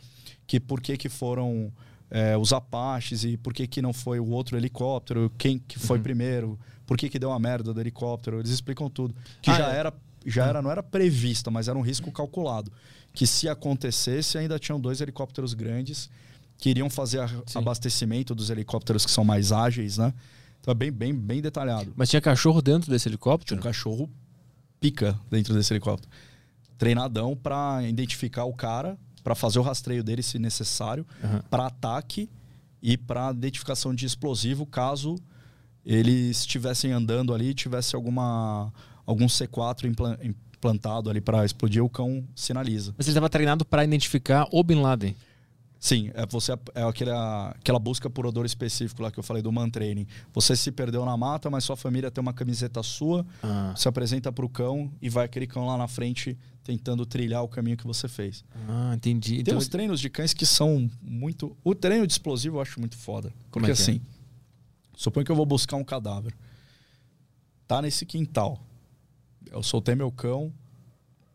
que por que que foram é, os Apaches e por que que não foi o outro helicóptero, quem que foi Uhum. primeiro, por que que deu uma merda do helicóptero, eles explicam tudo, que Ah, já é. era já era não era prevista, mas era um risco calculado, que se acontecesse ainda tinham dois helicópteros grandes que iriam fazer a- abastecimento dos helicópteros que são mais ágeis, né? Então é bem, bem, bem detalhado. Mas tinha cachorro dentro desse Tinha helicóptero? um cachorro pica dentro desse helicóptero. Treinadão para identificar o cara, para fazer o rastreio dele se necessário, Aham. para ataque e para identificação de explosivo caso eles estivessem andando ali e tivesse alguma algum C4 implan- implantado ali para explodir, o cão sinaliza. Mas ele estava treinado para identificar o Bin Laden. Sim, é você é aquela, aquela busca por odor específico lá que eu falei do man training. Você se perdeu na mata, mas sua família tem uma camiseta sua, Ah, se apresenta pro cão e vai aquele cão lá na frente tentando trilhar o caminho que você fez. ah, entendi. Tem Então, uns treinos de cães que são muito. O treino de explosivo eu acho muito foda. Como Porque é que é? assim, suponho que eu vou buscar um cadáver. Tá nesse quintal. Eu soltei meu cão.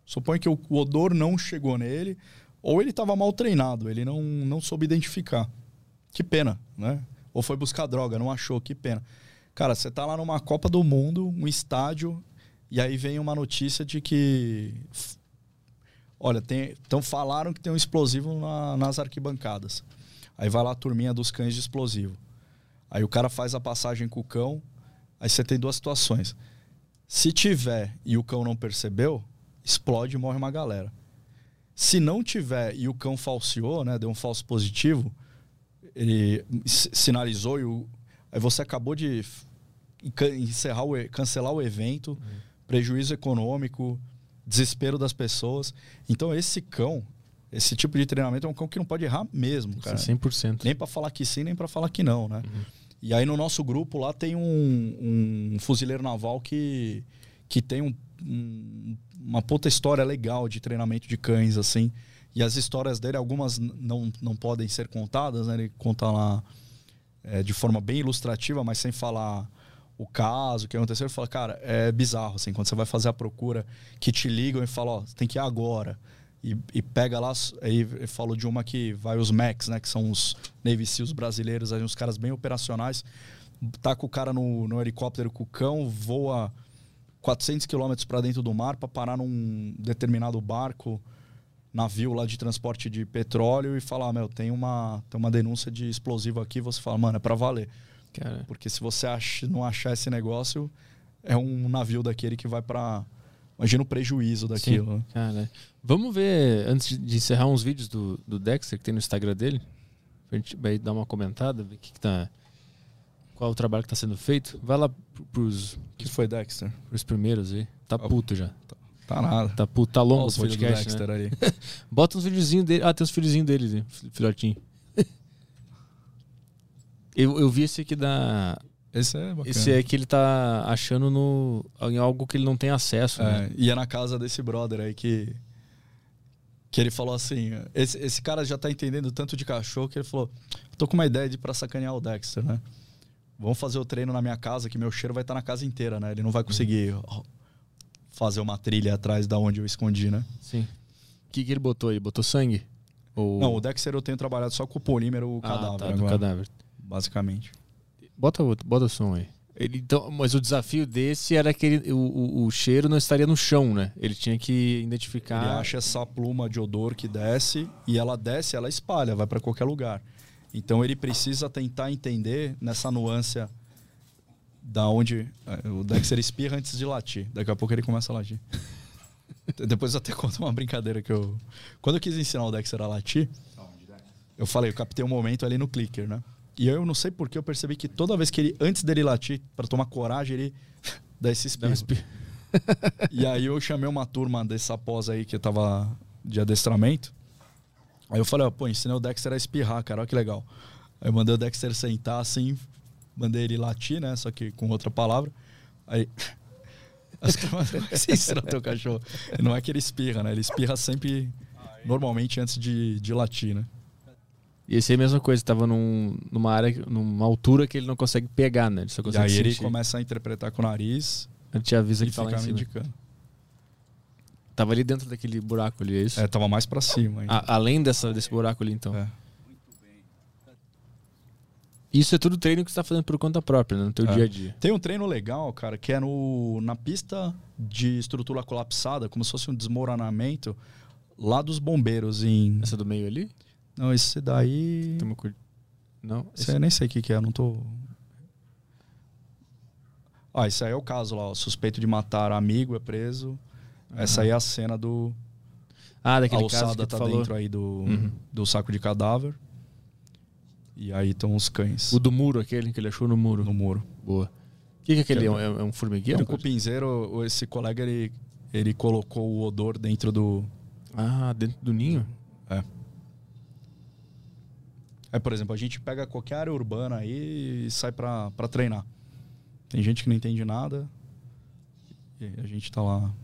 Suponho que o, o odor não chegou nele. Ou ele estava mal treinado, ele não, não soube identificar. Que pena, né? Ou foi buscar droga, não achou, que pena. Cara, você tá lá numa Copa do Mundo, um estádio, e aí vem uma notícia de que. Olha, tem, então falaram que tem um explosivo na- nas arquibancadas. Aí vai lá a turminha dos cães de explosivo. Aí o cara faz a passagem com o cão. Aí você tem duas situações. Se tiver e o cão não percebeu, explode e morre uma galera. Se não tiver e o cão falseou, né, deu um falso positivo, ele sinalizou e o, aí você acabou de encerrar o, cancelar o evento, prejuízo econômico, desespero das pessoas. Então esse cão, esse tipo de treinamento é um cão que não pode errar mesmo, cara. 100%. Nem para falar que sim, nem para falar que não, né? E aí no nosso grupo lá tem um, um fuzileiro naval que, que tem um- um- uma puta história legal de treinamento de cães, assim. E as histórias dele, algumas não, não podem ser contadas, né? Ele conta lá é, de forma bem ilustrativa, mas sem falar o caso, o que aconteceu. Ele fala, cara, é bizarro, assim, quando você vai fazer a procura, que te ligam e falam, ó, você tem que ir agora. E, e pega lá, aí ele falou de uma que vai os Max, né, que são os Navy SEALs brasileiros, aí uns caras bem operacionais, tá com o cara no, no helicóptero com o cão, voa 400 quilômetros para dentro do mar para parar num determinado barco, navio lá de transporte de petróleo e falar, meu, tem uma, tem uma denúncia de explosivo aqui, você fala, mano, é para valer. Cara, Porque se você ach- não achar esse negócio, é um navio daquele que vai para Imagina o prejuízo daquilo. né? cara. Vamos ver, antes de- de encerrar, uns vídeos do, do Dexter que tem no Instagram dele. A gente vai dar uma comentada, ver o que, que tá. Qual o trabalho que tá sendo feito. Vai lá pro- pros, que foi, Dexter? pros primeiros aí. Tá puto já. Tá nada. Tá, pu- tá longo Olha o os filhos do podcast, Dexter né? ali. *laughs* Bota uns videozinhos dele. Ah, tem os filhozinhos dele, né? Fi- filhotinho. *laughs* eu, eu vi esse aqui da. Esse é bacana. Esse é que ele tá achando no, em algo que ele não tem acesso. né? É, ia na casa desse brother aí que. Que ele falou assim: esse, esse cara já tá entendendo tanto de cachorro que ele falou: tô com uma ideia de ir pra sacanear o Dexter, né? Vamos fazer o treino na minha casa, que meu cheiro vai estar na casa inteira, né? Ele não vai conseguir ó, fazer uma trilha atrás da onde eu escondi, né? Sim. O que, que ele botou aí? Botou sangue? Ou... Não, o Dexter eu tenho trabalhado só com o polímero, o ah, cadáver, tá, do agora, cadáver. basicamente. Bota, bota o som aí. Ele, então, mas o desafio desse era que ele- o, o, o cheiro não estaria no chão, né? Ele tinha que identificar. Ele acha essa pluma de odor que desce e ela desce, ela espalha, vai para qualquer lugar. Então ele precisa tentar entender nessa nuance da onde é, o Dexter espirra antes de latir. Daqui a pouco ele começa a latir. *laughs* Depois eu até conto uma brincadeira que eu quando eu quis ensinar o Dexter a latir, eu falei, eu captei um momento ali no clicker, né? E eu não sei porque eu percebi que toda vez que ele antes dele latir para tomar coragem, ele *laughs* dá esse Dá espirro. espi- *laughs* E aí eu chamei uma turma dessa pós aí que tava de adestramento. Aí eu falei, ó, pô, ensinei o Dexter a espirrar, cara, olha que legal. Aí eu mandei o Dexter sentar assim, mandei ele latir, né? Só que com outra palavra. Aí. Os caras você ensina teu cachorro? Não é que ele espirra, né? Ele espirra sempre, normalmente, antes de, de latir, né? E esse aí é a mesma coisa, tava num, numa área, numa altura que ele não consegue pegar, né? Ele só E consegue aí ele sentir. começa a interpretar com o nariz Ele te avisa e que tá lá em cima. indicando. Tava ali dentro daquele buraco ali, é isso? É, tava mais pra cima. A- além dessa, desse buraco ali, então. É. Isso é tudo treino que você tá fazendo por conta própria, né? No teu É. dia a dia. Tem um treino legal, cara, que é no, na pista de estrutura colapsada, como se fosse um desmoronamento, lá dos bombeiros em. Essa do meio ali? Não, esse daí. Não? Esse aí eu nem sei o que, que é, não tô. Ah, esse aí é o caso lá, ó, suspeito de matar amigo é preso. Essa aí é a cena do. Ah, A daquele caso que tá falou. dentro aí do, Uhum. do saco de cadáver. E aí estão os cães O do muro, aquele que ele achou no muro. no muro. Boa. O que, que é aquele? Que É é um, é um formigueiro? É um cupinzeiro, esse colega ele, ele colocou o odor dentro do, Ah, dentro do ninho? É, por exemplo, a gente pega qualquer área urbana aí e sai pra, pra treinar. Tem gente que não entende nada. E aí a gente tá lá.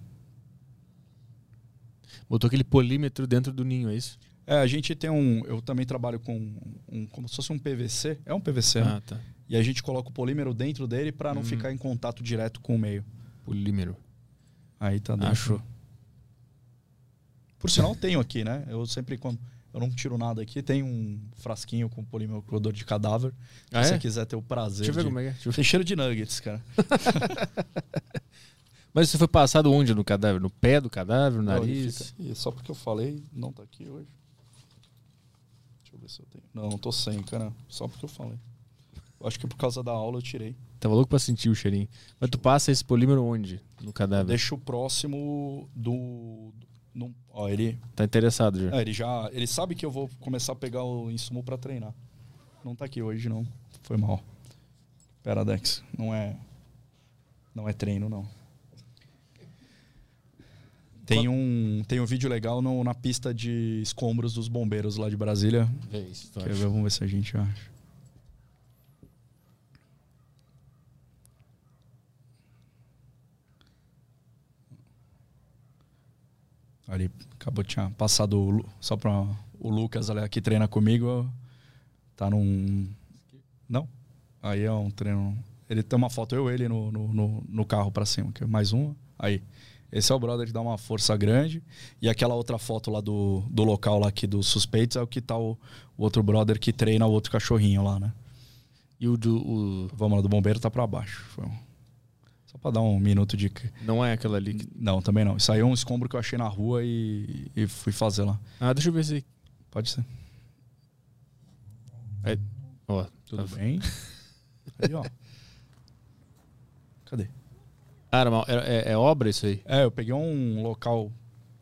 Botou aquele polímetro dentro do ninho, é isso? É, a gente tem um. Eu também trabalho com um. Como se fosse um PVC. É um PVC, né? Ah, tá. E a gente coloca o polímero dentro dele pra não Hum. ficar em contato direto com o meio. Polímero. Aí tá dentro. Achou. Por sinal, tenho aqui, né? Eu sempre, quando eu não tiro nada aqui, tem um frasquinho com polímero com odor de cadáver. Se Ah, você é? quiser ter o prazer. Deixa eu ver de- como é que é. Tem cheiro de nuggets, cara. *laughs* Mas você foi passado onde no cadáver? No pé do cadáver, no nariz? Só porque eu falei, não tá aqui hoje. Deixa eu ver se eu tenho. Não, não tô sem, cara. Só porque eu falei. Eu acho que por causa da aula eu tirei. Tava louco pra sentir o cheirinho. Mas tu passa esse polímero onde? No cadáver? Deixa o próximo do. do ó, ele, Tá interessado já. é, ele já. Ele sabe que eu vou começar a pegar o insumo pra treinar. Não tá aqui hoje, não. Foi mal. Pera, Dex. Não é. Não é treino, não. Tem um, tem um vídeo legal no- na pista de escombros dos bombeiros lá de Brasília. É isso, Quer ver? Vamos ver se a gente acha. Ali, acabou, tinha passado só para o Lucas ali, que treina comigo. Tá num. Não? Aí é um treino. Ele tem uma foto, eu e ele no, no, no, no carro para cima, é mais uma. Aí. Esse é o brother que dá uma força grande. E aquela outra foto lá do, do local lá aqui dos suspeitos é o que tá o, o outro brother que treina o outro cachorrinho lá, né? E o do. O... Vamos lá, do bombeiro tá pra baixo. Só pra dar um minuto de. Não é aquela ali que. Não, também não. Isso aí é um escombro que eu achei na rua e, e fui fazer lá. Ah, deixa eu ver se. Pode ser. É... Ó, Tudo tá- bem? Aí, ó. *laughs* Cadê? Ah, era uma- é, é obra isso aí? É, eu peguei um local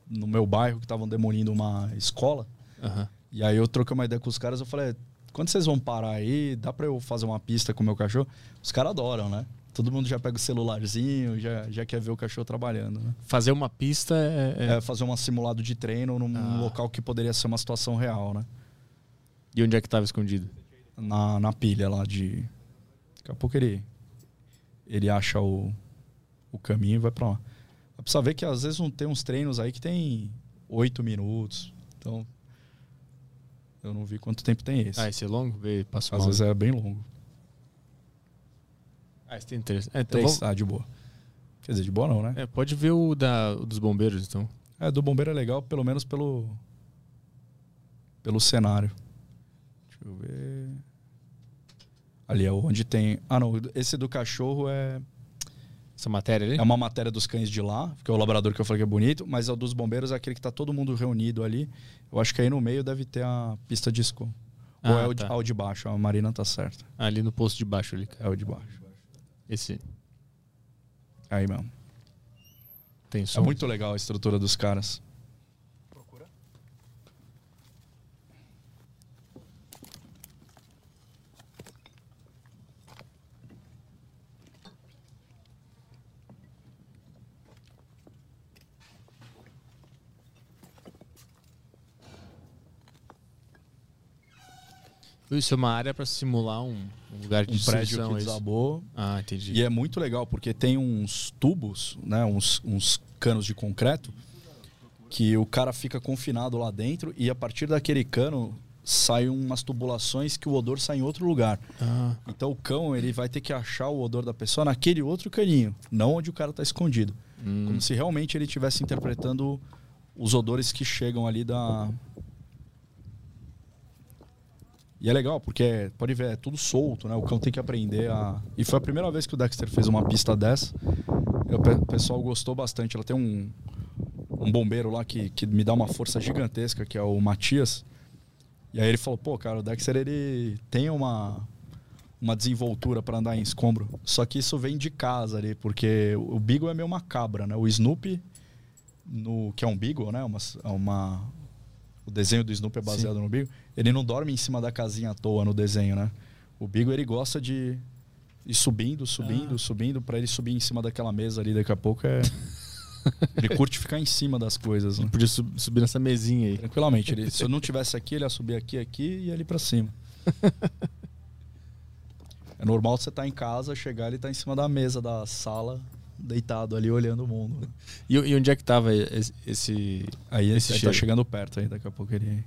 no meu bairro que estavam demolindo uma escola. Aham. E aí eu troquei uma ideia com os caras, eu falei, quando vocês vão parar aí, dá pra eu fazer uma pista com o meu cachorro? Os caras adoram, né? todo mundo já pega o celularzinho, já, já quer ver o cachorro trabalhando, né? Fazer uma pista é. é- É fazer um simulado de treino num Ah. local que poderia ser uma situação real, né? E onde é que tava escondido? Na, na pilha lá de. Daqui a pouco ele. Ele acha o, o caminho e vai pra lá. Precisa ver que às vezes não tem uns treinos aí que tem oito minutos. Então. Eu não vi quanto tempo tem esse. Ah, esse é longo? Vê, passa às mal. vezes é bem longo. Ah, esse tem três. É, então Três, vamos- ah, de boa. Quer dizer, de boa não, né? é, pode ver o, da, o dos bombeiros, então. É, do bombeiro é legal, pelo menos pelo. pelo cenário. Deixa eu ver. Ali é onde tem. Ah, não. Esse do cachorro é. Essa matéria ali? É uma matéria dos cães de lá, que é o labrador que eu falei que é bonito, mas é o dos bombeiros é aquele que tá todo mundo reunido ali. Eu acho que aí no meio deve ter a pista de. Ou Ah, é o de, tá. ah, o de baixo, a Marina tá certa. Ali no posto de baixo ali. É o de baixo. Esse Aí mesmo. tem som. É muito legal a estrutura dos caras. Isso é uma área pra simular um, um lugar de Um prédio que é desabou. Ah, entendi. E é muito legal porque tem uns tubos, né, uns, uns canos de concreto que o cara fica confinado lá dentro e a partir daquele cano saem umas tubulações que o odor sai em outro lugar. Ah, Então o cão ele vai ter que achar o odor da pessoa naquele outro caninho, não onde o cara está escondido. hum. Como se realmente ele estivesse interpretando os odores que chegam ali da. E é legal, porque pode ver, é tudo solto, né? O cão tem que aprender a. E foi a primeira vez que o Dexter fez uma pista dessa. O pe- o pessoal gostou bastante. Ela tem um, um bombeiro lá que, que me dá uma força gigantesca, que é o Matias. E aí ele falou, pô, cara, o Dexter ele tem uma, uma desenvoltura para andar em escombro. Só que isso vem de casa ali, porque o Beagle é meio macabra, né? O Snoopy, no, que é um Beagle, né? Uma, é uma, o desenho do Snoopy é baseado no Beagle. Ele não dorme em cima da casinha à toa no desenho, né? O Beagle, ele gosta de ir subindo, subindo, subindo, para ele subir em cima daquela mesa ali daqui a pouco é... *laughs* ele curte ficar em cima das coisas, né? Podia sub- subir nessa mesinha aí. Tranquilamente. Ele, se eu não *laughs* tivesse aqui, ele ia subir aqui, aqui e ali pra cima. É normal você estar em casa, chegar ele tá em cima da mesa da sala, deitado ali olhando o mundo. né? E, e onde é que tava esse. esse- Aí Esse tá chegando perto aí, daqui a pouco ele.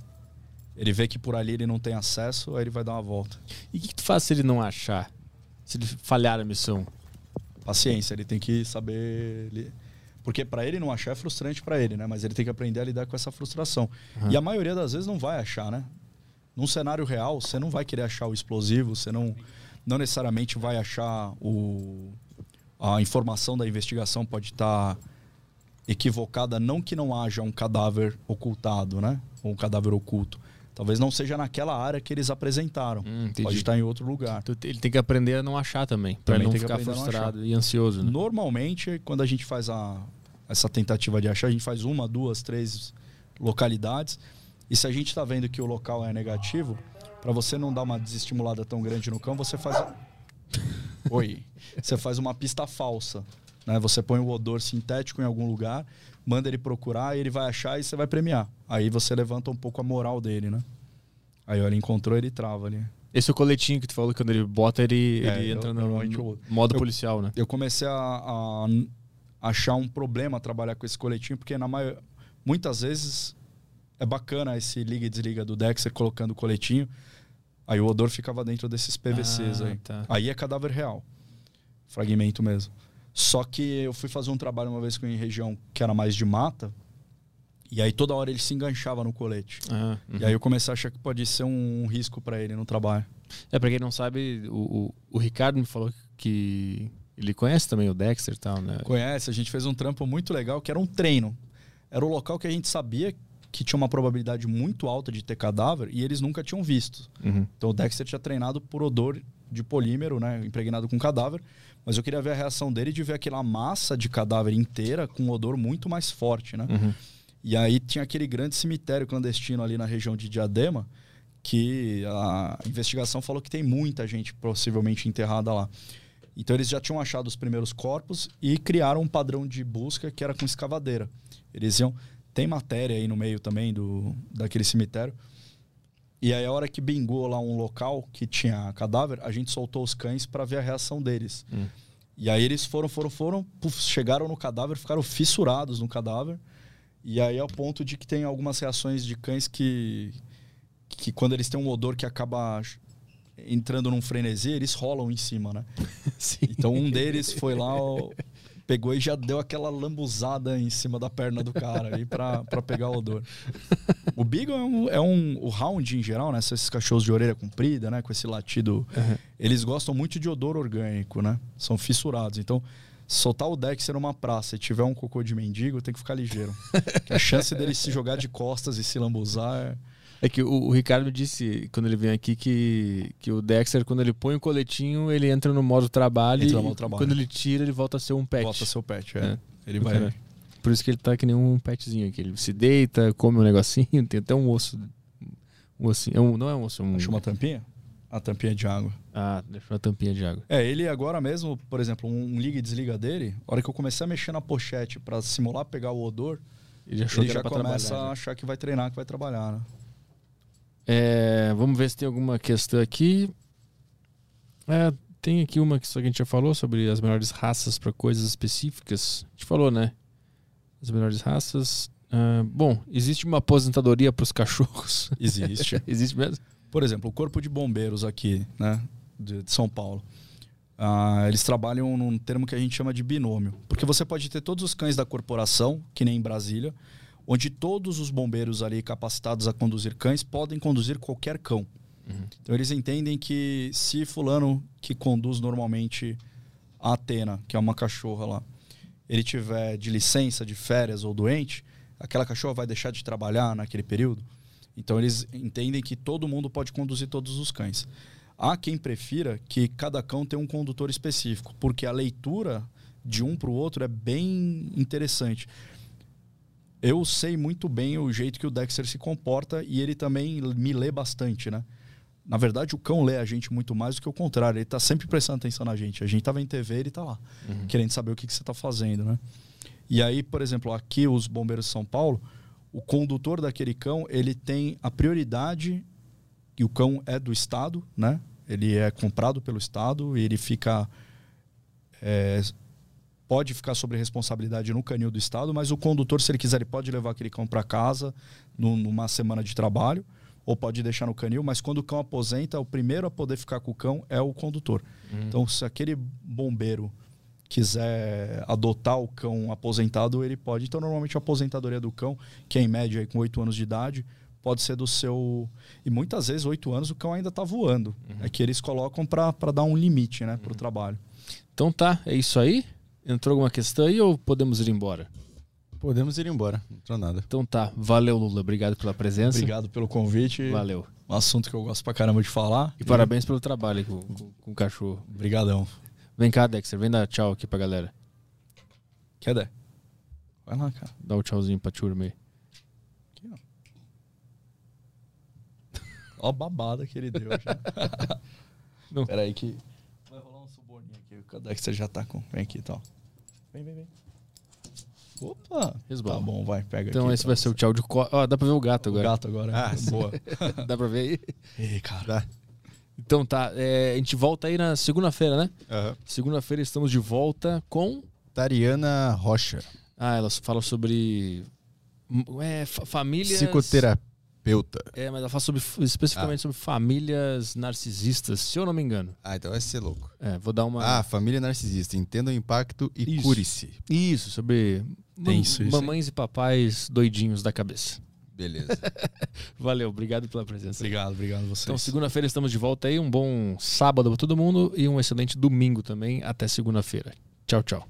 Ele vê que por ali ele não tem acesso, aí ele vai dar uma volta. E o que, que tu faz se ele não achar? Se ele falhar a missão? Paciência, ele tem que saber. ele- Porque pra ele não achar é frustrante pra ele, né? Mas ele tem que aprender a lidar com essa frustração. E a maioria das vezes não vai achar, né? Num cenário real, você não vai querer achar o explosivo, você não, não necessariamente vai achar o. A informação da investigação pode estar equivocada, não que não haja um cadáver ocultado, né? Ou um cadáver oculto. Talvez não seja naquela área que eles apresentaram. Hum, pode estar em outro lugar. Ele tem que aprender a não achar também. Também não ficar frustrado e ansioso, né? Normalmente, quando a gente faz a, essa tentativa de achar, a gente faz uma, duas, três localidades. E se a gente está vendo que o local é negativo, para você não dar uma desestimulada tão grande no cão, você faz. *laughs* Oi. Você faz uma pista falsa. Né? Você põe o odor sintético em algum lugar, manda ele procurar, ele vai achar e você vai premiar. Aí você levanta um pouco a moral dele, né? Aí ó, ele encontrou, ele trava ali. Esse é o coletinho que tu falou que quando ele bota, ele, É, ele eu- entra no, normalmente no eu- modo eu- policial, né? eu comecei a, a achar um problema trabalhar com esse coletinho, porque na maior, muitas vezes é bacana esse liga e desliga do Dexter colocando o coletinho. Aí o odor ficava dentro desses PVCs Ah, aí. tá. Aí é cadáver real. Fragmento mesmo. Só que eu fui fazer um trabalho uma vez com em região que era mais de mata. E aí toda hora ele se enganchava no colete. Ah, uhum. E aí eu comecei a achar que pode ser um risco para ele no trabalho. É, pra quem não sabe, o, o, o Ricardo me falou que ele conhece também o Dexter e tal, né? Conhece, a gente fez um trampo muito legal que era um treino. Era o local que a gente sabia que tinha uma probabilidade muito alta de ter cadáver e eles nunca tinham visto. Uhum. Então o Dexter tinha treinado por odor de polímero, né, impregnado com cadáver, mas eu queria ver a reação dele de ver aquela massa de cadáver inteira com um odor muito mais forte, né? Uhum. E aí tinha aquele grande cemitério clandestino ali na região de Diadema, que a investigação falou que tem muita gente possivelmente enterrada lá. Então eles já tinham achado os primeiros corpos e criaram um padrão de busca que era com escavadeira. Eles iam. Tem matéria aí no meio também do, daquele cemitério. E aí, a hora que bingou lá um local que tinha cadáver, a gente soltou os cães para ver a reação deles. Hum. E aí eles foram, foram, foram, chegaram no cadáver, ficaram fissurados no cadáver. E aí, ao ponto de que tem algumas reações de cães que, que quando eles têm um odor que acaba entrando num frenesi, eles rolam em cima, né? *laughs* Sim. Então um deles foi lá, pegou e já deu aquela lambuzada em cima da perna do cara aí pra, pra pegar o odor. O Beagle é um, é um. O Hound em geral, né? Esses cachorros de orelha comprida, né? Com esse latido. Eles gostam muito de odor orgânico, né? São fissurados. Então. Soltar o Dexter numa praça e tiver um cocô de mendigo, tem que ficar ligeiro. *laughs* A chance dele se jogar de costas e se lambuzar é... É que o, o Ricardo disse, quando ele vem aqui, que, que o Dexter, quando ele põe o coletinho, ele entra no modo trabalho. Entra no e modo trabalho. Quando ele tira, ele volta a ser um pet. Volta seu pet, é. É. Ele vai. cara. Por isso que ele tá que nem um petzinho aqui. Ele se deita, come um negocinho, *laughs* tem até um osso. Um ossinho. É um, não é um osso, é um. Achou uma tampinha? A tampinha de água. Ah, deixou uma tampinha de água. É, ele agora mesmo, por exemplo, um liga e desliga dele, a hora que eu comecei a mexer na pochete pra simular pegar o odor, Ele achou ele que já começa a já. achar que vai treinar, que vai trabalhar, né? É, vamos ver se tem alguma questão aqui. É, tem aqui uma que a gente já falou sobre as melhores raças para coisas específicas. A gente falou, né? As melhores raças. Ah, bom, existe uma aposentadoria para os cachorros. Existe. *laughs* existe mesmo? Por exemplo, o Corpo de Bombeiros aqui, né, de, de São Paulo. Ah, eles trabalham num termo que a gente chama de binômio. Porque você pode ter todos os cães da corporação, que nem em Brasília, onde todos os bombeiros ali capacitados a conduzir cães podem conduzir qualquer cão. Então eles entendem que se fulano que conduz normalmente a Atena, que é uma cachorra lá, ele tiver de licença, de férias ou doente, aquela cachorra vai deixar de trabalhar naquele período. Então eles entendem que todo mundo pode conduzir todos os cães. Há quem prefira que cada cão tenha um condutor específico, porque a leitura de um para o outro é bem interessante. Eu sei muito bem o jeito que o Dexter se comporta e ele também me lê bastante, né? Na verdade, o cão lê a gente muito mais do que o contrário. Ele tá sempre prestando atenção na gente. A gente tava em TV, ele tá lá, querendo saber o que, que você tá fazendo, né? E aí, por exemplo, aqui os bombeiros de São Paulo, o condutor daquele cão, ele tem a prioridade e o cão é do Estado, né? Ele é comprado pelo Estado e ele fica é, pode ficar sobre responsabilidade no canil do Estado, mas o condutor, se ele quiser, ele pode levar aquele cão para casa num- numa semana de trabalho ou pode deixar no canil, mas quando o cão aposenta, o primeiro a poder ficar com o cão é o condutor. Então, se aquele bombeiro quiser adotar o cão aposentado, ele pode. Então, normalmente a aposentadoria do cão, que é em média aí com 8 anos de idade, pode ser do seu. E muitas vezes, 8 anos, o cão ainda está voando. É que eles colocam para dar um limite né, para o trabalho. Então tá, é isso aí? Entrou alguma questão aí ou podemos ir embora? Podemos ir embora. Não entrou nada. Então tá, valeu Lula, obrigado pela presença. Obrigado pelo convite. Valeu. Um assunto que eu gosto pra caramba de falar. E parabéns pelo trabalho com, com- com o cachorro. Obrigadão. Vem cá, Dexter, vem dar tchau aqui pra galera. Quer dar? Vai lá, cara. Dá o tchauzinho pra turma aí. Aqui, ó. Ó a babada que ele deu já. *laughs* Não. Pera aí que... Um suborninho aqui. O Dexter já tá com... Vem aqui, então. Vem, vem, vem. Opa! Resbala. Tá bom, vai, pega Então aqui. esse vai ser o tchau de co... Ó, dá pra ver o gato o agora. gato agora. Ah, sim. Boa. *laughs* Dá pra ver aí? *laughs* Ei, cara. Então tá, é, a gente volta aí na segunda-feira, né? Aham. Segunda-feira estamos de volta com... Tariana Rocha, Ah, ela fala sobre... É, fa- famílias... psicoterapeuta. É, mas ela fala sobre, especificamente sobre famílias narcisistas, se eu não me engano. Ah, então vai ser louco. É, vou dar uma... Ah, família narcisista. Entenda o impacto e cure-se. Isso, sobre mam- isso, isso. mamães e papais doidinhos da cabeça. Beleza. *laughs* Valeu, obrigado pela presença. Obrigado, obrigado a vocês. Então, segunda-feira estamos de volta aí. Um bom sábado para todo mundo e um excelente domingo também. Até segunda-feira. Tchau, tchau.